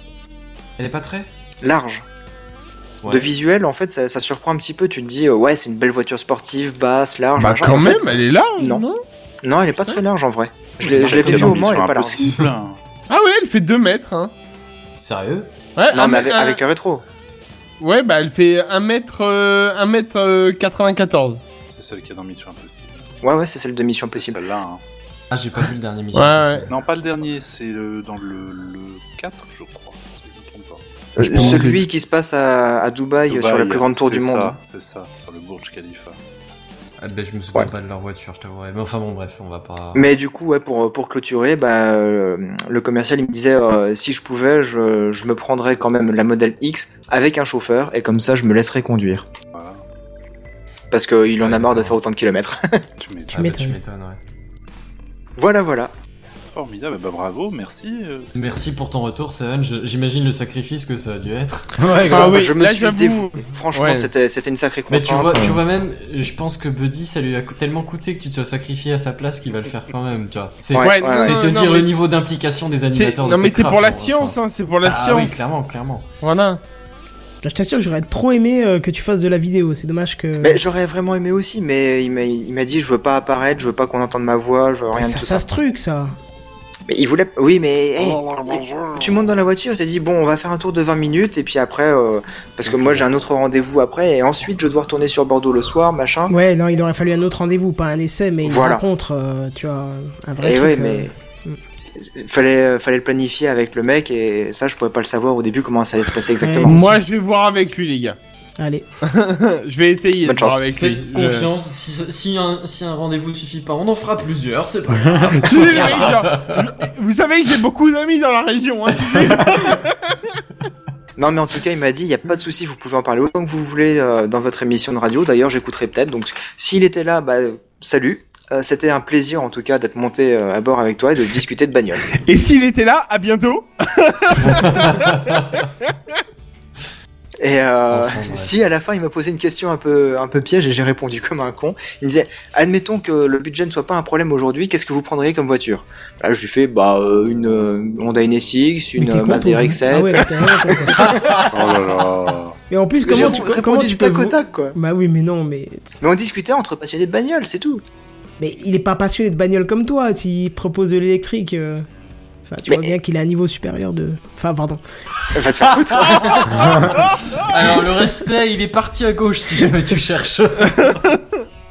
[SPEAKER 4] Elle est pas très?
[SPEAKER 5] Large.
[SPEAKER 4] Ouais.
[SPEAKER 5] De visuel, en fait, ça, ça surprend un petit peu. Tu te dis, euh, ouais, c'est une belle voiture sportive, basse, large.
[SPEAKER 7] Bah, quand même,
[SPEAKER 5] fait,
[SPEAKER 7] elle est large,
[SPEAKER 5] non.
[SPEAKER 7] non?
[SPEAKER 5] Non, elle est pas très large en vrai. Je l'ai
[SPEAKER 10] Ils ont
[SPEAKER 5] je l'ai
[SPEAKER 10] pris
[SPEAKER 5] vu au Mans, elle est pas large.
[SPEAKER 10] impossible, hein.
[SPEAKER 7] Ah ouais, elle fait 2 mètres, hein.
[SPEAKER 4] Sérieux?
[SPEAKER 7] Ouais,
[SPEAKER 5] Non, mais avec,
[SPEAKER 7] un-
[SPEAKER 5] avec le rétro.
[SPEAKER 7] Ouais, bah, elle fait 1 mètre, euh, 1 mètre euh, 94.
[SPEAKER 10] C'est celle qui est dans Mission Impossible.
[SPEAKER 5] Ouais, ouais, c'est celle de Mission Possible.
[SPEAKER 10] Celle-là, hein.
[SPEAKER 4] Ah, j'ai pas vu le dernier mission.
[SPEAKER 7] Ouais, ouais.
[SPEAKER 10] Non, pas le dernier, c'est le- dans le, le 4, je crois.
[SPEAKER 5] Celui qui se passe à, à Dubaï,
[SPEAKER 10] Dubaï,
[SPEAKER 5] sur la plus grande tour du monde.
[SPEAKER 10] ça, C'est ça, sur le Burj Khalifa.
[SPEAKER 4] Ah, ben, je me souviens
[SPEAKER 5] Ouais.
[SPEAKER 4] pas de leur voiture, je t'avouerai. Mais enfin bon, bref, on va pas.
[SPEAKER 5] Mais du coup, ouais, pour, pour clôturer, bah, euh, le commercial il me disait euh, si je pouvais, je, je me prendrais quand même la modèle X avec un chauffeur et comme ça je me laisserais conduire.
[SPEAKER 10] Voilà.
[SPEAKER 5] Parce qu'il en a marre de faire autant de kilomètres.
[SPEAKER 10] Tu m'étonnes.
[SPEAKER 4] Ah, bah,
[SPEAKER 1] m'étonnes.
[SPEAKER 4] tu m'étonnes, ouais.
[SPEAKER 5] voilà, voilà.
[SPEAKER 10] Formidable, bah bravo, merci. euh,
[SPEAKER 4] Merci pour ton retour, Seven. J'imagine le sacrifice que ça a dû être.
[SPEAKER 7] Ah oui,
[SPEAKER 5] je me
[SPEAKER 7] là,
[SPEAKER 5] suis dévoué. Franchement,
[SPEAKER 7] Ouais.
[SPEAKER 5] c'était c'était une sacrée
[SPEAKER 4] Mais tu
[SPEAKER 5] contrainte.
[SPEAKER 4] vois, tu vois même, je pense que Buddy, ça lui a tellement coûté que tu te sois sacrifié à sa place qu'il va le faire quand même, tu vois. C'est
[SPEAKER 5] Ouais,
[SPEAKER 7] Ouais,
[SPEAKER 5] ouais,
[SPEAKER 4] te
[SPEAKER 7] non,
[SPEAKER 4] dire le niveau d'implication des animateurs de
[SPEAKER 7] Non, mais c'est pour la
[SPEAKER 4] genre,
[SPEAKER 7] science, hein, c'est pour la
[SPEAKER 4] Ah
[SPEAKER 7] science.
[SPEAKER 4] oui, clairement, clairement.
[SPEAKER 7] Voilà.
[SPEAKER 1] Je t'assure que j'aurais trop aimé euh, que tu fasses de la vidéo. C'est dommage que.
[SPEAKER 5] Mais j'aurais vraiment aimé aussi, mais il m'a il m'a dit je veux pas apparaître, je veux pas qu'on entende ma voix, je veux rien
[SPEAKER 1] ça,
[SPEAKER 5] de tout
[SPEAKER 1] ça
[SPEAKER 5] ça.
[SPEAKER 1] ce truc, ça.
[SPEAKER 5] Mais il voulait. Oui, mais hey, tu montes dans la voiture, tu dit bon, on va faire un tour de 20 minutes et puis après, euh, parce que moi j'ai un autre rendez-vous après et ensuite je dois retourner sur Bordeaux le soir, machin.
[SPEAKER 1] Ouais, non, il aurait fallu un autre rendez-vous, pas un essai, mais une
[SPEAKER 5] Voilà.
[SPEAKER 1] rencontre, euh, tu vois, un vrai
[SPEAKER 5] Et
[SPEAKER 1] truc.
[SPEAKER 5] ouais,
[SPEAKER 1] euh,
[SPEAKER 5] mais fallait fallait le planifier avec le mec et ça je pouvais pas le savoir au début comment ça allait se passer exactement.
[SPEAKER 7] Moi, je vais voir avec lui, les gars.
[SPEAKER 1] Allez.
[SPEAKER 7] je vais essayer
[SPEAKER 5] Bonne
[SPEAKER 7] de
[SPEAKER 5] chance.
[SPEAKER 7] avec
[SPEAKER 4] Faites
[SPEAKER 7] lui. Je-
[SPEAKER 4] confiance, si, si un, si un rendez-vous suffit pas, on en fera plusieurs, c'est pas grave.
[SPEAKER 7] Vous savez que j'ai beaucoup d'amis dans la région. Hein.
[SPEAKER 5] Non mais en tout cas il m'a dit il y a pas de souci, vous pouvez en parler autant que vous voulez euh, dans votre émission de radio. D'ailleurs j'écouterai peut-être. Donc s'il était là, bah salut. Euh, C'était un plaisir en tout cas d'être monté euh, à bord avec toi et de discuter de bagnole.
[SPEAKER 7] Et s'il était là, à bientôt.
[SPEAKER 5] Et euh,
[SPEAKER 4] Enfin,
[SPEAKER 5] si à la fin il m'a posé une question un peu un peu piège et j'ai répondu comme un con, il me disait admettons que le budget ne soit pas un problème aujourd'hui, qu'est-ce que vous prendriez comme voiture? Là je lui fais bah euh, une euh, Honda NSX, une euh, Mazda
[SPEAKER 1] toi, hein.
[SPEAKER 5] RX-7.
[SPEAKER 1] Ah ouais.
[SPEAKER 10] Oh là là.
[SPEAKER 1] Et en plus, comment tu, comment
[SPEAKER 5] du
[SPEAKER 1] tu
[SPEAKER 5] tac au
[SPEAKER 1] vous-
[SPEAKER 5] tac quoi.
[SPEAKER 1] Bah oui, mais non, mais.
[SPEAKER 5] Mais on discutait entre passionnés de bagnole, c'est tout.
[SPEAKER 1] Mais il est pas passionné de bagnole comme toi, s'il propose de l'électrique. euh, Enfin, tu
[SPEAKER 5] Mais-
[SPEAKER 1] vois bien qu'il a un niveau supérieur de. Enfin, pardon.
[SPEAKER 5] Va te faire foutre.
[SPEAKER 4] Alors le respect, il est parti à gauche si jamais tu cherches.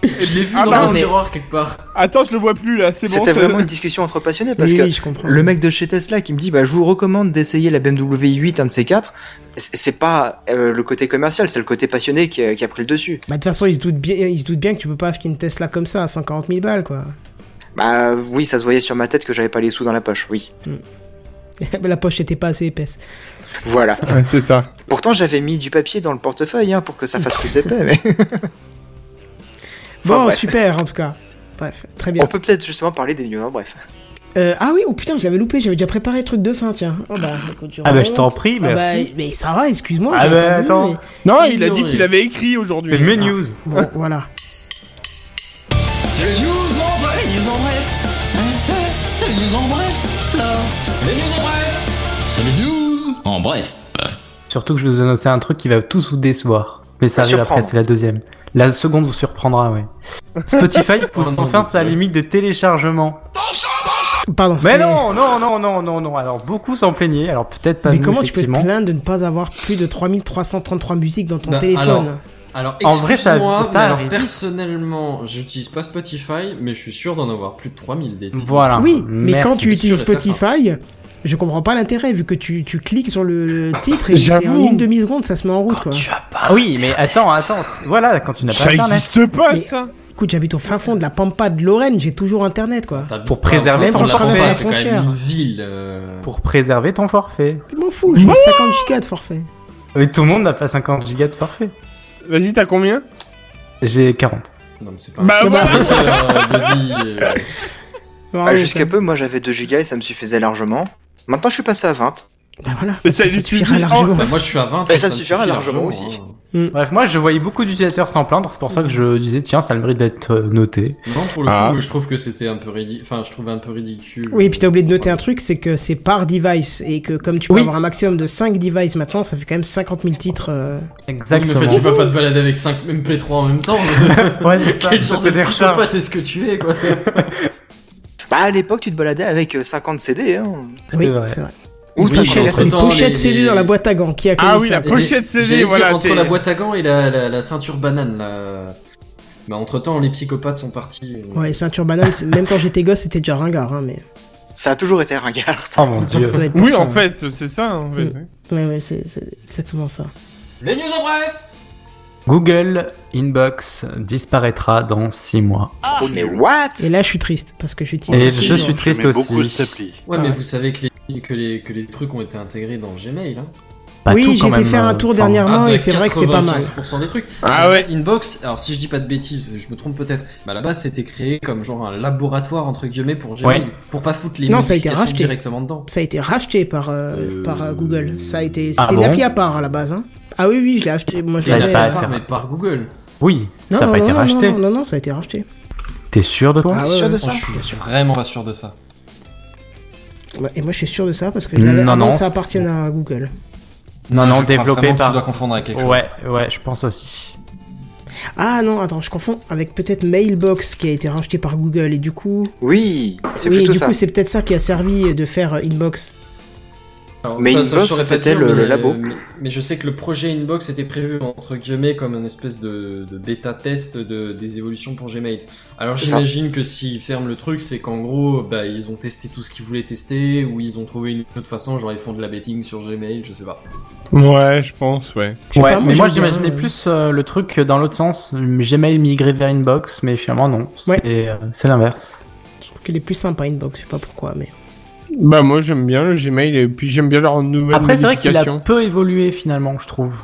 [SPEAKER 4] Je l'ai vu
[SPEAKER 7] Ah
[SPEAKER 4] dans un
[SPEAKER 5] mais-
[SPEAKER 4] tiroir quelque part.
[SPEAKER 7] Attends, je le vois plus là. C'est bon.
[SPEAKER 5] C'était vraiment une discussion entre passionnés parce
[SPEAKER 1] oui,
[SPEAKER 5] que
[SPEAKER 1] oui, je comprends.
[SPEAKER 5] le mec de chez Tesla qui me dit bah je vous recommande d'essayer la BMW i8 un de ces quatre. C'est c'est pas euh, le côté commercial, c'est le côté passionné qui a, qui a pris le dessus.
[SPEAKER 1] Bah, de toute façon, il se, doute bien, il se doute bien que tu peux pas acheter une Tesla comme ça à 140 000 balles, quoi.
[SPEAKER 5] Bah oui, ça se voyait sur ma tête que j'avais pas les sous dans la poche, oui.
[SPEAKER 1] la poche était pas assez épaisse.
[SPEAKER 5] Voilà.
[SPEAKER 7] Ouais, c'est ça.
[SPEAKER 5] Pourtant, j'avais mis du papier dans le portefeuille hein, pour que ça fasse plus épais, mais...
[SPEAKER 1] Bon,
[SPEAKER 5] Enfin,
[SPEAKER 1] super en tout cas. Bref, très bien.
[SPEAKER 5] On peut peut-être justement parler des news, en bref.
[SPEAKER 1] Euh, ah oui, oh putain, je l'avais loupé, j'avais déjà préparé le truc de fin, tiens. Oh bah, écoute,
[SPEAKER 15] Ah bah, je t'en prie,
[SPEAKER 1] Ah bah,
[SPEAKER 15] merci.
[SPEAKER 1] mais ça va, excuse-moi.
[SPEAKER 15] Ah
[SPEAKER 1] j'avais
[SPEAKER 15] bah,
[SPEAKER 1] vu,
[SPEAKER 15] attends.
[SPEAKER 1] mais-
[SPEAKER 7] Non, il a dit qu'il avait écrit aujourd'hui.
[SPEAKER 15] C'est mes news.
[SPEAKER 1] Bon, voilà.
[SPEAKER 16] C'est les news news en bref, là. Les news en bref. C'est les news en bref.
[SPEAKER 9] Surtout que je vais vous annoncer un truc qui va tous vous décevoir. Mais ça arrive après, c'est la deuxième. La seconde vous surprendra, ouais. Spotify pousse enfin sa limite de téléchargement.
[SPEAKER 1] Pardon.
[SPEAKER 9] Mais non, non, non, non, non, non. Alors beaucoup s'en plaignaient. Alors peut-être pas
[SPEAKER 1] Mais
[SPEAKER 9] nous,
[SPEAKER 1] comment tu peux te plaindre de ne pas avoir plus de 3333 musiques dans ton
[SPEAKER 4] Bah,
[SPEAKER 1] téléphone
[SPEAKER 4] alors, Alors,
[SPEAKER 9] En vrai, ça-
[SPEAKER 4] mais alors personnellement, j'utilise pas Spotify, mais je suis sûr d'en avoir plus de 3000 des titres.
[SPEAKER 9] Voilà.
[SPEAKER 1] Oui, mais
[SPEAKER 9] Merci.
[SPEAKER 1] quand tu utilises. Spotify, je comprends pas l'intérêt vu que tu, tu cliques sur le titre et c'est en une demi-seconde, ça se met en route quoi.
[SPEAKER 9] Ah oui, mais attends, attends. Voilà, quand tu n'as pas
[SPEAKER 7] Ça
[SPEAKER 9] internet.
[SPEAKER 7] existe pas,
[SPEAKER 1] Mais-
[SPEAKER 7] ça.
[SPEAKER 1] Écoute, j'habite au fin fond de la pampa de Lorraine, j'ai toujours internet quoi.
[SPEAKER 9] Pour
[SPEAKER 4] pas
[SPEAKER 9] préserver
[SPEAKER 1] ton forfait.
[SPEAKER 4] Quand
[SPEAKER 1] frontière.
[SPEAKER 4] même une ville. euh,
[SPEAKER 9] Pour préserver ton forfait.
[SPEAKER 1] Je m'en fous, j'ai 50 gigas de forfait.
[SPEAKER 9] Mais tout le monde n'a pas 50 gigas de forfait.
[SPEAKER 7] Vas-y, t'as combien?
[SPEAKER 9] J'ai 40.
[SPEAKER 4] Non, mais c'est pas
[SPEAKER 7] Bah,
[SPEAKER 4] un euh,
[SPEAKER 5] Jusqu'à peu, moi j'avais 2 gigas et ça me suffisait largement. Maintenant, je suis passé à 20.
[SPEAKER 1] Bah voilà,
[SPEAKER 7] Mais ça
[SPEAKER 1] suffira largement.
[SPEAKER 4] Bah, moi, je suis à 20.
[SPEAKER 5] Et ça
[SPEAKER 4] me
[SPEAKER 5] me suffira
[SPEAKER 4] suffit
[SPEAKER 5] largement
[SPEAKER 4] largement,
[SPEAKER 5] aussi.
[SPEAKER 4] hein.
[SPEAKER 9] Bref, moi je voyais beaucoup d'utilisateurs s'en plaindre, c'est pour ça que je disais tiens, ça a le mérite d'être euh, noté.
[SPEAKER 4] Non, pour le
[SPEAKER 7] Ah.
[SPEAKER 4] coup, je trouve que c'était un peu ridicule. Enfin, je trouvais un peu ridicule.
[SPEAKER 1] Oui, et puis t'as oublié de noter un truc, c'est que c'est par device et que comme tu peux
[SPEAKER 9] Oui.
[SPEAKER 1] avoir un maximum de 5 devices maintenant, ça fait quand même 50 000 titres. euh.
[SPEAKER 4] Oui, mais
[SPEAKER 9] Exactement.
[SPEAKER 4] en fait, tu vas pas te balader avec 5 MP3 en même temps.
[SPEAKER 9] Ouais,
[SPEAKER 4] Quel
[SPEAKER 9] ça
[SPEAKER 4] genre de psychopathe est-ce que tu es, quoi
[SPEAKER 5] Bah, à l'époque, tu te baladais avec euh, 50 CD, hein.
[SPEAKER 1] Oui, c'est vrai.
[SPEAKER 5] Ou
[SPEAKER 4] Oui,
[SPEAKER 1] une
[SPEAKER 4] temps,
[SPEAKER 1] pochette
[SPEAKER 4] les-
[SPEAKER 1] CD
[SPEAKER 4] les-
[SPEAKER 1] dans la boîte à gants. Qui a
[SPEAKER 7] Ah oui,
[SPEAKER 1] ça
[SPEAKER 7] la pochette CD,
[SPEAKER 4] J'allais dire,
[SPEAKER 7] voilà.
[SPEAKER 4] entre la boîte à gants et la, la, la ceinture banane, là. Bah, entre temps, les psychopathes sont partis. euh.
[SPEAKER 1] Ouais, ceinture banane, même quand j'étais gosse, c'était déjà ringard, hein, mais.
[SPEAKER 5] Ça a toujours été ringard. ça.
[SPEAKER 9] Oh mon dieu.
[SPEAKER 1] Ça
[SPEAKER 7] Oui,
[SPEAKER 1] ça.
[SPEAKER 7] en fait, c'est ça. En fait.
[SPEAKER 1] Ouais, c'est c'est exactement ça.
[SPEAKER 4] Les news en bref
[SPEAKER 9] Google Inbox disparaîtra dans 6 mois.
[SPEAKER 5] Oh, mais what?
[SPEAKER 1] Et là, je suis triste parce que j'utilise.
[SPEAKER 9] Et je suis triste
[SPEAKER 10] J'aimais beaucoup
[SPEAKER 9] aussi.
[SPEAKER 10] cette appli.
[SPEAKER 4] Ouais,
[SPEAKER 1] Ah
[SPEAKER 4] mais
[SPEAKER 1] ouais.
[SPEAKER 4] vous savez que les, que, les, que les trucs ont été intégrés dans Gmail. Hein.
[SPEAKER 9] Pas
[SPEAKER 1] Oui, j'ai été faire un
[SPEAKER 9] euh,
[SPEAKER 1] tour dernièrement
[SPEAKER 4] bah,
[SPEAKER 1] et c'est vrai que c'est pas mal.
[SPEAKER 4] 95% des trucs.
[SPEAKER 7] Ah ouais.
[SPEAKER 4] Inbox, alors si je dis pas de bêtises, je me trompe peut-être, mais à la base c'était créé comme genre un laboratoire entre guillemets pour Gmail,
[SPEAKER 9] Ouais.
[SPEAKER 4] pour pas foutre les
[SPEAKER 1] Non, ça a été
[SPEAKER 4] modifications
[SPEAKER 1] racheté.
[SPEAKER 4] directement dedans.
[SPEAKER 1] Ça a été racheté par, euh,
[SPEAKER 4] Euh,
[SPEAKER 1] par euh, Google. Ça a été.
[SPEAKER 9] Ah
[SPEAKER 1] C'était une appli à part à la base. Hein. Ah oui, oui, je l'ai acheté. Moi, je l'avais.
[SPEAKER 9] pas
[SPEAKER 1] euh,
[SPEAKER 9] été-
[SPEAKER 4] Par- mais par Google.
[SPEAKER 9] Oui,
[SPEAKER 1] Non,
[SPEAKER 9] ça n'a pas
[SPEAKER 1] non,
[SPEAKER 9] été
[SPEAKER 1] non,
[SPEAKER 9] racheté.
[SPEAKER 1] Non, non, non, ça a été racheté.
[SPEAKER 9] T'es sûr de toi
[SPEAKER 1] Ah ouais,
[SPEAKER 5] sûr
[SPEAKER 1] ouais.
[SPEAKER 5] de
[SPEAKER 4] Oh,
[SPEAKER 5] ça
[SPEAKER 4] je suis vraiment pas sûr de ça.
[SPEAKER 1] Ouais, Et moi, je suis sûr de ça parce que
[SPEAKER 9] Non, non,
[SPEAKER 1] que ça appartienne à Google.
[SPEAKER 9] Non,
[SPEAKER 4] Ah,
[SPEAKER 9] non,
[SPEAKER 4] je crois
[SPEAKER 9] développé par.
[SPEAKER 4] Tu dois confondre avec quelque chose.
[SPEAKER 9] Ouais, ouais, je pense aussi.
[SPEAKER 1] Ah non, attends, je confonds avec peut-être Mailbox qui a été racheté par Google et du coup.
[SPEAKER 5] Oui, c'est
[SPEAKER 1] Oui,
[SPEAKER 5] plutôt
[SPEAKER 1] du
[SPEAKER 5] ça.
[SPEAKER 1] coup, c'est peut-être ça qui a servi de faire Inbox.
[SPEAKER 4] Alors,
[SPEAKER 5] Mais
[SPEAKER 4] ça-
[SPEAKER 5] Inbox, c'était le- labo.
[SPEAKER 4] Mais, mais je sais que le projet Inbox était prévu entre guillemets comme une espèce de, de bêta test de, des évolutions pour Gmail. Alors
[SPEAKER 5] C'est
[SPEAKER 4] j'imagine que s'ils ferment le truc, c'est qu'en gros, bah, ils ont testé tout ce qu'ils voulaient tester ou ils ont trouvé une autre façon, genre ils font de la betting sur Gmail, je sais pas.
[SPEAKER 7] Ouais, je pense, ouais.
[SPEAKER 1] Je
[SPEAKER 9] Ouais,
[SPEAKER 1] pas,
[SPEAKER 9] mais moi j'imaginais plus euh, le truc dans l'autre sens. Gmail migrer vers Inbox, mais finalement non. C'est
[SPEAKER 1] Ouais.
[SPEAKER 9] euh, c'est l'inverse.
[SPEAKER 1] Je trouve qu'il est plus sympa Inbox, je sais pas pourquoi, mais.
[SPEAKER 7] Bah, moi, j'aime bien le Gmail et puis j'aime bien leur nouvelle
[SPEAKER 9] Après, c'est vrai qu'il a peu évolué finalement, je trouve.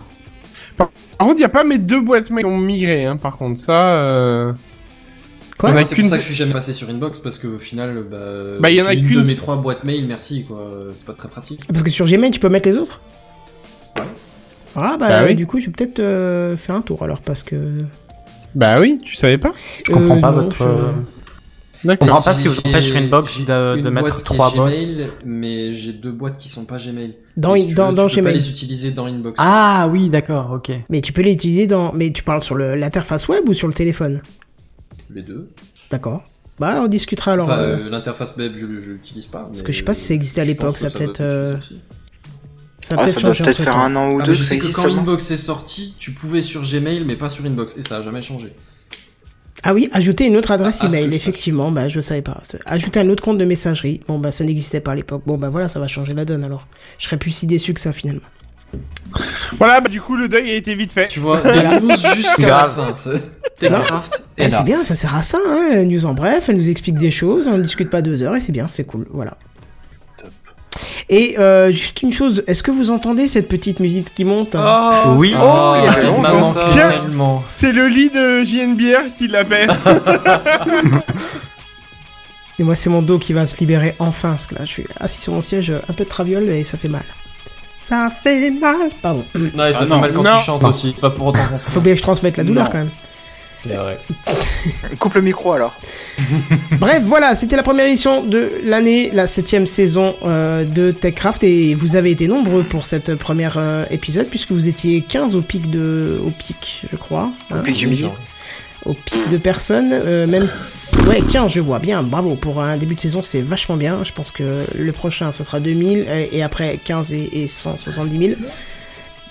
[SPEAKER 7] Par contre, il n'y a pas mes deux boîtes mail qui ont migré, hein, par contre. Ça, euh...
[SPEAKER 1] Quoi
[SPEAKER 4] c'est pour ça que je suis jamais passé sur Inbox parce qu'au final, bah,
[SPEAKER 7] Bah, il y en a
[SPEAKER 4] une
[SPEAKER 7] qu'une-
[SPEAKER 4] de mes trois boîtes mail, merci quoi, c'est pas très pratique.
[SPEAKER 1] Parce que sur Gmail, tu peux mettre les autres? Ah bah,
[SPEAKER 7] Bah oui.
[SPEAKER 1] du coup, je vais peut-être euh, faire un tour alors parce que.
[SPEAKER 7] Bah oui, tu savais pas?
[SPEAKER 9] Je comprends
[SPEAKER 1] Euh,
[SPEAKER 9] pas
[SPEAKER 1] non,
[SPEAKER 9] votre.
[SPEAKER 1] je-
[SPEAKER 9] euh, Je comprends pas ce qui vous empêche sur Inbox
[SPEAKER 4] j'ai
[SPEAKER 9] de, mettre trois bots.
[SPEAKER 4] Gmail, mais j'ai deux boîtes qui sont pas Gmail.
[SPEAKER 1] Dans-
[SPEAKER 4] si tu
[SPEAKER 1] dans-
[SPEAKER 4] veux,
[SPEAKER 1] dans
[SPEAKER 4] tu peux pas les utiliser dans Inbox.
[SPEAKER 9] Ah oui, d'accord, ok.
[SPEAKER 1] Mais tu peux les utiliser dans. Mais tu parles sur l'interface web ou sur le téléphone?
[SPEAKER 4] Les deux.
[SPEAKER 1] D'accord. Bah, on discutera alors.
[SPEAKER 4] Enfin,
[SPEAKER 1] euh,
[SPEAKER 4] euh, l'interface web, je, je l'utilise pas.
[SPEAKER 1] Parce que je sais pas si ça existait à l'époque, ça
[SPEAKER 4] que
[SPEAKER 1] peut-être. euh. Ça
[SPEAKER 5] Ah,
[SPEAKER 1] peut-être
[SPEAKER 5] ça doit peut-être faire un an ou
[SPEAKER 4] Ah,
[SPEAKER 5] deux
[SPEAKER 4] je
[SPEAKER 5] que ça
[SPEAKER 4] que
[SPEAKER 5] existe
[SPEAKER 4] quand. Inbox est sorti, tu pouvais sur Gmail, mais pas sur Inbox. Et ça a jamais changé.
[SPEAKER 1] Ah oui, ajouter une autre adresse
[SPEAKER 4] Ah, ah,
[SPEAKER 1] email, effectivement, bah je savais pas. Ajouter un autre compte de messagerie, bon bah ça n'existait pas à l'époque. Bon bah voilà, ça va changer la donne alors. Je serais plus si déçu que ça finalement.
[SPEAKER 7] Voilà, bah du coup, le deuil a été vite fait.
[SPEAKER 4] Tu vois, des news jusqu'à la fin.
[SPEAKER 1] Eh, c'est bien, ça sert à ça, hein, la news en bref, elle nous explique des choses, on ne discute pas deux heures et c'est bien, c'est cool, voilà. Et euh, juste une chose, est-ce que vous entendez cette petite musique qui monte hein
[SPEAKER 7] Oh.
[SPEAKER 1] Oui.
[SPEAKER 7] Oh,
[SPEAKER 1] il y avait longtemps ça.
[SPEAKER 7] Tiens, c'est le lit de JNBR qui l'appelle.
[SPEAKER 1] Et moi, c'est mon dos qui va se libérer enfin, parce que là, je suis assis sur mon siège, un peu de traviole et ça fait mal. Ça fait mal. Pardon.
[SPEAKER 4] Non, et ça
[SPEAKER 1] Ah
[SPEAKER 4] fait
[SPEAKER 1] non.
[SPEAKER 4] mal quand
[SPEAKER 1] Non.
[SPEAKER 4] tu chantes
[SPEAKER 1] Non.
[SPEAKER 4] aussi. Pas pour autant qu'on se
[SPEAKER 1] Faut bien que je transmette la douleur quand même.
[SPEAKER 4] C'est vrai.
[SPEAKER 5] Coupe le micro alors.
[SPEAKER 1] Bref, voilà, c'était la première édition de l'année, la septième saison euh, de TechCraft, et vous avez été nombreux pour cette première euh, épisode, puisque vous étiez 15 au pic de... au pic, je crois.
[SPEAKER 5] Au pic du midi.
[SPEAKER 1] Au pic de personnes, euh, même si... Ouais, 15, je vois, bien, bravo, pour un début de saison, c'est vachement bien, je pense que le prochain, ça sera 2000, et, et après 15 et, et 170 000.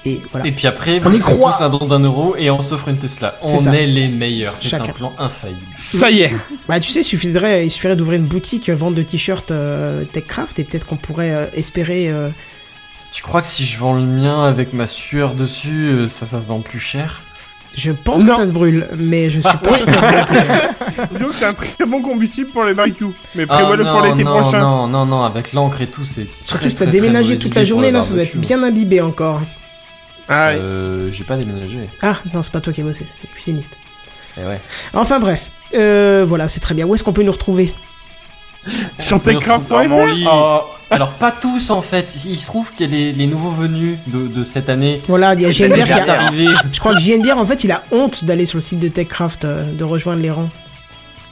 [SPEAKER 1] Et voilà.
[SPEAKER 4] Et puis après,
[SPEAKER 1] On
[SPEAKER 4] vous
[SPEAKER 1] y croit.
[SPEAKER 4] tous un don d'un euro et on s'offre une Tesla. On est les meilleurs. C'est un plan infaillible.
[SPEAKER 7] Ça y est.
[SPEAKER 1] Bah tu sais, il suffirait, il suffirait d'ouvrir une boutique euh, vente de t-shirts euh, TechCraft et peut-être qu'on pourrait euh, espérer. euh,
[SPEAKER 4] Tu crois que si je vends le mien avec ma sueur dessus, ça, ça se vend plus cher?
[SPEAKER 1] Je pense
[SPEAKER 7] Non.
[SPEAKER 1] que ça se brûle, mais je suis pas sûr que ça se brûle.
[SPEAKER 7] Disons que c'est un très bon combustible pour les barbecues. Mais
[SPEAKER 4] Ah
[SPEAKER 7] prévois-le pour
[SPEAKER 4] non,
[SPEAKER 7] l'été
[SPEAKER 4] non,
[SPEAKER 7] prochain.
[SPEAKER 4] non, non, non, avec l'encre et tout, c'est
[SPEAKER 1] Surtout
[SPEAKER 4] très,
[SPEAKER 1] si t'as déménagé toute la
[SPEAKER 4] pour
[SPEAKER 1] journée, là, ça doit être bien imbibé encore.
[SPEAKER 7] Ah ouais.
[SPEAKER 4] Euh, j'ai pas déménagé.
[SPEAKER 1] Ah non, c'est pas toi qui as bossé, c'est le cuisiniste.
[SPEAKER 4] Eh ouais.
[SPEAKER 1] Enfin bref, euh, voilà, c'est très bien. Où est-ce qu'on peut nous retrouver?
[SPEAKER 7] Sur techcraft.fr.
[SPEAKER 4] Oh, alors pas tous en fait. Il se trouve qu'il y a les, les nouveaux venus de, de cette année.
[SPEAKER 1] Voilà, il y a JNBR qui a... Je crois que JNBR, en fait, il a honte d'aller sur le site de TechCraft, euh, de rejoindre les rangs.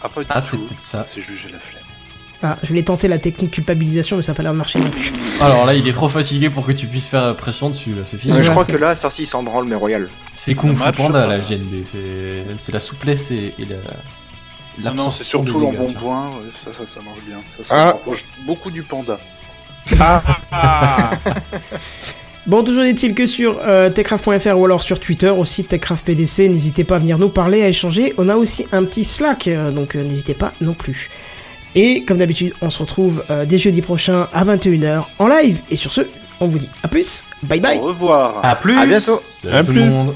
[SPEAKER 10] Ah, pas du
[SPEAKER 4] Ah, c'est peut-être ça.
[SPEAKER 10] C'est juste j'ai la flemme.
[SPEAKER 1] Ah, je voulais tenter la technique culpabilisation, mais ça a pas l'air de marcher non plus.
[SPEAKER 4] Alors là, il est trop fatigué pour que tu puisses faire pression dessus. Là, c'est fini.
[SPEAKER 5] Ouais, je crois
[SPEAKER 1] c'est-
[SPEAKER 5] que là, il s'en branle, mais royal.
[SPEAKER 4] C'est Kung Fu Panda la GNB. C'est c'est la souplesse et, et la.
[SPEAKER 10] Non, non, c'est surtout l'embonpoint. ouais, Ça, ça, ça marche bien. Ça, ça
[SPEAKER 7] Ah.
[SPEAKER 10] beaucoup du panda.
[SPEAKER 7] Ah.
[SPEAKER 1] Bon, toujours est-il que sur euh, techcraft.fr ou alors sur Twitter aussi, techcraftpdc, n'hésitez pas à venir nous parler, à échanger. On a aussi un petit Slack, euh, donc euh, n'hésitez pas non plus. Et comme d'habitude, on se retrouve euh, dès jeudi prochain à 21h en live. Et sur ce, on vous dit à plus, bye bye
[SPEAKER 10] Au revoir.
[SPEAKER 9] À plus.
[SPEAKER 5] À bientôt.
[SPEAKER 4] Salut
[SPEAKER 7] À
[SPEAKER 4] tout
[SPEAKER 7] plus.
[SPEAKER 4] le monde.